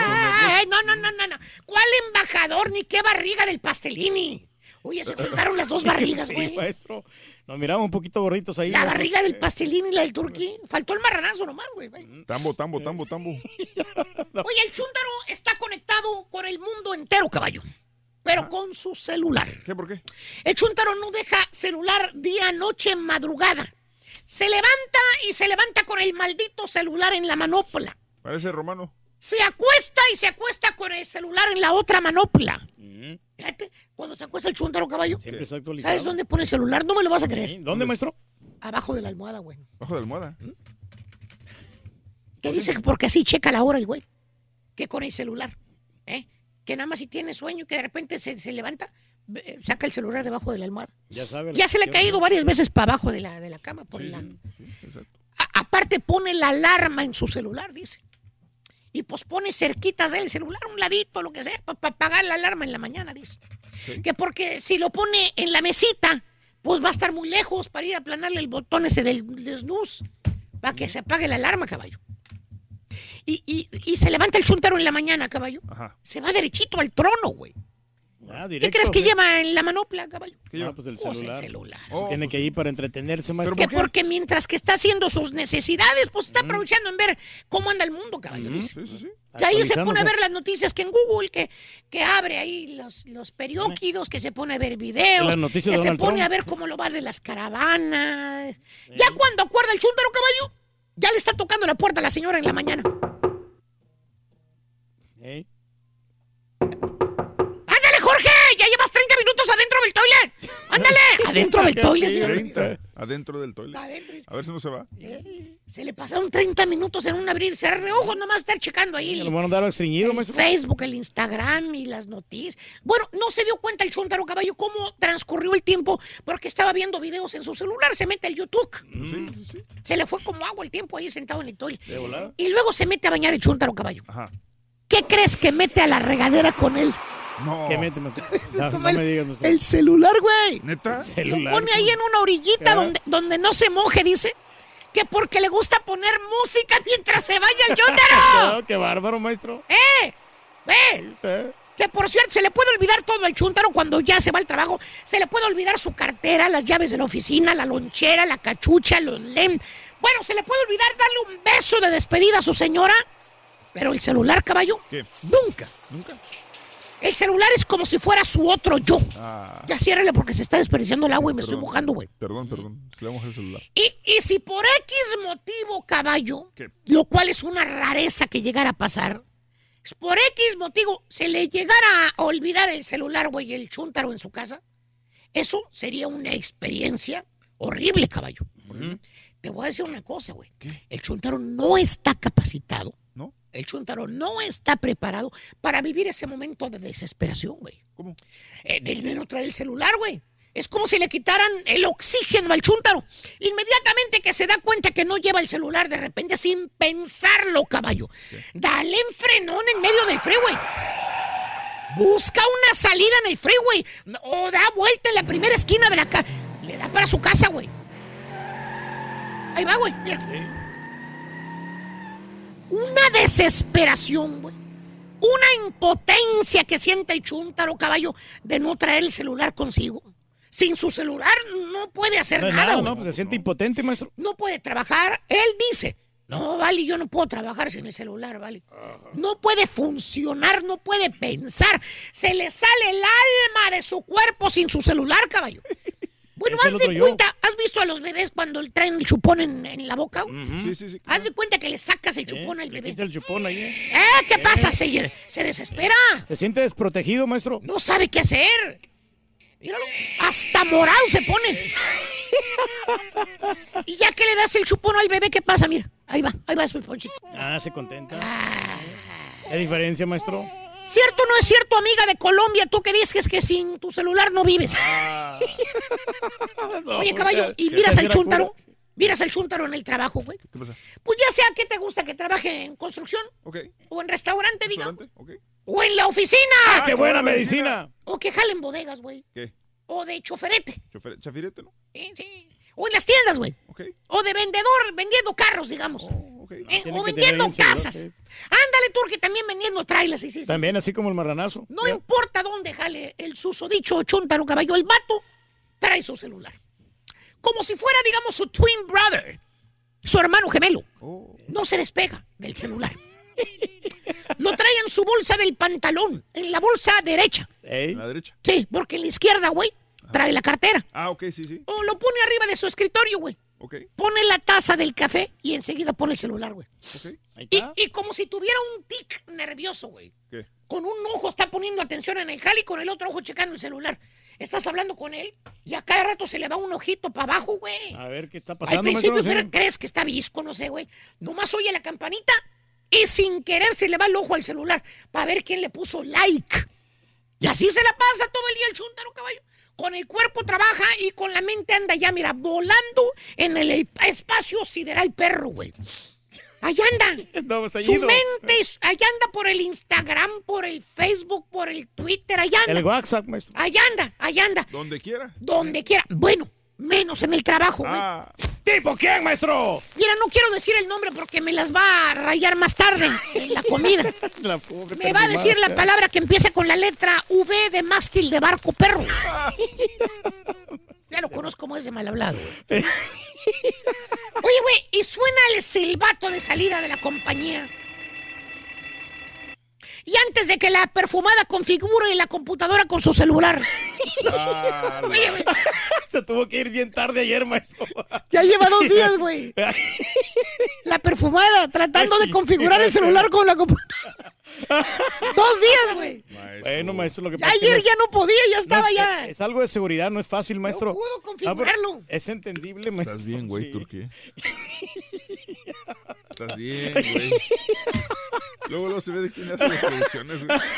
como. Ay, no, no, no, no, no. ¿Cuál embajador ni qué barriga del pastelini? Oye, se juntaron las dos barrigas, Sí, güey. maestro. Nos miramos un poquito gorditos ahí. La barriga del pastelini y la del turquí. Faltó el marranazo nomás, güey. Tambo, tambo, tambo, tambo. Oye, el chúntaro está conectado con el mundo entero, caballo. Pero con su celular. ¿Qué, por qué? El chúntaro no deja celular día, noche, madrugada. Se levanta y se levanta con el maldito celular en la manopla. Parece romano. Se acuesta y se acuesta con el celular en la otra manopla. Fíjate, cuando se acuesta el chúntaro, caballo. Siempre está actualizado. ¿Sabes dónde pone el celular? No me lo vas a creer. ¿Dónde, maestro? Abajo de la almohada, güey. Bajo de almohada. Que dice que porque así checa la hora el güey. Que con el celular. ¿eh? Que nada más si tiene sueño, que de repente se, se levanta, ve- saca el celular debajo de la almohada. Ya sabe. Ya se le ha caído varias veces para abajo de la, de la cama. Por la... A- aparte pone la alarma en su celular, dice. Y pues pone cerquitas del celular, un ladito, lo que sea, para apagar la alarma en la mañana, dice. Que porque si lo pone en la mesita, pues va a estar muy lejos para ir a aplanarle el botón ese del, del snooze, para que se apague la alarma, caballo. Y, y- y se levanta el chuntaro en la mañana, caballo. Ajá. Se va derechito al trono, güey. Ah, ¿Qué crees que lleva en la manopla, caballo? Ah, pues el Pues el celular. celular. Oh, Tiene que ir para entretenerse, maestro. Que porque mientras que está haciendo sus necesidades, pues está aprovechando en ver cómo anda el mundo, caballo. dice. Sí, sí, sí. Que ahí se pone a ver las noticias que en Google, que, que abre ahí los, los periódidos, que se pone a ver videos, Las noticias que se Donald pone Trump. a ver cómo lo va de las caravanas. Ya cuando acuerda el chúntaro, caballo, ya le está tocando la puerta a la señora en la mañana. Ey. ¡Ya llevas 30 minutos adentro del toilet! ¡Ándale! Adentro del toilet. 30 adentro del toilet. Adentro. A ver si no se va. Eh, Se le pasaron 30 minutos en un abrir y cerrar de ojos, nomás estar checando ahí. Lo van a dar estreñido, el maestro. Facebook, el Instagram y las noticias. Bueno, no se dio cuenta el Chuntaro Caballo cómo transcurrió el tiempo porque estaba viendo videos en su celular. Se mete al YouTube. Sí, sí, sí. Se le fue como agua el tiempo ahí sentado en el toilet. Y luego se mete a bañar el Chuntaro Caballo. Ajá. ¿Qué crees que mete a la regadera con él? No. ¿Qué? No, no el, me digas, el celular, güey. ¿Neta? Lo Celular. pone ahí en una orillita ¿Eh? donde, donde no se moje, dice. Que porque le gusta poner música mientras se vaya el Chuntaro. No, qué bárbaro, maestro. ¡Eh! ¡Ve! Sí. Que por cierto, se le puede olvidar todo al chuntaro cuando ya se va al trabajo. Se le puede olvidar su cartera, las llaves de la oficina, la lonchera, la cachucha, los lem. Bueno, se le puede olvidar darle un beso de despedida a su señora. Pero el celular, caballo, ¿Qué? nunca. ¿Nunca? El celular es como si fuera su otro yo. Ah, Ya ciérrale porque se está desperdiciando el agua y me estoy mojando, güey. perdón, perdón. Le vamos el celular. Y, y si por X motivo, caballo, ¿Qué? lo cual es una rareza que llegara a pasar, por X motivo se le llegara a olvidar el celular, güey, el chúntaro en su casa, eso sería una experiencia horrible, caballo. Te voy a decir una cosa, güey. El chúntaro no está capacitado. El chúntaro no está preparado para vivir ese momento de desesperación, güey. ¿Cómo? Eh, de, de no traer el celular, güey. Es como si le quitaran el oxígeno al chúntaro. Inmediatamente que se da cuenta que no lleva el celular, de repente, sin pensarlo, caballo. Dale en frenón en medio del freeway. Busca una salida en el freeway. O da vuelta en la primera esquina de la casa. Le da para su casa, güey. Ahí va, güey. Mira. Una desesperación, güey. Una impotencia que siente el chuntaro caballo de no traer el celular consigo. Sin su celular no puede hacer No nada, nada, güey. no, pues se siente impotente, maestro. No puede trabajar. Él dice, no, vale, yo no puedo trabajar sin el celular, vale. No puede funcionar, no puede pensar. Se le sale el alma de su cuerpo sin su celular, caballo. Bueno, haz de yo. cuenta, ¿has visto a los bebés cuando le traen el chupón en, en la boca? Sí, sí, sí. Haz de cuenta que le sacas el chupón al Le bebé. quita el chupón ahí. ¿eh? ¿Eh? ¿Qué pasa? Se, se desespera. Se siente desprotegido, maestro. No sabe qué hacer. Míralo, hasta morado se pone. Y ya que le das el chupón al bebé, ¿qué pasa? Mira, ahí va, ahí va su chuponcito. Ah, se contenta. ¿Qué diferencia, maestro? ¿Cierto o no es cierto, amiga de Colombia? Tú que dices que sin tu celular no vives. Oye, caballo, ¿y miras al chúntaro? ¿Miras al chúntaro en el trabajo, güey? ¿Qué pasa? Pues ya sea que te gusta que trabaje en construcción, o en restaurante, digamos, Ok. o en la oficina. ¡Ah, qué buena medicina! O que jalen bodegas, güey. ¿Qué? O de choferete. Chofer- Chafirete, ¿no? Sí, sí. O en las tiendas, güey. O de vendedor, vendiendo carros, digamos. Eh, Ah, Tiene o vendiendo casas. Ándale, Turque, también vendiendo trailers. Sí, También sí. así como el marranazo. No importa dónde jale el susodicho chuntaro caballo, el vato trae su celular. Como si fuera, digamos, su twin brother, su hermano gemelo. No se despega del celular. Lo trae en su bolsa del pantalón, en la bolsa derecha. ¿En la derecha? Sí, porque en la izquierda, güey, trae la cartera. Ah, ok, sí, sí. O lo pone arriba de su escritorio, güey. Ok, Pone la taza del café y enseguida pone el celular, güey. Y, y como si tuviera un tic nervioso, güey. ¿Qué? Con un ojo está poniendo atención en el jale y con el otro ojo checando el celular. Estás hablando con él y a cada rato se le va un ojito para abajo, güey. A ver qué está Al pasando, principio maestro. pero crees que está visco, no sé, güey. Nomás oye la campanita y sin querer se le va el ojo al celular para ver quién le puso like. Y así se la pasa todo el día el chúntaro, caballo. Con el cuerpo trabaja y con la mente anda ya, mira, volando en el espacio sideral perro, güey. Allá anda. No, Su mente, allá anda por el Instagram, por el Facebook, por el Twitter, allá anda. El WhatsApp, maestro. Allá anda, allá anda. Donde quiera. Donde quiera. Bueno, menos en el trabajo, güey. Ah, ¿Tipo quién, maestro? Mira, no quiero decir el nombre porque me las va a rayar más tarde en la comida. La pobre Me va a decir la palabra que empieza con la letra V de mástil de barco perro. Ya lo conozco como es de mal hablado. Oye, güey, y suena el silbato de salida de la compañía. Y antes de que la perfumada configure la computadora con su celular. ah, Oye, güey, Se tuvo que ir bien tarde ayer, maestro. ya lleva dos días, güey. La perfumada tratando de configurar el celular con la computadora. Dos días, güey. Bueno, maestro, lo que Ya pasa es que ayer no- ya no podía, ya estaba no, ya. Es, es algo de seguridad, no es fácil, maestro. puedo Ah, configurarlo. es entendible, maestro. Estás bien, güey, Sí. Turquía. Estás bien, güey. Luego, luego se ve de quién hace las producciones, güey.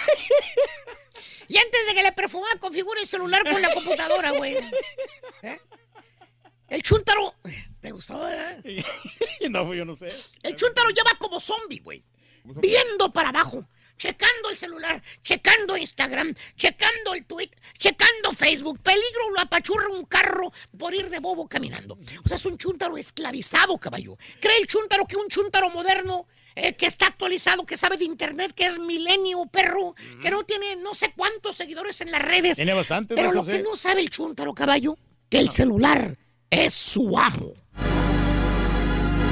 Y antes de que la perfumada configure el celular con la computadora, güey. ¿Eh? El chúntaro. ¿Te gustó, verdad? no, yo no sé. El chúntaro ya va como zombie, güey. Viendo para abajo. Checando el celular, checando Instagram, checando el tweet, checando Facebook. Peligro lo apachurra un carro por ir de bobo caminando. O sea, es un chúntaro esclavizado, caballo. ¿Cree el chúntaro que un chúntaro moderno eh, que está actualizado, que sabe de internet, que es milenio perro, que no tiene no sé cuántos seguidores en las redes? Tiene bastante, Pero lo que no sabe el chúntaro, caballo, que el celular es su amo.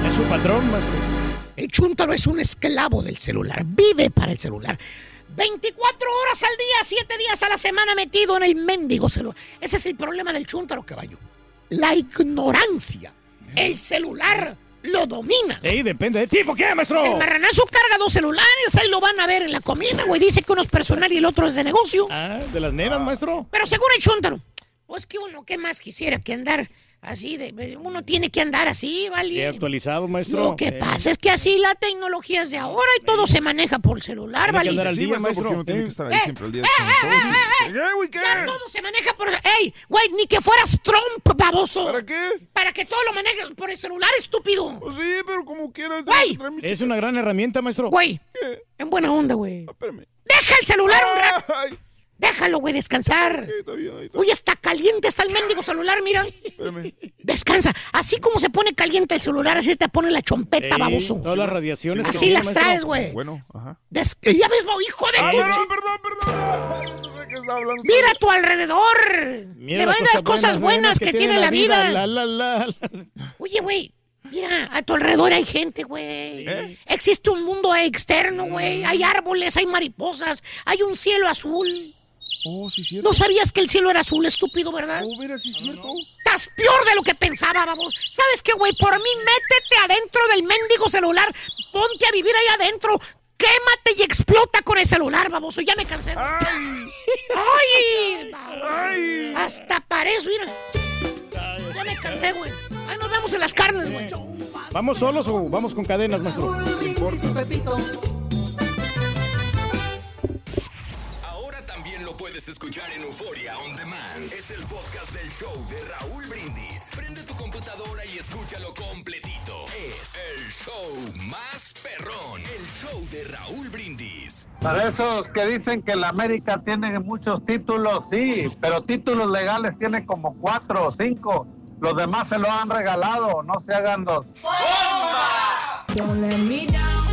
Es su patrón, maestro. El chúntaro es un esclavo del celular, vive para el celular. 24 horas al día, 7 días a la semana metido en el mendigo celular. Ese es el problema del chúntaro, caballo. La ignorancia. El celular lo domina. Ey, depende de tipo, ¿qué, maestro? El marranazo carga dos celulares, ahí lo van a ver en la comida, güey. Dice que uno es personal y el otro es de negocio. Ah, de las nenas, maestro. Pero según el chúntaro, pues que uno, ¿qué más quisiera que andar Así de, uno tiene que andar así, ¿Y ¿vale? actualizado, maestro? Lo que Eh, pasa es que así la tecnología es de ahora y todo se maneja por celular, Tiene que ¿vale? andar al Sí, día, maestro, porque maestro. uno tiene que estar ahí Eh, siempre al día. eh, eh, todo. eh. Ya todo se maneja por... ¡Ey, güey, ni que fueras Trump, baboso! ¿Para qué? Para que todo lo manejes por el celular, estúpido. Pues sí, pero como quiera. el Güey. Es una gran herramienta, maestro. Güey, en buena onda, güey. Ah, Espérame. Deja el celular un rato. Ay, Déjalo, güey, descansar. ok, está bien, ahí está. Uy, está caliente está el mendigo celular, mira. Espérame. Descansa. Así como se pone caliente el celular, así te pone la chompeta, Ey, baboso. Todas las radiaciones. Así las maestro. traes, güey. Bueno, ajá. Des- ya ves, no, hijo de Ah, tu perdón, perdón, perdón. Ay, no sé qué está hablando. Mira a tu alrededor. Mira Le van a dar cosas buenas que, tiene la vida. La, la, la, la. Oye, güey. Mira, a tu alrededor hay gente, güey. ¿Eh? Existe un mundo externo, güey. Hay árboles, hay mariposas, hay un cielo azul. Oh, sí, cierto. ¿No sabías que el cielo era azul, estúpido, verdad? Oh, mira, sí, es cierto. Estás peor de lo que pensaba, vamos. ¿Sabes qué, güey? Por mí, métete adentro del mendigo celular. Ponte a vivir ahí adentro. Quémate y explota con el celular, baboso. Ya me cansé. Ay, ¡Ay! baboso. ay. Hasta parece, mira. Ya me cansé, güey. Ahí nos vemos en las carnes, güey. ¿Vamos solos o vamos con cadenas, maestro? Ahora puedes escuchar en Euforia On Demand. Es el podcast del show de Raúl Brindis. Prende tu computadora y escúchalo completito. Es el show más perrón. El show de Raúl Brindis. Para esos que dicen que la América tiene muchos títulos, sí, pero títulos legales tiene como cuatro o cinco. Los demás se lo han regalado, no se hagan los... Don't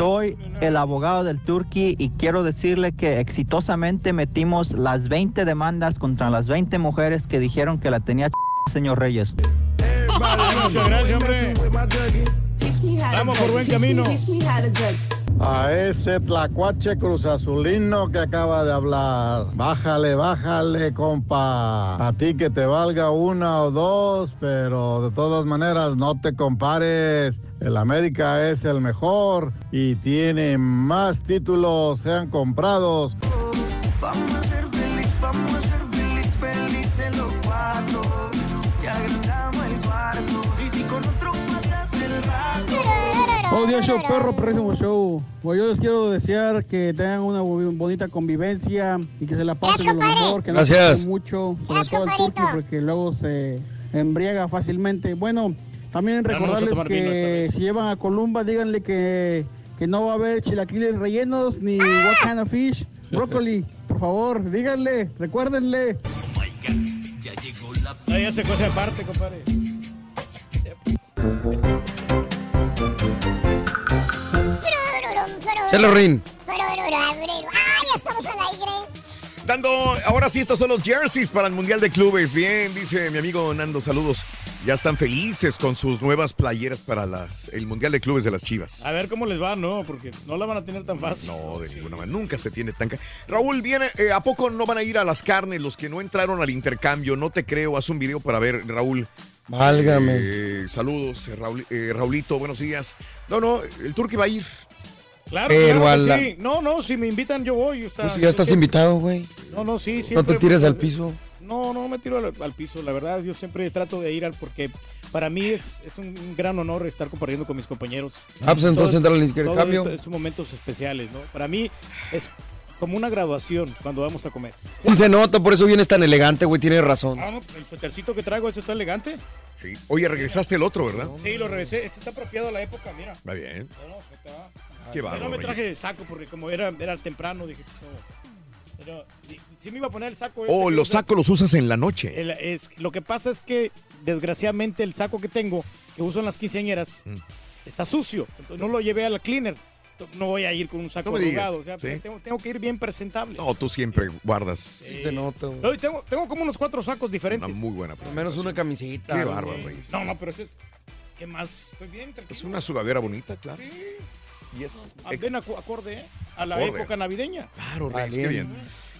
Soy el abogado del Turqui y quiero decirle que exitosamente metimos las 20 demandas contra las 20 mujeres que dijeron que la tenía ch- señor Reyes. Muchas gracias, hombre. Vamos por buen camino. A ese tlacuache cruzazulino que acaba de hablar. Bájale, bájale, compa. A ti que te valga una o dos, pero de todas maneras no te compares. El América es el mejor y tiene más títulos, sean comprados. Vamos a ser feliz, vamos a ser feliz, felices los cuatro. Ya agrandamos el cuarto. Y si con otro pasas el rato. Buenos días, show perro, próximo show. Pues yo les quiero desear que tengan una bonita convivencia y que se la pasen de lo mejor, que no Gracias. mucho, sobre Gracias, todo el turqui, porque luego se embriaga fácilmente. Bueno, también Ya no recordarles vino que si llevan a Columba, díganle que, que no va a haber chilaquiles rellenos ni what kind of fish, brócoli. Por favor, díganle, recuérdenle. Ah, ya se cosa aparte, compadre. Chelo Rin. ¡Ah, ya estamos al aire! Dando, ahora sí, estos son los jerseys para el Mundial de Clubes. Bien, dice mi amigo Nando, saludos. Ya están felices con sus nuevas playeras para las, el Mundial de Clubes de las Chivas. A ver cómo les va, ¿no? Porque no la van a tener tan fácil. No, de ninguna manera. Nunca se tiene tan... ca- Raúl, viene, eh, ¿a poco no van a ir a las carnes los que no entraron al intercambio? No te creo. Haz un video para ver, Raúl. Válgame. Eh, saludos, eh, eh, Raulito, buenos días. No, no, el Turqui va a ir. Claro, Pero claro a que la- sí. No, no, si me invitan yo voy. está- Pues ya estás siempre- invitado, güey. No, no, sí, No siempre. te tires al piso. No, no me tiro al, al piso. La verdad, yo siempre trato de ir al porque para mí es, es un gran honor estar compartiendo con mis compañeros. Ah, pues entonces entra al todos intercambio. estos- estos momentos especiales, ¿no? Para mí es como una graduación cuando vamos a comer. Sí se nota, por eso vienes tan elegante, güey, tienes razón. Ah, no, el suétercito que traigo, eso está elegante. Sí. Oye, regresaste el otro, ¿verdad? Sí, lo regresé. Este está apropiado a la época, mira. Va bien. No, no, se está- Qué bárbaro, no me Reyes. traje saco porque como era, era temprano, dije, no. Pero sí me iba a poner el saco. Oh, este, los o sacos los usas en la noche. el- es, lo que pasa es que, desgraciadamente, el saco que tengo, que uso en las quinceañeras, Mm. está sucio. Entonces, no lo llevé a la cleaner. No voy a ir con un saco No arrugado. O sea, ¿sí? tengo, tengo que ir bien presentable. No, tú siempre guardas Sí se nota. No, tengo, tengo como unos cuatro sacos una diferentes. muy buena Al menos una camiseta. Qué bárbaro, Reyes. No, no, pero ¿qué más? Estoy bien, tranquilo. Es una sudadera bonita, claro. Y es... Ven acu- acorde ¿eh? a la Acorde. época navideña. Claro, Reyes, qué bien.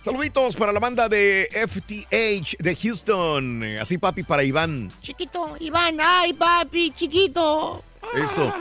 Saluditos para la banda de FTH de Houston. Así, papi, para Iván. Chiquito, Iván, ay, papi, chiquito. Eso.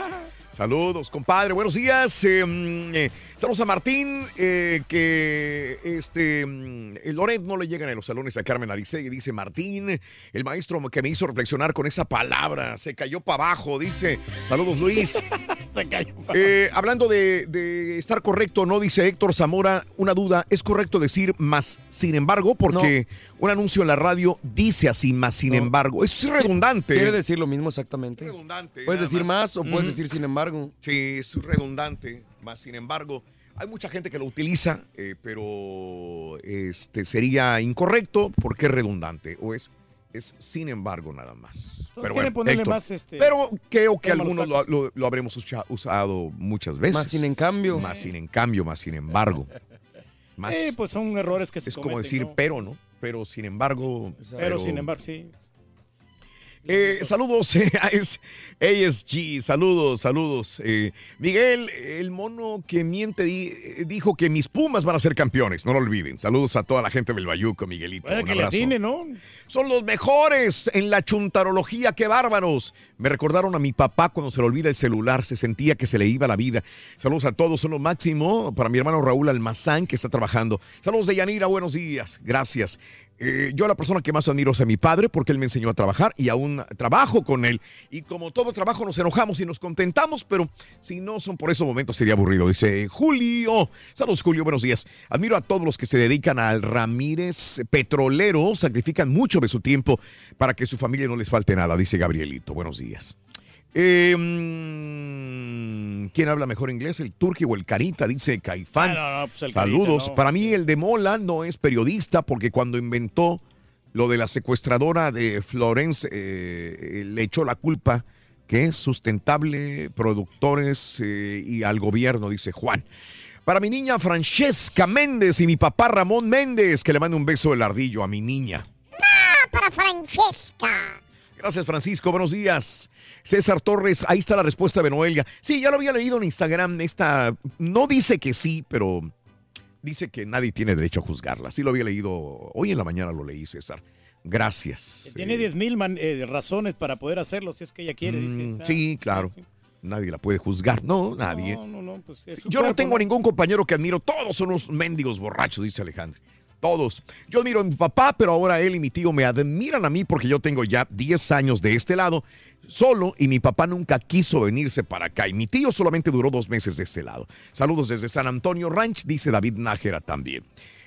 Saludos, compadre. Buenos días. Eh, mm, eh, saludos a Martín, eh, que este mm, el Loret no le llegan a los salones a Carmen Aristegui. Dice Martín, el maestro que me hizo reflexionar con esa palabra. Se cayó para abajo, dice. Saludos, Luis. Se cayó. Eh, hablando de, de estar correcto, no dice Héctor Zamora, una duda, ¿es correcto decir más sin embargo? Porque un anuncio en la radio dice así, más sin embargo. Es redundante. Quiere decir lo mismo exactamente. Redundante. Puedes decir más o puedes decir sin embargo. Sí, es redundante, más sin embargo. Hay mucha gente que lo utiliza, eh, pero este sería incorrecto porque es redundante o es, es sin embargo nada más. Pero quieren ponerle más, este, pero creo que algunos lo, lo- lo habremos usa- usado muchas veces. Más sin en cambio. Más sin en cambio, más sin embargo. Más, Eh, pues son errores que se es como decir ¿no? pero, ¿no? Pero sin embargo. Pero, sin embargo, sí. Eh, saludos eh, es- ASG, saludos, saludos. Eh, Miguel, el mono que miente di- eh, dijo que mis Pumas van a ser campeones, no lo olviden. Saludos a toda la gente del Bayuco, Miguelito. Un que abrazo. atine, ¿no? Son los mejores en la chuntarología, qué bárbaros. Me recordaron a mi papá cuando se le olvida el celular, se sentía que se le iba la vida. Saludos a todos, son lo máximo. Para mi hermano Raúl Almazán, que está trabajando. Saludos de Yanira, buenos días, gracias. Eh, yo la persona que más admiro es a mi padre porque él me enseñó a trabajar y aún trabajo con él. Y como todo trabajo nos enojamos y nos contentamos, pero si no son por esos momentos sería aburrido. Dice Julio. Saludos Julio, buenos días. Admiro a todos los que se dedican al Ramírez petrolero, sacrifican mucho de su tiempo para que su familia no les falte nada, dice Gabrielito. Buenos días. Eh, mm, ¿Quién habla mejor inglés? ¿El turqui o el carita? Dice Caifán. Ah, no, no, pues el Saludos. Carita, no. Para mí el de Mola no es periodista porque cuando inventó lo de la secuestradora de Florence eh, eh, le echó la culpa que es sustentable, productores eh, y al gobierno, dice Juan. Para mi niña Francesca Méndez y mi papá Ramón Méndez, que le mande un beso del ardillo a mi niña. Ah, para Francesca. Gracias, Francisco. Buenos días. César Torres, ahí está la respuesta de Noelia. Sí, ya lo había leído en Instagram. Esta no dice que sí, pero dice que nadie tiene derecho a juzgarla. Sí lo había leído. Hoy en la mañana lo leí, César. Gracias. Tiene 10 mil eh, razones para poder hacerlo si es que ella quiere. dice. Mm, sí, claro. Nadie la puede juzgar. No, nadie. No, no, no, pues Yo no tengo a ningún compañero que admiro. Todos son unos mendigos borrachos, dice Alejandro. Todos. Yo admiro a mi papá, pero ahora él y mi tío me admiran a mí porque yo tengo ya 10 años de este lado solo y mi papá nunca quiso venirse para acá y mi tío solamente duró dos meses de este lado. Saludos desde San Antonio Ranch, dice David Nájera también.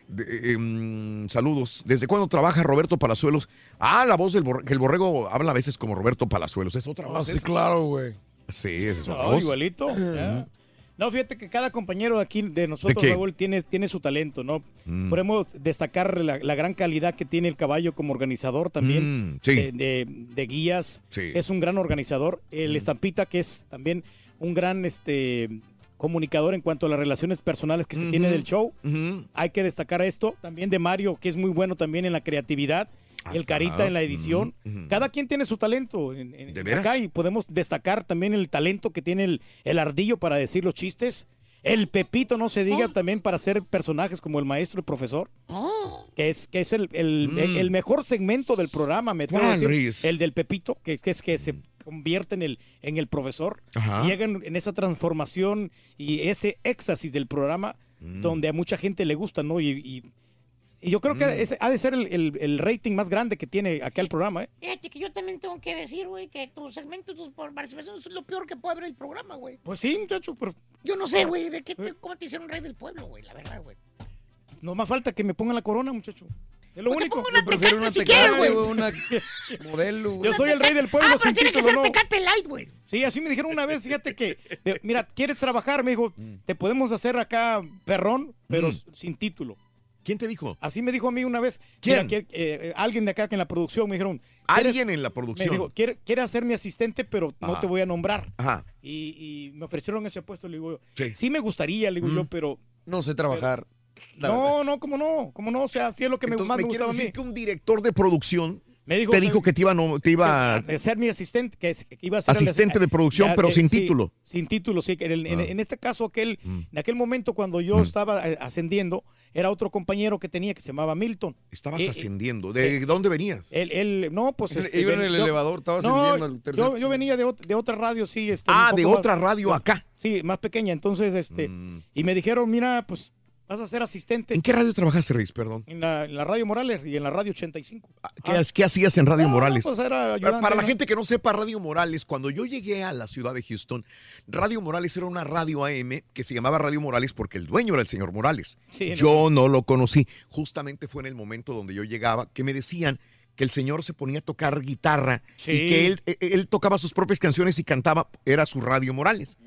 De- em, saludos. ¿Desde cuándo trabaja Roberto Palazuelos? Ah, la voz del borrego, que el borrego habla a veces como Roberto Palazuelos. Es otra Ah, voz. sí, claro, güey. Sí, es otra No, voz. igualito. ya. No, fíjate que cada compañero aquí de nosotros? Raúl, tiene, tiene su talento, ¿no? Mm. Podemos destacar la, la gran calidad que tiene el caballo como organizador también, Mm, sí. de, de- de guías. Sí. Es un gran organizador. El Estampita, que es también un gran este, comunicador en cuanto a las relaciones personales que se tiene del show. Hay que destacar esto. También de Mario, que es muy bueno también en la creatividad. El Carita caray. en la edición. Cada quien tiene su talento en, en- ¿De veras? acá y podemos destacar también el talento que tiene el, el ardillo para decir los chistes. El Pepito, no se diga, también para hacer personajes como el maestro y profesor, que es, que es el, el- Mm. el- el mejor segmento del programa, me el del Pepito, que, que es que se convierte en el, en el profesor. Ajá. Llegan en esa transformación y ese éxtasis del programa Mm. donde a mucha gente le gusta, ¿no? Y, y- y yo creo que Mm. ese ha de ser el, el- el rating más grande que tiene acá el programa, ¿eh? Fíjate que yo también tengo que decir, güey, que tus segmentos, tus participaciones es lo peor que puede haber el programa, güey. Pues sí, muchacho, pero Yo no sé, güey, de qué te- cómo te hicieron rey del pueblo, güey, la verdad, güey. no más falta que me pongan la corona, muchacho. Es lo Pues te único. pongo una Yo prefiero Tecate una si tecate, güey. güey, una modelo. güey. Yo soy el rey del pueblo Ah, pero sin tiene que ser ¿no? Tecate Light, güey. Sí, así me dijeron una vez, fíjate que, eh, mira, ¿quieres trabajar? Me dijo, te podemos hacer acá perrón, pero Mm. sin título. ¿Quién te dijo? Así me dijo a mí una vez. ¿Quién? Mira, que, eh, alguien de acá que en la producción me dijeron. ¿quieres- Alguien en la Me producción. dijo, ¿quiere, quiere ser mi asistente, pero no Ajá. te voy a nombrar. Ajá. Y, y me ofrecieron ese puesto, le digo yo. Sí. Sí me gustaría, le digo Mm. yo, pero... No sé trabajar. verdad. No, no, ¿cómo no? ¿Cómo no? O sea, sí es lo que me, Entonces más me me quiere gustaba a decir mí. que un director de producción Me dijo, te dijo que te iba, no, te iba de ser mi asistente, que, iba a ser el- asistente de producción, ya, pero eh, sin sí, título. Sin título, sí. que En, Ah. en este caso, aquel, Mm. en aquel momento cuando yo Mm. estaba eh, ascendiendo, era otro compañero que tenía que se llamaba Milton. Estabas Eh, ascendiendo. ¿De dónde venías? Él, él- no, pues. Este, iba en ven- el yo- elevador, estaba no, ascendiendo al tercer yo, yo venía de, ot- de otra radio, sí. Este, Ah, de otra más- radio acá. Sí, más pequeña. Entonces, este. Y me dijeron, mira, pues vas a ser asistente. ¿En qué radio trabajaste, Reyes? Perdón. En la, en la radio Morales y en la radio 85. ¿Qué, qué hacías en Radio No, Morales? pues era para, ayudante, para la ¿no? gente que no sepa Radio Morales, cuando yo llegué a la ciudad de Houston, Radio Morales era una radio AM que se llamaba Radio Morales porque el dueño era el señor Morales. Sí, yo no lo conocí. Justamente fue en el momento donde yo llegaba que me decían que el señor se ponía a tocar guitarra Sí. y que él, eh, él tocaba sus propias canciones y cantaba, era su Radio Morales.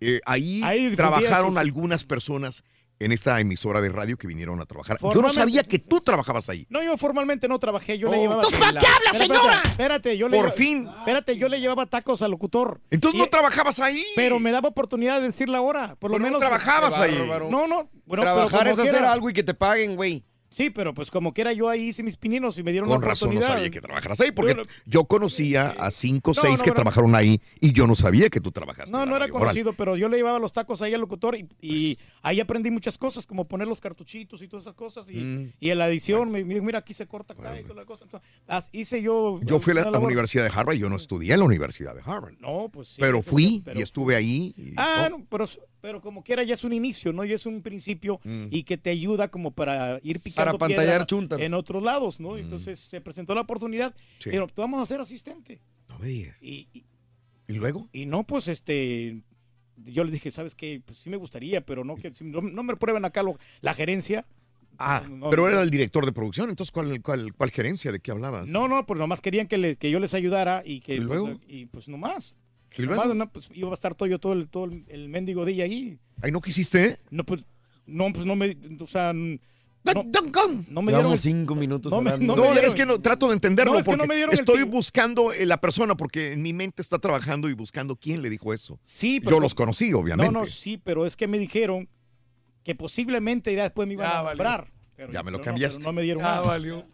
Eh, ahí, trabajaron sus- algunas personas en esta emisora de radio que vinieron a trabajar. Yo no sabía que tú trabajabas ahí. No, yo formalmente no trabajé, yo le Oh. llevaba... Entonces, ¿para qué habla, Espérate, señora? Espérate, espérate, yo le Por lleva- fin. Espérate, yo le llevaba tacos al locutor. Entonces no trabajabas ahí. Pero me daba oportunidad de decir la hora, por lo Pero no menos... trabajabas ahí. No, no. Bueno, Trabajar pero es hacer quiera- algo y que te paguen, güey. Sí, pero pues como quiera yo ahí hice mis pininos y me dieron Con la razón no sabía que trabajaras ahí, porque Yo- yo conocía a cinco o No, seis no, que trabajaron ahí y yo no sabía que tú trabajaste. No, no era Radio conocido, pero yo le llevaba los tacos ahí al locutor y, y ahí aprendí muchas cosas, como poner los cartuchitos y todas esas cosas. Y, Mm. y en la edición me, me dijo, mira, aquí se corta acá y toda la cosa. Entonces, hice yo... Yo fui a la, a. Universidad de Harvard y yo no estudié en la Universidad de Harvard. No, pues sí. pero fui pero- y estuve ahí. y- Ah, oh, no, pero, pero como quiera ya es un inicio, ¿no? Ya es un principio Mm. y que te ayuda como para ir picando Para pantallar chuntas. en otros lados, ¿no? Entonces se presentó la oportunidad, Mm. Sí. pero tú vamos a ser asistente. No me digas. Y, y, ¿Y luego? y no, pues este, yo le dije, ¿sabes qué? Pues sí me gustaría, pero no que no, no me prueben acá lo- la gerencia. Ah, No, pero era el director de producción, entonces ¿cuál, cuál, cuál gerencia? ¿De qué hablabas? No, no, pues nomás querían que, les, que yo les ayudara y que ¿Y pues, luego? y pues nomás. ¿Y luego? No, pues iba a estar todo yo todo el, todo el, mendigo día ahí. ¿Ahí no quisiste? No, pues, no, pues no me, o sea, no, no me dieron cinco minutos no me- no No, me dieron- es que no, trato de entenderlo No, es que porque no me el estoy buscando eh, la persona porque en mi mente está trabajando y buscando quién le dijo eso. Sí, Yo los conocí, obviamente. No, no, sí, pero es que me dijeron que posiblemente ya después me iban Ya a nombrar. Pero- Ya me lo pero no, cambiaste. pero No, me dieron Ya nada. valió.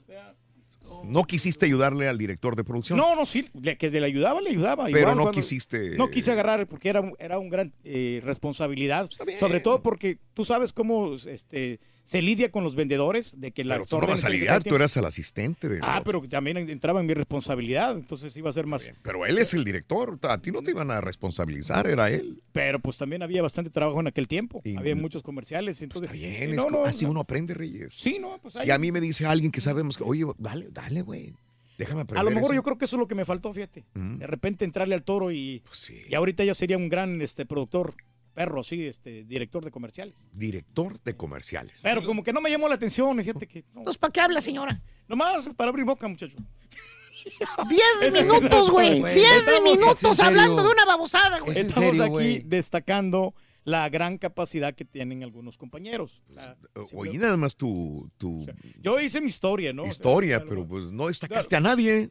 No quisiste ayudarle al director de producción. No, no, sí, le- que le ayudaba, le ayudaba. Pero igual no cuando- quisiste- No quise agarrar porque era, era un gran eh, responsabilidad. Sobre todo porque tú sabes cómo este, se lidia con los vendedores de que Pero las tú no vas a lidiar, tú eras el asistente de. Ah, pero también entraba en mi responsabilidad, entonces iba a ser más. Pero él es el director, a ti no te iban a responsabilizar, era él. Pero pues también había bastante trabajo en aquel tiempo. había muchos comerciales, entonces. Bien, y es no, co- no, así no. uno aprende, Reyes. Sí, no, pues Si a mí me dice alguien que sabemos que, oye, dale, dale, güey. Déjame aprender. A lo mejor eso". yo creo que eso es lo que me faltó, fíjate. Mm. De repente entrarle al toro y, Pues y ahorita yo sería un gran este productor, perro, sí, este director de comerciales. Director de comerciales. Pero como que no me llamó la atención, fíjate que. Entonces, ¿para qué habla, señora? Nomás para abrir boca, muchacho. Diez minutos, güey. Güey, Diez estamos- minutos hablando de una babosada, güey. Estamos aquí destacando la gran capacidad que tienen algunos compañeros. O sea, Oye, nada más tu, tu yo hice mi historia, ¿no? Historia, o sea, pero pues no destacaste a nadie.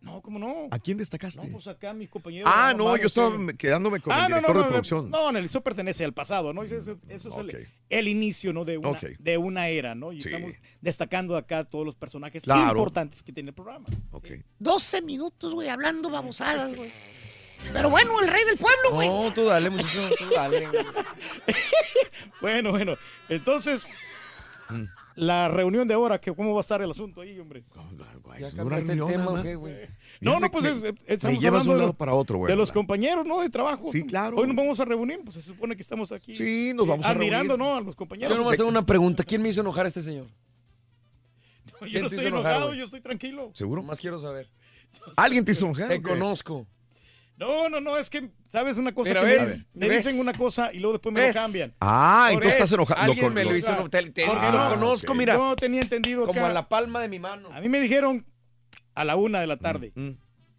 No, ¿cómo no? ¿A quién destacaste? No, pues acá mis compañeros. ah, no, yo estaba este- quedándome con Ah, el no, director no, de producción. No, no, eso pertenece al pasado, ¿no? Eso, eso- eso es el, el inicio, ¿no? De una, de una era, ¿no? Y Sí. estamos destacando acá todos los personajes Claro. importantes que tiene el programa. Ok. 12 minutos, güey, hablando babosadas, güey. Pero bueno, el rey del pueblo, güey. No, tú dale, muchacho, tú dale. Bueno, bueno, entonces, Mm. La reunión de ahora, que ¿cómo va a estar el asunto ahí, hombre? Ya una el tema, nada ¿o más. qué, güey? No, no, pues me- es- es- me estamos llevas de hablando un de- lado para otro, güey. De los compañeros, ¿no? De trabajo. Sí, claro. Hoy nos vamos a reunir, pues se supone que estamos aquí. Sí, nos vamos a Admirando, reunir. ¿no? A los compañeros. Yo nomás tengo una pregunta. ¿Quién me hizo enojar a este señor? Yo ¿Quién no estoy enojado, yo estoy tranquilo. ¿Seguro? Más quiero saber. ¿Alguien te hizo enojar? Te o qué? conozco. No, no, no, es que, ¿sabes una cosa? Mira, que me- ¿ves? me, ¿Ves? dicen una cosa y luego después me ¿Ves? lo cambian. Ah, Por entonces estás enojado. Alguien Lo- me lo lo- hizo enojar. Te, te- lo no, conozco, mira. No tenía entendido Como acá. a la palma de mi mano. A mí me dijeron a la una de la tarde. Mm,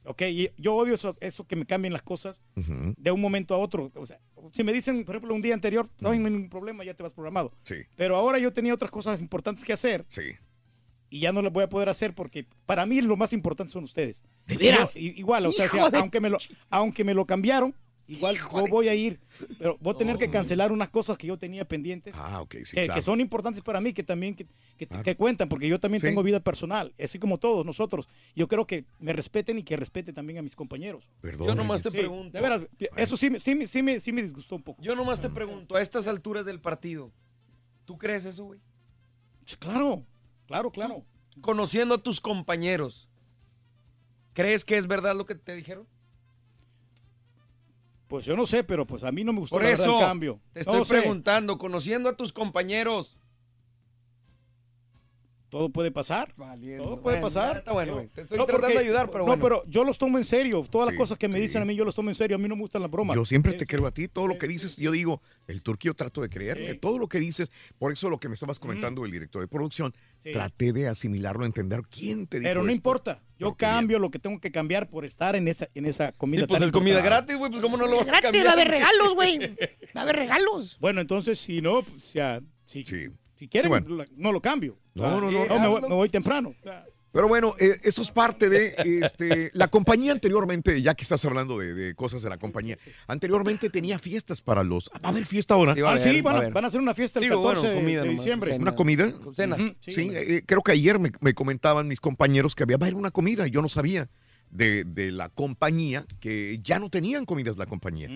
Ok, y yo odio eso, eso que me cambien las cosas de un momento a otro. O sea, si me dicen, por ejemplo, un día anterior, no hay ningún problema, ya te vas programado. Sí, Pero ahora yo tenía otras cosas importantes que hacer sí. Y ya no las voy a poder hacer porque para mí lo más importante son ustedes. ¿De veras? Yo- i- igual, o sea, Hijo si a- de aunque, me lo, aunque me lo cambiaron, igual yo voy a ir, pero voy a tener que cancelar unas cosas que yo tenía pendientes. Ah, ok, sí, que, claro. que son importantes para mí, que también que, que- Claro. que cuentan, porque yo también Sí. tengo vida personal, así como todos nosotros. Yo creo que me respeten y que respeten también a mis compañeros. Perdón. Yo nomás te Sí, pregunto. de veras, eso sí, me- sí, me- sí, me, sí me disgustó un poco. Yo nomás te pregunto, a estas alturas del partido, ¿tú crees eso, güey? Claro, claro, claro. Conociendo a tus compañeros, ¿crees que es verdad lo que te dijeron? Pues yo no sé, pero pues a mí no me gustó Por eso el cambio. te No estoy sé. preguntando, conociendo a tus compañeros. Todo puede pasar. Todo puede Bueno, pasar. está bueno, güey. Te estoy No, tratando porque- de ayudar, pero No, bueno. pero yo los tomo en serio. Todas las Sí, cosas que me sí. dicen a mí, yo los tomo en serio. A mí no me gustan las bromas. Yo siempre te creo a ti, todo lo que dices, yo digo, el turquío trato de creerle, todo lo que dices, por eso lo que me estabas comentando el director de producción, Sí. traté de asimilarlo, entender quién te dijo Pero no esto. importa. Yo cambio lo que tengo que cambiar por estar en esa, en esa comida. Sí, pues es comida gratis, güey, pues cómo no lo vas a Gratis, cambiar. va a haber regalos, güey. Va a haber regalos. Bueno, entonces, si no, pues ya. Si, si quieren, Sí, bueno. no lo cambio. No, no, no, me, hazlo. voy, me voy temprano. Pero bueno, eh, eso es parte de este, la compañía anteriormente, ya que estás hablando de, de cosas de la compañía, anteriormente tenía fiestas para los... ¿Va a haber fiesta ahora? Ah, sí, van, a, van a hacer una fiesta el Digo, 14 bueno, comida de nomás, diciembre. cena. ¿Una comida? Cena. Sí, sí, eh, creo que ayer me, me comentaban mis compañeros que había va a haber una comida, yo no sabía de, de la compañía, que ya no tenían comidas la compañía.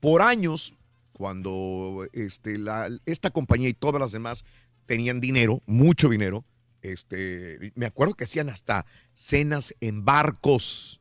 Por años, cuando este, la, esta compañía y todas las demás tenían dinero, mucho dinero, este, me acuerdo que hacían hasta cenas en barcos.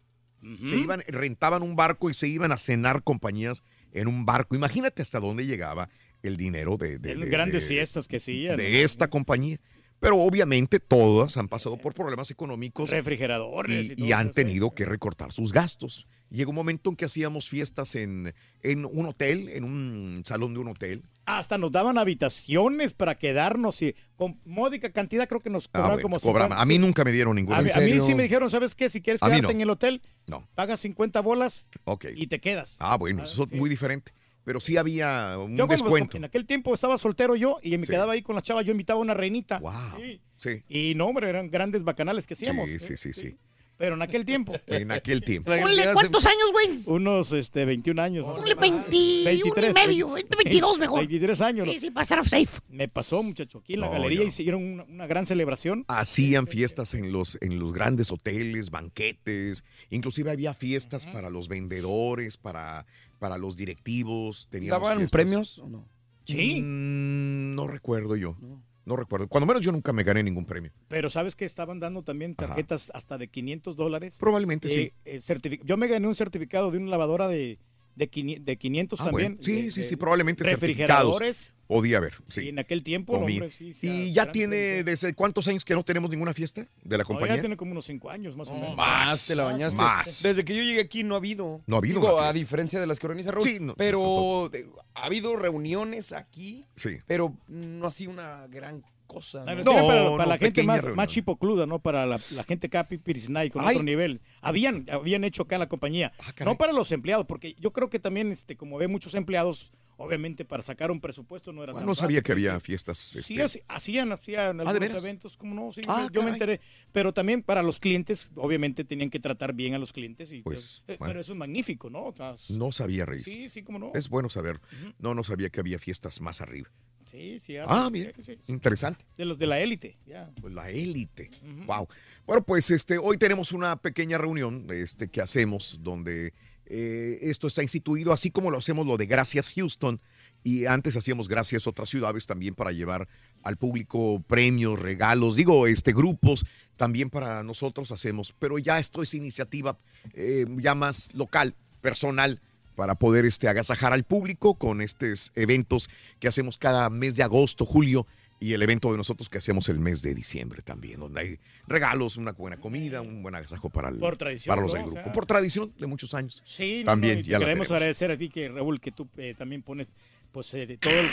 Se iban, rentaban un barco y se iban a cenar compañías en un barco. Imagínate hasta dónde llegaba el dinero de, de- grandes de- fiestas que hacían. de esta compañía. Pero obviamente todas han pasado por problemas económicos Refrigeradores y y, todo y han eso, tenido que recortar sus gastos. Llegó un momento en que hacíamos fiestas en, en un hotel, en un salón de un hotel. Hasta nos daban habitaciones para quedarnos y con módica cantidad creo que nos Ah, cobraban bueno, como cobraban. 50, A mí nunca me dieron ninguna. A, mí- ¿En a mí serio? sí me dijeron, ¿sabes qué? Si quieres A quedarte no. en el hotel, No. pagas 50 bolas y te quedas. Ah, bueno, eso es muy diferente. Pero sí había un Yo descuento. en aquel tiempo estaba soltero yo y me Sí. quedaba ahí con la chava, yo invitaba a una reinita. Sí. Sí. Y no, hombre, eran grandes bacanales que hacíamos. Sí, ¿eh? sí, sí, sí. Pero en aquel tiempo. En aquel tiempo. Ponle, ¿cuántos años, güey? Unos este, 21 años. Ponle menos. 21 y medio, 22 mejor. 23 años. Sí, sí, pasar safe. Me pasó, muchacho, aquí en la No, galería no. hicieron una, una gran celebración. Hacían fiestas en los, en los grandes hoteles, banquetes, inclusive había fiestas para los vendedores, para, para los directivos. ¿Daban fiestas. premios o no? Sí. Mm, no recuerdo yo. No. Recuerdo. Cuando menos yo nunca me gané ningún premio. Pero sabes que estaban dando también tarjetas hasta de 500 dólares. Probablemente sí. Eh, eh, Yo me gané un certificado de una lavadora de, de, quini- de 500 Ah, también. bueno. Sí, de- sí, sí, probablemente certificados. Refrigeradores. Podía haber, sí. Sí, en aquel tiempo, hombre, sí, sí, ¿Y ya tiene desde cuántos años que no tenemos ninguna fiesta de la No, compañía? ya tiene como unos 5 años más o menos. Más te la bañaste. Más. Desde que yo llegué aquí no ha habido. No ha habido Digo, a diferencia de las que organiza Raúl. Sí, no, pero ha habido reuniones aquí, Sí. pero no ha sido una gran cosa. Ah, ¿no? para, para la gente más, reunión. más chipocluda, ¿no? Para la, la gente acá Pirisnay con Ay. otro nivel. Habían, habían hecho acá en la compañía. no para los empleados, porque yo creo que también, este, como ve muchos empleados, obviamente para sacar un presupuesto no era Ah, tan no sabía fácil, que había sí. fiestas. Sí, este, hacían, hacían ¿de algunos eventos, como no, sí, Ah, yo me enteré. Pero también para los clientes, obviamente tenían que tratar bien a los clientes. Y, Pues, eh, bueno. Pero eso es magnífico, ¿no? O sea, No sabía, Reyes. Sí, sí, cómo no. Es bueno saber. No, no sabía que había fiestas más arriba. Sí, sí. Ah, hacen- mira, sí, interesante. De los de la élite, ya. Pues la élite. Wow. Bueno, pues este, hoy tenemos una pequeña reunión este, que hacemos donde eh, esto está instituido, así como lo hacemos lo de Gracias Houston. Y antes hacíamos gracias otras ciudades también para llevar al público premios, regalos, digo, este grupos, también para nosotros hacemos, pero ya esto es iniciativa eh, ya más local, personal, para poder este, agasajar al público con estos eventos que hacemos cada mes de agosto, julio, y el evento de nosotros que hacemos el mes de diciembre también, donde hay regalos, una buena comida, un buen agasajo para, el- Por tradición, para los ¿no? del O grupo. sea. Por tradición de muchos años. Sí, no, también no, ya la queremos agradecer a ti que Raúl que tú eh, también pones pues eh, de todo el...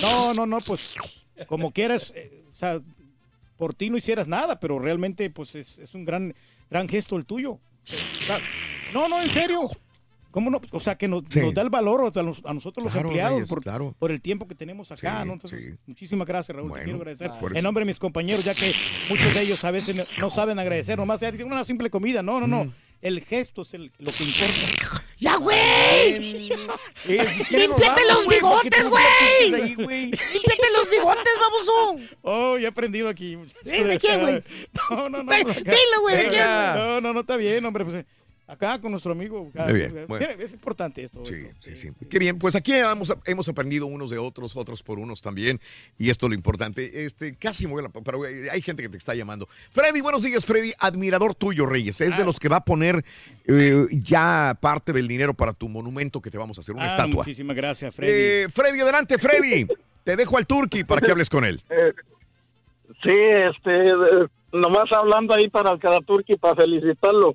no no no pues como quieras eh, o sea por ti no hicieras nada pero realmente pues es, es un gran gran gesto el tuyo O sea, no no en serio cómo no o sea que nos, Sí. nos da el valor a, nos- a nosotros Claro, los empleados Reyes, por, claro. por el tiempo que tenemos acá Sí, no entonces sí. muchísimas gracias Raúl te quiero agradecer en nombre de mis compañeros ya que muchos de ellos a veces no- saben agradecer nomás dicen una simple comida no no Mm. no el gesto es el- lo que importa ¡Ya, güey! Eh, ¡Límpiate los bigotes, güey! ¡Límpiate los bigotes, baboso! Oh, ya he aprendido aquí. ¿Eh? ¿De qué, güey? No, no, no. Dilo, güey, ¿de qué? No, no, no está bien, hombre. Pues, eh, Acá con nuestro amigo. acá. Muy bien, bueno. Es importante esto. Sí, sí, sí. Qué bien, pues aquí hemos, hemos aprendido unos de otros, otros por unos también, y esto es lo importante. Este, casi me voy a la- pero eh, hay gente que te está llamando. Freddy, buenos días, Freddy, admirador tuyo, Reyes. Es Ah. de los que va a poner eh, ya parte del dinero para tu monumento que te vamos a hacer, una Ah, estatua. Muchísimas gracias, Freddy. Eh, Freddy, adelante, Freddy. Te dejo al Turqui para que hables con él. Sí, este, eh, nomás hablando ahí para el Karaturki para felicitarlo.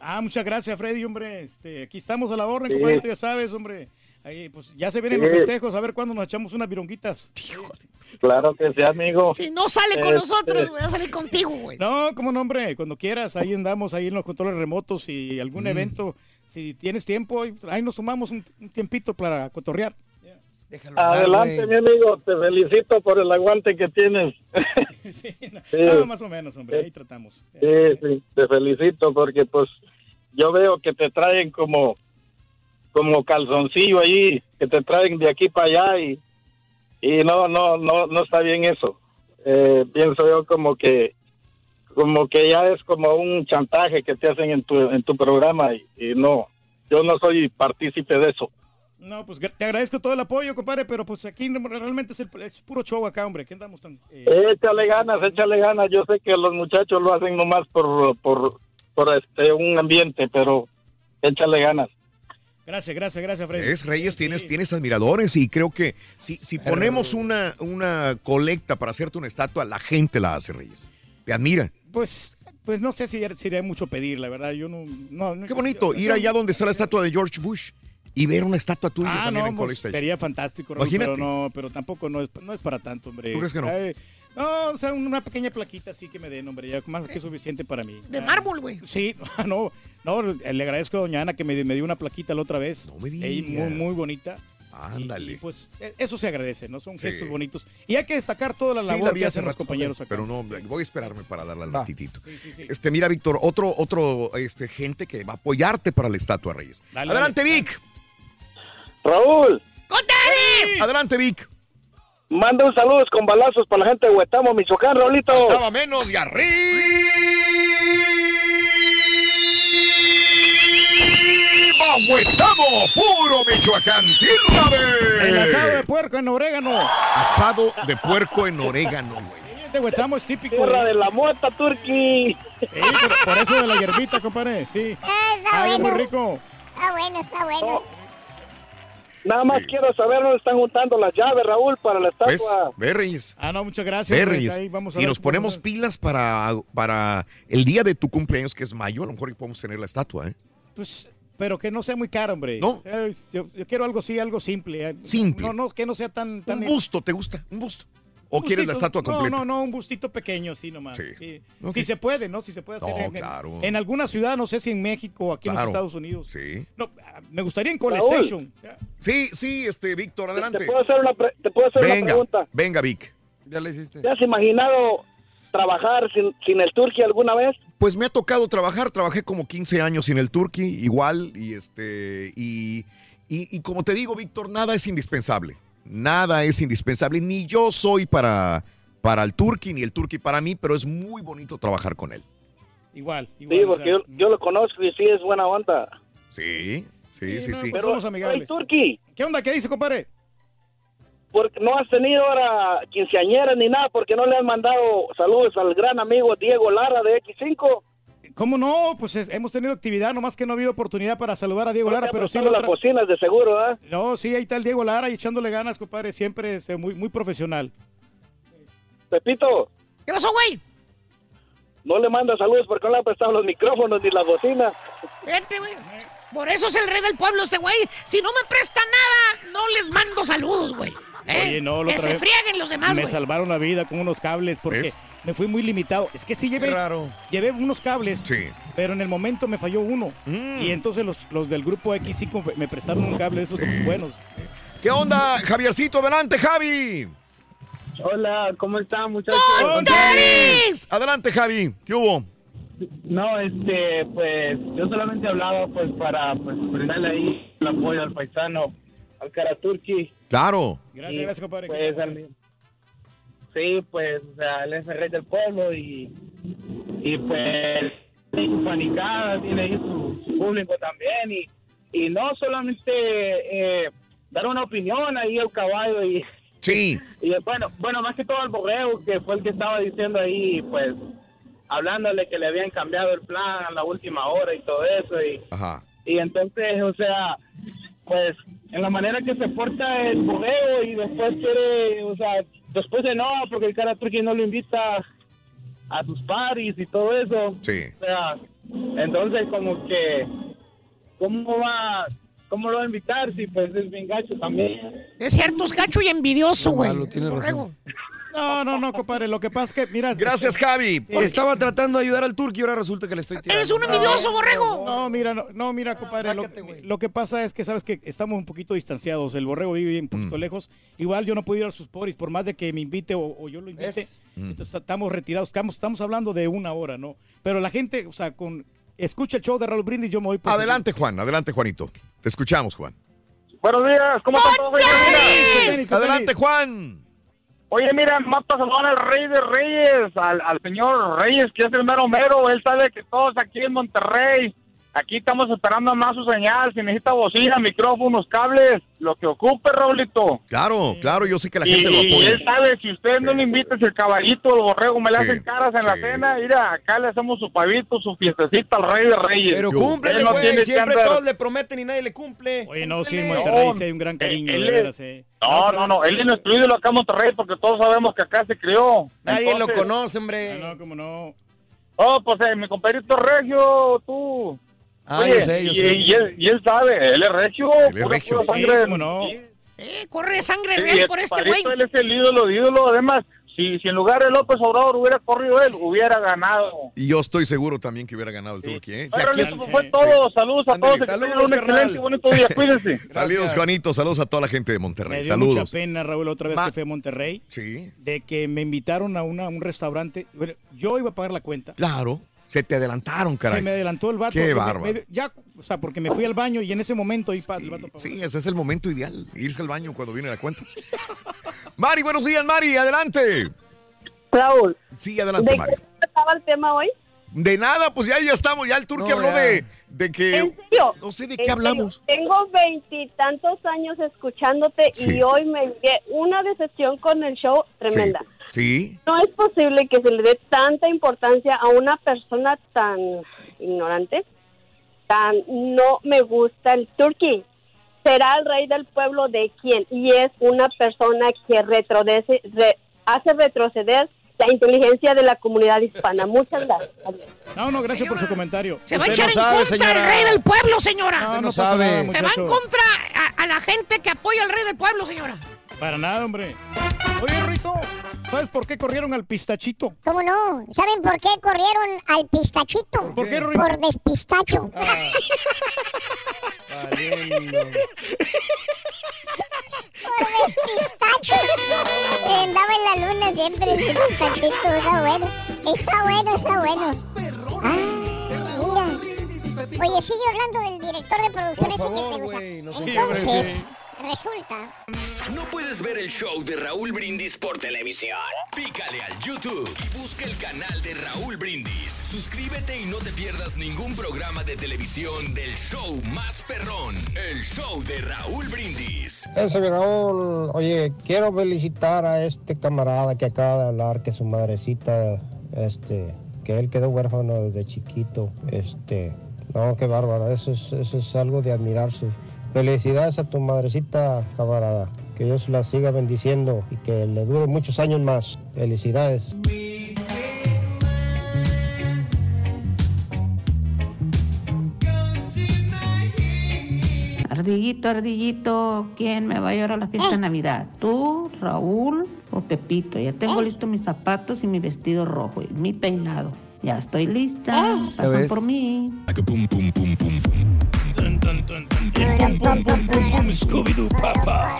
Ah, muchas gracias, Freddy, hombre. Este, aquí estamos a la orden, Sí. compadre, tú ya sabes, hombre. Ahí, pues ya se vienen Sí. los festejos, a ver cuándo nos echamos unas vironguitas. Claro que sí, amigo. Si no sale con Este- nosotros, voy a salir contigo, güey. No, como no, hombre, cuando quieras, ahí andamos, ahí en los controles remotos y algún Mm. evento, si tienes tiempo, ahí- ahí nos tomamos un, un tiempito para cotorrear. Adelante, mi amigo, te felicito por el aguante que tienes. Sí, no, Sí. no, más o menos, hombre, ahí tratamos. Sí, sí, te felicito porque pues yo veo que te traen como como calzoncillo ahí, que te traen de aquí para allá y, y no, no, no, no está bien eso. Eh, pienso yo como que como que ya es como un chantaje que te hacen en tu, en tu programa y, y no, yo no soy partícipe de eso. No, pues te agradezco todo el apoyo, compadre, pero pues aquí realmente es, el- es puro show acá, hombre, que andamos tan... eh, Échale ganas, échale ganas. Yo sé que los muchachos lo hacen nomás por, por, por este, un ambiente, pero échale ganas. Gracias, gracias, gracias, Freddy. Es Reyes, tienes, tienes admiradores y creo que si, si ponemos una, una colecta para hacerte una estatua, la gente la hace, Reyes. Te admira. Pues, pues no sé si sería mucho pedir, la verdad. Yo no. no, no- Qué bonito, yo- ir allá donde está la estatua de George Bush y ver una estatua tuya Ah, también no, en pues, College Station. sería fantástico, Raúl, Imagínate. pero no, pero tampoco no es, no es para tanto, hombre. ¿Tú crees que no? Ay, no, o sea, una pequeña plaquita sí que me den, hombre, ya más que suficiente para mí. De Ah, mármol, güey. Sí, no, no, le agradezco a Doña Ana que me, me dio una plaquita la otra vez. No me muy, digas. muy bonita. Ándale. Y, y, pues e- eso se agradece, ¿no? Son Sí. gestos bonitos. Y hay que destacar toda la Sí, labor la vi que hace hacen los compañeros acá. Pero no, voy a esperarme para darle al ratitito. Sí, sí, sí. Este, mira, Víctor, otro, otro este, gente que va a apoyarte para la estatua, Reyes. Dale, Adelante, dale. Vic. Raúl. Adelante, Vic. Manda un saludo con balazos para la gente de Huetamo, Michoacán, Raulito. Estaba menos y arriba. Huetamo, puro Michoacán. ¡Tierra de- El asado de puerco en orégano. Asado de puerco en orégano, güey. Este Huetamo es típico. Tierra ¿eh? de la mota, Turqui. Sí, por, por eso de la hierbita, compadre. Sí. Está Ay, es muy rico. Está bueno, está bueno. Nada más quiero saber dónde están juntando las llaves, Raúl, para la estatua. Ve, Reyes. Ah, no, muchas gracias. Reyes. ahí vamos a Si ver nos ponemos pilas para, para el día de tu cumpleaños, que es mayo, a lo mejor podemos tener la estatua, ¿eh? Pues, pero que no sea muy caro, hombre. No. Eh, Yo, yo quiero algo así, algo simple. eh. Simple. No, no, que no sea tan... tan Un busto, ¿te gusta? Un busto. ¿O quieres la estatua completa? No, no, no, un bustito pequeño, sí, nomás. Sí. Si se puede, ¿no? Si se puede hacer No, en, en- claro. en alguna ciudad, no sé si en México o aquí en los Estados Unidos. Sí. No, me gustaría en Raúl. Station. Sí, sí, este, Víctor, adelante. ¿Te puedo hacer una, pre- te puedo hacer una Venga, pregunta? venga, Vic. Ya le hiciste. ¿Te has imaginado trabajar sin, sin el Turqui alguna vez? Pues me ha tocado trabajar, trabajé como 15 años en el Turkey, igual, y este, y, y, y como te digo, Víctor, nada es indispensable. Nada es indispensable, ni yo soy para, para el Turkey, ni el Turkey para mí, pero es muy bonito trabajar con él. Igual, igual. Sí, o porque sea, yo, yo lo conozco y sí es buena onda. Sí, sí, sí, no, sí. pues Pero, somos amigables. Turqui, ¿Qué onda? ¿Qué dice, compadre? porque no has tenido ahora quinceañera ni nada, porque no le has mandado saludos al gran amigo Diego Lara de X5. ¿Cómo no? Pues es- hemos tenido actividad, nomás que no ha habido oportunidad para saludar a Diego Lara, pero sí lo las bocinas de seguro, ¿ah? No, sí, ahí está el Diego Lara y echándole ganas, compadre. Siempre es eh, muy, muy profesional. Pepito, ¿Qué pasó, güey? no le manda saludos porque no le han prestado los micrófonos ni las bocinas. Vete, güey. Por eso es el rey del pueblo este güey. Si no me presta nada, no les mando saludos, güey. ¿Eh? Oye, no, que se frieguen los demás, Me salvaron la vida con unos cables porque ¿Ves? me fui muy limitado. Es que sí llevé, raro. llevé unos cables, Sí. pero en el momento me falló uno. Mm. Y entonces los, los del grupo X5 me prestaron un cable de esos buenos. ¿Qué onda, Javiercito? Adelante, Javi. Hola, ¿cómo están, muchachos? Adelante, Javi. ¿Qué hubo? No, este, pues, yo solamente hablaba, pues, para, pues, brindarle ahí el apoyo al paisano, al Karaturki. Claro. Gracias, Y, gracias, compadre. Pues, al- sí, pues, o sea, él es el rey del pueblo y, y pues, tiene su fanicada, tiene ahí su, su público también y, y no solamente eh, dar una opinión ahí al caballo y, Sí. y bueno, bueno, más que todo al borrego que fue el que estaba diciendo ahí, pues hablándole que le habían cambiado el plan a la última hora y todo eso y Ajá. y entonces, o sea, pues en la manera que se porta el borrego y después quiere, o sea, después de no, porque el cara turqui no lo invita a sus paris y todo eso. Sí. O sea, entonces como que, ¿cómo va, cómo lo va a invitar si pues es bien gacho también? Es cierto, es gacho y envidioso, güey. tiene Borrego. No, no, no, compadre. Lo que pasa es que, mira. Gracias, Javi. Estaba tratando de ayudar al turco y ahora resulta que le estoy tirando. Eres un envidioso, borrego. No, mira, no, no, mira, compadre. Lo, lo que pasa es que sabes que estamos un poquito distanciados. El borrego vive un poquito lejos. Igual yo no puedo ir a sus poris, por más de que me invite o, o yo lo invite. Es- Entonces estamos retirados. Estamos, estamos hablando de una hora, ¿no? Pero la gente, o sea, con. Escucha el show de Raúl Brindis, yo me voy por. Adelante, Juan. Adelante, Juanito. Te escuchamos, Juan. Buenos días, ¿cómo están todos? Adelante, Juan. Oye, mira, más saludar al rey de reyes, al, al señor Reyes, que es el mero mero. Él sabe que todos aquí en Monterrey, aquí estamos esperando más su señal. Si necesita bocina, micrófonos, cables, lo que ocupe, Raulito. Claro, claro, yo sé que la Y, gente lo y apoya. él sabe, si usted no le invita, si el caballito, el borrego, me le Sí, hacen caras en la cena, mira, acá le hacemos su pavito, su fiestecita al rey de reyes. Pero cumple, no tiene Siempre andar- todos le prometen y nadie le cumple. Oye, no, sí, en. Monterrey No, sí hay un gran cariño, él de es- veras, eh. No, no, no, él es nuestro ídolo acá en Monterrey porque todos sabemos que acá se crió. Nadie Entonces- lo conoce, hombre. No, como no. Oh, pues eh, mi compadrito Regio, tú. Ah, Oye, yo sé, yo y, sé. Y él, y él sabe, él es Regio. Él es pura- regio. pura Sí, sangre. no. Sí, Eh, corre sangre sí, real por este güey. Él es el ídolo, de ídolo. Además, si, si en lugar de López Obrador hubiera corrido él, hubiera ganado. Y yo estoy seguro también que hubiera ganado el Turqui, ¿eh? Si Bueno, aquí es- eso fue todo. Saludos a Ándale. todos. Saludos, un excelente bonito día. Cuídense. Saludos. Juanito. Saludos a toda la gente de Me Monterrey. dio Saludos. mucha pena, Raúl, otra vez Ma- que fui a Monterrey, Sí, de que me invitaron a una, un restaurante. Bueno, yo iba a pagar la cuenta. claro. Se te adelantaron, caray. Se me adelantó el vato. Qué bárbaro. me- ya, o sea, porque me fui al baño y en ese momento ahí pa- el vato pagó. Sí, ese es el momento ideal, irse al baño cuando viene la cuenta. Mari, buenos días, Mari, adelante. Raúl, Sí, adelante, ¿de Mari. qué estaba el tema hoy? De nada, pues ya, ya estamos, ya el Turqui No, habló ya. de, de que... ¿En serio? No sé de qué serio, hablamos. Tengo veintitantos años escuchándote Sí. y hoy me llevé una decepción con el show tremenda. Sí, No es posible que se le dé tanta importancia a una persona tan ignorante, tan no me gusta el turkey. Será el rey del pueblo de quién y es una persona que retrocede, re- hace retroceder la inteligencia de la comunidad hispana. Muchas gracias. Adiós. No, no, gracias por su comentario. Se va a echar no en sabe, contra señora. del rey del pueblo, señora. No, no no sabe. nada, Se va en contra a, a la gente que apoya al rey del pueblo, señora. Para nada, hombre. Oye, Rito, ¿sabes por qué corrieron al pistachito? ¿Cómo no? ¿Saben por qué corrieron al pistachito? ¿Por qué, Rito? Por despistacho. Valiendo. Por despistacho. Andaba en la luna siempre el pistachito. Está bueno. Está bueno, está bueno. Ah, mira. Oye, sigue hablando del director de producción ese que te gusta. Entonces, resulta ¿No puedes ver el show de Raúl Brindis por televisión? Pícale al YouTube y busca el canal de Raúl Brindis. Suscríbete y no te pierdas ningún programa de televisión del show más perrón, el show de Raúl Brindis. Eso, mi Raúl. Oye, quiero felicitar a este camarada que acaba de hablar, que su madrecita, este, que él quedó huérfano desde chiquito. Este, no, qué bárbaro. Eso es, eso es algo de admirarse. Felicidades a tu madrecita, camarada. Que Dios la siga bendiciendo y que le dure muchos años más. Felicidades. Ardillito, ardillito, ¿quién me va a llevar a la fiesta de Navidad? ¿Tú, Raúl o Pepito? Ya tengo listo mis zapatos y mi vestido rojo y mi peinado. Ya estoy lista. Pasan ves? por mí. Pum, pum, pum, pum, tun. Pum, pum, pum, pum, pum, Scooby-Doo, papá.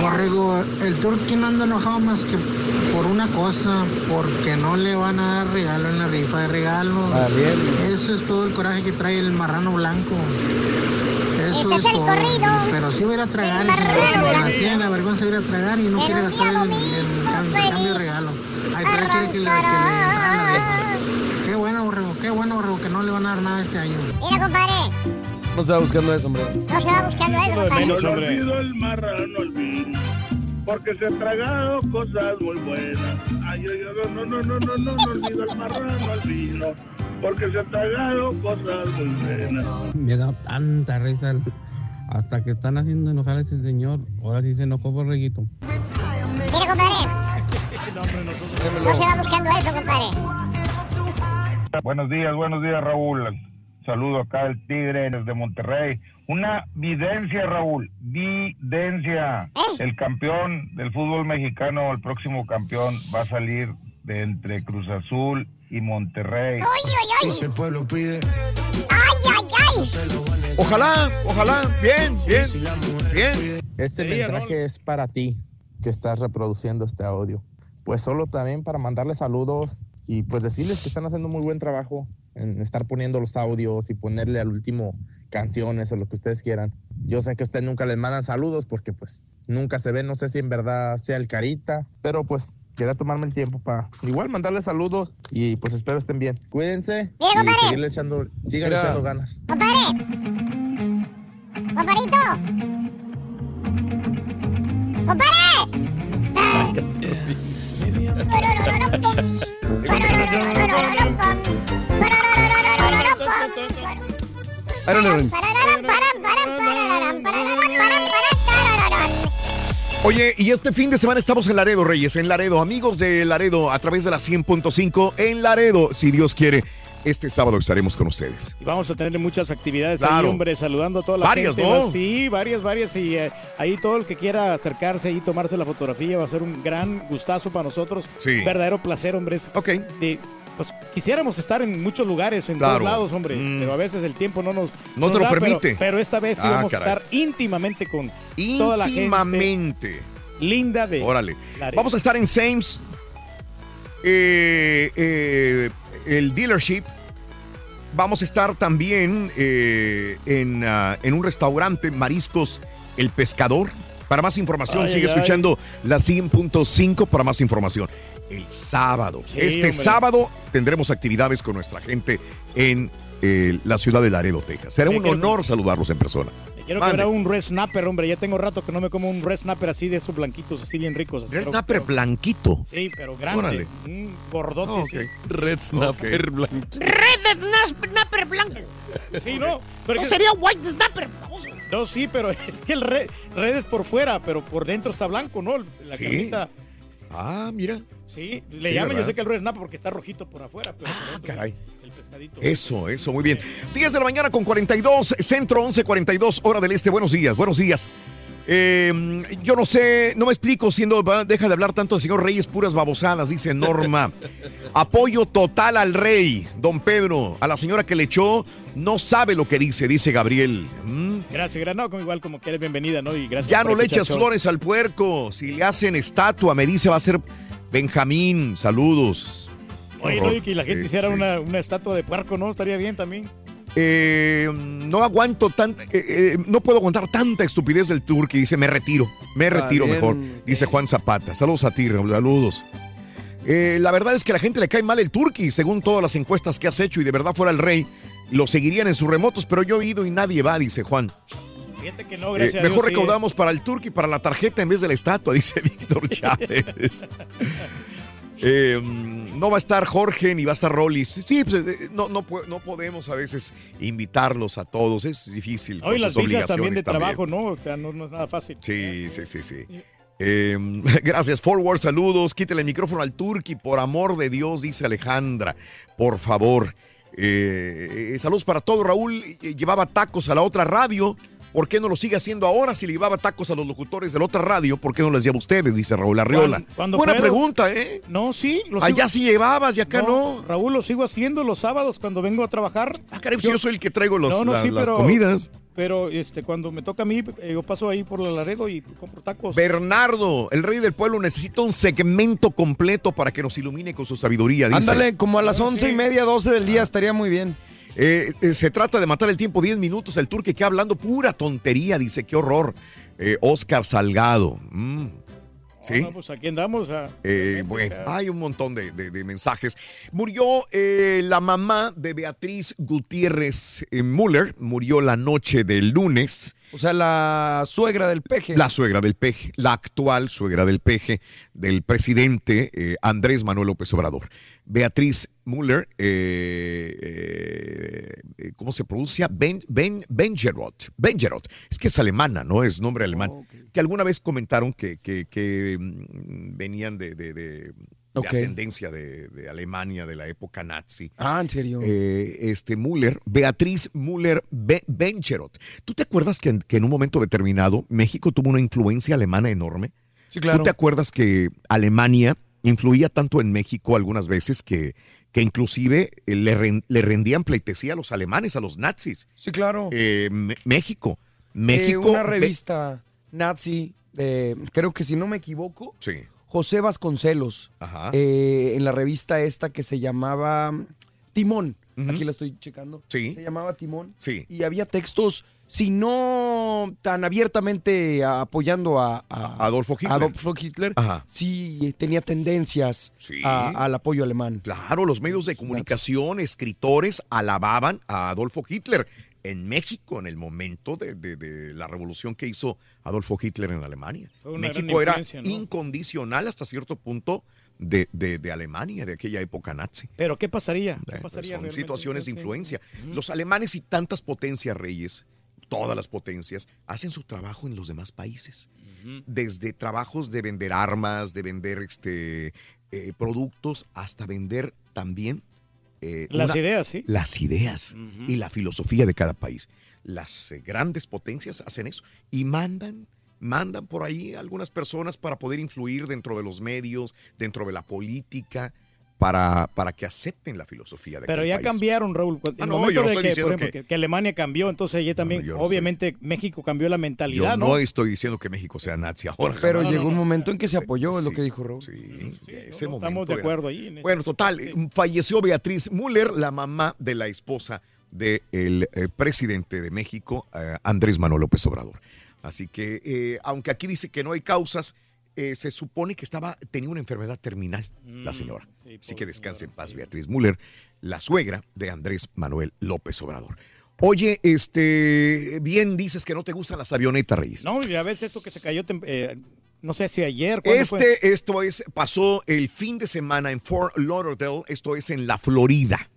Borrego, el turqui no anda enojado más que por una cosa, porque no le van a dar regalo en la rifa de regalos. Valiendo. Eso es todo el coraje que trae el marrano blanco. Eso Ese es el todo. corrido. Pero sí va a ir a tragar. El tiene la vergüenza de ir a tragar y no Pero quiere gastar domingo cambio, de regalo. Quiere que le, que le. Qué bueno, Borrego, qué bueno Raúl, que no le van a dar nada este año. Mira, compadre. No se va buscando eso, hombre. No se va buscando eso, compadre. No olvido el marrano al vino, porque se ha tragado cosas muy buenas. Ay, ay, ay, no, no, no, no, no, no olvido el marrano al vino, porque se ha tragado cosas muy buenas. Me da tanta risa el- hasta que están haciendo enojar a ese señor. Ahora sí se enojó Borreguito. Mira, compadre. No se va buscando eso, compadre. Buenos días, buenos días, Raúl. Saludo acá al Tigre desde Monterrey. Una videncia, Raúl, videncia. El campeón del fútbol mexicano, el próximo campeón, va a salir de entre Cruz Azul y Monterrey. el pueblo pide. ¡Ay, ay, ay! Ojalá, ojalá. Bien, bien. Bien. Este mensaje es para ti que estás reproduciendo este audio. Pues solo también para mandarles saludos y pues decirles que están haciendo muy buen trabajo en estar poniendo los audios y ponerle al último canciones o lo que ustedes quieran. Yo sé que ustedes nunca les mandan saludos porque pues nunca se ven, no sé si en verdad sea el carita, pero pues quería tomarme el tiempo para igual mandarles saludos y pues espero estén bien. Cuídense Mira, y compadre. seguirle echando, sigan Mira. echando ganas. Compadre. Compadrito. Compadre. Oye, y este fin de semana estamos en Laredo, Reyes, en Laredo. Amigos de Laredo, a través de la 100.5 en Laredo, si Dios quiere. Este sábado estaremos con ustedes. Y vamos a tener muchas actividades ahí, Claro. hombre, saludando a toda la Varias, gente. ¿no? Va- Sí, varias, varias. Y eh, ahí todo el que quiera acercarse y tomarse la fotografía va a ser un gran gustazo para nosotros. Sí. Verdadero placer, hombre. Es Ok. de- pues quisiéramos estar en muchos lugares, en Claro. todos lados, hombre. Mm. Pero a veces el tiempo no nos. No te lo da, permite. Pero, esta vez Ah, caray. a estar íntimamente con toda la gente. Íntimamente. Linda de. Órale. Laredo. Vamos a estar en Sames, eh, eh, el dealership. Vamos a estar también eh, en, ah, en un restaurante, Mariscos El Pescador. Para más información, Ay, sigue ay, escuchando la 100.5 para más información. El sábado, Sí, este hombre. sábado tendremos actividades con nuestra gente en eh, la ciudad de Laredo, Texas. Será Me un honor saludarlos en persona. Quiero Mande. un red snapper, hombre. Ya tengo rato que no me como un red snapper así de esos blanquitos, así bien ricos. así, Red pero- Snapper pero- blanquito. Sí, pero grande. Órale. Un gordote. Ah, sí. ok. Red Snapper blanco. Red Snapper blanco. Sí, no. Pero No que- sería White Snapper, baboso. No, sí, pero es que el red, red es por fuera, pero por dentro está blanco, ¿no? La Sí. carnita. Ah, mira. Sí, le Sí, llaman, ¿verdad? yo sé que el red snapper porque está rojito por afuera, pero por dentro caray. el pescadito. Eso, eso, muy bien. 10 de la mañana con 42, centro 11:42, hora del este. Buenos días, buenos días. Eh, yo no sé, no me explico siendo, deja de hablar tanto el señor Reyes, puras babosadas, dice Norma. Apoyo total al rey, don Pedro, a la señora que le echó, no sabe lo que dice, dice Gabriel. Mm, Gracias, gracias. No, como igual como que eres bienvenida, ¿no? Y gracias Ya no le echas flores al puerco, si le hacen estatua, me dice va a ser Benjamín, saludos. Oye, no, y que la gente Sí, hiciera sí. una, una estatua de puerco, ¿no? Estaría bien también. Eh, no aguanto tan, eh, eh, no puedo aguantar tanta estupidez del Turqui. Dice, me retiro, me Está retiro bien. mejor. Dice Juan Zapata. Saludos a ti, saludos. Eh, la verdad es que a la gente le cae mal el Turqui, según todas las encuestas que has hecho, y de verdad fuera el rey, lo seguirían en sus remotos, pero yo he ido y nadie va, dice Juan. Fíjate que no, Eh, mejor sí, recaudamos para el Turqui, para la tarjeta en vez de la estatua, dice Víctor Chávez. Eh, no va a estar Jorge ni va a estar Rollis. Sí, pues, eh, no, no, po- no podemos a veces invitarlos a todos. Es difícil. Hoy las visas también de trabajo, ¿no? O sea, no, no es nada fácil. Sí, sí, sí, sí. Eh, gracias, Forward, saludos. Quítale el micrófono al Turqui, por amor de Dios, dice Alejandra. Por favor. Eh, eh, saludos para todo. Raúl eh, llevaba tacos a la otra radio. ¿Por qué no lo sigue haciendo ahora? Si le llevaba tacos a los locutores de la otra radio, ¿por qué no les lleva a ustedes? Dice Raúl Arriola. Cuando- cuando Buena puedo. pregunta, ¿eh? No, sí. Lo Allá sigo- sí llevabas y acá no. Raúl, lo sigo haciendo los sábados cuando vengo a trabajar. Ah, caray, pues yo soy el que traigo los- No, no, la- sí, las pero- comidas. Pero este, cuando me toca a mí, eh, yo paso ahí por la Laredo y compro tacos. Bernardo, el rey del pueblo, necesita un segmento completo para que nos ilumine con su sabiduría. Dice. Ándale, como a las once y media, 12 del día estaría muy bien. Eh, eh, se trata de matar el tiempo 10 minutos. El turque que hablando pura tontería, dice, qué horror. Eh, Oscar Salgado. Mm. ¿Sí? No, pues aquí andamos. a- Eh, bueno, hay un montón de, de- de mensajes. Murió eh, la mamá de Beatriz Gutiérrez eh, Müller, murió la noche del lunes. O sea, la suegra del peje. La suegra del peje, la actual suegra del peje del presidente eh, Andrés Manuel López Obrador. Beatriz Müller, eh, eh, eh, ¿cómo se pronuncia? Ben, ben, Bengerot. Bengerot. Es que es alemana, ¿no? Es nombre alemán. Que alguna vez comentaron que, que- que, mm, venían de, de- de- de ascendencia de, de Alemania, de la época nazi. Ah, ¿en serio? Eh, este Müller, Beatriz Müller Be- Bencherot. ¿Tú te acuerdas que en, que en un momento determinado México tuvo una influencia alemana enorme? Sí, claro. ¿Tú te acuerdas que Alemania influía tanto en México algunas veces que, que inclusive eh, le, ren- le rendían pleitesía a los alemanes, a los nazis? Sí, claro. Eh, México. Eh, México. una revista nazi, de, creo que si no me equivoco, Sí. José Vasconcelos, Ajá. eh, en la revista esta que se llamaba Timón. Aquí la estoy checando. Sí. Se llamaba Timón. Sí. Y había textos, si no tan abiertamente apoyando a, a- Adolfo Hitler. Adolfo Hitler, Ajá. sí tenía tendencias a- al apoyo alemán. Claro, los medios de comunicación, escritores alababan a Adolfo Hitler en México en el momento de, de- de la revolución que hizo Adolfo Hitler en Alemania. México era incondicional hasta cierto punto de, Alemania, de aquella época nazi. Pero ¿qué pasaría? ¿Qué Eh, pues pasaría son situaciones de influencia. Los alemanes y tantas potencias reyes, todas las potencias, hacen su trabajo en los demás países. Desde trabajos de vender armas, de vender este, eh, productos, hasta vender también eh, Las ideas, sí. Las ideas y la filosofía de cada país. Las eh, grandes potencias hacen eso y mandan, mandan por ahí algunas personas para poder influir dentro de los medios, dentro de la política, para, para que acepten la filosofía de Pero ya país. cambiaron, Raúl. Ah, el no, momento yo no de estoy que, diciendo ejemplo, que- Alemania cambió, entonces ya también, yo no obviamente, México cambió la Yo mentalidad, no, ¿no? estoy diciendo que México sea nazi ahora. Pero llegó un momento en que se apoyó, es lo Sí, que dijo Raúl. Sí, ese estamos momento de era- acuerdo ahí en. Bueno, total, falleció Beatriz Müller, la mamá de la esposa del presidente de México, eh, Andrés Manuel López Obrador. Así que, eh, aunque aquí dice que no hay causas, eh, se supone que estaba, tenía una enfermedad terminal la señora. Así que descanse en paz, Beatriz Müller, la suegra de Andrés Manuel López Obrador. Oye, este, bien dices que no te gustan las avionetas, Reyes. No, ya ves esto que se cayó, eh, no sé si ayer. Este, esto es, pasó el fin de semana en Fort Lauderdale, esto es en la Florida.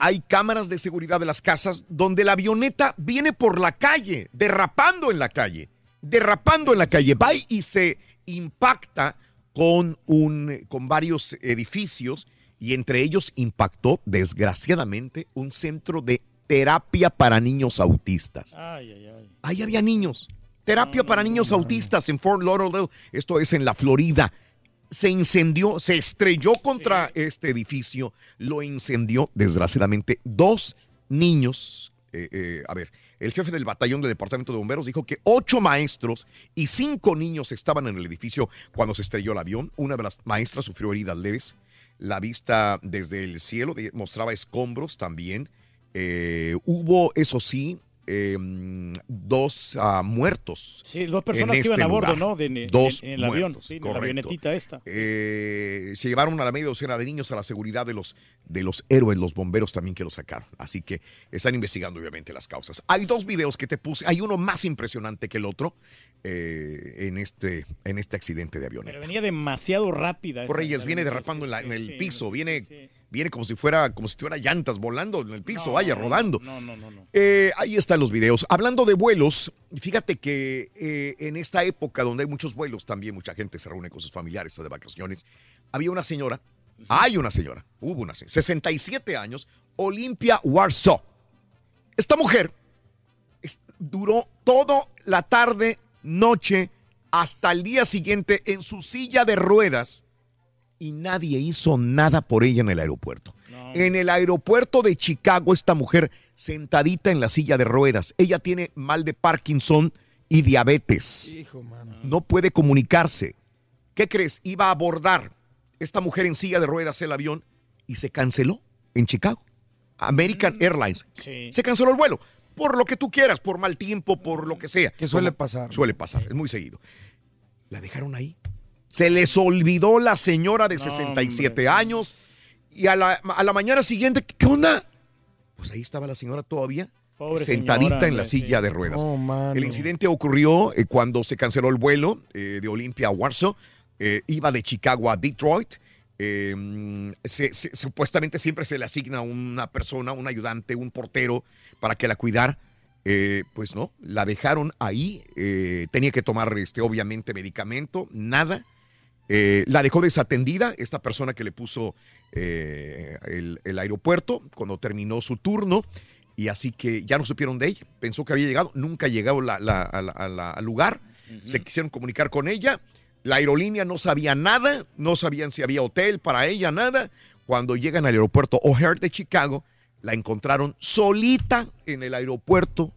Hay cámaras de seguridad de las casas donde la avioneta viene por la calle, derrapando en la calle, derrapando en la calle, va y se impacta con, un, con varios edificios y entre ellos impactó desgraciadamente un centro de terapia para niños autistas. Ay, ay, ay. Ahí había niños. Terapia para niños autistas en Fort Lauderdale. Esto es en la Florida. Se incendió, se estrelló contra este edificio, lo incendió, desgraciadamente, dos niños. eh, eh, a ver, el jefe del batallón del Departamento de Bomberos dijo que ocho maestros y cinco niños estaban en el edificio cuando se estrelló el avión. Una de las maestras sufrió heridas leves. La vista desde el cielo mostraba escombros también. Eh, hubo, eso sí, eh, dos ah, muertos. Sí, dos personas en que iban este a bordo, lugar. ¿no? De- dos en el avión, sí, en la avionetita esta. Eh, se llevaron a la media docena de niños a la seguridad de los, de los héroes, los bomberos también que los sacaron. Así que están investigando obviamente las causas. Hay dos videos que te puse, hay uno más impresionante que el otro eh, en, este, en este accidente de avioneta. Pero venía demasiado rápida. esa- Reyes esa viene derrapando en, la- sí, en el sí, piso, viene. Viene como si fuera como si tuviera llantas volando en el piso, No, vaya, rodando. No, no, no, no. Eh, ahí están los videos. Hablando de vuelos, fíjate que eh, en esta época donde hay muchos vuelos, también mucha gente se reúne con sus familiares de vacaciones. Había una señora, hay una señora, hubo una señora, 67 años, Olimpia Warsaw. Esta mujer es- duró toda la tarde, noche, hasta el día siguiente en su silla de ruedas y nadie hizo nada por ella en el aeropuerto. En el aeropuerto de Chicago, esta mujer sentadita en la silla de ruedas. Ella tiene mal de Parkinson y diabetes. Hijo, mano. No puede comunicarse. ¿Qué crees? Iba a abordar esta mujer en silla de ruedas el avión y se canceló en Chicago. American Airlines. Sí. Se canceló el vuelo. Por lo que tú quieras, por mal tiempo, por lo que sea. Que suele Como- pasar. Suele pasar, es muy seguido. La dejaron ahí Se les olvidó la señora de 67 años y a la, a la mañana siguiente, ¿qué onda? Pues ahí estaba la señora todavía. Pobre sentadita señora, en la silla de ruedas. Oh, el incidente ocurrió eh, cuando se canceló el vuelo eh, de Olympia a Warsaw. Eh, iba de Chicago a Detroit. Eh, se- se- supuestamente siempre se le asigna una persona, un ayudante, un portero para que la cuidara. Eh, pues no, la dejaron ahí. eh, tenía que tomar, este, obviamente, medicamento, nada. Eh, la dejó desatendida esta persona que le puso eh, el, el aeropuerto cuando terminó su turno. Y así que ya no supieron de ella. Pensó que había llegado, nunca llegado la- la- la- al lugar. Se quisieron comunicar con ella. La aerolínea no sabía nada, no sabían si había hotel para ella, nada. Cuando llegan al aeropuerto O'Hare de Chicago, la encontraron solita en el aeropuerto,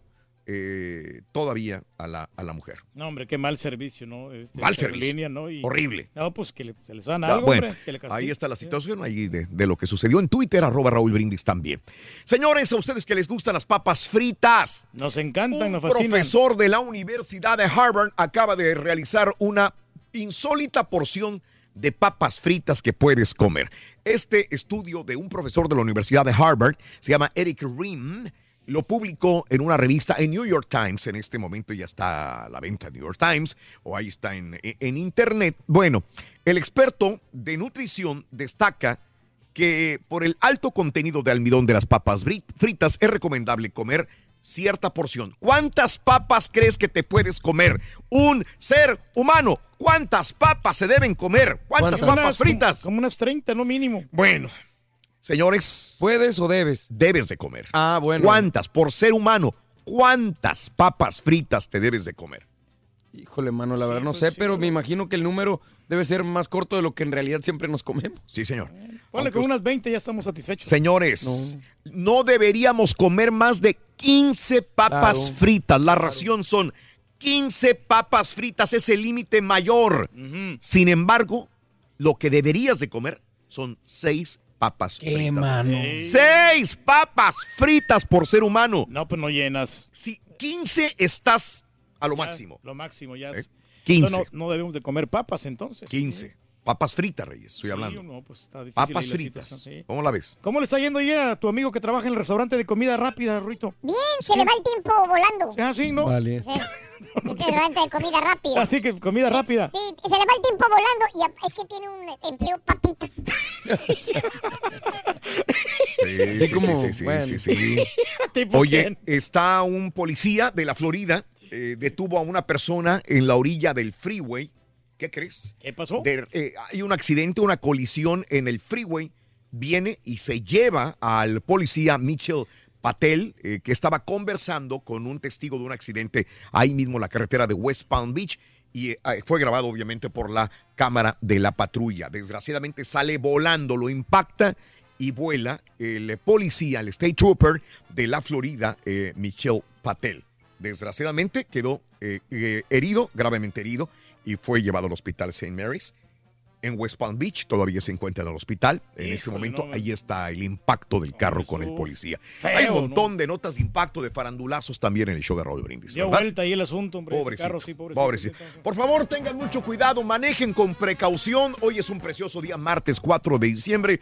eh, todavía a la, a la mujer. No, hombre, qué mal servicio, ¿no? Este, Mal servicio. ¿no? Y- Horrible. No, pues que le, se les dan Ah, algo, bueno, hombre, que le ahí está la situación ahí de, de lo que sucedió en Twitter, arroba Raúl Brindis también. Señores, a ustedes que les gustan las papas fritas. Nos encantan, Un nos fascinan. profesor de la Universidad de Harvard acaba de realizar una insólita porción de papas fritas que puedes comer. Este estudio de un profesor de la Universidad de Harvard se llama Eric Rim. Lo publicó en una revista en New York Times. En este momento ya está a la venta en New York Times o ahí está en, en internet. Bueno, el experto de nutrición destaca que por el alto contenido de almidón de las papas fritas es recomendable comer cierta porción. ¿Cuántas papas crees que te puedes comer? Un ser humano. ¿Cuántas papas se deben comer? ¿Cuántas papas fritas? Como unas 30, no mínimo. Bueno, señores. ¿Puedes o debes? Debes de comer. Ah, bueno. ¿Cuántas por ser humano? ¿Cuántas papas fritas te debes de comer? Híjole, mano, la verdad no pues sé, pero me imagino que el número debe ser más corto de lo que en realidad siempre nos comemos. Sí, señor. Ponle con unas 20 ya estamos satisfechos. Señores, no. deberíamos comer más de 15 papas Claro. fritas. La ración son 15 papas fritas, es el límite mayor. Sin embargo, lo que deberías de comer son 6 papas fritas. mano? Seis papas fritas por ser humano. No, pues no llenas. Si 15 estás a lo máximo. Lo máximo ya ¿Eh? es. 15. No, no debemos de comer papas entonces. 15. Papas fritas, Reyes, estoy hablando. no, pues está difícil Papas fritas. sí. ¿Cómo la ves? ¿Cómo le está yendo ya a tu amigo que trabaja en el restaurante de comida rápida, Ruito? Bien, se le va el tiempo volando. Ah, sí, ¿no? Vale. Sí. Este restaurante de comida rápida. Así que comida rápida. Sí, se le va el tiempo volando y es que tiene un empleo papita. Sí, Sí, sí, como, sí, sí, bueno. sí, sí. Oye, está un policía de la Florida, eh, detuvo a una persona en la orilla del freeway. ¿Qué crees? ¿Qué pasó? De- eh, hay un accidente, una colisión en el freeway. Viene y se lleva al policía Mitchell Patel, eh, que estaba conversando con un testigo de un accidente ahí mismo en la carretera de West Palm Beach. Y eh, fue grabado obviamente por la cámara de la patrulla. Desgraciadamente sale volando, lo impacta y vuela el policía, el state trooper de la Florida, Michelle Patel. Desgraciadamente quedó herido, gravemente herido, y fue llevado al hospital St. Mary's. En West Palm Beach todavía se encuentra en el hospital. En este momento no, ahí está el impacto del carro con el policía. feo, Hay un montón de notas de impacto de farandulazos también en el show de Raúl Brindis. Dio vuelta ahí el asunto, hombre. Pobrecito, carro, sí, pobrecito. pobrecito. Por favor, tengan mucho cuidado, manejen con precaución. Hoy es un precioso día, martes 4 de diciembre.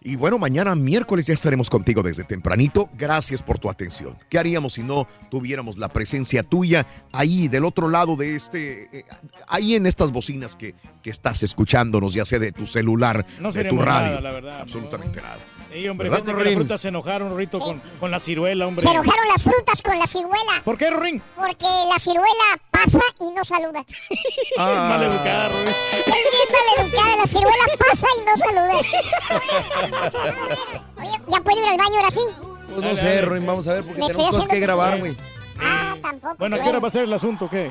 Y bueno, mañana miércoles ya estaremos contigo desde tempranito. Gracias por tu atención. ¿Qué haríamos si no tuviéramos la presencia tuya ahí del otro lado de este, eh, ahí en estas bocinas que, que estás ya sea de tu celular, No de tu radio? nada, la verdad. Absolutamente nada. Sí, hombre, ¿Verdad, fíjate que Rin? las frutas se enojaron, Rito, con, con la ciruela, hombre. Se enojaron las frutas con la ciruela. ¿Por qué, Ring? Porque la ciruela pasa y no saluda. Ah. Maleducada, Rin. Es bien maleducada, la ciruela pasa y no saluda. Oye, ¿ya puedo ir al baño ahora sí? Pues no sé, Ruin, vamos a ver porque Me tenemos cosas que grabar, güey. Ah, tampoco. Bueno, ¿a qué hora va a ser el asunto? ¿Qué?